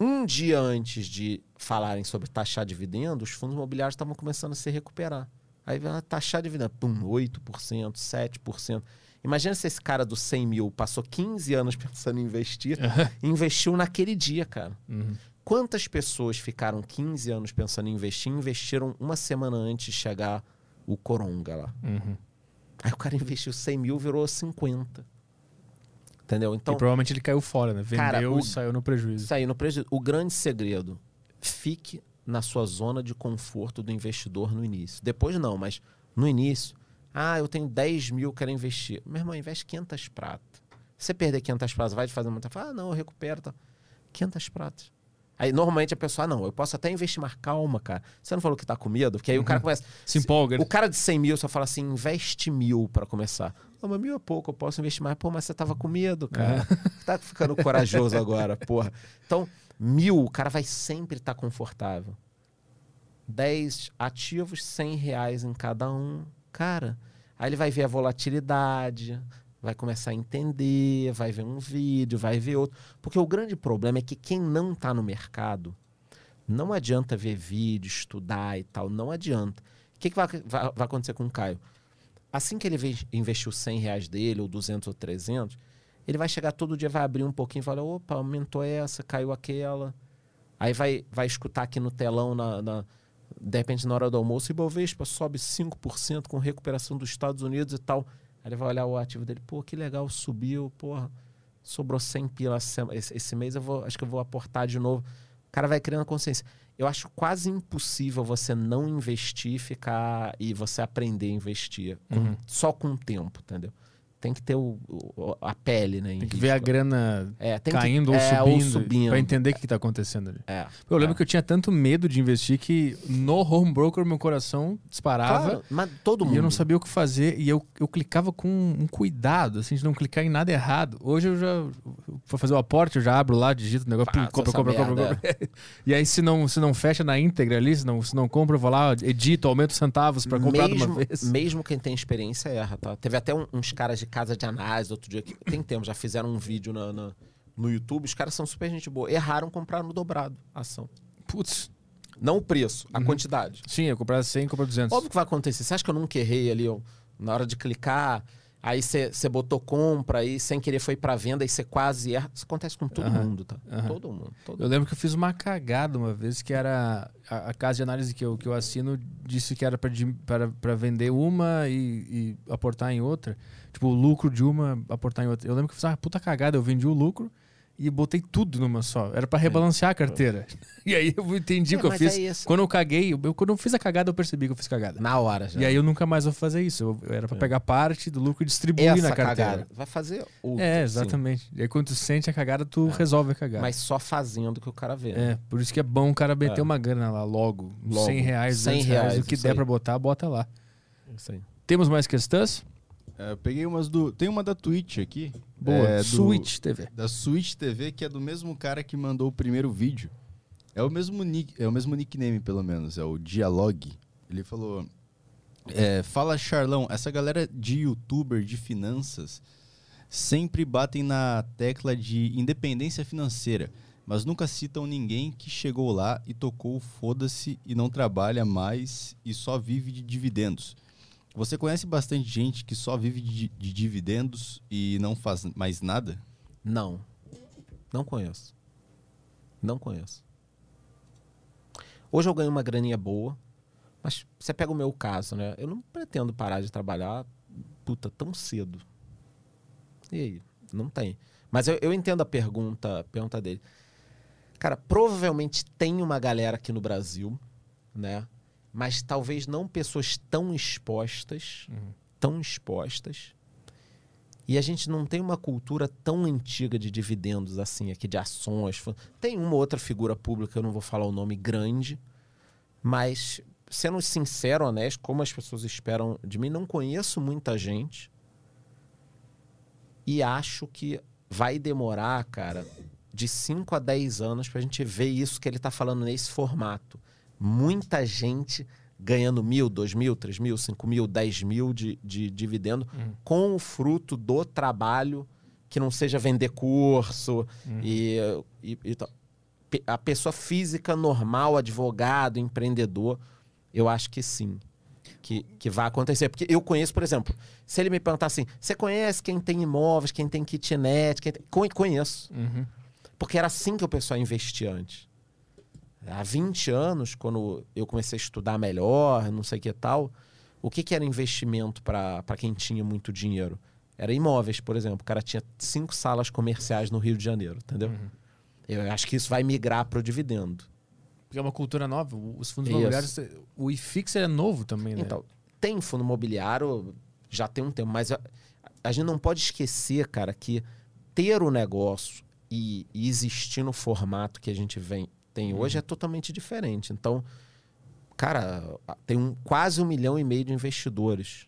um dia antes de falarem sobre taxar dividendo, os fundos imobiliários estavam começando a se recuperar. Aí vai taxar dividendo, pum, 8%, 7%. Imagina se esse cara dos 100 mil passou 15 anos pensando em investir e investiu naquele dia, cara. Uhum. Quantas pessoas ficaram 15 anos pensando em investir investiram uma semana antes de chegar o Coronga lá? Uhum. Aí o cara investiu 100 mil, virou 50. Entendeu? Então, e provavelmente ele caiu fora, né? Vendeu Cara, o- e saiu no prejuízo. Aí, no prejuízo. O grande segredo, fique na sua zona de conforto do investidor no início. Depois não, mas no início, ah, eu tenho 10 mil, quero investir. Meu irmão, investe 500 pratas. Você perder 500 pratas, vai te fazer muita... Ah, não, eu recupero. Tá. 500 pratas. Aí, normalmente, a pessoa, ah, não, eu posso até investir, mas calma, cara. Você não falou que tá com medo? Porque aí o cara começa... Se empolga. né? O cara de 100 mil só fala assim, investe mil pra começar. Não, mas mil é pouco, eu posso investir mais. Pô, mas você tava com medo, cara. Tá ficando corajoso agora, porra. Então, mil, o cara vai sempre estar confortável. 10 ativos, 100 reais em cada um. Cara, aí ele vai ver a volatilidade, vai começar a entender, vai ver um vídeo, vai ver outro. Porque o grande problema é que quem não está no mercado Não adianta ver vídeo, estudar e tal. Não adianta. O que, que vai, vai, vai acontecer com o Caio? Assim que ele ve- investiu 100 reais dele, ou 200 ou 300, ele vai chegar todo dia, vai abrir um pouquinho e falar: opa, aumentou essa, caiu aquela. Aí vai, vai escutar aqui no telão, na, na- de repente na hora do almoço, Ibovespa sobe 5% com recuperação dos Estados Unidos e tal. Aí ele vai olhar o ativo dele, pô, que legal, subiu, porra, sobrou 100 pila esse, mês, eu vou, acho que eu vou aportar de novo. O cara vai criando consciência. Eu acho quase impossível você não investir e ficar e você aprender a investir com- Uhum. só com o tempo, entendeu? Tem que ter o, o- a pele, né? em Tem que risco. ver a grana É, tem que- caindo é, ou, ou subindo, subindo. pra entender o que, que tá acontecendo ali. É. Eu lembro É. que eu tinha tanto medo de investir que no home broker meu coração disparava Claro, mas todo mundo. e eu não sabia o que fazer e eu, eu clicava com um cuidado, assim, de não clicar em nada errado. Hoje eu já vou fazer o aporte, eu já abro lá, digito o negócio, Faça compra, compra, compra, merda, compra. E aí se não, se não fecha na íntegra ali, se não, se não compra, eu vou lá, edito, aumento centavos pra comprar de mesmo, uma vez. mesmo quem tem experiência erra, tá? Teve até um- uns caras de casa de análise outro dia que tem tempo, já fizeram um vídeo na- na- no YouTube, os caras são super gente boa. Erraram comprar no dobrado a ação. Putz, Não o preço, a quantidade. sim, eu comprar 100, comprar 200. Óbvio que vai acontecer. Você acha que eu nunca errei ali ó, na hora de clicar? Aí você botou compra, aí sem querer foi pra venda, aí você quase erra. Isso acontece com todo mundo, tá? Todo mundo. todo Eu lembro que eu fiz uma cagada uma vez, que era a, a casa de análise que eu, que eu assino disse que era para vender uma e, e aportar em outra. Tipo, o lucro de uma aportar em outra. Eu lembro que eu fiz uma puta cagada, eu vendi o lucro e botei tudo numa só. Era para rebalancear a carteira. E aí eu entendi o É, que eu fiz. é. Quando eu caguei, eu, quando eu fiz a cagada, eu percebi que eu fiz cagada. Na hora já. E aí eu nunca mais vou fazer isso. Eu, eu era para pegar parte do lucro e distribuir Essa na carteira. cagada vai fazer outra. É, sim. exatamente. E aí quando tu sente a cagada, tu resolve a cagada. Mas só fazendo que o cara vê. né? É, por isso que é bom o cara meter É. uma grana lá logo. Logo. 100 reais, 100 200 reais, reais, o que der pra botar, bota lá. Isso aí. Temos mais questões? É, eu peguei umas do. Tem uma da Twitch aqui. Boa. É, do- Switch TV. Da Switch TV, que é do mesmo cara que mandou o primeiro vídeo. É o mesmo, nick, é o mesmo nickname, pelo menos. É o Dialogue. Ele falou. é, Fala, Charlão, essa galera de youtuber de finanças sempre batem na tecla de independência financeira, mas nunca citam ninguém que chegou lá e tocou foda-se e não trabalha mais e só vive de dividendos. Você conhece bastante gente que só vive de, de dividendos e não faz mais nada? Não. Não conheço. Não conheço. Hoje eu ganho uma graninha boa, mas você pega o meu caso, né? Eu não pretendo parar de trabalhar, puta, tão cedo. E aí? Não tem. Mas eu, eu entendo a pergunta, a pergunta dele. Cara, provavelmente tem uma galera aqui no Brasil, né? Mas talvez não pessoas tão expostas, tão expostas. E a gente não tem uma cultura tão antiga de dividendos assim, aqui de ações. Tem uma ou outra figura pública, eu não vou falar o nome grande, mas sendo sincero, honesto, como as pessoas esperam de mim, não conheço muita gente. E acho que vai demorar, cara, de 5 a 10 anos pra gente ver isso que ele tá falando nesse formato. Muita gente ganhando mil, dois mil, três mil, cinco mil, dez mil de, de dividendo com o fruto do trabalho que não seja vender curso e, e, e. Pe- a pessoa física normal, advogado, empreendedor, eu acho que sim. Que, que vai acontecer. Porque eu conheço, por exemplo, se ele me perguntar assim: você conhece quem tem imóveis, quem tem kitnet? Quem tem... Con- Conheço. Porque era assim que o pessoal investia antes. Há 20 anos, quando eu comecei a estudar melhor, não sei o que tal, o que, que era investimento para quem tinha muito dinheiro? Era imóveis, por exemplo. O cara tinha cinco salas comerciais no Rio de Janeiro, entendeu? Eu acho que isso vai migrar para o dividendo. Porque é uma cultura nova. Os fundos Isso. imobiliários, o IFIX é novo também, né? Então, tem fundo imobiliário, já tem um tempo, mas a, a gente não pode esquecer, cara, que ter o negócio e, e existir no formato que a gente vem, tem hoje é totalmente diferente. Então, cara, tem um, quase um milhão e meio de investidores.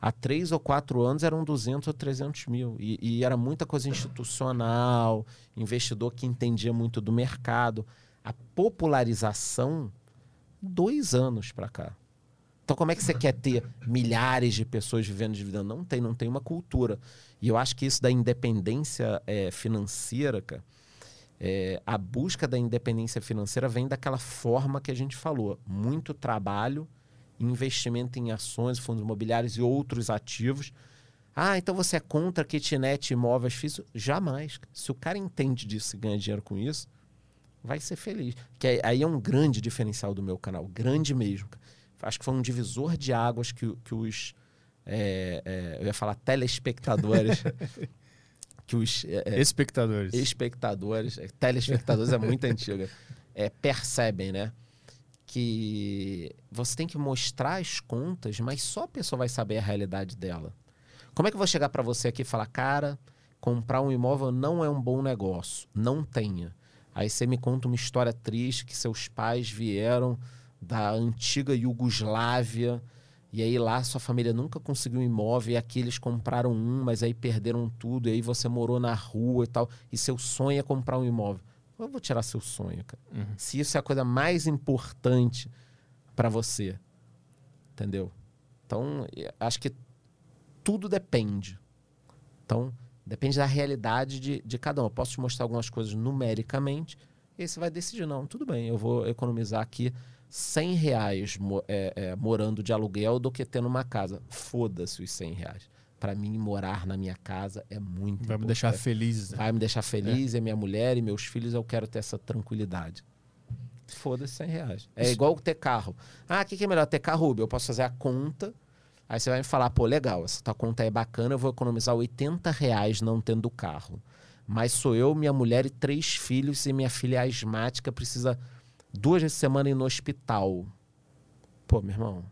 Há três ou quatro anos eram 200 ou 300 mil. E, e era muita coisa institucional, investidor que entendia muito do mercado. A popularização, dois anos para cá. Então, como é que você quer ter milhares de pessoas vivendo de dividendo? Não tem, não tem uma cultura. E eu acho que isso da independência eh, financeira, cara, é, a busca da independência financeira vem daquela forma que a gente falou: muito trabalho, investimento em ações, fundos imobiliários e outros ativos. Ah, então você é contra kitnet, imóveis físicos? Jamais. Se o cara entende disso e ganha dinheiro com isso, vai ser feliz. Que aí é um grande diferencial do meu canal, grande mesmo. Acho que foi um divisor de águas que, que os. É, é, eu ia falar telespectadores. que os. É, espectadores. Espectadores. Telespectadores é muito antiga. percebem, né? Que você tem que mostrar as contas, mas só a pessoa vai saber a realidade dela. Como é que eu vou chegar para você aqui e falar, cara, comprar um imóvel não é um bom negócio? Não tenha. Aí você me conta uma história triste que seus pais vieram da antiga Iugoslávia e aí lá sua família nunca conseguiu um imóvel e aqui eles compraram um, mas aí perderam tudo e aí você morou na rua e tal e seu sonho é comprar um imóvel. Eu vou tirar seu sonho, cara. Uhum. Se isso é a coisa mais importante para você, entendeu? Então, acho que tudo depende. Então, Depende da realidade de, de cada um. Eu posso te mostrar algumas coisas numericamente e aí você vai decidir, não, tudo bem, eu vou economizar aqui 100 reais é, é, morando de aluguel do que tendo uma casa. Foda-se os 100 reais. Para mim, morar na minha casa é muito Vai me deixar feliz. Né? Vai me deixar feliz, é. é minha mulher e meus filhos, eu quero ter essa tranquilidade. Foda-se 100 reais. É Isso. igual ter carro. Ah, o que, que é melhor? Ter carro Uber. Eu posso fazer a conta Aí você vai me falar, pô, legal, essa tua conta é bacana, eu vou economizar 80 reais não tendo carro. Mas sou eu, minha mulher e três filhos, e minha filha é asmática, precisa duas vezes por semana ir no hospital. Pô, meu irmão,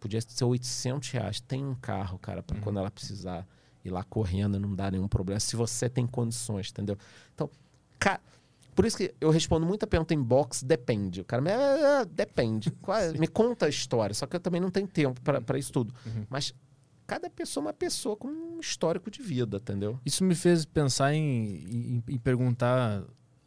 podia ser 800 reais. Tem um carro, cara, para uhum. quando ela precisar ir lá correndo, não dá nenhum problema. Se você tem condições, entendeu? Então, cara por isso que eu respondo muita pergunta em box, depende. O cara me ah, ah depende. É? me conta a história, só que eu também não tenho tempo para isso tudo. Uhum. Mas cada pessoa é uma pessoa com um histórico de vida, entendeu? Isso me fez pensar em, em, em perguntar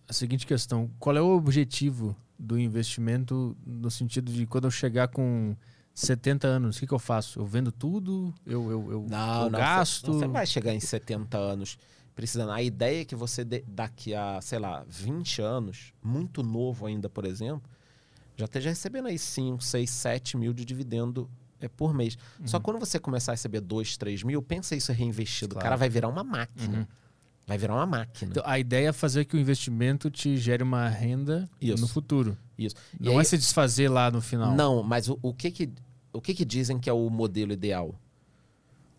a seguinte questão: qual é o objetivo do investimento no sentido de quando eu chegar com 70 anos, o que, que eu faço? Eu vendo tudo? Eu, eu, eu, não, eu não, gasto? Você, não, vai chegar em 70 anos precisando. A ideia é que você, daqui a, sei lá, 20 anos, muito novo ainda, por exemplo, já esteja recebendo aí 5, 6, 7 mil de dividendo é, por mês. Uhum. Só quando você começar a receber 2, 3 mil, pensa isso reinvestido. Claro. O cara vai virar uma máquina. Uhum. Vai virar uma máquina. Então, a ideia é fazer que o investimento te gere uma renda isso. no futuro. Isso. Não aí, é se desfazer lá no final. Não, mas o, o, que, que, o que, que dizem que é o modelo ideal?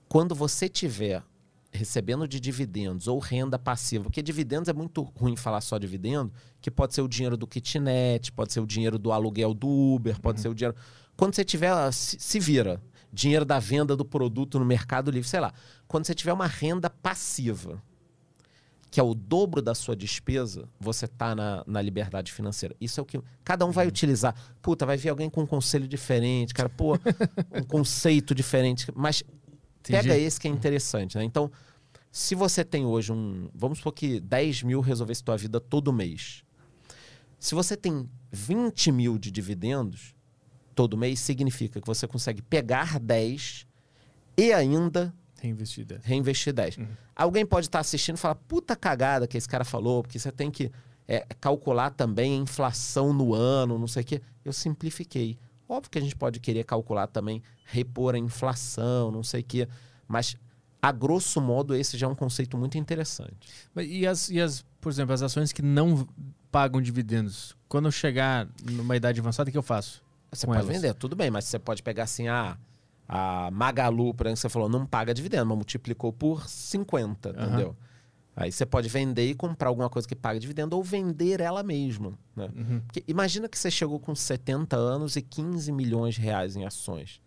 Quando você tiver recebendo de dividendos ou renda passiva, porque dividendos é muito ruim falar só dividendo, que pode ser o dinheiro do kitnet, pode ser o dinheiro do aluguel do Uber, pode uhum. ser o dinheiro. Quando você tiver, se, se vira, dinheiro da venda do produto no Mercado Livre, sei lá. Quando você tiver uma renda passiva, que é o dobro da sua despesa, você está na, na liberdade financeira. Isso é o que cada um vai uhum. utilizar. Puta, vai vir alguém com um conselho diferente, cara, pô, um conceito diferente. Mas Entendi. Pega esse que é interessante, né? Então, se você tem hoje um. Vamos supor que 10 mil resolvesse tua vida todo mês. Se você tem 20 mil de dividendos todo mês, significa que você consegue pegar 10 e ainda Reinvestir 10. Reinvestir 10. Uhum. Alguém pode estar assistindo e falar, puta cagada que esse cara falou, porque você tem que é, calcular também a inflação no ano, não sei o quê. Eu simplifiquei. Óbvio que a gente pode querer calcular também, repor a inflação, não sei o quê, mas a grosso modo esse já é um conceito muito interessante. E as, e as, por exemplo, as ações que não pagam dividendos, quando eu chegar numa idade avançada, o que eu faço? Você pode elas? vender, tudo bem, mas você pode pegar assim, ah, a Magalu, por exemplo, você falou, não paga dividendo, mas multiplicou por 50, uhum. entendeu? Aí você pode vender e comprar alguma coisa que paga dividendo ou vender ela mesma. Né? Uhum. Porque imagina que você chegou com 70 anos e 15 milhões de reais em ações.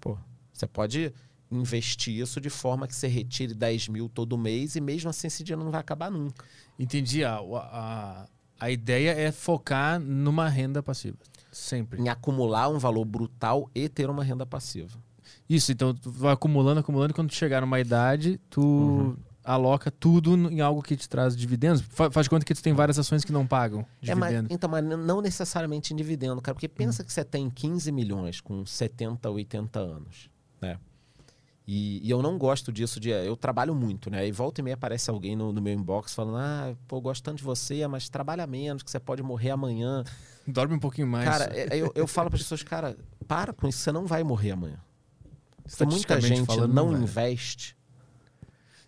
Pô, você pode investir isso de forma que você retire 10 mil todo mês e mesmo assim esse dinheiro não vai acabar nunca. Entendi. A, a, a ideia é focar numa renda passiva. Sempre. Em acumular um valor brutal e ter uma renda passiva. Isso, então tu vai acumulando, acumulando, e quando tu chegar numa idade, tu. Uhum aloca tudo em algo que te traz dividendos. Faz de conta que tu tem várias ações que não pagam dividendos. É, mas, então, mas não necessariamente em dividendo, cara. Porque pensa hum. que você tem 15 milhões com 70, 80 anos, né? E, e eu não gosto disso de. Eu trabalho muito, né? E volta e meia aparece alguém no, no meu inbox falando: Ah, pô, eu gosto tanto de você, mas trabalha menos, que você pode morrer amanhã. Dorme um pouquinho mais. Cara, é- eu, eu falo para as pessoas, cara, para com isso, você não vai morrer amanhã. Então, muita gente falando, não investe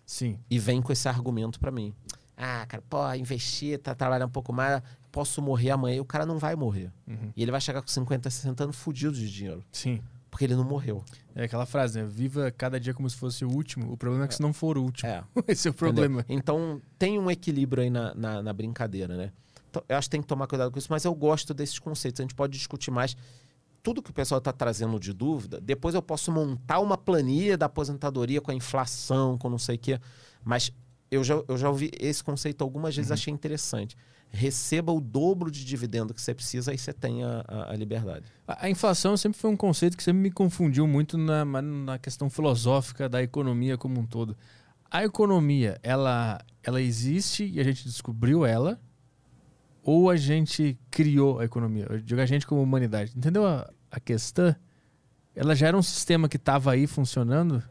Sim. e vem com esse argumento para mim. Ah, cara, pô, investir, tá trabalhando um pouco mais, posso morrer amanhã. E o cara não vai morrer. Uhum. E ele vai chegar com 50, 60 anos fudido de dinheiro. Sim. Porque ele não morreu. É aquela frase, né? Viva cada dia como se fosse o último. O problema é que se não for o último. É. Esse é o Entendeu? problema. Então, tem um equilíbrio aí na, na, na brincadeira, né? Eu acho que tem que tomar cuidado com isso, mas eu gosto desses conceitos. A gente pode discutir mais. Tudo que o pessoal está trazendo de dúvida, depois eu posso montar uma planilha da aposentadoria com a inflação, com não sei o quê. Mas eu já, eu já ouvi esse conceito algumas vezes, achei interessante. Receba o dobro de dividendo que você precisa, aí você tem a, a- a liberdade. A, a inflação sempre foi um conceito que sempre me confundiu muito na, na questão filosófica da economia como um todo. A economia, ela, ela existe e a gente descobriu ela, ou a gente criou a economia? Eu digo a gente como humanidade. Entendeu a, a questão? Ela já era um sistema que estava aí funcionando?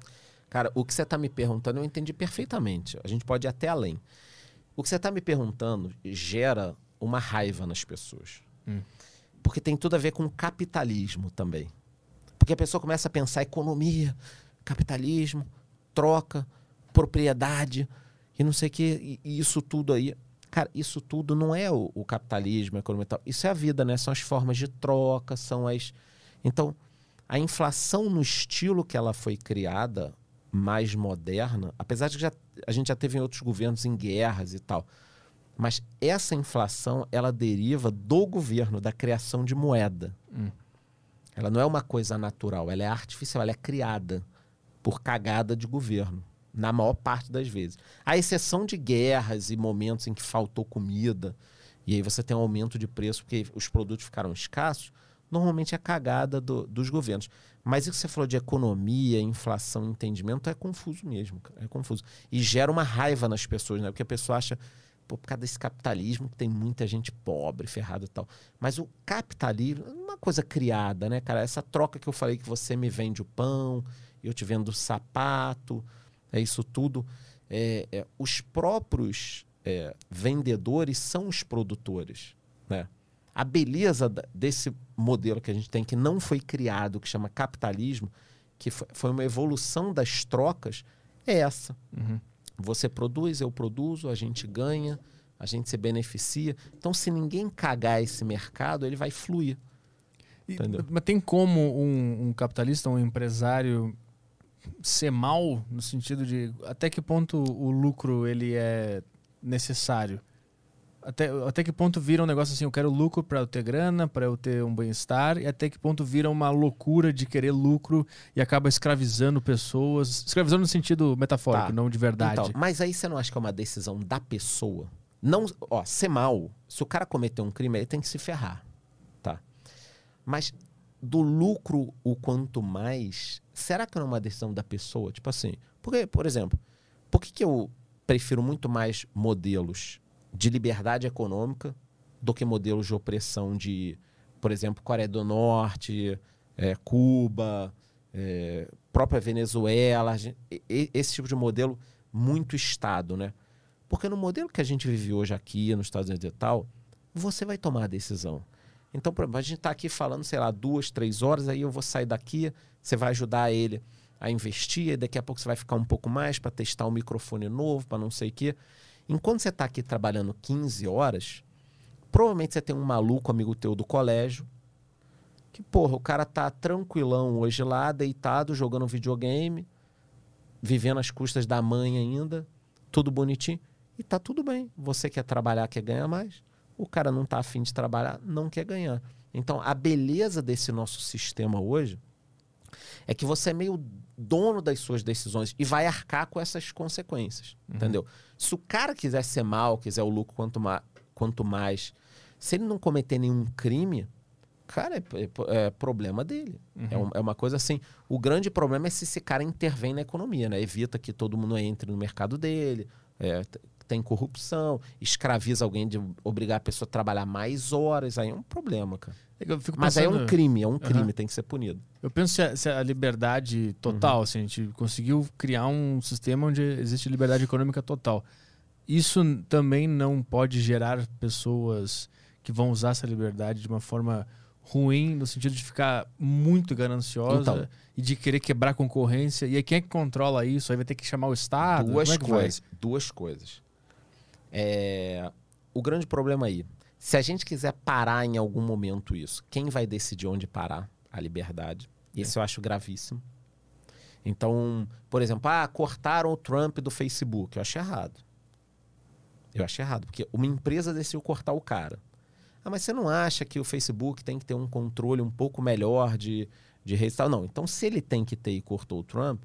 Cara, o que você está me perguntando eu entendi perfeitamente. A gente pode ir até além. O que você está me perguntando gera uma raiva nas pessoas. Hum. Porque tem tudo a ver com capitalismo também. Porque a pessoa começa a pensar economia, capitalismo, troca, propriedade e não sei o que, e isso tudo aí. Cara, isso tudo não é o, o capitalismo, a economia e tal. Isso é a vida, né? São as formas de troca, são as. Então, a inflação no estilo que ela foi criada, mais moderna, apesar de que já, a gente já teve em outros governos em guerras e tal, mas essa inflação ela deriva do governo, da criação de moeda. Hum. Ela não é uma coisa natural, ela é artificial, ela é criada por cagada de governo, na maior parte das vezes. À exceção de guerras e momentos em que faltou comida, e aí você tem um aumento de preço porque os produtos ficaram escassos, normalmente é cagada do- dos governos. Mas isso que você falou de economia, inflação, entendimento, é confuso mesmo, é confuso. E gera uma raiva nas pessoas, né? Porque a pessoa acha, por causa desse capitalismo que tem muita gente pobre, ferrada e tal. Mas o capitalismo é uma coisa criada, né, cara? Essa troca que eu falei que você me vende o pão, eu te vendo o sapato, é isso tudo. É, é, os próprios é, vendedores são os produtores, né? A beleza desse modelo que a gente tem, que não foi criado, que chama capitalismo, que fo- foi uma evolução das trocas, é essa. Uhum. Você produz, eu produzo, a gente ganha, a gente se beneficia. Então, se ninguém cagar esse mercado, ele vai fluir. E- mas tem como um, um capitalista, um empresário ser mal no sentido de até que ponto o lucro ele é necessário? Até, até que ponto vira um negócio assim, eu quero lucro para eu ter grana, para eu ter um bem-estar, e até que ponto vira uma loucura de querer lucro e acaba escravizando pessoas, escravizando no sentido metafórico, Tá. não de verdade. Então, mas aí você não acha que é uma decisão da pessoa? Não, ó, ser mal, se o cara cometer um crime, ele tem que se ferrar, tá? Mas do lucro o quanto mais, será que não é uma decisão da pessoa? Tipo assim, porque, por exemplo, por que, que eu prefiro muito mais modelos de liberdade econômica do que modelos de opressão de, por exemplo, Coreia do Norte, eh, Cuba, eh, própria Venezuela, esse tipo de modelo muito Estado, né? Porque no modelo que a gente vive hoje aqui, nos Estados Unidos e tal, você vai tomar a decisão. Então, a gente está aqui falando, sei lá, duas, três horas, aí eu vou sair daqui, você vai ajudar ele a investir, e daqui a pouco você vai ficar um pouco mais para testar um microfone novo, para não sei o quê. Enquanto você está aqui trabalhando 15 horas, provavelmente você tem um maluco amigo teu do colégio, que, porra, o cara tá tranquilão hoje lá, deitado, jogando videogame, vivendo às custas da mãe ainda, tudo bonitinho, e tá tudo bem. Você quer trabalhar, quer ganhar mais. O cara não tá afim de trabalhar, não quer ganhar. Então, a beleza desse nosso sistema hoje é que você é meio dono das suas decisões e vai arcar com essas consequências, entendeu? Se o cara quiser ser mal, quiser o lucro quanto, ma quanto mais, se ele não cometer nenhum crime, cara, é, é- é problema dele. É, um- é uma coisa assim. O grande problema é se esse cara intervém na economia, né? Evita que todo mundo entre no mercado dele, é, tem corrupção, escraviza alguém de obrigar a pessoa a trabalhar mais horas, aí é um problema, cara. É eu fico Mas aí é um pensando- crime, é um crime, Aham. tem que ser punido. Eu penso se a, se a liberdade total, Uhum. assim, a gente conseguiu criar um sistema onde existe liberdade econômica total. Isso também não pode gerar pessoas que vão usar essa liberdade de uma forma ruim, no sentido de ficar muito gananciosa Então. e de querer quebrar a concorrência. E aí quem é que controla isso? Aí vai ter que chamar o Estado? duas é coisas. Duas coisas. É, O grande problema aí, se a gente quiser parar em algum momento isso, quem vai decidir onde parar a liberdade? Isso eu acho gravíssimo. Então, por exemplo, ah, cortaram o Trump do Facebook. Eu acho errado. Eu acho errado, porque uma empresa decidiu cortar o cara. Ah, mas você não acha que o Facebook tem que ter um controle um pouco melhor de, de redes e tal? Não. Então, se ele tem que ter e cortou o Trump,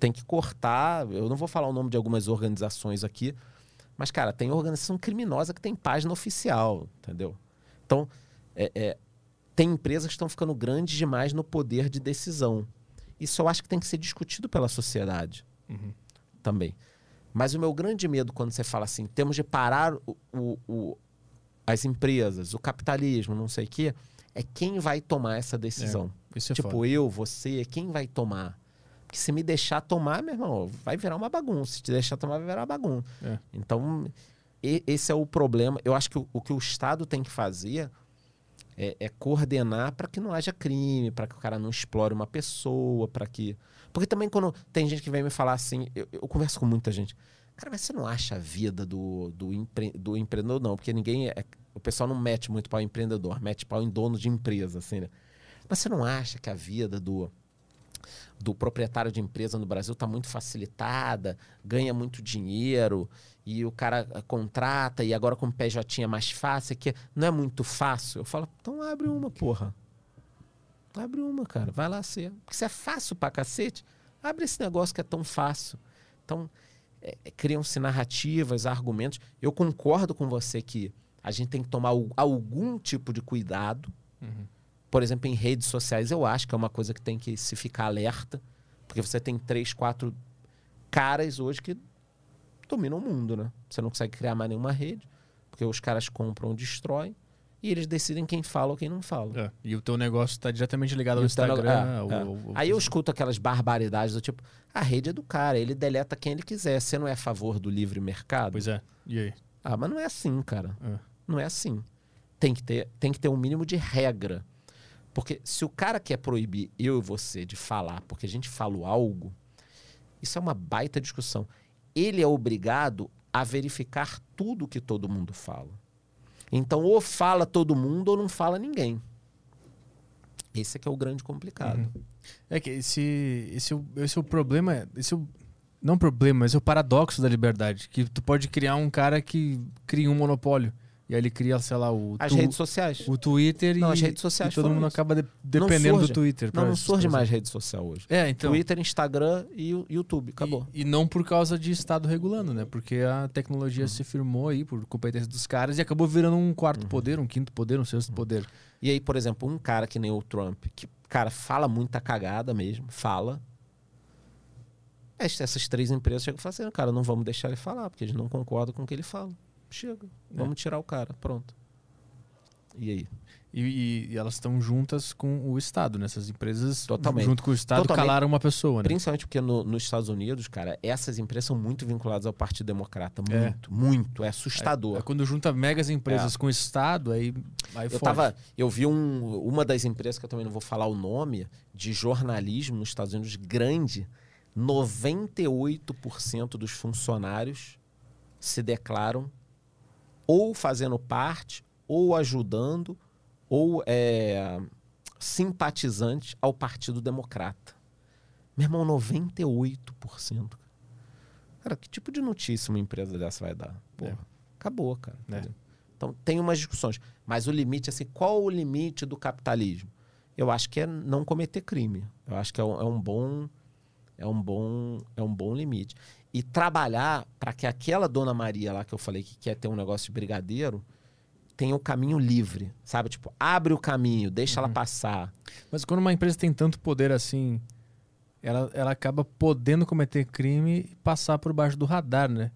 tem que cortar. Eu não vou falar o nome de algumas organizações aqui, mas, cara, tem organização criminosa que tem página oficial, entendeu? Então, é- é, tem empresas que estão ficando grandes demais no poder de decisão. Isso eu acho que tem que ser discutido pela sociedade também. Mas o meu grande medo quando você fala assim, temos de parar o- o- o- as empresas, o capitalismo, não sei o quê, é quem vai tomar essa decisão. Isso é tipo, foda. eu, você, quem vai tomar? Porque se me deixar tomar, meu irmão, vai virar uma bagunça. Se te deixar tomar, vai virar uma bagunça. É. Então, esse é o problema. Eu acho que o, o que o Estado tem que fazer é, é coordenar para que não haja crime, para que o cara não explore uma pessoa, para que. Porque também quando tem gente que vem me falar assim, eu, eu converso com muita gente. Cara, mas você não acha a vida do, do, empre, do empreendedor, não? Porque ninguém. É, o pessoal não mete muito pau em empreendedor, mete pau em dono de empresa, assim, né? Mas você não acha que a vida do, do proprietário de empresa no Brasil está muito facilitada, ganha muito dinheiro e o cara eh, contrata e agora com o PJ é mais fácil, que não é muito fácil. Eu falo, então abre uma, porra. Abre uma, cara. Vai lá ser. Porque se é fácil pra cacete, abre esse negócio que é tão fácil. Então, é, é, criam-se narrativas, argumentos. Eu concordo com você que a gente tem que tomar al- algum tipo de cuidado. Por exemplo, em redes sociais, eu acho que é uma coisa que tem que se ficar alerta. Porque você tem três, quatro caras hoje que dominam o mundo, né? Você não consegue criar mais nenhuma rede, porque os caras compram, destroem, e eles decidem quem fala ou quem não fala. É, E o teu negócio está diretamente ligado ao E Instagram. nego- é, ao- é. ao- ao- Aí eu escuto aquelas barbaridades do tipo, a rede é do cara, ele deleta quem ele quiser. Você não é a favor do livre mercado? Pois é. E aí? Ah, mas não é assim, cara. É. Não é assim. Tem que, ter, tem que ter um mínimo de regra. Porque se o cara quer proibir eu e você de falar porque a gente falou algo, isso é uma baita discussão. Ele é obrigado a verificar tudo que todo mundo fala. Então, ou fala todo mundo ou não fala ninguém. Esse é que é o grande complicado. É que esse, esse, é esse é o problema. Esse é o, não problema, mas é o paradoxo da liberdade. Que tu pode criar um cara que cria um monopólio. E aí ele cria, sei lá, o, As tu- redes sociais. o Twitter Não, e, as redes sociais e todo mundo isso. acaba de- dependendo do Twitter. Não, não surge mais rede social hoje. É, então. Twitter, Instagram e YouTube. Acabou. E, e não por causa de Estado regulando, né? Porque a tecnologia se firmou aí por competência dos caras e acabou virando um quarto poder, um quinto poder, um sexto poder. E aí, por exemplo, um cara que nem o Trump, que, cara, fala muita cagada mesmo, fala. Es- Essas três empresas chegam e falam assim, cara, não vamos deixar ele falar, porque eles não concordam com o que ele fala. Chega, vamos tirar o cara, pronto. E aí? E, e- elas estão juntas com o Estado, né? Essas empresas, Totalmente. junto com o Estado, Totalmente. calaram uma pessoa, né? Principalmente porque no- nos Estados Unidos, cara, essas empresas são muito vinculadas ao Partido Democrata. É. Muito, muito. É assustador. É quando junta megas empresas com o Estado, aí, aí Eu tava, eu vi um, uma das empresas que eu também não vou falar o nome, de jornalismo nos Estados Unidos grande, 98% dos funcionários se declaram ou fazendo parte, ou ajudando, ou é, simpatizantes ao Partido Democrata. Meu irmão, 98%. Cara, que tipo de notícia uma empresa dessa vai dar? Porra, É. acabou, cara. É. Então tem umas discussões. Mas o limite, assim, qual o limite do capitalismo? Eu acho que é não cometer crime. Eu acho que é um, é um bom. É um bom, é um bom limite. E trabalhar para que aquela dona Maria lá que eu falei que quer ter um negócio de brigadeiro tenha o caminho livre, sabe? Tipo, abre o caminho, deixa ela passar. Mas quando uma empresa tem tanto poder assim, ela, ela acaba podendo cometer crime e passar por baixo do radar, né?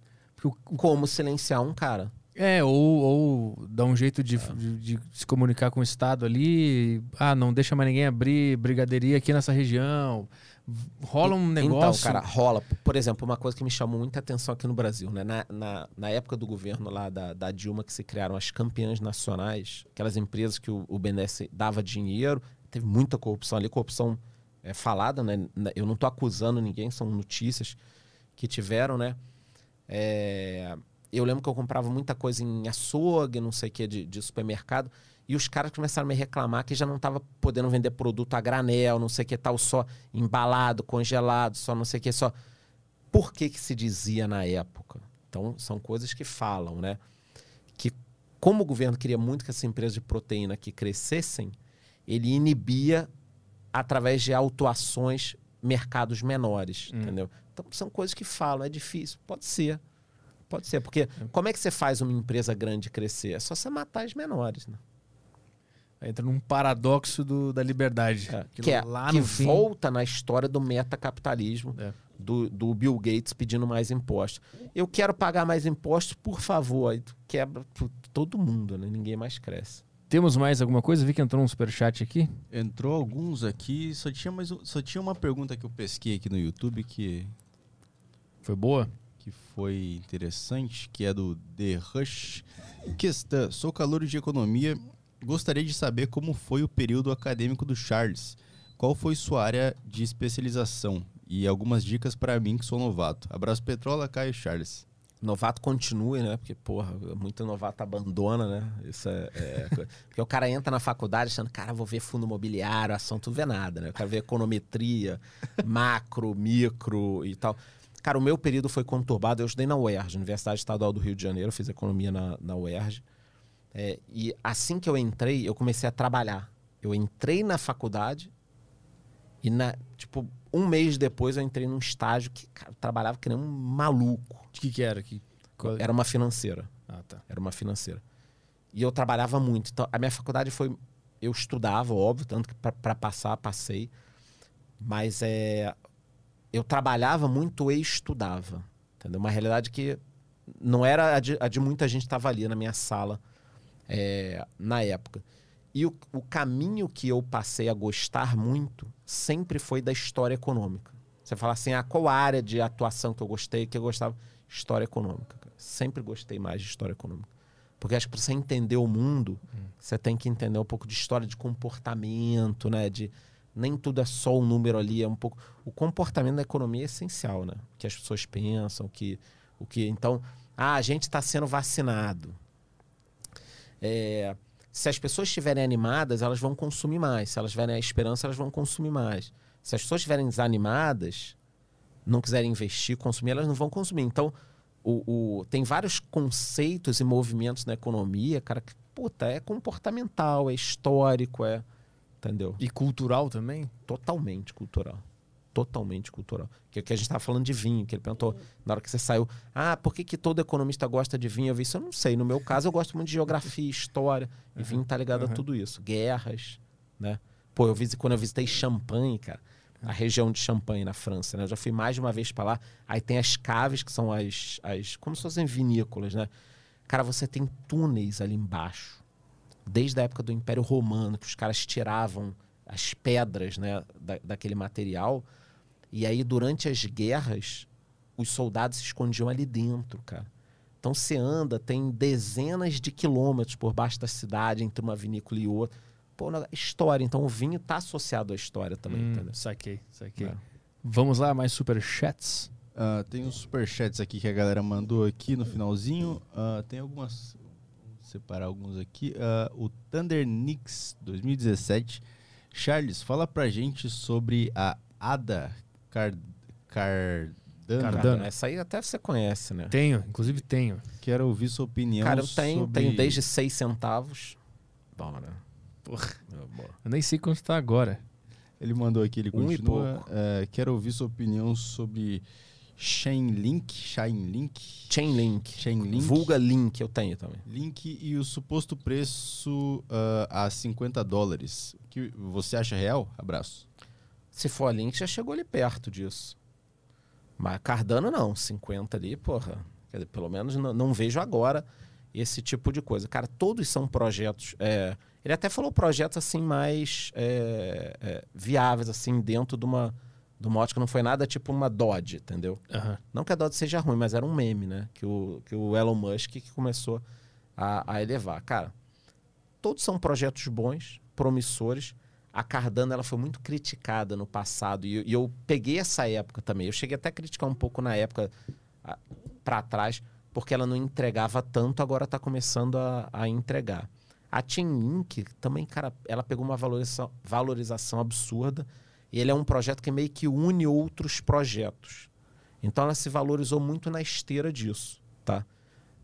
Como silenciar um cara. É, ou, ou dar um jeito de, de- de se comunicar com o Estado ali. Ah, não deixa mais ninguém abrir brigadeiria aqui nessa região. Rola um negócio. Então, cara, rola. Por exemplo, uma coisa que me chamou muita atenção aqui no Brasil, né? Na, na, na época do governo lá da, da Dilma, que se criaram as campeãs nacionais, aquelas empresas que o, o BNDES dava dinheiro, teve muita corrupção ali, corrupção é, falada, né? Eu não tô acusando ninguém, são notícias que tiveram, né? É, eu lembro que eu comprava muita coisa em açougue, não sei o que, de, de supermercado. E os caras começaram a me reclamar que já não estava podendo vender produto a granel, não sei o que tal, só embalado, congelado, só não sei o que, só. Por que que se dizia na época? Então, são coisas que falam, né? Que como o governo queria muito que essas empresas de proteína aqui crescessem, ele inibia através de autuações mercados menores, entendeu? Então, são coisas que falam, é difícil, pode ser. Pode ser, porque como é que você faz uma empresa grande crescer? É só você matar as menores, né? Entra num paradoxo do- da liberdade. É, Que que é, lá que fim- volta na história do metacapitalismo, É. do, do Bill Gates pedindo mais impostos. Eu quero pagar mais impostos, por favor. Aí tu quebra tu- todo mundo, né? Ninguém mais cresce. Temos mais alguma coisa? Vi que entrou um superchat aqui. Entrou alguns aqui, só tinha, mais, um- só tinha uma pergunta que eu pesquei aqui no YouTube que, Foi boa? que foi interessante, que é do The Rush. Questão, sou calouro de economia, gostaria de saber como foi o período acadêmico do Charles. Qual foi sua área de especialização? E algumas dicas para mim que sou novato. Abraço Petrola, Caio Charles. Novato continue, né? Porque, porra, muito novato abandona, né? Isso é. é Porque o cara entra na faculdade achando, cara, vou ver fundo imobiliário, ação, tu vê nada, né? Eu quero ver econometria, macro, micro e tal. Cara, o meu período foi conturbado. Eu estudei na UERJ, Universidade Estadual do Rio de Janeiro, fiz economia na, na UERJ. É, e assim que eu entrei, eu comecei a trabalhar. Eu entrei na faculdade e, na, tipo, um mês depois eu entrei num estágio que cara, trabalhava que nem um maluco. De que que era aqui? Qual- Era uma financeira. Ah, tá. Era uma financeira. E eu trabalhava muito. Então, a minha faculdade foi. Eu estudava, óbvio, tanto que para passar, passei. Mas é, eu trabalhava muito e estudava. Entendeu? Uma realidade que não era a de, a de muita gente que estava ali na minha sala é, na época. E o, o caminho que eu passei a gostar muito sempre foi da história econômica. Você fala assim, ah, qual área de atuação que eu gostei, que eu gostava? História econômica. cara. Sempre gostei mais de história econômica. Porque acho que para você entender o mundo, você tem que entender um pouco de história de comportamento, né? De nem tudo é só um número ali, é um pouco o comportamento da economia é essencial, né? O que as pessoas pensam, o que o que então, ah, a gente está sendo vacinado. É, se as pessoas estiverem animadas, elas vão consumir mais. Se elas tiverem a esperança, elas vão consumir mais. Se as pessoas estiverem desanimadas, não quiserem investir, consumir, elas não vão consumir. Então, o, o- tem vários conceitos e movimentos na economia, cara, que, puta, é comportamental, é histórico, é. Entendeu? E cultural também? Totalmente cultural. Totalmente cultural. Que, que a gente estava falando de vinho, que ele perguntou na hora que você saiu, ah, por que, que todo economista gosta de vinho? Eu vi isso, eu não sei. No meu caso, eu gosto muito de geografia, história, e vinho tá ligado a tudo isso. Guerras, né? Pô, eu visi, quando eu visitei Champagne, cara, a região de Champagne na França, né? Eu já fui mais de uma vez para lá. Aí tem as caves, que são as, as. como se fossem vinícolas, né? Cara, você tem túneis ali embaixo. Desde a época do Império Romano, que os caras tiravam as pedras né, da, daquele material. E aí, durante as guerras, os soldados se escondiam ali dentro, cara. Então você anda, tem dezenas de quilômetros por baixo da cidade, entre uma vinícola e outra. Pô, na- história. Então o vinho está associado à história também, Hum, entendeu? saquei, saquei. É. Vamos lá, mais superchats. Ah, tem uns superchats aqui que a galera mandou aqui no finalzinho. Ah, tem algumas. Vou separar alguns aqui. Ah, o Thunder Knicks 2017. Charles, fala pra gente sobre a Ada Car... Cardano. Cardano. Essa aí até você conhece, né? Tenho, inclusive tenho. Quero ouvir sua opinião. Cara, eu tenho, sobre... tenho desde 6 centavos. Bora. Porra. É, boa. Eu nem sei quanto tá agora. Ele mandou aqui, ele Um e continua. pouco. eh, quero ouvir sua opinião sobre Chainlink. Chainlink. Chainlink. Chainlink. Vulga Link, eu tenho também. Link e o suposto preço ah, a 50 dólares. O que você acha real? Abraço. Se for a Link, já chegou ali perto disso. Mas Cardano não, 50 ali, porra. Quer dizer, pelo menos não, não vejo agora esse tipo de coisa. Cara, todos são projetos. é, ele até falou projetos assim mais é, é, viáveis, assim, dentro de uma, de uma ótica. Não foi nada tipo uma Dodge, entendeu? Aham. Não que a Dodge seja ruim, mas era um meme, né? Que o, que o Elon Musk que começou a, a elevar. Cara, todos são projetos bons, promissores. A Cardano ela foi muito criticada no passado e, eu- e eu peguei essa época também. Eu cheguei até a criticar um pouco na época para trás, porque ela não entregava tanto, agora está começando a, a entregar. A Inc. também, cara, ela pegou uma valorização, valorização absurda e ele é um projeto que meio que une outros projetos. Então ela se valorizou muito na esteira disso, tá?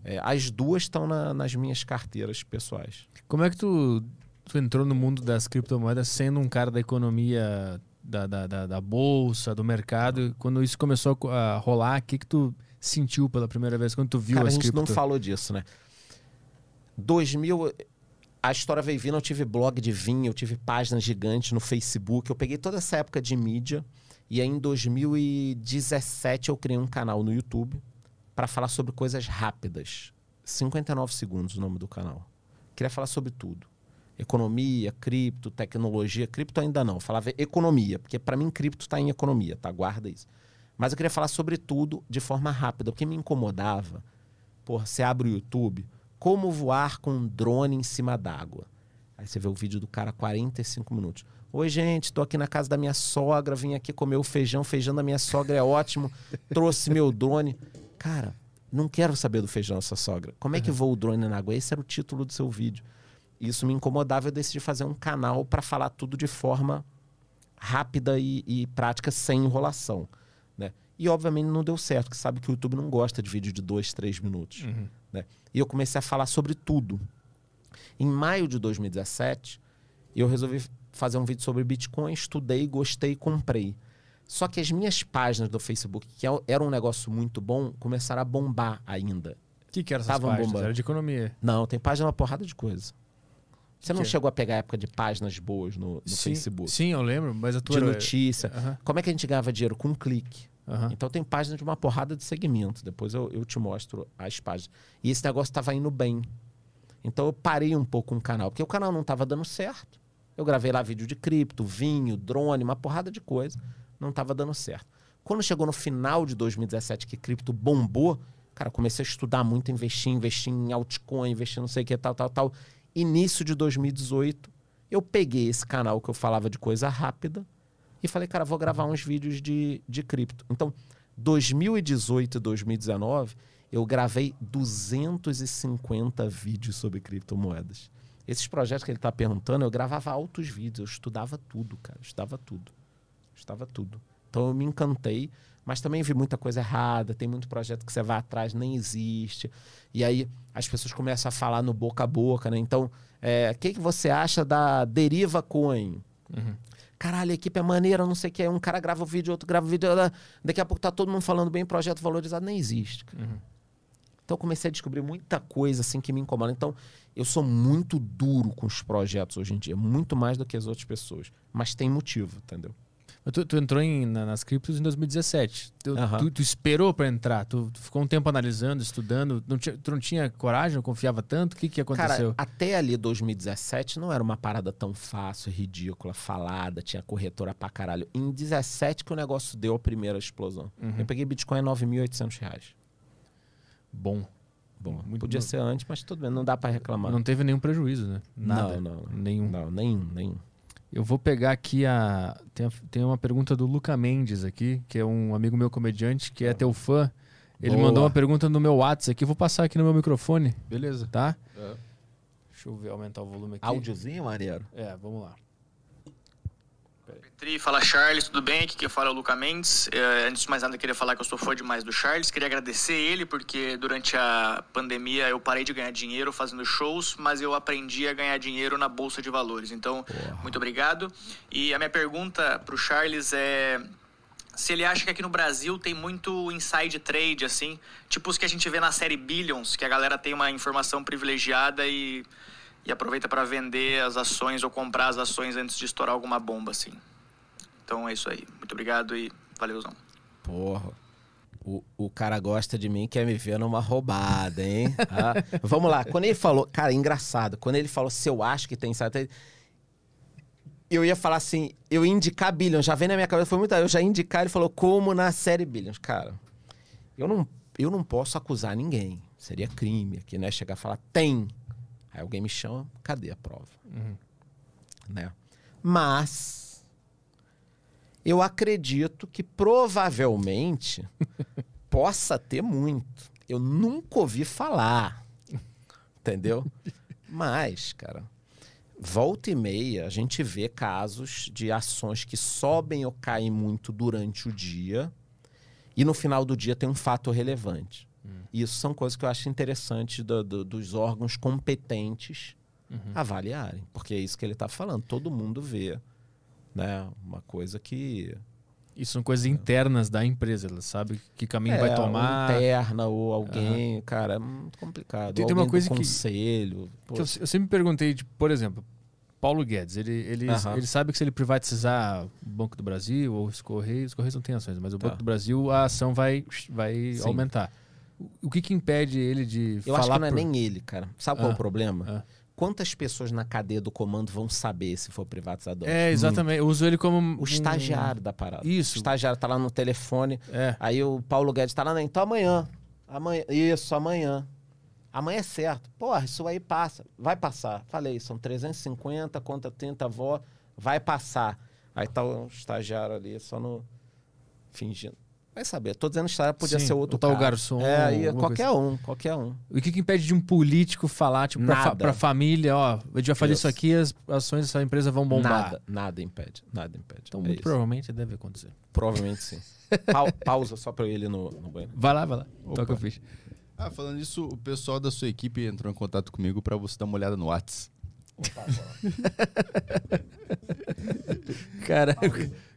É, as duas estão na- nas minhas carteiras pessoais. Como é que tu, tu entrou no mundo das criptomoedas sendo um cara da economia, da, da, da, da bolsa, do mercado? Quando isso começou a a rolar, o que, que tu sentiu pela primeira vez? Quando tu viu Cara, a as gente cripto? não falou disso, né? 2000, a história veio vindo, eu tive blog de vinho, eu tive páginas gigantes no Facebook, eu peguei toda essa época de mídia e aí em 2017 eu criei um canal no YouTube para falar sobre coisas rápidas. 59 segundos o nome do canal. Queria falar sobre tudo. Economia, cripto, tecnologia. Cripto ainda não. Falava economia, porque para mim cripto está em economia, tá? Guarda isso. Mas eu queria falar sobre tudo de forma rápida, porque me incomodava. Porra, você abre o YouTube, como voar com um drone em cima d'água. Aí você vê o vídeo do cara 45 minutos. Oi, gente, tô aqui na casa da minha sogra, vim aqui comer o feijão, feijão da minha sogra é ótimo, trouxe meu drone. Cara, não quero saber do feijão da sua sogra. Como é que voa o drone na água? Esse era o título do seu vídeo. Isso me incomodava, eu decidi fazer um canal para falar tudo de forma rápida e, e prática, sem enrolação. Né? E obviamente não deu certo, porque sabe que o YouTube não gosta de vídeo de dois, três minutos. Né? E eu comecei a falar sobre tudo. Em maio de 2017, eu resolvi fazer um vídeo sobre Bitcoin, estudei, gostei, comprei. Só que as minhas páginas do Facebook, que é- era um negócio muito bom, começaram a bombar ainda. O que, que era essas Tavam páginas? bombando. Era de economia. Não, tem página uma porrada de coisa. Você não que chegou a pegar a época de páginas boas no, no sim, Facebook? Sim, eu lembro, mas a tua De notícia. Aham, Como é que a gente ganhava dinheiro? Com um clique. aham. Então tem página de uma porrada de segmentos. Depois eu, eu te mostro as páginas. E esse negócio estava indo bem. Então eu parei um pouco com o canal, porque o canal não estava dando certo. Eu gravei lá vídeo de cripto, vinho, drone, uma porrada de coisa. Não estava dando certo. Quando chegou no final de 2017, que cripto bombou, cara, eu comecei a estudar muito, investir, investir em altcoin, investir não sei o que, tal, tal, tal. Início de 2018, eu peguei esse canal que eu falava de coisa rápida e falei, cara, vou gravar uns vídeos de, de cripto. Então, 2018 e 2019, eu gravei 250 vídeos sobre criptomoedas. Esses projetos que ele está perguntando, eu gravava altos vídeos, eu estudava tudo, cara, estudava tudo. Eu Estudava tudo. Então eu me encantei, mas também vi muita coisa errada, tem muito projeto que você vai atrás, nem existe. E aí as pessoas começam a falar no boca a boca, né? Então, é, o que, que você acha da Deriva Coin? Caralho, a equipe é maneira, não sei o que. Um cara grava o vídeo, outro grava o vídeo. Daqui a pouco tá todo mundo falando bem, projeto valorizado, nem existe. cara. Então eu comecei a descobrir muita coisa assim que me incomoda. Então eu sou muito duro com os projetos hoje em dia, muito mais do que as outras pessoas. Mas tem motivo, entendeu? Tu, tu entrou em- na- nas criptos em 2017. Tu, tu- tu esperou pra entrar? Tu, ficou um tempo analisando, estudando? Não tinha- tu não tinha coragem? Não confiava tanto? O que, que aconteceu? Cara, até ali 2017 não era uma parada tão fácil, ridícula, falada, tinha corretora pra caralho. Em 17 que o negócio deu a primeira explosão. Uhum. Eu peguei Bitcoin a 9.800 reais. Bom. Bom, Muito podia bom. ser antes, mas tudo bem, não dá pra reclamar. Não teve nenhum prejuízo, né? Nada. Não, não. Nenhum. Não, nenhum, nenhum. Eu vou pegar aqui a. Tem, a- tem uma pergunta do Luca Mendes aqui, que é um amigo meu comediante, que é teu fã. Ele Boa. mandou uma pergunta no meu WhatsApp aqui. Vou passar aqui no meu microfone, Beleza. tá? É. Deixa eu ver, aumentar o volume aqui. Áudiozinho, maneiro. É, vamos lá. Petri, fala Charles, tudo bem? Aqui quem fala é o Luca Mendes. É, antes de mais nada, eu queria falar que eu sou fã demais do Charles. Queria agradecer ele, porque durante a pandemia eu parei de ganhar dinheiro fazendo shows, mas eu aprendi a ganhar dinheiro na Bolsa de Valores. Então, muito obrigado. E a minha pergunta pro Charles é se ele acha que aqui no Brasil tem muito inside trade, assim, tipo os que a gente vê na série Billions, que a galera tem uma informação privilegiada e, e aproveita para vender as ações ou comprar as ações antes de estourar alguma bomba, assim. Então é isso aí. Muito obrigado e valeuzão. Porra. O, o cara gosta de mim, quer me ver numa roubada, hein? Ah, vamos lá. Quando ele falou, cara, engraçado. Quando ele falou se eu acho que tem insider, eu ia falar assim, eu ia indicar Billions, já vem na minha cabeça, foi muito, eu já ia indicar, ele falou como na série Billions. Cara, eu não, eu não posso acusar ninguém, seria crime aqui, né? Chegar e falar, tem. Aí alguém me chama, cadê a prova? Né? Mas, eu acredito que provavelmente possa ter muito. Eu nunca ouvi falar, entendeu? Mas, cara, volta e meia a gente vê casos de ações que sobem ou caem muito durante o dia e no final do dia tem um fato relevante. Isso são coisas que eu acho interessante do- do- dos órgãos competentes avaliarem, porque é isso que ele está falando. Todo mundo vê, né? Uma coisa que Isso são coisas internas da empresa. Ela sabe que caminho é, vai ou tomar. interna ou alguém, cara, é muito complicado. Tem- tem uma coisa do que- conselho. Que eu, eu sempre perguntei, tipo, por exemplo, Paulo Guedes, ele, ele, Aham. ele sabe que se ele privatizar o Banco do Brasil ou os Correios, os Correios não têm ações, mas o Tá. Banco do Brasil, a ação vai, vai Sim. aumentar. O- que que impede ele de Eu falar acho que não é nem ele, cara. Sabe qual é Ah, o problema? ah. Quantas pessoas na cadeia do comando vão saber se for privatizador? É, exatamente. Eu uso ele como O estagiário da parada. Isso. O estagiário tá lá no telefone. É. Aí o Paulo Guedes tá lá, né? Então amanhã. amanhã. Isso, amanhã. Amanhã é certo. Porra, isso aí passa. Vai passar. Falei, são 350 contra 30 avó. Vai passar. Aí tá o estagiário ali, só no. fingindo. Vai saber. Tô dizendo estagiário, podia Sim, ser outro ou o cara. garçom, É, aí alguma qualquer um, qualquer um. O que que impede de um político falar, tipo, pra, fa pra família, ó, a gente vai fazer isso Isso. aqui, as ações dessa empresa vão bombar. Nada, nada impede. Nada impede. Então, É muito isso. provavelmente deve acontecer. Provavelmente sim. Pau- pausa só pra eu ir no, no banheiro. Vai lá, vai lá. Opa. Toca o ficha. Ah, falando isso, o pessoal da sua equipe entrou em contato comigo pra você dar uma olhada no Whats. Cara, o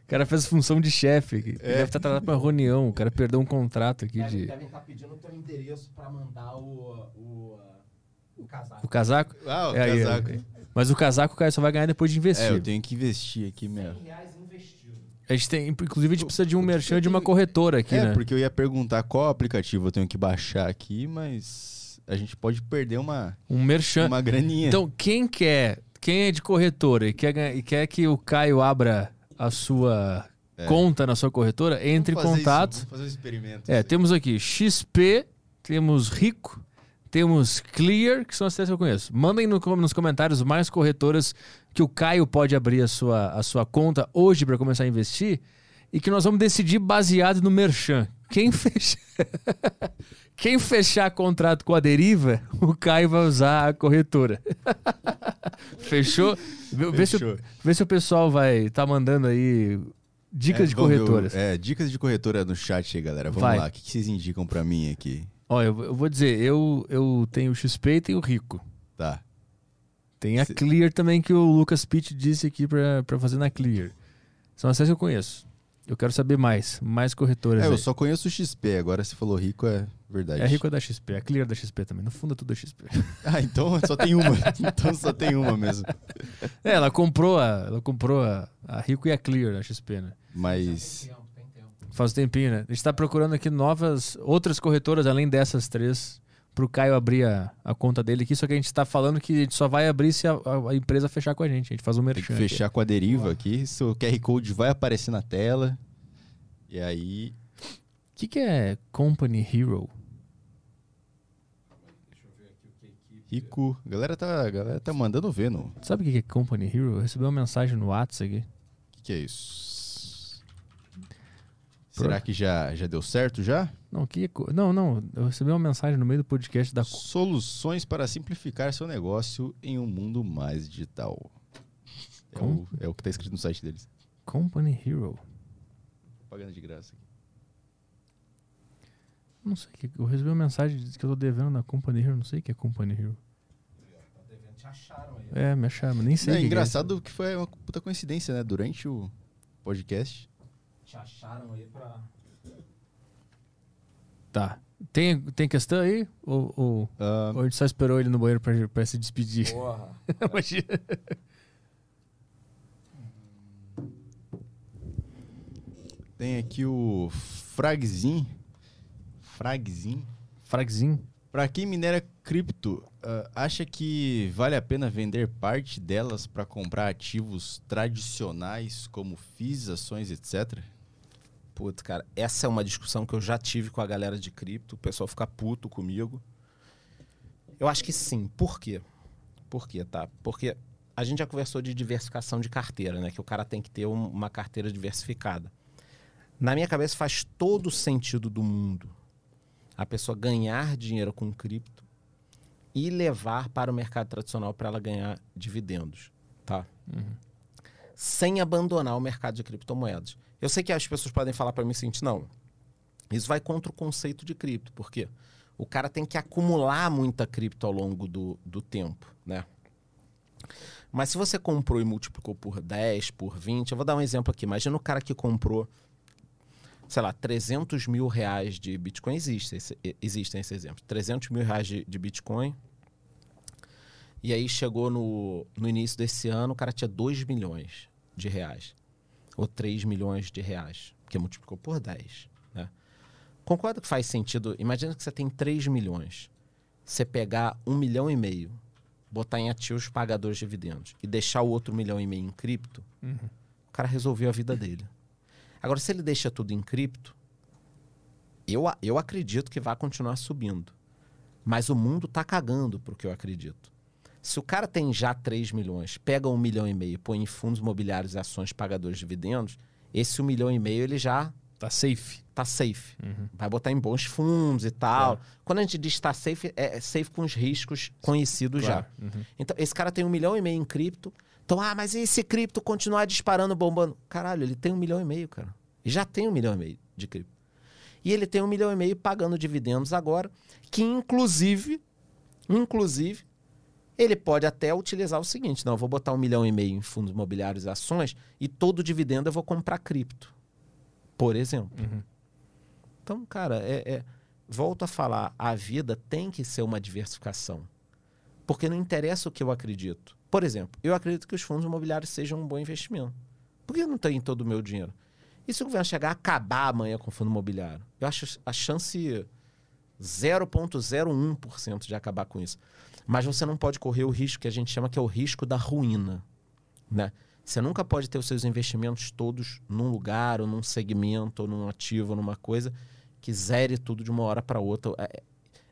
cara fez função de chefe. aqui. Deve estar tratado pra uma reunião. O cara perdeu um contrato aqui de. estar tá pedindo o teu endereço pra mandar o, o, o casaco. O casaco? Ah, o É aí, casaco. é. Mas o casaco o cara só vai ganhar depois de investir. É, eu tenho que investir aqui mesmo. reais investido. A gente tem, inclusive, a gente precisa de um merchan de uma corretora aqui, é, né? porque eu ia perguntar qual aplicativo eu tenho que baixar aqui, mas a gente pode perder uma, Um merchan. uma graninha. Então, quem quer, quem é de corretora e quer, e quer que o Caio abra a sua conta na sua corretora, entre em contato. isso, fazer um experimento. É, temos aqui XP, temos Rico, temos Clear, que são as três que eu conheço. Mandem no- nos comentários mais corretoras que o Caio pode abrir a sua, a sua conta hoje para começar a investir e que nós vamos decidir baseado no Merchan. Quem fechar, quem fechar contrato com a deriva, o Caio vai usar a corretora. Fechou? Vê, vê se, o- Fechou. vê se o pessoal vai tá mandando aí dicas É, de vamos ver corretoras. é, dicas de corretora no chat aí, galera. Vamos Vai. lá. O que que vocês indicam pra mim aqui? Ó, eu, eu vou dizer, eu, eu tenho o XP e tenho o Rico. Tá. Tem a Clear também que o Lucas Pitt disse aqui pra, pra fazer na Clear. São as que eu conheço. Eu quero saber mais, mais corretoras. É, eu aí. só conheço o XP, agora se falou rico é verdade. É a Rico é da XP, a Clear é da XP também. No fundo é tudo da XP. Ah, então só tem uma. então só tem uma mesmo. É, ela comprou a, ela comprou a, a Rico e a Clear da XP, né? Mas. Faz um tempinho, né? A gente tá procurando aqui novas, outras corretoras além dessas três pro Caio abrir a, a conta dele aqui, só que a gente tá falando que a gente só vai abrir se a, a- empresa fechar com a gente. A gente faz um Tem merchan. que aqui. fechar com a deriva aqui. Seu QR Code vai aparecer na tela. E aí. O que, que é Company Hero? Rico. A galera tá, a galera tá mandando ver, não. O Sabe o que é Company Hero? Eu recebi uma mensagem no WhatsApp aqui. que, que é isso? Será que já, já deu certo já? Não, que é não, não. Eu recebi uma mensagem no meio do podcast da. Soluções para simplificar seu negócio em um mundo mais digital. É, o, Como? é o que tá escrito no site deles. Company Hero. Pagando de graça. aqui. Não sei. o que- Eu recebi uma mensagem que eu tô devendo na Company Hero. Não sei o que é Company Hero. É, me acharam, mas nem sei. o É que que engraçado que foi uma puta coincidência, né? Durante o podcast. Te acharam aí pra. Tá. Tem, tem questão aí? Ou, ou, Ah, ou a gente só esperou ele no banheiro pra, pra se despedir? Porra. Imagina. tem aqui o Fragzin. Fragzin. Fragzinho. Pra quem minera cripto, ah, acha que vale a pena vender parte delas para comprar ativos tradicionais como FIIs, ações, etc? Puta, cara, essa é uma discussão que eu já tive com a galera de cripto. O pessoal fica puto comigo. Eu acho que sim. Por quê? Por quê, tá? Porque a gente já conversou de diversificação de carteira, né? Que o cara tem que ter um- uma carteira diversificada. Na minha cabeça faz todo sentido do mundo a pessoa ganhar dinheiro com cripto e levar para o mercado tradicional para ela ganhar dividendos, tá? Sem abandonar o mercado de criptomoedas. Eu sei que as pessoas podem falar para mim o seguinte, não, isso vai contra o conceito de cripto, porque o cara tem que acumular muita cripto ao longo do, do tempo, né? Mas se você comprou e multiplicou por 10, por 20, eu vou dar um exemplo aqui. Imagina o cara que comprou, sei lá, 300 mil reais de Bitcoin. Existe esse, existem esses exemplos. 300 mil reais de, de Bitcoin. E aí chegou no, no início desse ano, o cara tinha 2 milhões de reais. Ou 3 milhões de reais. Que multiplicou por 10, né? Concorda que faz sentido? Imagina que você tem 3 milhões. Você pegar um milhão e meio, botar em ativos pagadores de dividendos e deixar o outro milhão e meio em cripto, o cara resolveu a vida dele. Agora, se ele deixa tudo em cripto, eu, eu acredito que vai continuar subindo. Mas o mundo tá cagando pro que eu acredito. Se o cara tem já 3 milhões, pega um milhão e meio, põe em fundos imobiliários e ações pagadores de dividendos, esse um milhão e meio ele já Tá safe. tá safe. Vai botar em bons fundos e tal. Claro. Quando a gente diz tá safe, é safe com os riscos conhecidos Claro. já. Então, esse cara tem um milhão e meio em cripto. Então, ah, mas e se cripto continuar disparando, bombando? Caralho, ele tem um milhão e meio, cara. E já tem um milhão e meio de cripto. E ele tem um milhão e meio pagando dividendos agora, que inclusive, inclusive, ele pode até utilizar o seguinte: não, eu vou botar um milhão e meio em fundos imobiliários e ações e todo dividendo eu vou comprar cripto. Por exemplo. Então, cara, é, é- volto a falar, a vida tem que ser uma diversificação. Porque não interessa o que eu acredito. Por exemplo, eu acredito que os fundos imobiliários sejam um bom investimento. Por que eu não tenho todo o meu dinheiro? E se o governo chegar a acabar amanhã com o fundo imobiliário? Eu acho a chance 0,01% de acabar com isso. Mas você não pode correr o risco que a gente chama que é o risco da ruína. Né? Você nunca pode ter os seus investimentos todos num lugar, ou num segmento, ou num ativo, ou numa coisa que zere tudo de uma hora para outra. É,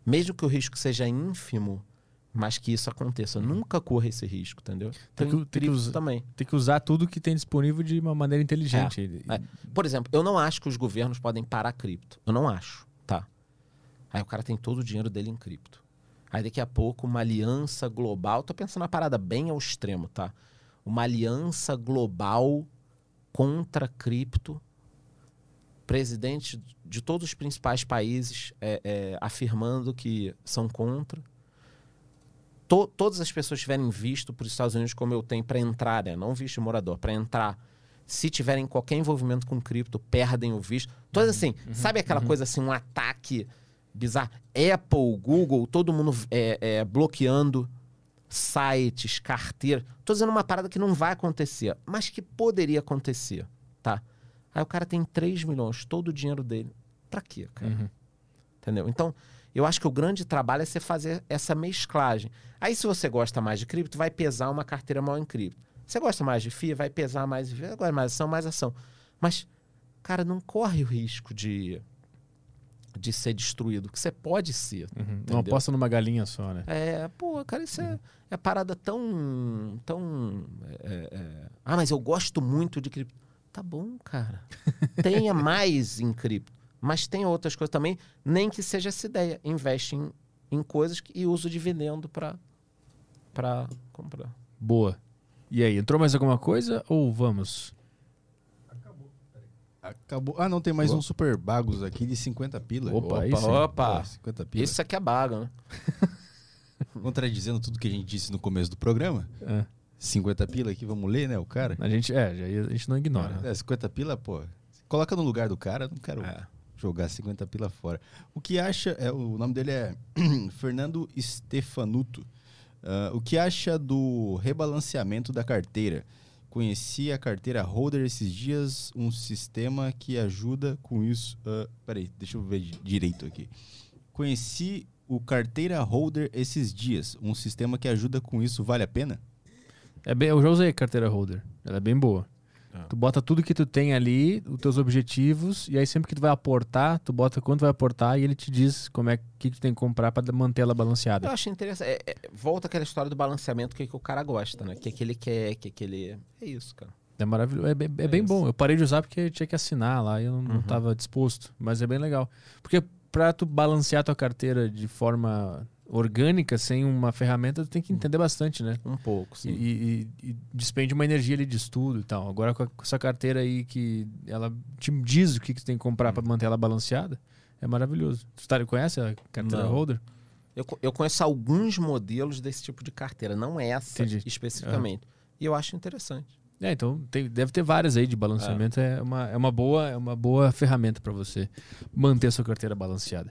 mesmo que o risco seja ínfimo, mas que isso aconteça. Nunca corra esse risco, entendeu? Tem Então, que- tem que usar- também. Tem que usar tudo que tem disponível de uma maneira inteligente. É. Por exemplo, eu não acho que os governos podem parar cripto. Eu não acho, tá? Aí o cara tem todo o dinheiro dele em cripto. Aí daqui a pouco uma aliança global, tô pensando na parada bem ao extremo, tá? Uma aliança global contra cripto. Presidente de todos os principais países é, é, afirmando que são contra. To- todas as pessoas tiverem visto para os Estados Unidos como eu tenho para entrar, né? não visto de morador, para entrar se tiverem qualquer envolvimento com cripto, perdem o visto. Todas assim, sabe aquela coisa assim, um ataque bizarro? Apple, Google, todo mundo é, é, bloqueando sites, carteiras. Tô dizendo uma parada que não vai acontecer, mas que poderia acontecer, tá? Aí o cara tem 3 milhões, todo o dinheiro dele. Pra quê, cara? Entendeu? Então, eu acho que o grande trabalho é você fazer essa mesclagem. Aí, se você gosta mais de cripto, vai pesar uma carteira mal em cripto. Você gosta mais de FIA, vai pesar mais agora mais ação, mais ação. Mas, cara, não corre o risco de, de ser destruído, que você pode ser. Uhum. Não aposta numa galinha só, né? É, pô, cara, isso é, é parada tão. tão é, é, Ah, mas eu gosto muito de cripto. Tá bom, cara. Tenha mais em cripto. Mas tem outras coisas também, nem que seja essa ideia. Investe em, em coisas que, e usa o dividendo para para comprar. Boa. E aí, entrou mais alguma coisa ou vamos? Acabou. Ah, não, tem mais Boa. um super bagos aqui de 50 pila. Opa, Opa, sim. opa. Pô, 50 pila. Isso aqui é baga, né? Contradizendo tudo que a gente disse no começo do programa. É. 50 pila aqui, vamos ler, né, o cara? A gente, é, já- a gente não ignora. É, 50 pila, pô. Coloca no lugar do cara, não quero É. jogar 50 pila fora. O que acha, é, o nome dele é Fernando Stefanuto. Ah, o que acha do rebalanceamento da carteira? Conheci a carteira Holder esses dias, um sistema que ajuda com isso. Ah, peraí, deixa eu ver di- direito aqui. Conheci o carteira Holder esses dias, um sistema que ajuda com isso, vale a pena? É bem, eu já usei a carteira holder. Ela é bem boa. Ah. Tu bota tudo que tu tem ali, os teus objetivos, e aí sempre que tu vai aportar, tu bota quanto vai aportar e ele te diz como é que tu tem que comprar pra manter ela balanceada. Eu acho interessante. É, é, volta aquela história do balanceamento, o que, que o cara gosta, né? O que, que ele quer, o que, que ele. É isso, cara. É maravilhoso. É, bem- é bem bom. Eu parei de usar porque tinha que assinar lá e eu não Uhum. estava disposto. Mas é bem legal. Porque pra tu balancear tua carteira de forma orgânica, sem uma ferramenta, tu tem que entender bastante, né? Um pouco, E, sim. e- e despende uma energia ali de estudo e tal. Agora com, a- com essa carteira aí que ela te diz o que, que tu tem que comprar pra manter ela balanceada, é maravilhoso. Tu tá, conhece a carteira Não. holder? Eu, eu conheço alguns modelos desse tipo de carteira, não essa Entendi. especificamente. E eu acho interessante. É, então tem- deve ter várias aí de balanceamento. É, uma, é, uma, boa, é uma boa ferramenta pra você manter a sua carteira balanceada.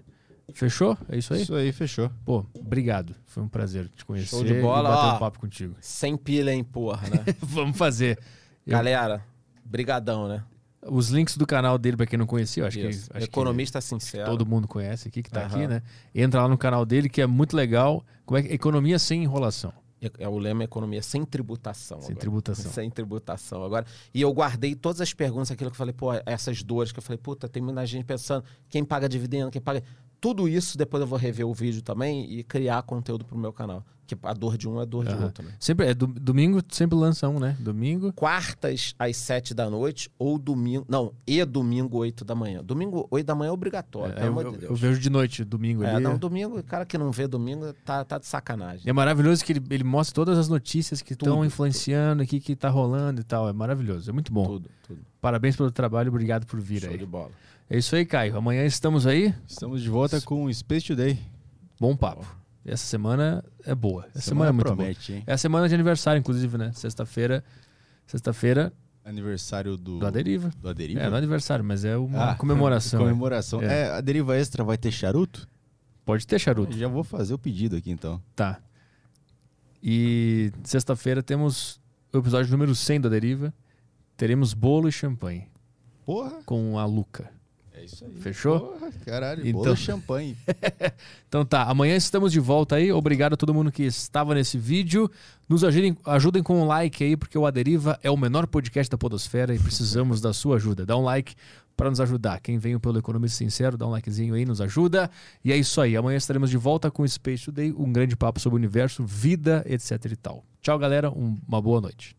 Fechou? É isso aí? Isso aí, fechou. Pô, obrigado. Foi um prazer te conhecer Show de bola, e bater ó. um papo contigo. Sem pilha, hein, porra, né? Vamos fazer. Galera, brigadão, né? Os links do canal dele, pra quem não conhecia, eu acho Isso. que, acho que Economista sincero. todo mundo conhece aqui, que tá Aham. aqui, né? Entra lá no canal dele, que é muito legal. Como é que Economia sem enrolação. É, é o lema economia sem tributação. Sem agora. tributação. Sem tributação. Agora, e eu guardei todas as perguntas, aquilo que eu falei, pô, essas dores que eu falei, puta, tem muita gente pensando, quem paga dividendo, quem paga. Tudo isso, depois eu vou rever o vídeo também e criar conteúdo pro meu canal. Que a dor de um é a dor de Aham. outro, né? Sempre, é, do- domingo sempre lança um, né? Domingo. Quartas às sete da noite ou domingo. Não, e domingo, oito da manhã. Domingo, oito da manhã é obrigatório, É, pelo eu, amor eu- de eu Deus. vejo de noite, domingo É, ali. não, domingo, o cara que não vê domingo tá, tá de sacanagem. E é maravilhoso que ele, ele mostra todas as notícias que estão influenciando, o que, tá rolando e tal. É maravilhoso, é muito bom. Tudo, tudo. Parabéns pelo trabalho, obrigado por vir Show aí. de bola. É isso aí, Caio. Amanhã estamos aí. Estamos de volta com o Space Today. Bom papo. Essa semana é boa. Essa semana, é muito promete, hein? boa. É a semana de aniversário, inclusive, né? Sexta-feira. Sexta-feira Aniversário do, do Aderiva. do Aderiva. É, não é aniversário, mas é uma Ah, comemoração. né? Comemoração. É. É. a Deriva Extra vai ter charuto? Pode ter charuto. Já vou fazer o pedido aqui então. Tá. E sexta-feira temos o episódio número 100 da Deriva. Teremos bolo e champanhe Porra, com a Luca. Isso aí. Fechou? Porra, caralho, Então- bolo champanhe. Então tá, amanhã estamos de volta aí. Obrigado a todo mundo que estava nesse vídeo. Nos ajudem, ajudem com um like aí, porque o Aderiva é o menor podcast da Podosfera e precisamos da sua ajuda. Dá um like para nos ajudar. Quem veio pelo Economista Sincero, dá um likezinho aí, nos ajuda. E é isso aí. Amanhã estaremos de volta com o Space Today, um grande papo sobre o universo, vida, etc e tal. Tchau, galera. Um- uma boa noite.